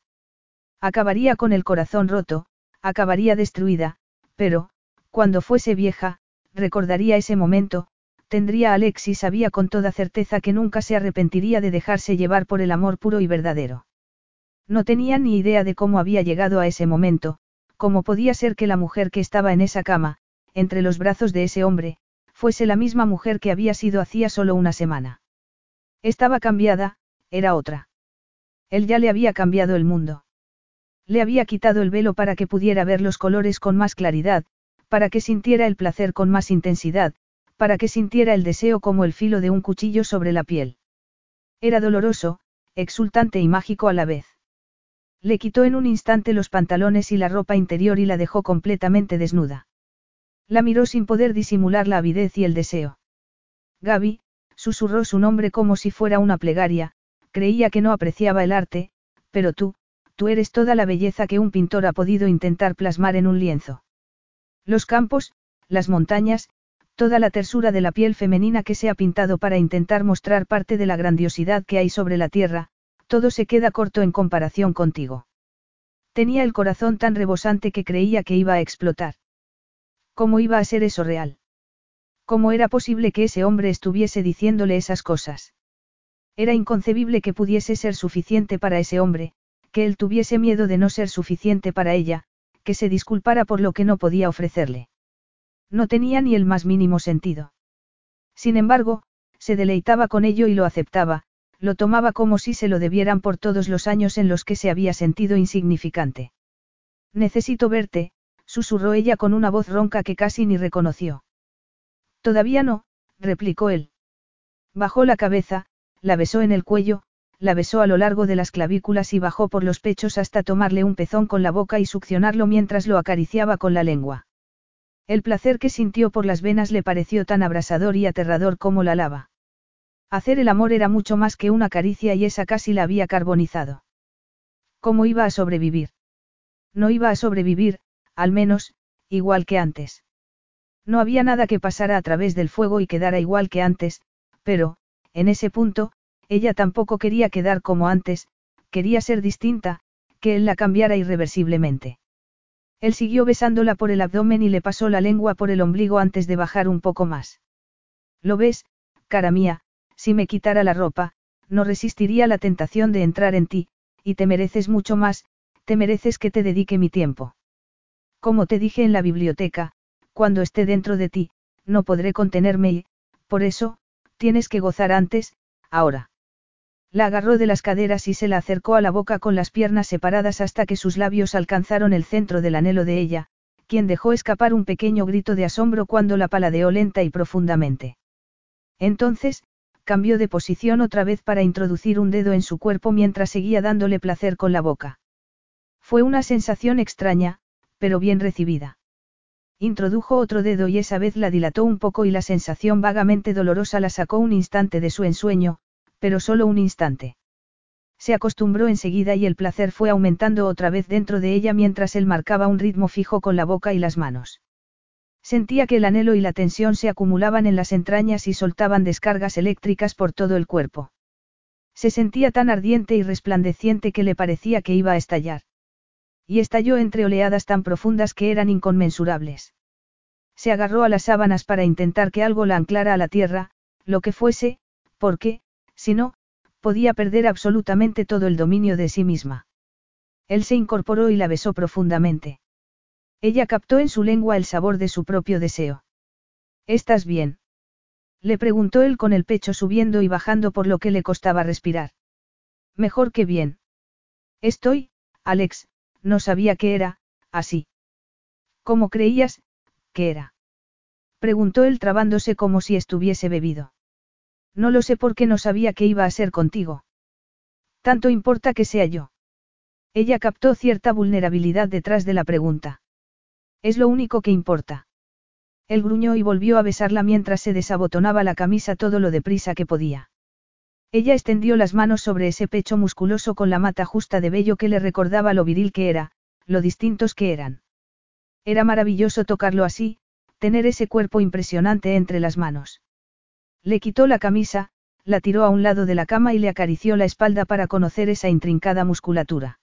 Acabaría con el corazón roto, acabaría destruida, pero, cuando fuese vieja, recordaría ese momento, tendría a Alex y sabía con toda certeza que nunca se arrepentiría de dejarse llevar por el amor puro y verdadero. No tenía ni idea de cómo había llegado a ese momento, cómo podía ser que la mujer que estaba en esa cama, entre los brazos de ese hombre, fuese la misma mujer que había sido hacía solo una semana. Estaba cambiada, era otra. Él ya le había cambiado el mundo. Le había quitado el velo para que pudiera ver los colores con más claridad, para que sintiera el placer con más intensidad, para que sintiera el deseo como el filo de un cuchillo sobre la piel. Era doloroso, exultante y mágico a la vez. Le quitó en un instante los pantalones y la ropa interior y la dejó completamente desnuda. La miró sin poder disimular la avidez y el deseo. Gaby, susurró su nombre como si fuera una plegaria, creía que no apreciaba el arte, pero tú, tú eres toda la belleza que un pintor ha podido intentar plasmar en un lienzo. Los campos, las montañas, toda la tersura de la piel femenina que se ha pintado para intentar mostrar parte de la grandiosidad que hay sobre la tierra, todo se queda corto en comparación contigo. Tenía el corazón tan rebosante que creía que iba a explotar. ¿Cómo iba a ser eso real? ¿Cómo era posible que ese hombre estuviese diciéndole esas cosas? Era inconcebible que pudiese ser suficiente para ese hombre, que él tuviese miedo de no ser suficiente para ella, que se disculpara por lo que no podía ofrecerle. No tenía ni el más mínimo sentido. Sin embargo, se deleitaba con ello y lo aceptaba, lo tomaba como si se lo debieran por todos los años en los que se había sentido insignificante. Necesito verte, susurró ella con una voz ronca que casi ni reconoció. Todavía no, replicó él. Bajó la cabeza, la besó en el cuello, la besó a lo largo de las clavículas y bajó por los pechos hasta tomarle un pezón con la boca y succionarlo mientras lo acariciaba con la lengua. El placer que sintió por las venas le pareció tan abrasador y aterrador como la lava. Hacer el amor era mucho más que una caricia y esa casi la había carbonizado. ¿Cómo iba a sobrevivir? No iba a sobrevivir, al menos, igual que antes. No había nada que pasara a través del fuego y quedara igual que antes, pero, en ese punto, ella tampoco quería quedar como antes, quería ser distinta, que él la cambiara irreversiblemente. Él siguió besándola por el abdomen y le pasó la lengua por el ombligo antes de bajar un poco más. ¿Lo ves, cara mía? Si me quitara la ropa, no resistiría la tentación de entrar en ti, y te mereces mucho más, te mereces que te dedique mi tiempo. Como te dije en la biblioteca, cuando esté dentro de ti, no podré contenerme y, por eso, tienes que gozar antes, ahora. La agarró de las caderas y se la acercó a la boca con las piernas separadas hasta que sus labios alcanzaron el centro del anhelo de ella, quien dejó escapar un pequeño grito de asombro cuando la paladeó lenta y profundamente. Entonces, cambió de posición otra vez para introducir un dedo en su cuerpo mientras seguía dándole placer con la boca. Fue una sensación extraña, pero bien recibida. Introdujo otro dedo y esa vez la dilató un poco y la sensación vagamente dolorosa la sacó un instante de su ensueño, pero solo un instante. Se acostumbró enseguida y el placer fue aumentando otra vez dentro de ella mientras él marcaba un ritmo fijo con la boca y las manos. Sentía que el anhelo y la tensión se acumulaban en las entrañas y soltaban descargas eléctricas por todo el cuerpo. Se sentía tan ardiente y resplandeciente que le parecía que iba a estallar. Y estalló entre oleadas tan profundas que eran inconmensurables. Se agarró a las sábanas para intentar que algo la anclara a la tierra, lo que fuese, porque, si no, podía perder absolutamente todo el dominio de sí misma. Él se incorporó y la besó profundamente. Ella captó en su lengua el sabor de su propio deseo. ¿Estás bien? Le preguntó él con el pecho subiendo y bajando por lo que le costaba respirar. Mejor que bien. Estoy, Alex, no sabía que era, así. ¿Cómo creías, que era? Preguntó él trabándose como si estuviese bebido. No lo sé porque no sabía que iba a ser contigo. Tanto importa que sea yo. Ella captó cierta vulnerabilidad detrás de la pregunta. Es lo único que importa. Él gruñó y volvió a besarla mientras se desabotonaba la camisa todo lo deprisa que podía. Ella extendió las manos sobre ese pecho musculoso con la mata justa de vello que le recordaba lo viril que era, lo distintos que eran. Era maravilloso tocarlo así, tener ese cuerpo impresionante entre las manos. Le quitó la camisa, la tiró a un lado de la cama y le acarició la espalda para conocer esa intrincada musculatura.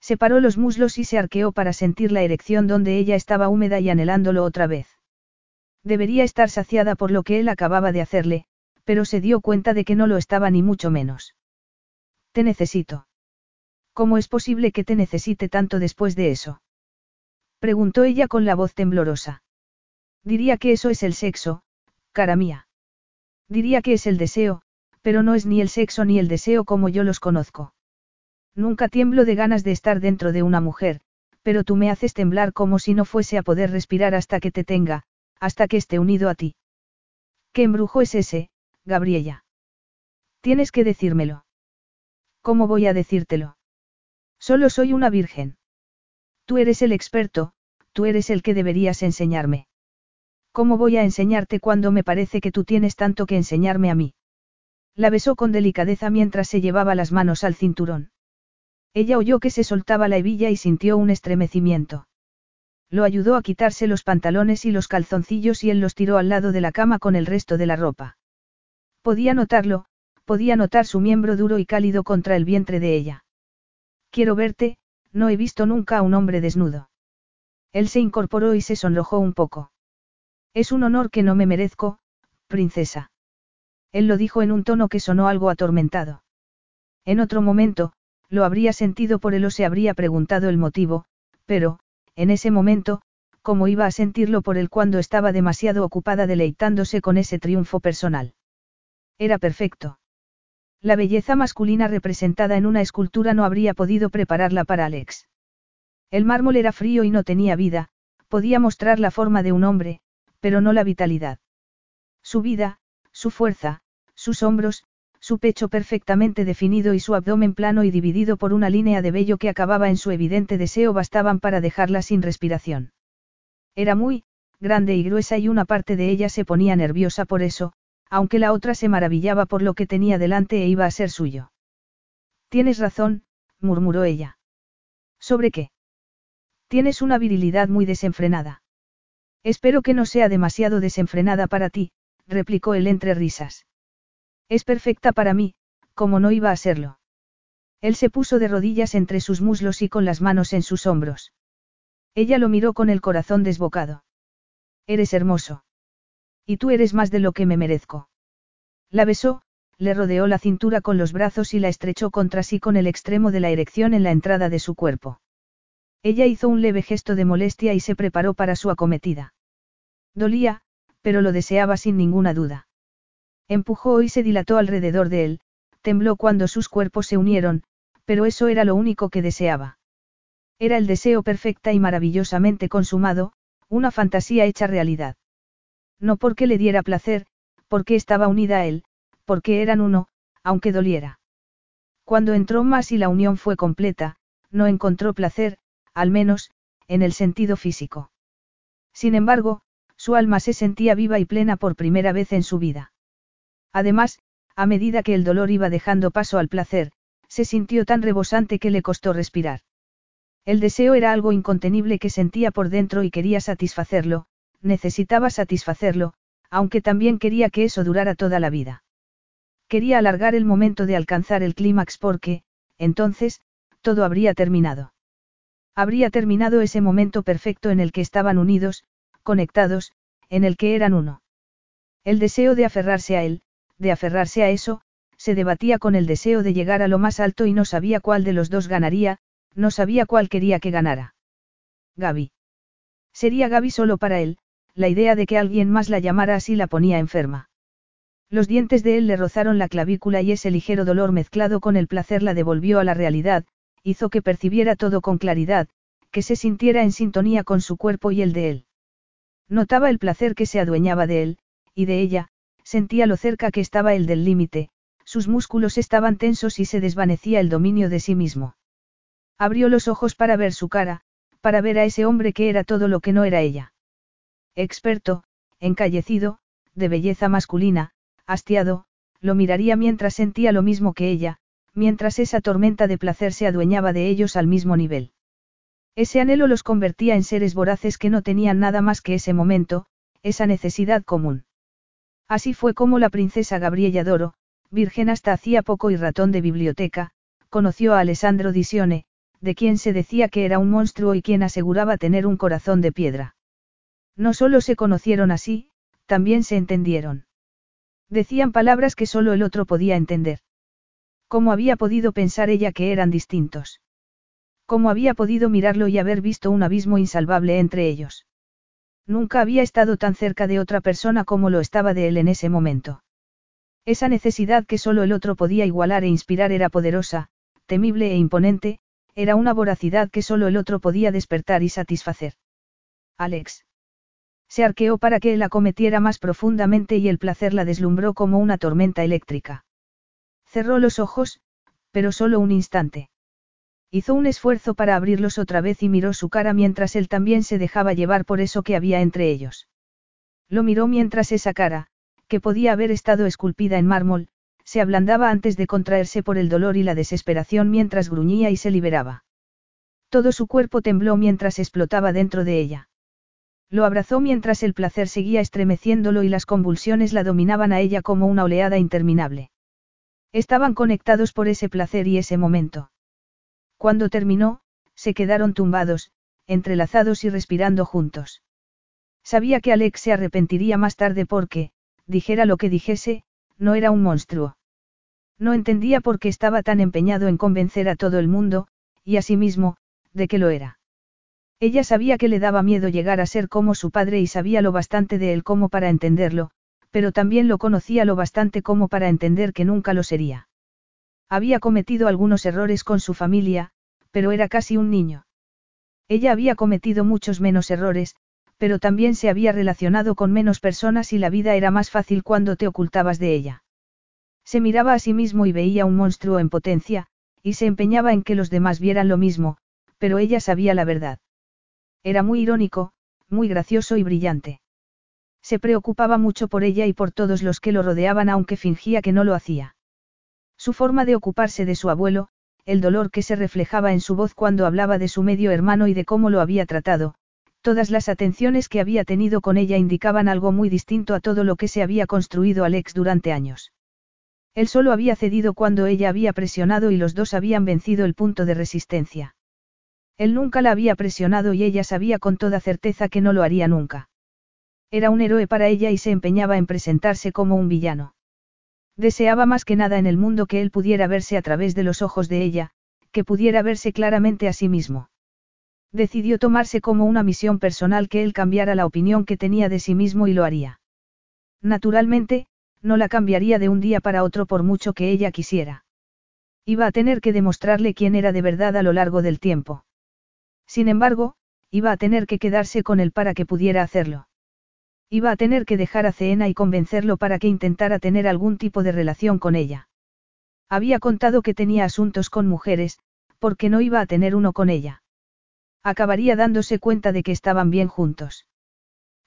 Separó los muslos y se arqueó para sentir la erección donde ella estaba húmeda y anhelándolo otra vez. Debería estar saciada por lo que él acababa de hacerle, pero se dio cuenta de que no lo estaba ni mucho menos. Te necesito. ¿Cómo es posible que te necesite tanto después de eso? Preguntó ella con la voz temblorosa. Diría que eso es el sexo, cara mía. Diría que es el deseo, pero no es ni el sexo ni el deseo como yo los conozco. Nunca tiemblo de ganas de estar dentro de una mujer, pero tú me haces temblar como si no fuese a poder respirar hasta que te tenga, hasta que esté unido a ti. ¿Qué embrujo es ese, Gabriela? Tienes que decírmelo. ¿Cómo voy a decírtelo? Solo soy una virgen. Tú eres el experto, tú eres el que deberías enseñarme. ¿Cómo voy a enseñarte cuando me parece que tú tienes tanto que enseñarme a mí? La besó con delicadeza mientras se llevaba las manos al cinturón. Ella oyó que se soltaba la hebilla y sintió un estremecimiento. Lo ayudó a quitarse los pantalones y los calzoncillos y él los tiró al lado de la cama con el resto de la ropa. Podía notarlo, podía notar su miembro duro y cálido contra el vientre de ella. Quiero verte, no he visto nunca a un hombre desnudo. Él se incorporó y se sonrojó un poco. Es un honor que no me merezco, princesa. Él lo dijo en un tono que sonó algo atormentado. En otro momento, lo habría sentido por él o se habría preguntado el motivo, pero, en ese momento, ¿cómo iba a sentirlo por él cuando estaba demasiado ocupada deleitándose con ese triunfo personal? Era perfecto. La belleza masculina representada en una escultura no habría podido prepararla para Alex. El mármol era frío y no tenía vida, podía mostrar la forma de un hombre, pero no la vitalidad. Su vida, su fuerza, sus hombros, su pecho perfectamente definido y su abdomen plano y dividido por una línea de vello que acababa en su evidente deseo bastaban para dejarla sin respiración. Era muy, grande y gruesa y una parte de ella se ponía nerviosa por eso, aunque la otra se maravillaba por lo que tenía delante e iba a ser suyo. Tienes razón, murmuró ella. ¿Sobre qué? Tienes una virilidad muy desenfrenada. Espero que no sea demasiado desenfrenada para ti, replicó él entre risas. Es perfecta para mí, como no iba a serlo. Él se puso de rodillas entre sus muslos y con las manos en sus hombros. Ella lo miró con el corazón desbocado. Eres hermoso. Y tú eres más de lo que me merezco. La besó, le rodeó la cintura con los brazos y la estrechó contra sí con el extremo de la erección en la entrada de su cuerpo. Ella hizo un leve gesto de molestia y se preparó para su acometida. Dolía, pero lo deseaba sin ninguna duda. Empujó y se dilató alrededor de él, tembló cuando sus cuerpos se unieron, pero eso era lo único que deseaba. Era el deseo perfecta y maravillosamente consumado, una fantasía hecha realidad. No porque le diera placer, porque estaba unida a él, porque eran uno, aunque doliera. Cuando entró más y la unión fue completa, no encontró placer, al menos, en el sentido físico. Sin embargo, su alma se sentía viva y plena por primera vez en su vida. Además, a medida que el dolor iba dejando paso al placer, se sintió tan rebosante que le costó respirar. El deseo era algo incontenible que sentía por dentro y quería satisfacerlo, necesitaba satisfacerlo, aunque también quería que eso durara toda la vida. Quería alargar el momento de alcanzar el clímax porque, entonces, todo habría terminado. Habría terminado ese momento perfecto en el que estaban unidos, conectados, en el que eran uno. El deseo de aferrarse a él, de aferrarse a eso, se debatía con el deseo de llegar a lo más alto y no sabía cuál de los dos ganaría, no sabía cuál quería que ganara. Gaby. Sería Gaby solo para él, la idea de que alguien más la llamara así la ponía enferma. Los dientes de él le rozaron la clavícula y ese ligero dolor mezclado con el placer la devolvió a la realidad, hizo que percibiera todo con claridad, que se sintiera en sintonía con su cuerpo y el de él. Notaba el placer que se adueñaba de él, y de ella, Sentía lo cerca que estaba él del límite, sus músculos estaban tensos y se desvanecía el dominio de sí mismo. Abrió los ojos para ver su cara, para ver a ese hombre que era todo lo que no era ella. Experto, encallecido, de belleza masculina, hastiado, lo miraría mientras sentía lo mismo que ella, mientras esa tormenta de placer se adueñaba de ellos al mismo nivel. Ese anhelo los convertía en seres voraces que no tenían nada más que ese momento, esa necesidad común. Así fue como la princesa Gabriella Doro, virgen hasta hacía poco y ratón de biblioteca, conoció a Alessandro Disione, de quien se decía que era un monstruo y quien aseguraba tener un corazón de piedra. No solo se conocieron así, también se entendieron. Decían palabras que solo el otro podía entender. ¿Cómo había podido pensar ella que eran distintos? ¿Cómo había podido mirarlo y haber visto un abismo insalvable entre ellos? Nunca había estado tan cerca de otra persona como lo estaba de él en ese momento. Esa necesidad que solo el otro podía igualar e inspirar era poderosa, temible e imponente, era una voracidad que solo el otro podía despertar y satisfacer. Alex. Se arqueó para que él acometiera más profundamente y el placer la deslumbró como una tormenta eléctrica. Cerró los ojos, pero solo un instante. Hizo un esfuerzo para abrirlos otra vez y miró su cara mientras él también se dejaba llevar por eso que había entre ellos. Lo miró mientras esa cara, que podía haber estado esculpida en mármol, se ablandaba antes de contraerse por el dolor y la desesperación mientras gruñía y se liberaba. Todo su cuerpo tembló mientras explotaba dentro de ella. Lo abrazó mientras el placer seguía estremeciéndolo y las convulsiones la dominaban a ella como una oleada interminable. Estaban conectados por ese placer y ese momento. Cuando terminó, se quedaron tumbados, entrelazados y respirando juntos. Sabía que Alex se arrepentiría más tarde porque, dijera lo que dijese, no era un monstruo. No entendía por qué estaba tan empeñado en convencer a todo el mundo, y a sí mismo, de que lo era. Ella sabía que le daba miedo llegar a ser como su padre y sabía lo bastante de él como para entenderlo, pero también lo conocía lo bastante como para entender que nunca lo sería. Había cometido algunos errores con su familia, pero era casi un niño. Ella había cometido muchos menos errores, pero también se había relacionado con menos personas y la vida era más fácil cuando te ocultabas de ella. Se miraba a sí mismo y veía un monstruo en potencia, y se empeñaba en que los demás vieran lo mismo, pero ella sabía la verdad. Era muy irónico, muy gracioso y brillante. Se preocupaba mucho por ella y por todos los que lo rodeaban aunque fingía que no lo hacía. Su forma de ocuparse de su abuelo, el dolor que se reflejaba en su voz cuando hablaba de su medio hermano y de cómo lo había tratado, todas las atenciones que había tenido con ella indicaban algo muy distinto a todo lo que se había construido Alex durante años. Él solo había cedido cuando ella había presionado y los dos habían vencido el punto de resistencia. Él nunca la había presionado y ella sabía con toda certeza que no lo haría nunca. Era un héroe para ella y se empeñaba en presentarse como un villano. Deseaba más que nada en el mundo que él pudiera verse a través de los ojos de ella, que pudiera verse claramente a sí mismo. Decidió tomarse como una misión personal que él cambiara la opinión que tenía de sí mismo y lo haría. Naturalmente, no la cambiaría de un día para otro por mucho que ella quisiera. Iba a tener que demostrarle quién era de verdad a lo largo del tiempo. Sin embargo, iba a tener que quedarse con él para que pudiera hacerlo. Iba a tener que dejar a Ceena y convencerlo para que intentara tener algún tipo de relación con ella. Había contado que tenía asuntos con mujeres, porque no iba a tener uno con ella. Acabaría dándose cuenta de que estaban bien juntos.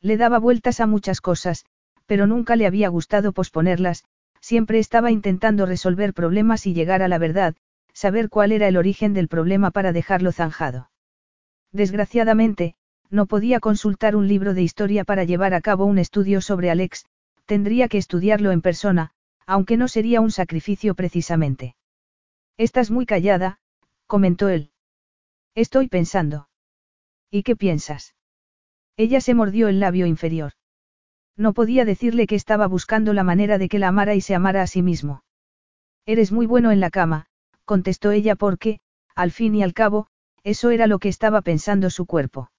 Le daba vueltas a muchas cosas, pero nunca le había gustado posponerlas, siempre estaba intentando resolver problemas y llegar a la verdad, saber cuál era el origen del problema para dejarlo zanjado. Desgraciadamente, no podía consultar un libro de historia para llevar a cabo un estudio sobre Alex, tendría que estudiarlo en persona, aunque no sería un sacrificio precisamente. Estás muy callada, comentó él. Estoy pensando. ¿Y qué piensas? Ella se mordió el labio inferior. No podía decirle que estaba buscando la manera de que la amara y se amara a sí mismo. Eres muy bueno en la cama, contestó ella porque, al fin y al cabo, eso era lo que estaba pensando su cuerpo.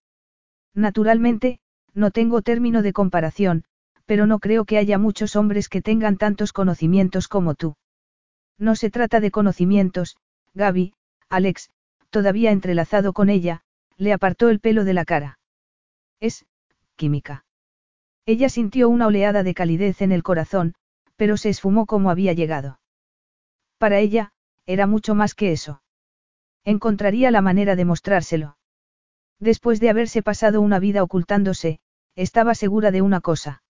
Naturalmente, no tengo término de comparación, pero no creo que haya muchos hombres que tengan tantos conocimientos como tú. No se trata de conocimientos, Gaby, Alex, todavía entrelazado con ella, le apartó el pelo de la cara. Es, química. Ella sintió una oleada de calidez en el corazón, pero se esfumó como había llegado. Para ella, era mucho más que eso. Encontraría la manera de mostrárselo. Después de haberse pasado una vida ocultándose, estaba segura de una cosa.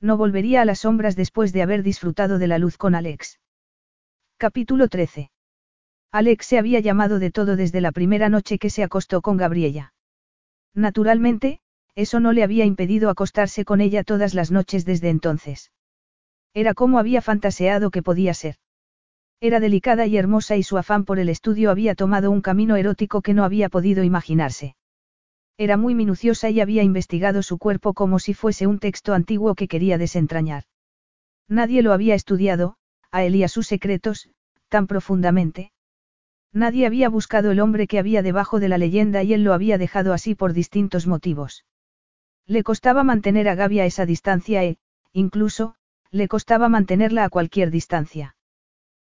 No volvería a las sombras después de haber disfrutado de la luz con Alex. Capítulo 13. Alex se había llamado de todo desde la primera noche que se acostó con Gabriella. Naturalmente, eso no le había impedido acostarse con ella todas las noches desde entonces. Era como había fantaseado que podía ser. Era delicada y hermosa y su afán por el estudio había tomado un camino erótico que no había podido imaginarse. Era muy minuciosa y había investigado su cuerpo como si fuese un texto antiguo que quería desentrañar. Nadie lo había estudiado, a él y a sus secretos, tan profundamente. Nadie había buscado el hombre que había debajo de la leyenda y él lo había dejado así por distintos motivos. Le costaba mantener a Gaby a esa distancia e, incluso, le costaba mantenerla a cualquier distancia.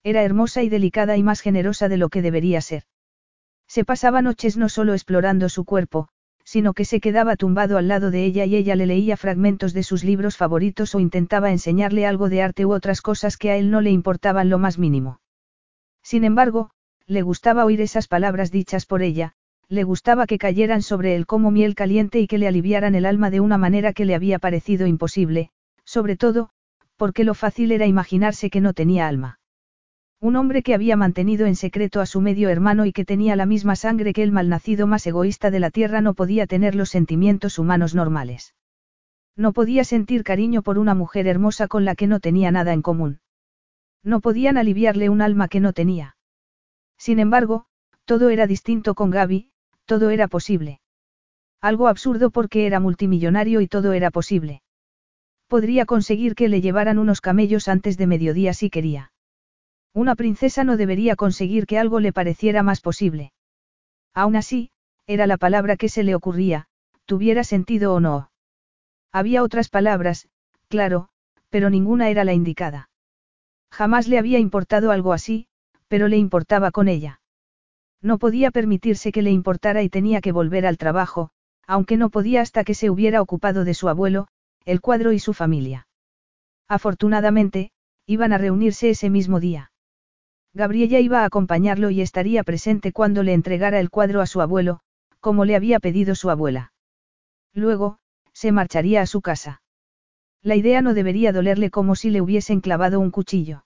Era hermosa y delicada y más generosa de lo que debería ser. Se pasaba noches no solo explorando su cuerpo, sino que se quedaba tumbado al lado de ella y ella le leía fragmentos de sus libros favoritos o intentaba enseñarle algo de arte u otras cosas que a él no le importaban lo más mínimo. Sin embargo, le gustaba oír esas palabras dichas por ella, le gustaba que cayeran sobre él como miel caliente y que le aliviaran el alma de una manera que le había parecido imposible, sobre todo, porque lo fácil era imaginarse que no tenía alma. Un hombre que había mantenido en secreto a su medio hermano y que tenía la misma sangre que el malnacido más egoísta de la tierra no podía tener los sentimientos humanos normales. No podía sentir cariño por una mujer hermosa con la que no tenía nada en común. No podían aliviarle un alma que no tenía. Sin embargo, todo era distinto con Gaby, todo era posible. Algo absurdo porque era multimillonario y todo era posible. Podría conseguir que le llevaran unos camellos antes de mediodía si quería. Una princesa no debería conseguir que algo le pareciera más posible. Aún así, era la palabra que se le ocurría, tuviera sentido o no. Había otras palabras, claro, pero ninguna era la indicada. Jamás le había importado algo así, pero le importaba con ella. No podía permitirse que le importara y tenía que volver al trabajo, aunque no podía hasta que se hubiera ocupado de su abuelo, el cuadro y su familia. Afortunadamente, iban a reunirse ese mismo día. Gabriella iba a acompañarlo y estaría presente cuando le entregara el cuadro a su abuelo, como le había pedido su abuela. Luego, se marcharía a su casa. La idea no debería dolerle como si le hubiesen clavado un cuchillo.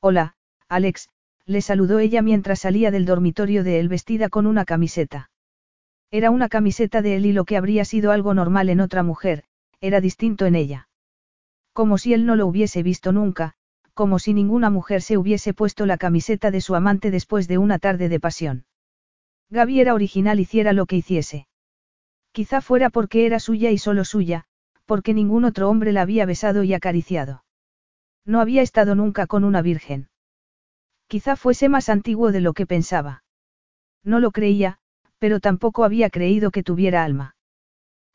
Hola, Alex, le saludó ella mientras salía del dormitorio de él vestida con una camiseta. Era una camiseta de él y lo que habría sido algo normal en otra mujer, era distinto en ella. Como si él no lo hubiese visto nunca, como si ninguna mujer se hubiese puesto la camiseta de su amante después de una tarde de pasión. Gaby era original hiciera lo que hiciese. Quizá fuera porque era suya y solo suya, porque ningún otro hombre la había besado y acariciado. No había estado nunca con una virgen. Quizá fuese más antiguo de lo que pensaba. No lo creía, pero tampoco había creído que tuviera alma.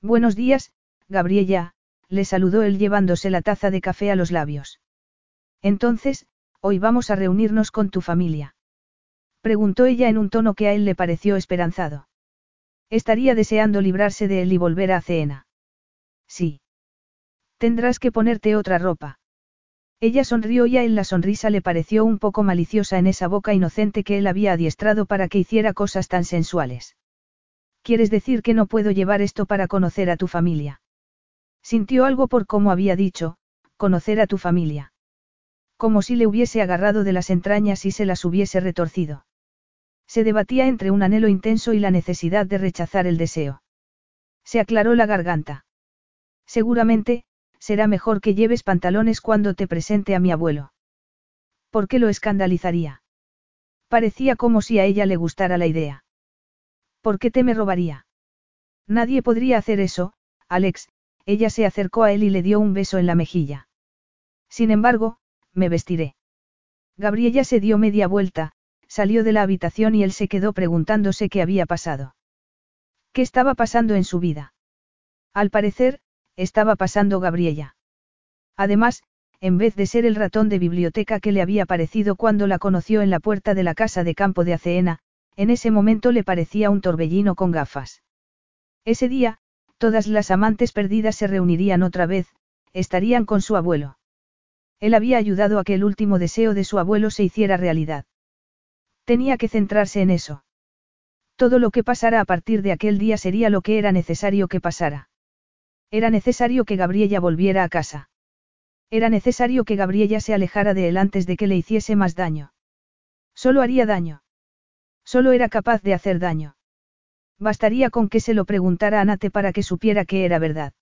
Buenos días, Gabriella, le saludó él llevándose la taza de café a los labios. Entonces, hoy vamos a reunirnos con tu familia. Preguntó ella en un tono que a él le pareció esperanzado. Estaría deseando librarse de él y volver a Ceena. Sí. Tendrás que ponerte otra ropa. Ella sonrió y a él la sonrisa le pareció un poco maliciosa en esa boca inocente que él había adiestrado para que hiciera cosas tan sensuales. ¿Quieres decir que no puedo llevar esto para conocer a tu familia? Sintió algo por cómo había dicho, conocer a tu familia. Como si le hubiese agarrado de las entrañas y se las hubiese retorcido. Se debatía entre un anhelo intenso y la necesidad de rechazar el deseo. Se aclaró la garganta. Seguramente, será mejor que lleves pantalones cuando te presente a mi abuelo. ¿Por qué lo escandalizaría? Parecía como si a ella le gustara la idea. ¿Por qué te me robaría? Nadie podría hacer eso, Alex, ella se acercó a él y le dio un beso en la mejilla. Sin embargo, me vestiré. Gabriella se dio media vuelta, salió de la habitación y él se quedó preguntándose qué había pasado. ¿Qué estaba pasando en su vida? Al parecer, estaba pasando Gabriella. Además, en vez de ser el ratón de biblioteca que le había parecido cuando la conoció en la puerta de la casa de campo de Aceena, en ese momento le parecía un torbellino con gafas. Ese día, todas las amantes perdidas se reunirían otra vez, estarían con su abuelo. Él había ayudado a que el último deseo de su abuelo se hiciera realidad. Tenía que centrarse en eso. Todo lo que pasara a partir de aquel día sería lo que era necesario que pasara. Era necesario que Gabriella volviera a casa. Era necesario que Gabriella se alejara de él antes de que le hiciese más daño. Solo haría daño. Solo era capaz de hacer daño. Bastaría con que se lo preguntara a Nate para que supiera que era verdad.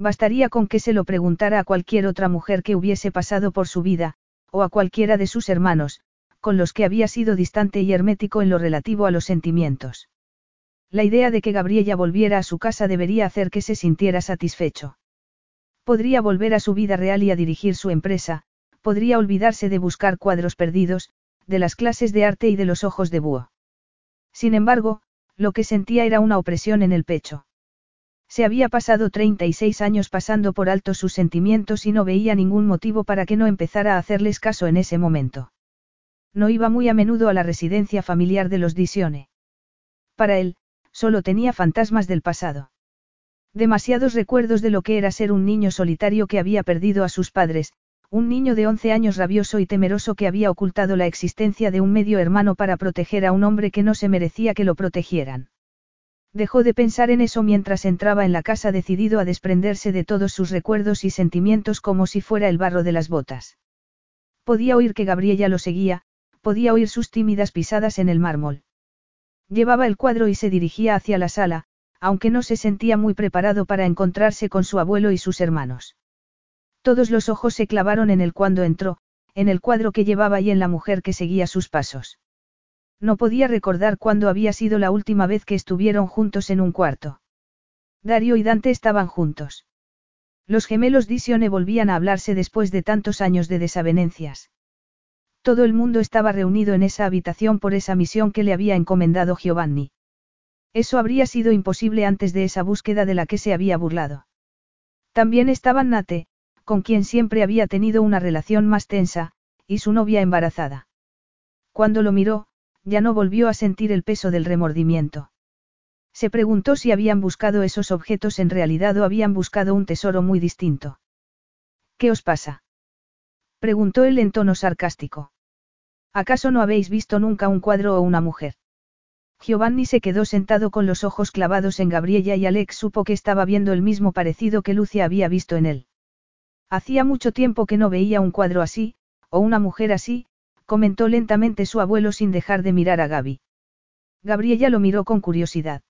Bastaría con que se lo preguntara a cualquier otra mujer que hubiese pasado por su vida, o a cualquiera de sus hermanos, con los que había sido distante y hermético en lo relativo a los sentimientos. La idea de que Gabriella volviera a su casa debería hacer que se sintiera satisfecho. Podría volver a su vida real y a dirigir su empresa, podría olvidarse de buscar cuadros perdidos, de las clases de arte y de los ojos de búho. Sin embargo, lo que sentía era una opresión en el pecho. Se había pasado 36 años pasando por alto sus sentimientos y no veía ningún motivo para que no empezara a hacerles caso en ese momento. No iba muy a menudo a la residencia familiar de los Disione. Para él, solo tenía fantasmas del pasado. Demasiados recuerdos de lo que era ser un niño solitario que había perdido a sus padres, un niño de 11 años rabioso y temeroso que había ocultado la existencia de un medio hermano para proteger a un hombre que no se merecía que lo protegieran. Dejó de pensar en eso mientras entraba en la casa decidido a desprenderse de todos sus recuerdos y sentimientos como si fuera el barro de las botas. Podía oír que Gabriella lo seguía, podía oír sus tímidas pisadas en el mármol. Llevaba el cuadro y se dirigía hacia la sala, aunque no se sentía muy preparado para encontrarse con su abuelo y sus hermanos. Todos los ojos se clavaron en él cuando entró, en el cuadro que llevaba y en la mujer que seguía sus pasos. No podía recordar cuándo había sido la última vez que estuvieron juntos en un cuarto. Dario y Dante estaban juntos. Los gemelos Disione volvían a hablarse después de tantos años de desavenencias. Todo el mundo estaba reunido en esa habitación por esa misión que le había encomendado Giovanni. Eso habría sido imposible antes de esa búsqueda de la que se había burlado. También estaban Nate, con quien siempre había tenido una relación más tensa, y su novia embarazada. Cuando lo miró, ya no volvió a sentir el peso del remordimiento. Se preguntó si habían buscado esos objetos en realidad o habían buscado un tesoro muy distinto. ¿Qué os pasa? preguntó él en tono sarcástico. ¿Acaso no habéis visto nunca un cuadro o una mujer? Giovanni se quedó sentado con los ojos clavados en Gabriella y Alex supo que estaba viendo el mismo parecido que Lucia había visto en él. Hacía mucho tiempo que no veía un cuadro así, o una mujer así, comentó lentamente su abuelo sin dejar de mirar a Gaby. Gabriella lo miró con curiosidad.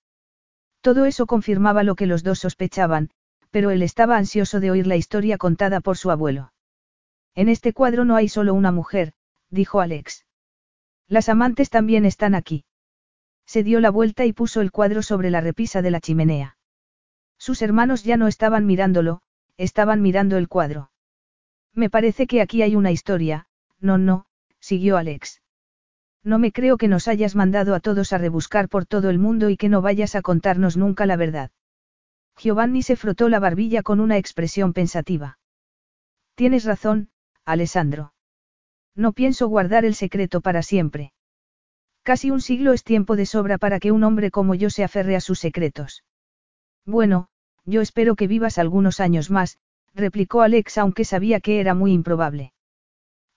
Todo eso confirmaba lo que los dos sospechaban, pero él estaba ansioso de oír la historia contada por su abuelo. En este cuadro no hay solo una mujer, dijo Alex. Las amantes también están aquí. Se dio la vuelta y puso el cuadro sobre la repisa de la chimenea. Sus hermanos ya no estaban mirándolo, estaban mirando el cuadro. Me parece que aquí hay una historia, no, no, siguió Alex. No me creo que nos hayas mandado a todos a rebuscar por todo el mundo y que no vayas a contarnos nunca la verdad. Giovanni se frotó la barbilla con una expresión pensativa. Tienes razón, Alessandro. No pienso guardar el secreto para siempre. Casi un siglo es tiempo de sobra para que un hombre como yo se aferre a sus secretos. Bueno, yo espero que vivas algunos años más, replicó Alex aunque sabía que era muy improbable.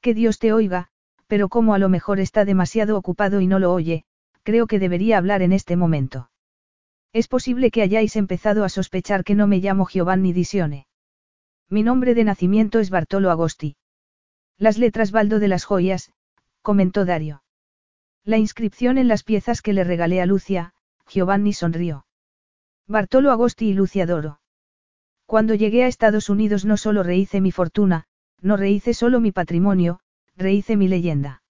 Que Dios te oiga, pero como a lo mejor está demasiado ocupado y no lo oye, creo que debería hablar en este momento. Es posible que hayáis empezado a sospechar que no me llamo Giovanni Disione. Mi nombre de nacimiento es Bartolo Agosti. Las letras Baldo de las joyas, comentó Dario. La inscripción en las piezas que le regalé a Lucia, Giovanni sonrió. Bartolo Agosti y Lucia Doro. Cuando llegué a Estados Unidos no solo rehice mi fortuna, no rehice solo mi patrimonio, rehice mi leyenda.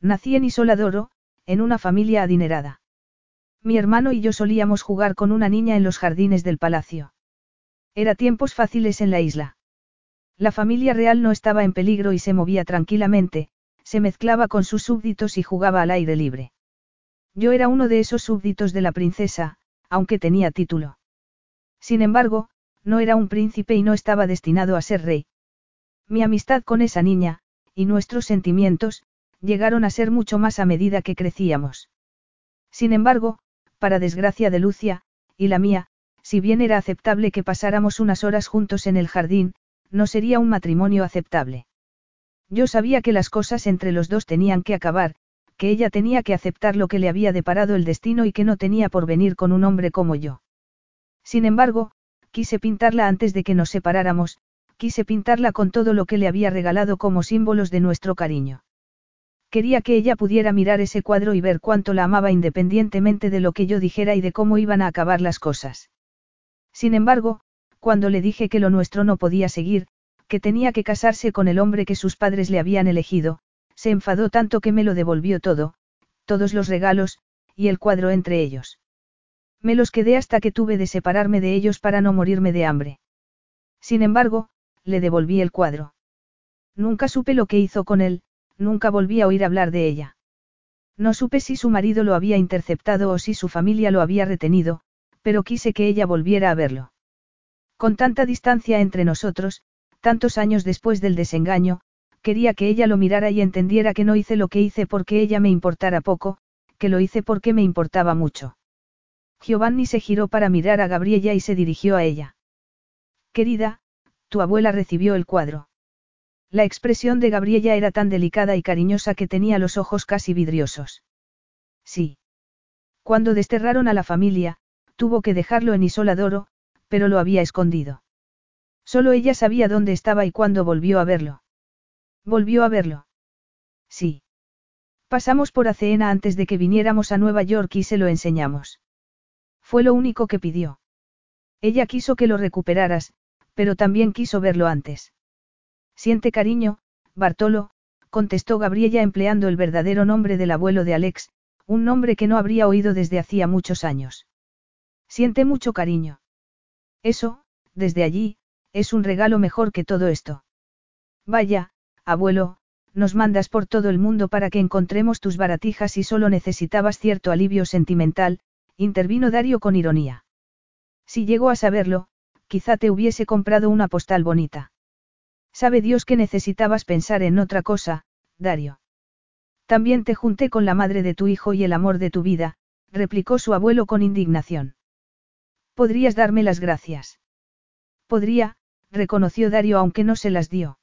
Nací en Isoladoro, en una familia adinerada. Mi hermano y yo solíamos jugar con una niña en los jardines del palacio. Era tiempos fáciles en la isla. La familia real no estaba en peligro y se movía tranquilamente, se mezclaba con sus súbditos y jugaba al aire libre. Yo era uno de esos súbditos de la princesa, aunque tenía título. Sin embargo, no era un príncipe y no estaba destinado a ser rey. Mi amistad con esa niña, y nuestros sentimientos, llegaron a ser mucho más a medida que crecíamos. Sin embargo, para desgracia de Lucia, y la mía, si bien era aceptable que pasáramos unas horas juntos en el jardín, no sería un matrimonio aceptable. Yo sabía que las cosas entre los dos tenían que acabar, que ella tenía que aceptar lo que le había deparado el destino y que no tenía por venir con un hombre como yo. Sin embargo, quise pintarla antes de que nos separáramos, quise pintarla con todo lo que le había regalado como símbolos de nuestro cariño. Quería que ella pudiera mirar ese cuadro y ver cuánto la amaba independientemente de lo que yo dijera y de cómo iban a acabar las cosas. Sin embargo, cuando le dije que lo nuestro no podía seguir, que tenía que casarse con el hombre que sus padres le habían elegido, se enfadó tanto que me lo devolvió todo, todos los regalos, y el cuadro entre ellos. Me los quedé hasta que tuve de separarme de ellos para no morirme de hambre. Sin embargo, le devolví el cuadro. Nunca supe lo que hizo con él, nunca volví a oír hablar de ella. No supe si su marido lo había interceptado o si su familia lo había retenido, pero quise que ella volviera a verlo. Con tanta distancia entre nosotros, tantos años después del desengaño, quería que ella lo mirara y entendiera que no hice lo que hice porque ella me importara poco, que lo hice porque me importaba mucho. Giovanni se giró para mirar a Gabriella y se dirigió a ella. Querida, tu abuela recibió el cuadro. La expresión de Gabriella era tan delicada y cariñosa que tenía los ojos casi vidriosos. Sí. Cuando desterraron a la familia, tuvo que dejarlo en Isoladoro, pero lo había escondido. Solo ella sabía dónde estaba y cuándo volvió a verlo. ¿Volvió a verlo? Sí. Pasamos por Aceena antes de que viniéramos a Nueva York y se lo enseñamos. Fue lo único que pidió. Ella quiso que lo recuperaras, pero también quiso verlo antes. Siente cariño, Bartolo, contestó Gabriella empleando el verdadero nombre del abuelo de Alex, un nombre que no habría oído desde hacía muchos años. Siente mucho cariño. Eso, desde allí, es un regalo mejor que todo esto. Vaya, abuelo, nos mandas por todo el mundo para que encontremos tus baratijas y solo necesitabas cierto alivio sentimental, intervino Dario con ironía. Si llego a saberlo, quizá te hubiese comprado una postal bonita. Sabe Dios que necesitabas pensar en otra cosa, Dario. También te junté con la madre de tu hijo y el amor de tu vida, replicó su abuelo con indignación. Podrías darme las gracias. Podría, reconoció Dario aunque no se las dio.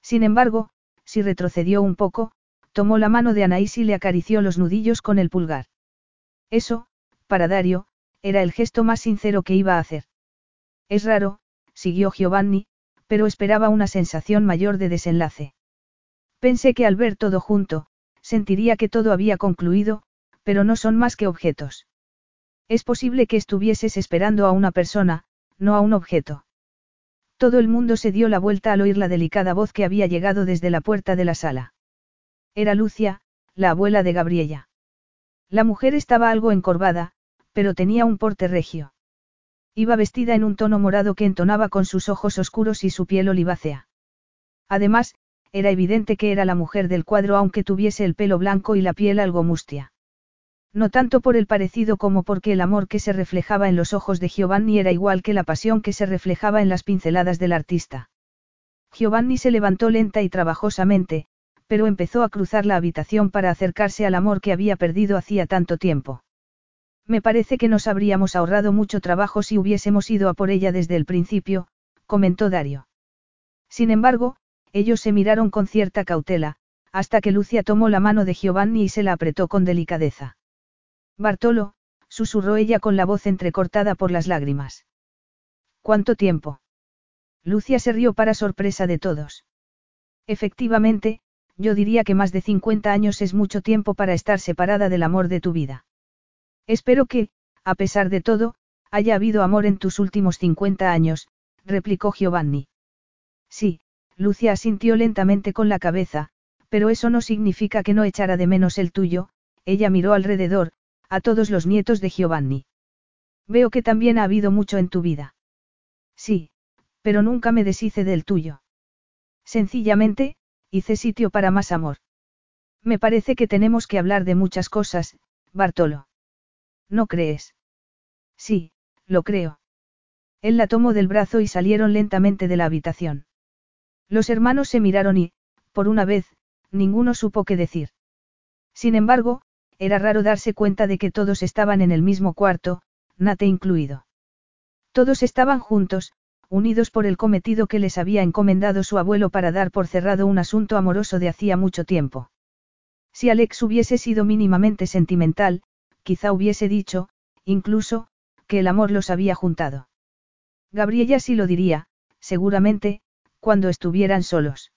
Sin embargo, si retrocedió un poco, tomó la mano de Anaís y le acarició los nudillos con el pulgar. Eso, para Dario, era el gesto más sincero que iba a hacer. Es raro, siguió Giovanni, pero esperaba una sensación mayor de desenlace. Pensé que al ver todo junto, sentiría que todo había concluido, pero no son más que objetos. Es posible que estuvieses esperando a una persona, no a un objeto. Todo el mundo se dio la vuelta al oír la delicada voz que había llegado desde la puerta de la sala. Era Lucia, la abuela de Gabriella. La mujer estaba algo encorvada, pero tenía un porte regio. Iba vestida en un tono morado que entonaba con sus ojos oscuros y su piel olivácea. Además, era evidente que era la mujer del cuadro aunque tuviese el pelo blanco y la piel algo mustia. No tanto por el parecido como porque el amor que se reflejaba en los ojos de Giovanni era igual que la pasión que se reflejaba en las pinceladas del artista. Giovanni se levantó lenta y trabajosamente, pero empezó a cruzar la habitación para acercarse al amor que había perdido hacía tanto tiempo. Me parece que nos habríamos ahorrado mucho trabajo si hubiésemos ido a por ella desde el principio, comentó Dario. Sin embargo, ellos se miraron con cierta cautela, hasta que Lucia tomó la mano de Giovanni y se la apretó con delicadeza. Bartolo, susurró ella con la voz entrecortada por las lágrimas. ¿Cuánto tiempo? Lucia se rió para sorpresa de todos. Efectivamente, yo diría que más de 50 años es mucho tiempo para estar separada del amor de tu vida. Espero que, a pesar de todo, haya habido amor en tus últimos 50 años, replicó Giovanni. Sí, Lucia asintió lentamente con la cabeza, pero eso no significa que no echara de menos el tuyo, ella miró alrededor, a todos los nietos de Giovanni. Veo que también ha habido mucho en tu vida. Sí, pero nunca me deshice del tuyo. Sencillamente, hice sitio para más amor. Me parece que tenemos que hablar de muchas cosas, Bartolo. ¿No crees? Sí, lo creo. Él la tomó del brazo y salieron lentamente de la habitación. Los hermanos se miraron y, por una vez, ninguno supo qué decir. Sin embargo, era raro darse cuenta de que todos estaban en el mismo cuarto, Nate incluido. Todos estaban juntos, unidos por el cometido que les había encomendado su abuelo para dar por cerrado un asunto amoroso de hacía mucho tiempo. Si Alex hubiese sido mínimamente sentimental, quizá hubiese dicho, incluso, que el amor los había juntado. Gabriella sí lo diría, seguramente, cuando estuvieran solos.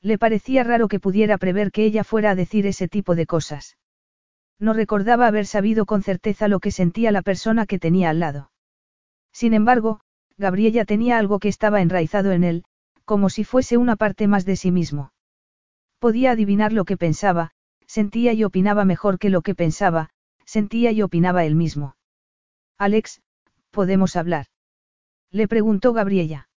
Le parecía raro que pudiera prever que ella fuera a decir ese tipo de cosas. No recordaba haber sabido con certeza lo que sentía la persona que tenía al lado. Sin embargo, Gabriella tenía algo que estaba enraizado en él, como si fuese una parte más de sí mismo. Podía adivinar lo que pensaba, sentía y opinaba mejor que lo que pensaba, sentía y opinaba él mismo. Alex, ¿podemos hablar? Le preguntó Gabriella.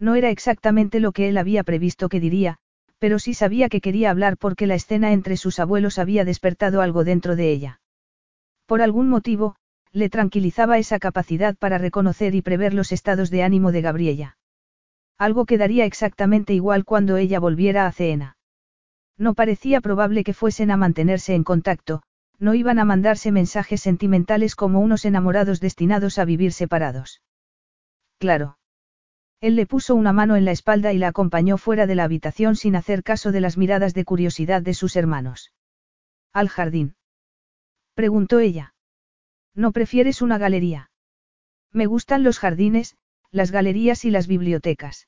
No era exactamente lo que él había previsto que diría, pero sí sabía que quería hablar porque la escena entre sus abuelos había despertado algo dentro de ella. Por algún motivo, le tranquilizaba esa capacidad para reconocer y prever los estados de ánimo de Gabriella. Algo quedaría exactamente igual cuando ella volviera a Ceena. No parecía probable que fuesen a mantenerse en contacto, no iban a mandarse mensajes sentimentales como unos enamorados destinados a vivir separados. Claro. Él le puso una mano en la espalda y la acompañó fuera de la habitación sin hacer caso de las miradas de curiosidad de sus hermanos. ¿Al jardín? preguntó ella. ¿No prefieres una galería? Me gustan los jardines, las galerías y las bibliotecas.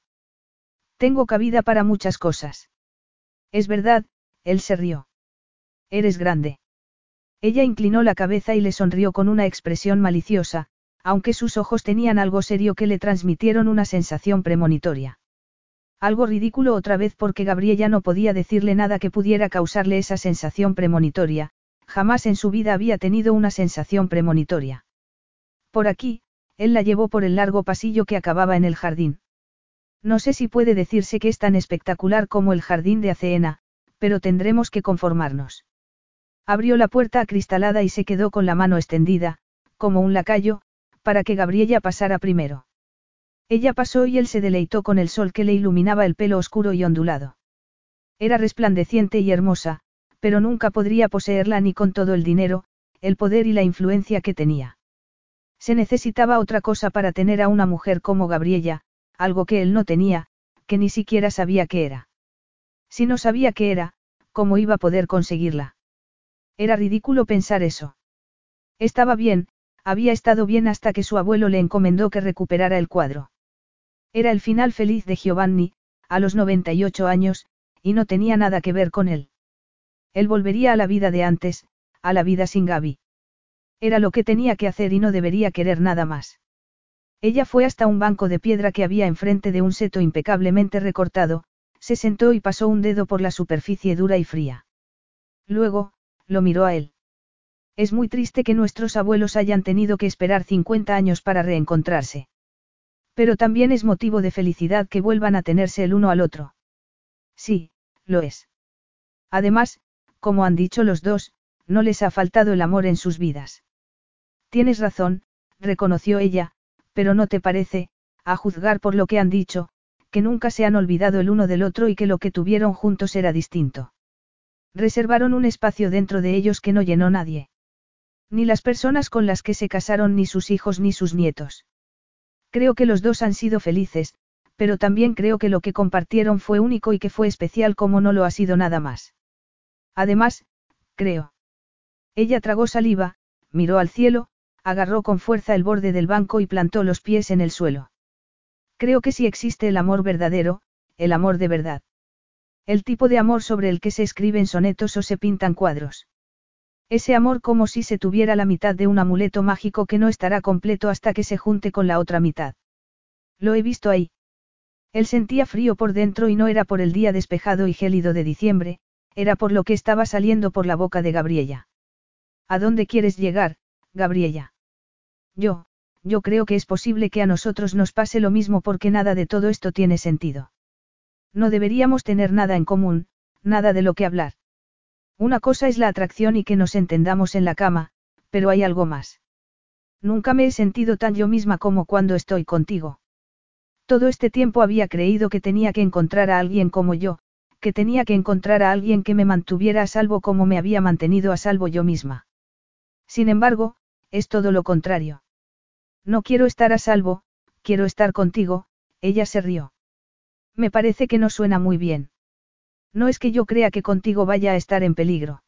Tengo cabida para muchas cosas. Es verdad, él se rió. Eres grande. Ella inclinó la cabeza y le sonrió con una expresión maliciosa, aunque sus ojos tenían algo serio que le transmitieron una sensación premonitoria. Algo ridículo otra vez porque Gabriella no podía decirle nada que pudiera causarle esa sensación premonitoria, jamás en su vida había tenido una sensación premonitoria. Por aquí, él la llevó por el largo pasillo que acababa en el jardín. No sé si puede decirse que es tan espectacular como el jardín de Aceena, pero tendremos que conformarnos. Abrió la puerta acristalada y se quedó con la mano extendida, como un lacayo, para que Gabriella pasara primero. Ella pasó y él se deleitó con el sol que le iluminaba el pelo oscuro y ondulado. Era resplandeciente y hermosa, pero nunca podría poseerla ni con todo el dinero, el poder y la influencia que tenía. Se necesitaba otra cosa para tener a una mujer como Gabriella, algo que él no tenía, que ni siquiera sabía qué era. Si no sabía qué era, ¿cómo iba a poder conseguirla? Era ridículo pensar eso. Estaba bien, había estado bien hasta que su abuelo le encomendó que recuperara el cuadro. Era el final feliz de Giovanni, a los 98 años, y no tenía nada que ver con él. Él volvería a la vida de antes, a la vida sin Gaby. Era lo que tenía que hacer y no debería querer nada más. Ella fue hasta un banco de piedra que había enfrente de un seto impecablemente recortado, se sentó y pasó un dedo por la superficie dura y fría. Luego, lo miró a él. Es muy triste que nuestros abuelos hayan tenido que esperar 50 años para reencontrarse. Pero también es motivo de felicidad que vuelvan a tenerse el uno al otro. Sí, lo es. Además, como han dicho los dos, no les ha faltado el amor en sus vidas. Tienes razón, reconoció ella, pero no te parece, a juzgar por lo que han dicho, que nunca se han olvidado el uno del otro y que lo que tuvieron juntos era distinto. Reservaron un espacio dentro de ellos que no llenó nadie. Ni las personas con las que se casaron, ni sus hijos, ni sus nietos. Creo que los dos han sido felices, pero también creo que lo que compartieron fue único y que fue especial como no lo ha sido nada más. Además, creo. Ella tragó saliva, miró al cielo, agarró con fuerza el borde del banco y plantó los pies en el suelo. Creo que si existe el amor verdadero, el amor de verdad. El tipo de amor sobre el que se escriben sonetos o se pintan cuadros. Ese amor como si se tuviera la mitad de un amuleto mágico que no estará completo hasta que se junte con la otra mitad. Lo he visto ahí. Él sentía frío por dentro y no era por el día despejado y gélido de diciembre, era por lo que estaba saliendo por la boca de Gabriella. ¿A dónde quieres llegar, Gabriella? Yo, yo creo que es posible que a nosotros nos pase lo mismo porque nada de todo esto tiene sentido. No deberíamos tener nada en común, nada de lo que hablar. Una cosa es la atracción y que nos entendamos en la cama, pero hay algo más. Nunca me he sentido tan yo misma como cuando estoy contigo. Todo este tiempo había creído que tenía que encontrar a alguien como yo, que tenía que encontrar a alguien que me mantuviera a salvo como me había mantenido a salvo yo misma. Sin embargo, es todo lo contrario. No quiero estar a salvo, quiero estar contigo, ella se rió. Me parece que no suena muy bien. No es que yo crea que contigo vaya a estar en peligro.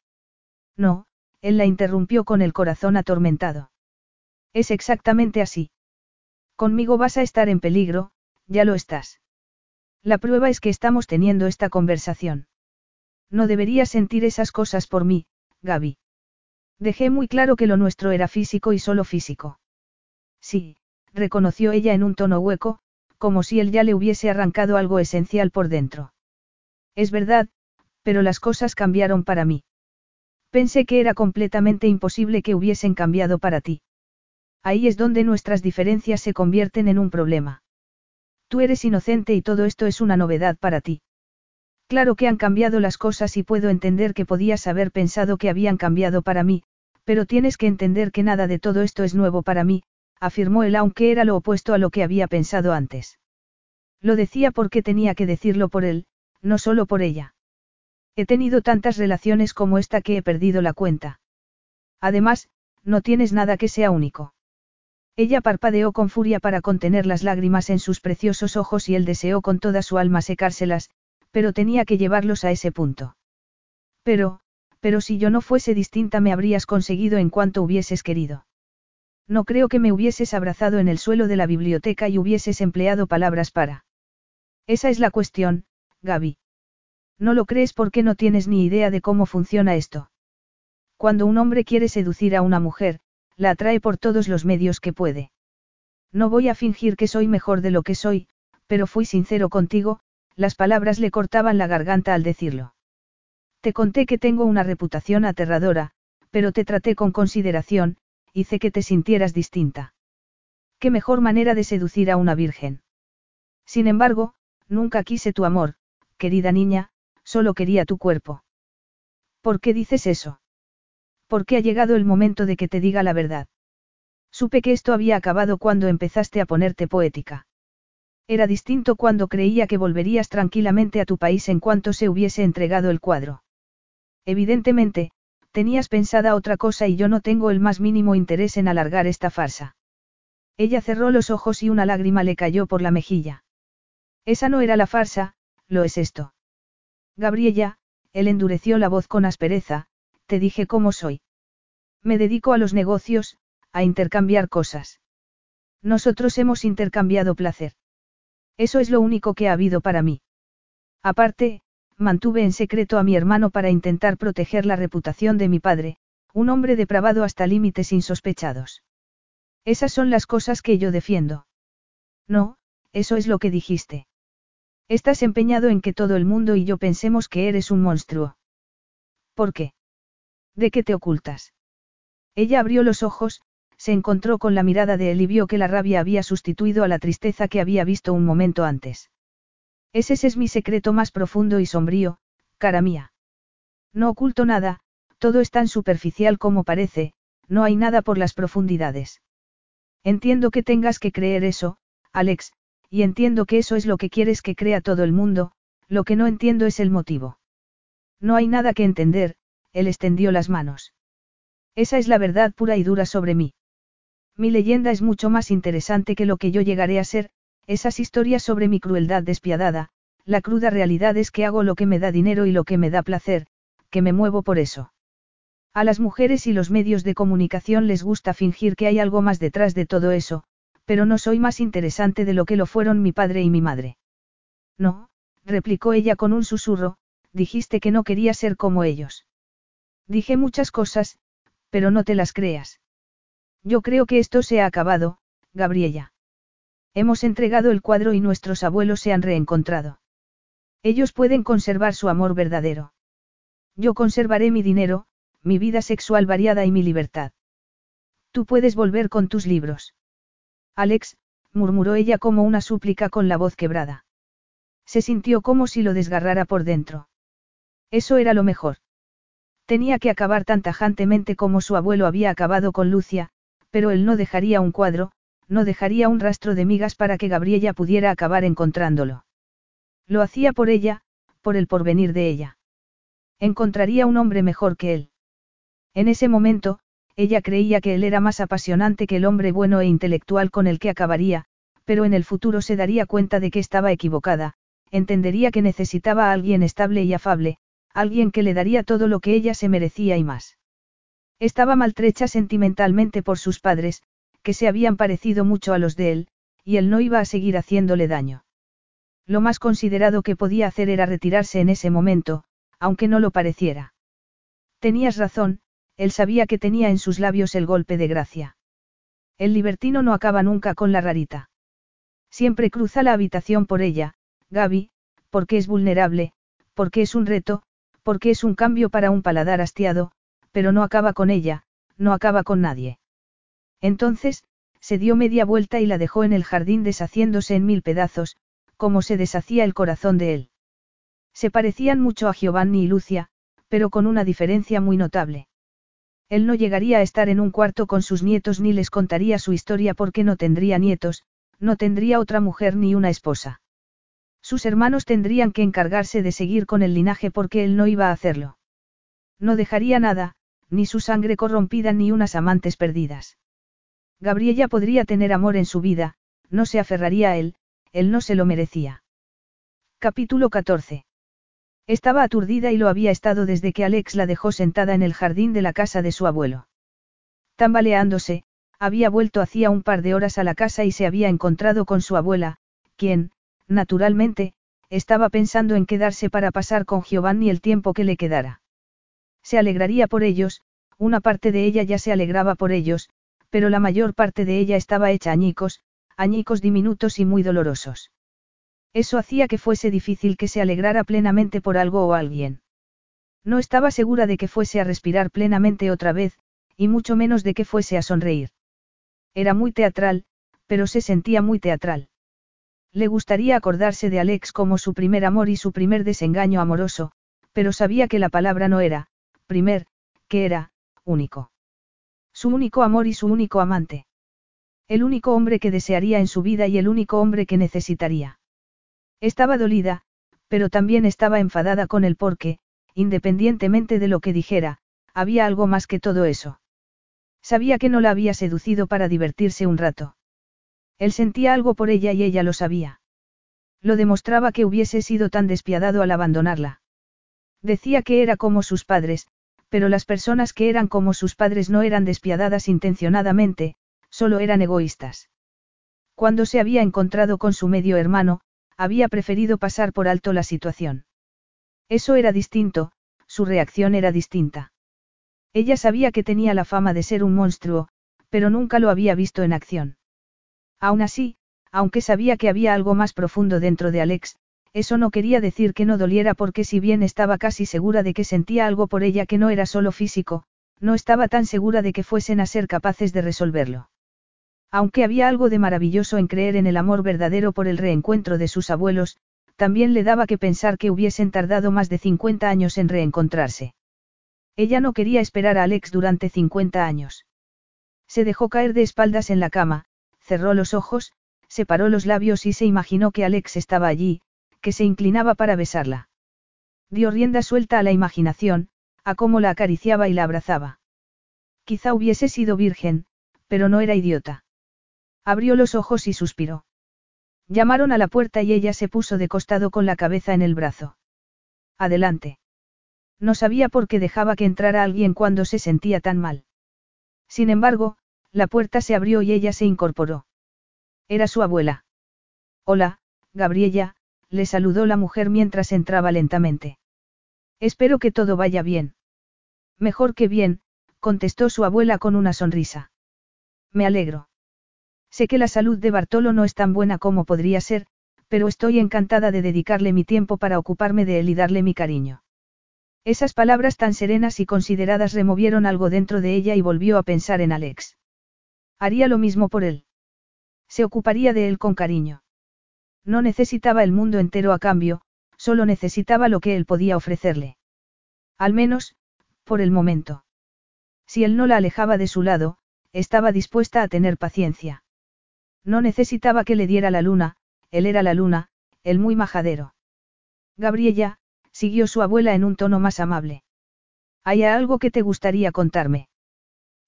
No, él la interrumpió con el corazón atormentado. Es exactamente así. Conmigo vas a estar en peligro, ya lo estás. La prueba es que estamos teniendo esta conversación. No deberías sentir esas cosas por mí, Gaby. Dejé muy claro que lo nuestro era físico y solo físico. Sí, reconoció ella en un tono hueco, como si él ya le hubiese arrancado algo esencial por dentro. Es verdad, pero las cosas cambiaron para mí. Pensé que era completamente imposible que hubiesen cambiado para ti. Ahí es donde nuestras diferencias se convierten en un problema. Tú eres inocente y todo esto es una novedad para ti. Claro que han cambiado las cosas y puedo entender que podías haber pensado que habían cambiado para mí, pero tienes que entender que nada de todo esto es nuevo para mí, afirmó él aunque era lo opuesto a lo que había pensado antes. Lo decía porque tenía que decirlo por él, no solo por ella. He tenido tantas relaciones como esta que he perdido la cuenta. Además, no tienes nada que sea único. Ella parpadeó con furia para contener las lágrimas en sus preciosos ojos y él deseó con toda su alma secárselas, pero tenía que llevarlos a ese punto. Pero, pero si yo no fuese distinta me habrías conseguido en cuanto hubieses querido. No creo que me hubieses abrazado en el suelo de la biblioteca y hubieses empleado palabras para. Esa es la cuestión, Gaby. No lo crees porque no tienes ni idea de cómo funciona esto. Cuando un hombre quiere seducir a una mujer, la atrae por todos los medios que puede. No voy a fingir que soy mejor de lo que soy, pero fui sincero contigo, las palabras le cortaban la garganta al decirlo. Te conté que tengo una reputación aterradora, pero te traté con consideración, hice que te sintieras distinta. ¿Qué mejor manera de seducir a una virgen? Sin embargo, nunca quise tu amor, querida niña, solo quería tu cuerpo. ¿Por qué dices eso? Porque ha llegado el momento de que te diga la verdad. Supe que esto había acabado cuando empezaste a ponerte poética. Era distinto cuando creía que volverías tranquilamente a tu país en cuanto se hubiese entregado el cuadro. Evidentemente, tenías pensada otra cosa y yo no tengo el más mínimo interés en alargar esta farsa. Ella cerró los ojos y una lágrima le cayó por la mejilla. Esa no era la farsa, lo es esto. Gabriella, él endureció la voz con aspereza, te dije cómo soy. Me dedico a los negocios, a intercambiar cosas. Nosotros hemos intercambiado placer. Eso es lo único que ha habido para mí. Aparte, mantuve en secreto a mi hermano para intentar proteger la reputación de mi padre, un hombre depravado hasta límites insospechados. Esas son las cosas que yo defiendo. No, eso es lo que dijiste. Estás empeñado en que todo el mundo y yo pensemos que eres un monstruo. ¿Por qué? ¿De qué te ocultas? Ella abrió los ojos, se encontró con la mirada de él y vio que la rabia había sustituido a la tristeza que había visto un momento antes. Ese es mi secreto más profundo y sombrío, cara mía. No oculto nada, todo es tan superficial como parece, no hay nada por las profundidades. Entiendo que tengas que creer eso, Alex, y entiendo que eso es lo que quieres que crea todo el mundo, lo que no entiendo es el motivo. No hay nada que entender, él extendió las manos. Esa es la verdad pura y dura sobre mí. Mi leyenda es mucho más interesante que lo que yo llegaré a ser, esas historias sobre mi crueldad despiadada, la cruda realidad es que hago lo que me da dinero y lo que me da placer, que me muevo por eso. A las mujeres y los medios de comunicación les gusta fingir que hay algo más detrás de todo eso, pero no soy más interesante de lo que lo fueron mi padre y mi madre. No, replicó ella con un susurro, dijiste que no quería ser como ellos. Dije muchas cosas, pero no te las creas. Yo creo que esto se ha acabado, Gabriela. Hemos entregado el cuadro y nuestros abuelos se han reencontrado. Ellos pueden conservar su amor verdadero. Yo conservaré mi dinero, mi vida sexual variada y mi libertad. Tú puedes volver con tus libros. Alex, murmuró ella como una súplica con la voz quebrada. Se sintió como si lo desgarrara por dentro. Eso era lo mejor. Tenía que acabar tan tajantemente como su abuelo había acabado con Lucia, pero él no dejaría un cuadro, no dejaría un rastro de migas para que Gabriella pudiera acabar encontrándolo. Lo hacía por ella, por el porvenir de ella. Encontraría un hombre mejor que él. En ese momento, ella creía que él era más apasionante que el hombre bueno e intelectual con el que acabaría, pero en el futuro se daría cuenta de que estaba equivocada, entendería que necesitaba a alguien estable y afable, alguien que le daría todo lo que ella se merecía y más. Estaba maltrecha sentimentalmente por sus padres, que se habían parecido mucho a los de él, y él no iba a seguir haciéndole daño. Lo más considerado que podía hacer era retirarse en ese momento, aunque no lo pareciera. Tenías razón, él sabía que tenía en sus labios el golpe de gracia. El libertino no acaba nunca con la rarita. Siempre cruza la habitación por ella, Gaby, porque es vulnerable, porque es un reto, porque es un cambio para un paladar hastiado, pero no acaba con ella, no acaba con nadie. Entonces, se dio media vuelta y la dejó en el jardín deshaciéndose en mil pedazos, como se deshacía el corazón de él. Se parecían mucho a Giovanni y Lucia, pero con una diferencia muy notable. Él no llegaría a estar en un cuarto con sus nietos ni les contaría su historia porque no tendría nietos, no tendría otra mujer ni una esposa. Sus hermanos tendrían que encargarse de seguir con el linaje porque él no iba a hacerlo. No dejaría nada, ni su sangre corrompida ni unas amantes perdidas. Gabriella podría tener amor en su vida, no se aferraría a él, él no se lo merecía. Capítulo 14. Estaba aturdida y lo había estado desde que Alex la dejó sentada en el jardín de la casa de su abuelo. Tambaleándose, había vuelto hacía un par de horas a la casa y se había encontrado con su abuela, quien, naturalmente, estaba pensando en quedarse para pasar con Giovanni el tiempo que le quedara. Se alegraría por ellos, una parte de ella ya se alegraba por ellos, pero la mayor parte de ella estaba hecha añicos, añicos diminutos y muy dolorosos. Eso hacía que fuese difícil que se alegrara plenamente por algo o alguien. No estaba segura de que fuese a respirar plenamente otra vez, y mucho menos de que fuese a sonreír. Era muy teatral, pero se sentía muy teatral. Le gustaría acordarse de Alex como su primer amor y su primer desengaño amoroso, pero sabía que la palabra no era, primer, que era, único. Su único amor y su único amante. El único hombre que desearía en su vida y el único hombre que necesitaría. Estaba dolida, pero también estaba enfadada con él porque, independientemente de lo que dijera, había algo más que todo eso. Sabía que no la había seducido para divertirse un rato. Él sentía algo por ella y ella lo sabía. Lo demostraba que hubiese sido tan despiadado al abandonarla. Decía que era como sus padres, pero las personas que eran como sus padres no eran despiadadas intencionadamente, solo eran egoístas. Cuando se había encontrado con su medio hermano, había preferido pasar por alto la situación. Eso era distinto, su reacción era distinta. Ella sabía que tenía la fama de ser un monstruo, pero nunca lo había visto en acción. Aún así, aunque sabía que había algo más profundo dentro de Alex, eso no quería decir que no doliera porque si bien estaba casi segura de que sentía algo por ella que no era solo físico, no estaba tan segura de que fuesen a ser capaces de resolverlo. Aunque había algo de maravilloso en creer en el amor verdadero por el reencuentro de sus abuelos, también le daba que pensar que hubiesen tardado más de 50 años en reencontrarse. Ella no quería esperar a Alex durante 50 años. Se dejó caer de espaldas en la cama, cerró los ojos, separó los labios y se imaginó que Alex estaba allí, que se inclinaba para besarla. Dio rienda suelta a la imaginación, a cómo la acariciaba y la abrazaba. Quizá hubiese sido virgen, pero no era idiota. Abrió los ojos y suspiró. Llamaron a la puerta y ella se puso de costado con la cabeza en el brazo. Adelante. No sabía por qué dejaba que entrara alguien cuando se sentía tan mal. Sin embargo, la puerta se abrió y ella se incorporó. Era su abuela. Hola, Gabriella, le saludó la mujer mientras entraba lentamente. Espero que todo vaya bien. Mejor que bien, contestó su abuela con una sonrisa. Me alegro. Sé que la salud de Bartolo no es tan buena como podría ser, pero estoy encantada de dedicarle mi tiempo para ocuparme de él y darle mi cariño. Esas palabras tan serenas y consideradas removieron algo dentro de ella y volvió a pensar en Alex. Haría lo mismo por él. Se ocuparía de él con cariño. No necesitaba el mundo entero a cambio, solo necesitaba lo que él podía ofrecerle. Al menos, por el momento. Si él no la alejaba de su lado, estaba dispuesta a tener paciencia. No necesitaba que le diera la luna, él era la luna, el muy majadero. Gabriella, siguió su abuela en un tono más amable. ¿Hay algo que te gustaría contarme?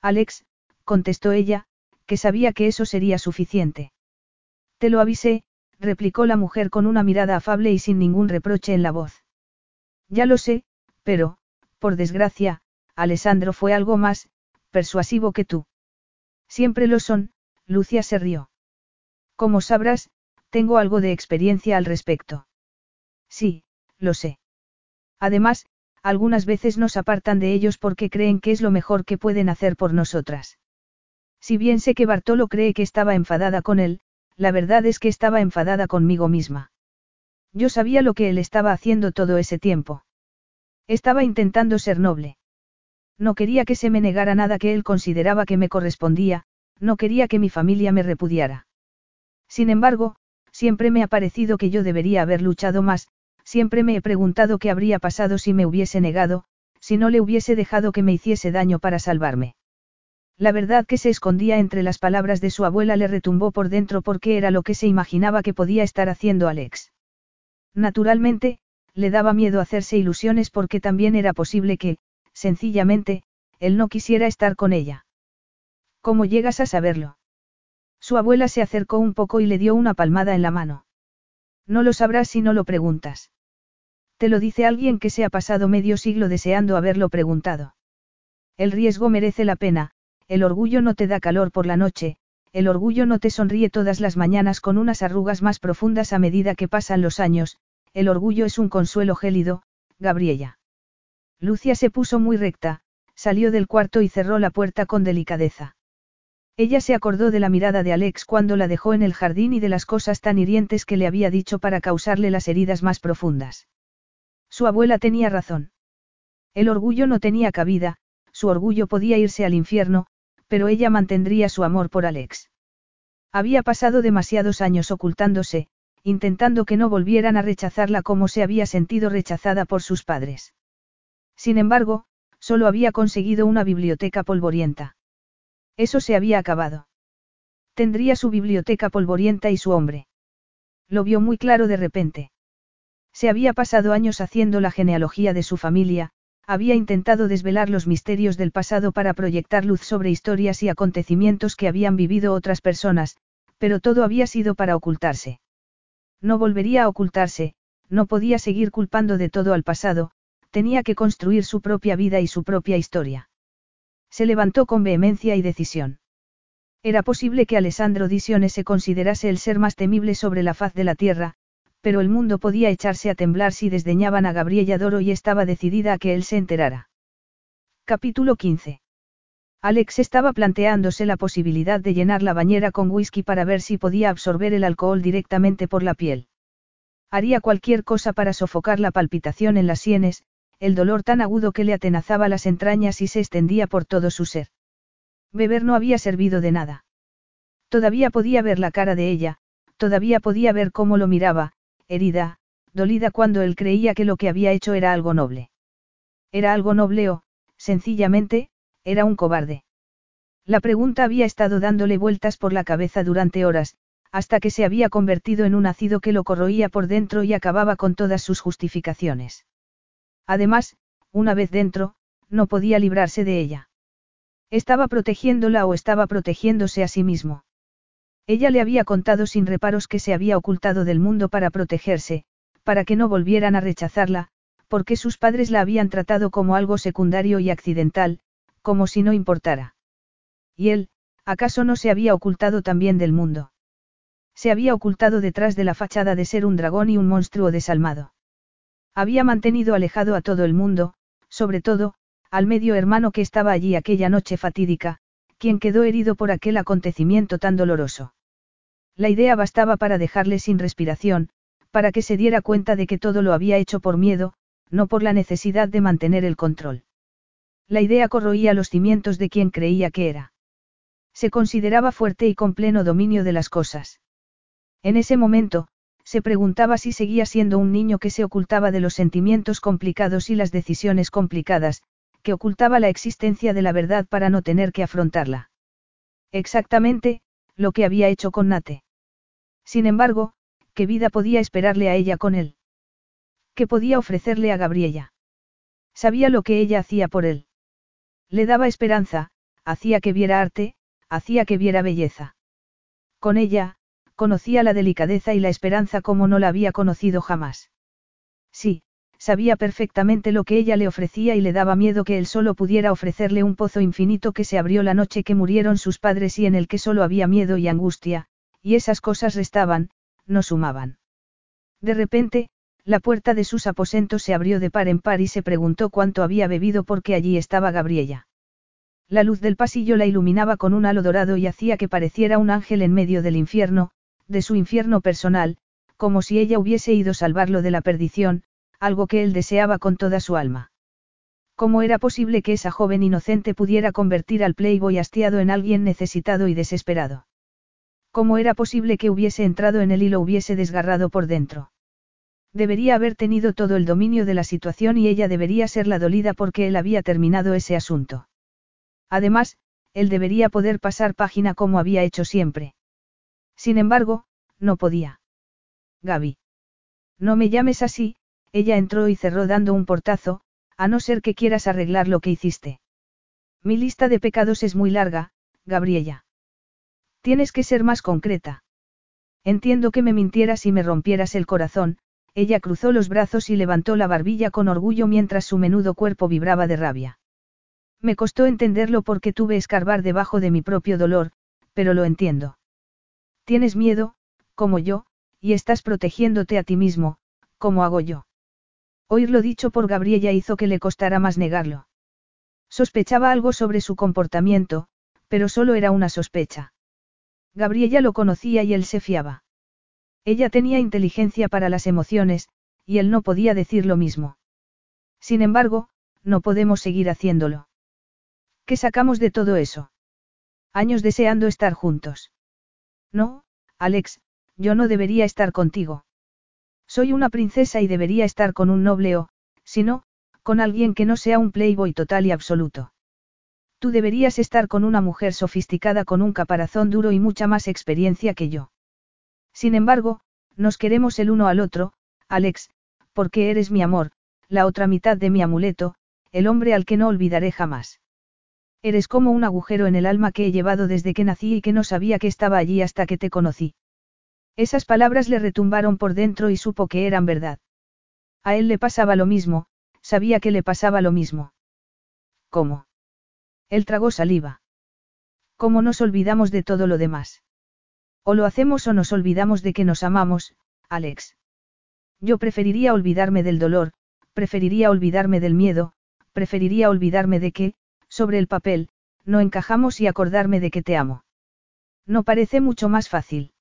Alex, contestó ella, que sabía que eso sería suficiente. Te lo avisé, replicó la mujer con una mirada afable y sin ningún reproche en la voz. Ya lo sé, pero, por desgracia, Alessandro fue algo más, persuasivo que tú. Siempre lo son, Lucia se rió. Como sabrás, tengo algo de experiencia al respecto. Sí, lo sé. Además, algunas veces nos apartan de ellos porque creen que es lo mejor que pueden hacer por nosotras. Si bien sé que Bartolo cree que estaba enfadada con él, la verdad es que estaba enfadada conmigo misma. Yo sabía lo que él estaba haciendo todo ese tiempo. Estaba intentando ser noble. No quería que se me negara nada que él consideraba que me correspondía, no quería que mi familia me repudiara. Sin embargo, siempre me ha parecido que yo debería haber luchado más, siempre me he preguntado qué habría pasado si me hubiese negado, si no le hubiese dejado que me hiciese daño para salvarme. La verdad que se escondía entre las palabras de su abuela le retumbó por dentro porque era lo que se imaginaba que podía estar haciendo Alex. Naturalmente, le daba miedo hacerse ilusiones porque también era posible que, sencillamente, él no quisiera estar con ella. ¿Cómo llegas a saberlo? Su abuela se acercó un poco y le dio una palmada en la mano. No lo sabrás si no lo preguntas. Te lo dice alguien que se ha pasado medio siglo deseando haberlo preguntado. El riesgo merece la pena, el orgullo no te da calor por la noche, el orgullo no te sonríe todas las mañanas con unas arrugas más profundas a medida que pasan los años, el orgullo es un consuelo gélido, Gabriela. Lucia se puso muy recta, salió del cuarto y cerró la puerta con delicadeza. Ella se acordó de la mirada de Alex cuando la dejó en el jardín y de las cosas tan hirientes que le había dicho para causarle las heridas más profundas. Su abuela tenía razón. El orgullo no tenía cabida, su orgullo podía irse al infierno, pero ella mantendría su amor por Alex. Había pasado demasiados años ocultándose, intentando que no volvieran a rechazarla como se había sentido rechazada por sus padres. Sin embargo, solo había conseguido una biblioteca polvorienta. Eso se había acabado. Tendría su biblioteca polvorienta y su hombre. Lo vio muy claro de repente. Se había pasado años haciendo la genealogía de su familia, había intentado desvelar los misterios del pasado para proyectar luz sobre historias y acontecimientos que habían vivido otras personas, pero todo había sido para ocultarse. No volvería a ocultarse, no podía seguir culpando de todo al pasado, tenía que construir su propia vida y su propia historia. Se levantó con vehemencia y decisión. Era posible que Alessandro Disione se considerase el ser más temible sobre la faz de la tierra, pero el mundo podía echarse a temblar si desdeñaban a Gabriella Doro y estaba decidida a que él se enterara. Capítulo 15. Alex estaba planteándose la posibilidad de llenar la bañera con whisky para ver si podía absorber el alcohol directamente por la piel. Haría cualquier cosa para sofocar la palpitación en las sienes, el dolor tan agudo que le atenazaba las entrañas y se extendía por todo su ser. Beber no había servido de nada. Todavía podía ver la cara de ella, todavía podía ver cómo lo miraba, herida, dolida cuando él creía que lo que había hecho era algo noble. Era algo noble o, sencillamente, era un cobarde. La pregunta había estado dándole vueltas por la cabeza durante horas, hasta que se había convertido en un ácido que lo corroía por dentro y acababa con todas sus justificaciones. Además, una vez dentro, no podía librarse de ella. Estaba protegiéndola o estaba protegiéndose a sí mismo. Ella le había contado sin reparos que se había ocultado del mundo para protegerse, para que no volvieran a rechazarla, porque sus padres la habían tratado como algo secundario y accidental, como si no importara. Y él, ¿acaso no se había ocultado también del mundo? Se había ocultado detrás de la fachada de ser un dragón y un monstruo desalmado. Había mantenido alejado a todo el mundo, sobre todo, al medio hermano que estaba allí aquella noche fatídica, quien quedó herido por aquel acontecimiento tan doloroso. La idea bastaba para dejarle sin respiración, para que se diera cuenta de que todo lo había hecho por miedo, no por la necesidad de mantener el control. La idea corroía los cimientos de quien creía que era. Se consideraba fuerte y con pleno dominio de las cosas. En ese momento, se preguntaba si seguía siendo un niño que se ocultaba de los sentimientos complicados y las decisiones complicadas, que ocultaba la existencia de la verdad para no tener que afrontarla. Exactamente, lo que había hecho con Nate. Sin embargo, ¿qué vida podía esperarle a ella con él? ¿Qué podía ofrecerle a Gabriella? Sabía lo que ella hacía por él. Le daba esperanza, hacía que viera arte, hacía que viera belleza. Con ella, conocía la delicadeza y la esperanza como no la había conocido jamás. Sí, sabía perfectamente lo que ella le ofrecía y le daba miedo que él solo pudiera ofrecerle un pozo infinito que se abrió la noche que murieron sus padres y en el que solo había miedo y angustia, y esas cosas restaban, no sumaban. De repente, la puerta de sus aposentos se abrió de par en par y se preguntó cuánto había bebido porque allí estaba Gabriella. La luz del pasillo la iluminaba con un halo dorado y hacía que pareciera un ángel en medio del infierno, de su infierno personal, como si ella hubiese ido salvarlo de la perdición, algo que él deseaba con toda su alma. ¿Cómo era posible que esa joven inocente pudiera convertir al playboy hastiado en alguien necesitado y desesperado? ¿Cómo era posible que hubiese entrado en él y lo hubiese desgarrado por dentro? Debería haber tenido todo el dominio de la situación y ella debería ser la dolida porque él había terminado ese asunto. Además, él debería poder pasar página como había hecho siempre. Sin embargo, no podía. Gaby. No me llames así, ella entró y cerró dando un portazo, a no ser que quieras arreglar lo que hiciste. Mi lista de pecados es muy larga, Gabriela. Tienes que ser más concreta. Entiendo que me mintieras y me rompieras el corazón, ella cruzó los brazos y levantó la barbilla con orgullo mientras su menudo cuerpo vibraba de rabia. Me costó entenderlo porque tuve escarbar debajo de mi propio dolor, pero lo entiendo. Tienes miedo, como yo, y estás protegiéndote a ti mismo, como hago yo. Oírlo dicho por Gabriela hizo que le costara más negarlo. Sospechaba algo sobre su comportamiento, pero solo era una sospecha. Gabriela lo conocía y él se fiaba. Ella tenía inteligencia para las emociones, y él no podía decir lo mismo. Sin embargo, no podemos seguir haciéndolo. ¿Qué sacamos de todo eso? Años deseando estar juntos. No, Alex, yo no debería estar contigo. Soy una princesa y debería estar con un noble o, si no, con alguien que no sea un playboy total y absoluto. Tú deberías estar con una mujer sofisticada con un caparazón duro y mucha más experiencia que yo. Sin embargo, nos queremos el uno al otro, Alex, porque eres mi amor, la otra mitad de mi amuleto, el hombre al que no olvidaré jamás. Eres como un agujero en el alma que he llevado desde que nací y que no sabía que estaba allí hasta que te conocí. Esas palabras le retumbaron por dentro y supo que eran verdad. A él le pasaba lo mismo, sabía que le pasaba lo mismo. ¿Cómo? Él tragó saliva. ¿Cómo nos olvidamos de todo lo demás? O lo hacemos o nos olvidamos de que nos amamos, Alex. Yo preferiría olvidarme del dolor, preferiría olvidarme del miedo, preferiría olvidarme de que, sobre el papel, no encajamos y acordarme de que te amo. No parece mucho más fácil.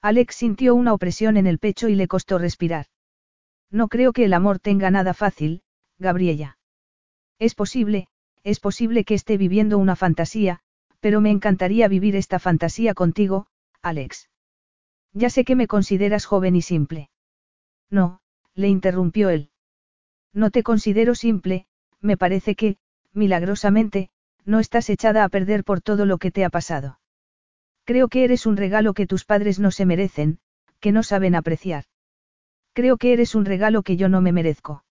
Alex sintió una opresión en el pecho y le costó respirar. No creo que el amor tenga nada fácil, Gabriela. Es posible, es posible que esté viviendo una fantasía, pero me encantaría vivir esta fantasía contigo, Alex. Ya sé que me consideras joven y simple. No, le interrumpió él. No te considero simple, me parece que, milagrosamente, no estás echada a perder por todo lo que te ha pasado. Creo que eres un regalo que tus padres no se merecen, que no saben apreciar. Creo que eres un regalo que yo no me merezco.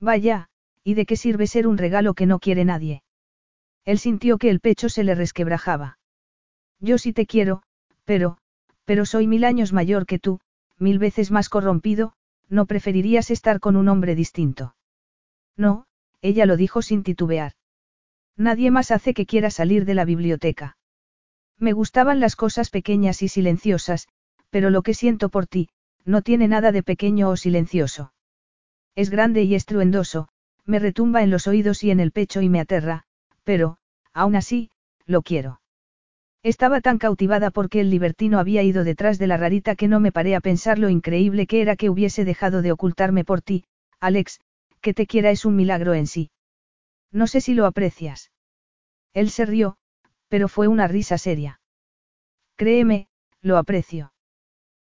Vaya, ¿y de qué sirve ser un regalo que no quiere nadie? Él sintió que el pecho se le resquebrajaba. Yo sí te quiero, pero, pero soy mil años mayor que tú, mil veces más corrompido, no preferirías estar con un hombre distinto. No, ella lo dijo sin titubear. Nadie más hace que quiera salir de la biblioteca. Me gustaban las cosas pequeñas y silenciosas, pero lo que siento por ti, no tiene nada de pequeño o silencioso. Es grande y estruendoso, me retumba en los oídos y en el pecho y me aterra, pero, aún así, lo quiero. Estaba tan cautivada porque el libertino había ido detrás de la rarita que no me paré a pensar lo increíble que era que hubiese dejado de ocultarme por ti, Alex, que te quiera es un milagro en sí. No sé si lo aprecias. Él se rió, pero fue una risa seria. Créeme, lo aprecio.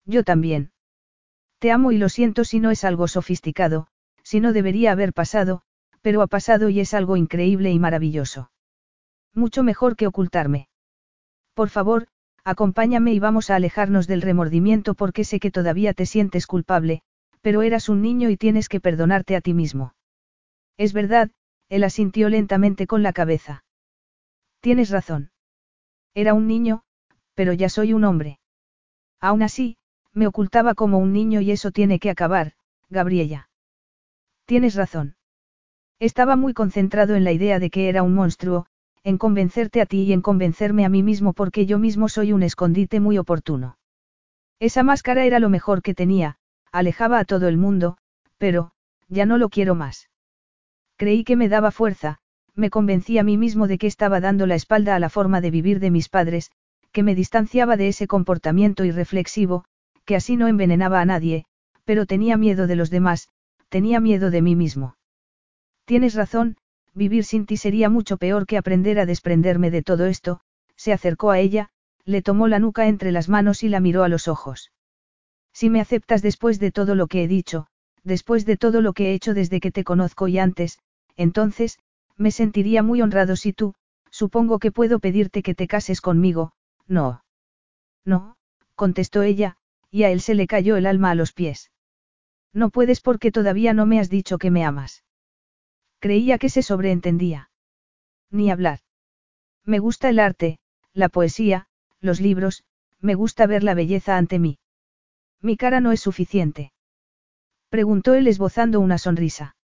Yo también. Te amo y lo siento si no es algo sofisticado, si no debería haber pasado, pero ha pasado y es algo increíble y maravilloso. Mucho mejor que ocultarme. Por favor, acompáñame y vamos a alejarnos del remordimiento porque sé que todavía te sientes culpable, pero eras un niño y tienes que perdonarte a ti mismo. Es verdad, él asintió lentamente con la cabeza. Tienes razón. Era un niño, pero ya soy un hombre. Aún así, me ocultaba como un niño y eso tiene que acabar, Gabriela. Tienes razón. Estaba muy concentrado en la idea de que era un monstruo, en convencerte a ti y en convencerme a mí mismo porque yo mismo soy un escondite muy oportuno. Esa máscara era lo mejor que tenía, alejaba a todo el mundo, pero, ya no lo quiero más. Creí que me daba fuerza, me convencí a mí mismo de que estaba dando la espalda a la forma de vivir de mis padres, que me distanciaba de ese comportamiento irreflexivo, que así no envenenaba a nadie, pero tenía miedo de los demás, tenía miedo de mí mismo. Tienes razón, vivir sin ti sería mucho peor que aprender a desprenderme de todo esto, se acercó a ella, le tomó la nuca entre las manos y la miró a los ojos. Si me aceptas después de todo lo que he dicho, después de todo lo que he hecho desde que te conozco y antes, entonces, me sentiría muy honrado si tú, supongo que puedo pedirte que te cases conmigo, no. No, contestó ella, y a él se le cayó el alma a los pies. No puedes porque todavía no me has dicho que me amas. Creía que se sobreentendía. Ni hablar. Me gusta el arte, la poesía, los libros, me gusta ver la belleza ante mí. Mi cara no es suficiente. Preguntó él esbozando una sonrisa.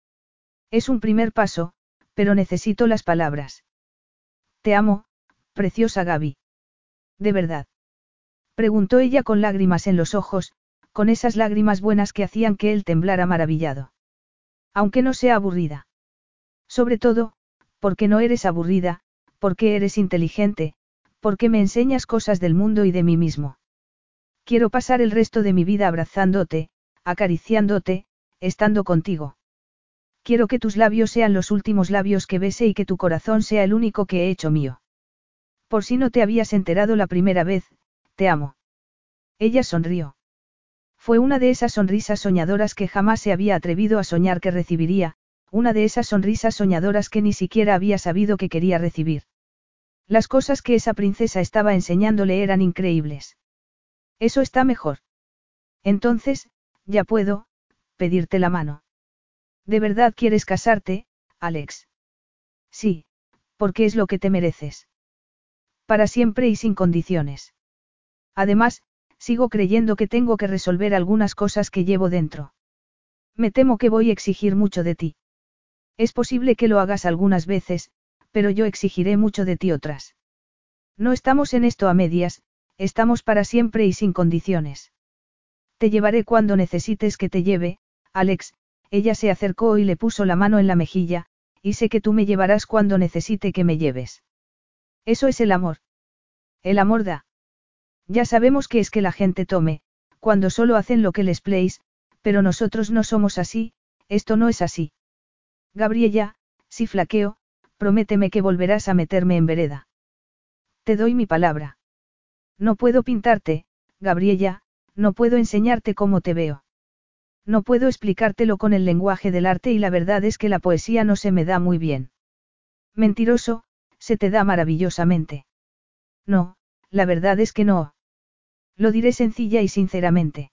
Es un primer paso, pero necesito las palabras. Te amo, preciosa Gaby. ¿De verdad? Preguntó ella con lágrimas en los ojos, con esas lágrimas buenas que hacían que él temblara maravillado. Aunque no sea aburrida. Sobre todo, porque no eres aburrida, porque eres inteligente, porque me enseñas cosas del mundo y de mí mismo. Quiero pasar el resto de mi vida abrazándote, acariciándote, estando contigo. Quiero que tus labios sean los últimos labios que bese y que tu corazón sea el único que he hecho mío. Por si no te habías enterado la primera vez, te amo. Ella sonrió. Fue una de esas sonrisas soñadoras que jamás se había atrevido a soñar que recibiría, una de esas sonrisas soñadoras que ni siquiera había sabido que quería recibir. Las cosas que esa princesa estaba enseñándole eran increíbles. Eso está mejor. Entonces, ya puedo, pedirte la mano. ¿De verdad quieres casarte, Alex? Sí, porque es lo que te mereces. Para siempre y sin condiciones. Además, sigo creyendo que tengo que resolver algunas cosas que llevo dentro. Me temo que voy a exigir mucho de ti. Es posible que lo hagas algunas veces, pero yo exigiré mucho de ti otras. No estamos en esto a medias, estamos para siempre y sin condiciones. Te llevaré cuando necesites que te lleve, Alex, ella se acercó y le puso la mano en la mejilla, y sé que tú me llevarás cuando necesite que me lleves. Eso es el amor. El amor da. Ya sabemos que es que la gente tome, cuando solo hacen lo que les pleis, pero nosotros no somos así, esto no es así. Gabriella, si flaqueo, prométeme que volverás a meterme en vereda. Te doy mi palabra. No puedo pintarte, Gabriella, no puedo enseñarte cómo te veo. No puedo explicártelo con el lenguaje del arte y la verdad es que la poesía no se me da muy bien. Mentiroso, se te da maravillosamente. No, la verdad es que no. Lo diré sencilla y sinceramente.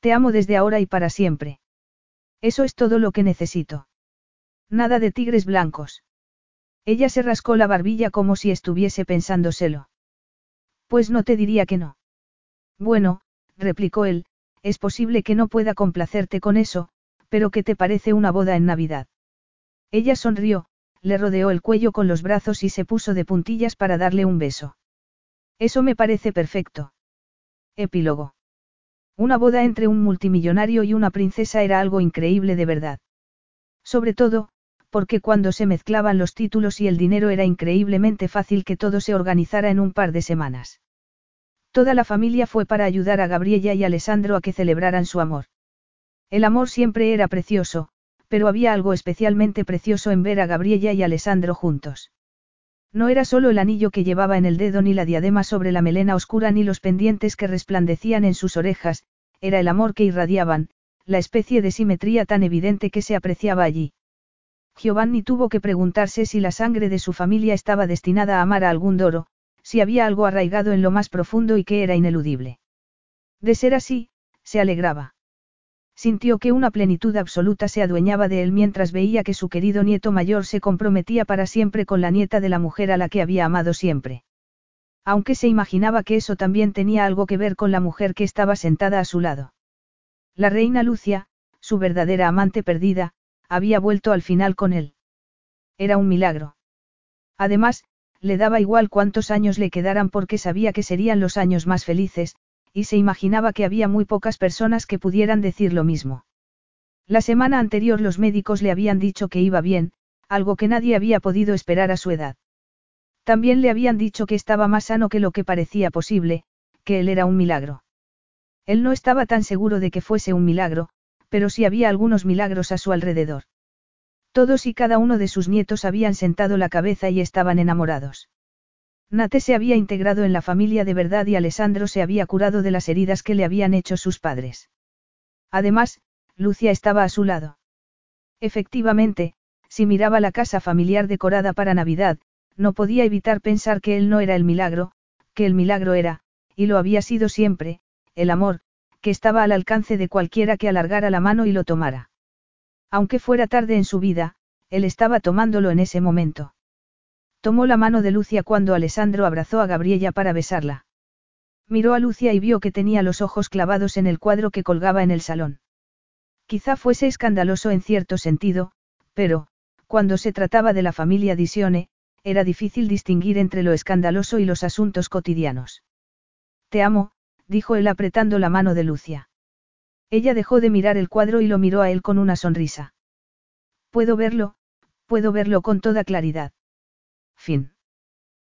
Te amo desde ahora y para siempre. Eso es todo lo que necesito. Nada de tigres blancos. Ella se rascó la barbilla como si estuviese pensándoselo. Pues no te diría que no. Bueno, replicó él, es posible que no pueda complacerte con eso, pero ¿qué te parece una boda en Navidad? Ella sonrió, le rodeó el cuello con los brazos y se puso de puntillas para darle un beso. Eso me parece perfecto. Epílogo. Una boda entre un multimillonario y una princesa era algo increíble de verdad. Sobre todo, porque cuando se mezclaban los títulos y el dinero era increíblemente fácil que todo se organizara en un par de semanas. Toda la familia fue para ayudar a Gabriella y Alessandro a que celebraran su amor. El amor siempre era precioso, pero había algo especialmente precioso en ver a Gabriella y Alessandro juntos. No era solo el anillo que llevaba en el dedo ni la diadema sobre la melena oscura ni los pendientes que resplandecían en sus orejas, era el amor que irradiaban, la especie de simetría tan evidente que se apreciaba allí. Giovanni tuvo que preguntarse si la sangre de su familia estaba destinada a amar a algún doro, si había algo arraigado en lo más profundo y que era ineludible. De ser así, se alegraba. Sintió que una plenitud absoluta se adueñaba de él mientras veía que su querido nieto mayor se comprometía para siempre con la nieta de la mujer a la que había amado siempre. Aunque se imaginaba que eso también tenía algo que ver con la mujer que estaba sentada a su lado. La reina Lucia, su verdadera amante perdida, había vuelto al final con él. Era un milagro. Además, le daba igual cuántos años le quedaran porque sabía que serían los años más felices, y se imaginaba que había muy pocas personas que pudieran decir lo mismo. La semana anterior los médicos le habían dicho que iba bien, algo que nadie había podido esperar a su edad. También le habían dicho que estaba más sano que lo que parecía posible, que él era un milagro. Él no estaba tan seguro de que fuese un milagro, pero sí había algunos milagros a su alrededor. Todos y cada uno de sus nietos habían sentado la cabeza y estaban enamorados. Nate se había integrado en la familia de verdad y Alessandro se había curado de las heridas que le habían hecho sus padres. Además, Lucia estaba a su lado. Efectivamente, si miraba la casa familiar decorada para Navidad, no podía evitar pensar que él no era el milagro, que el milagro era, y lo había sido siempre, el amor, que estaba al alcance de cualquiera que alargara la mano y lo tomara. Aunque fuera tarde en su vida, él estaba tomándolo en ese momento. Tomó la mano de Lucia cuando Alessandro abrazó a Gabriella para besarla. Miró a Lucia y vio que tenía los ojos clavados en el cuadro que colgaba en el salón. Quizá fuese escandaloso en cierto sentido, pero, cuando se trataba de la familia Disione, era difícil distinguir entre lo escandaloso y los asuntos cotidianos. Te amo, dijo él apretando la mano de Lucia. Ella dejó de mirar el cuadro y lo miró a él con una sonrisa. Puedo verlo, puedo verlo con toda claridad. Fin.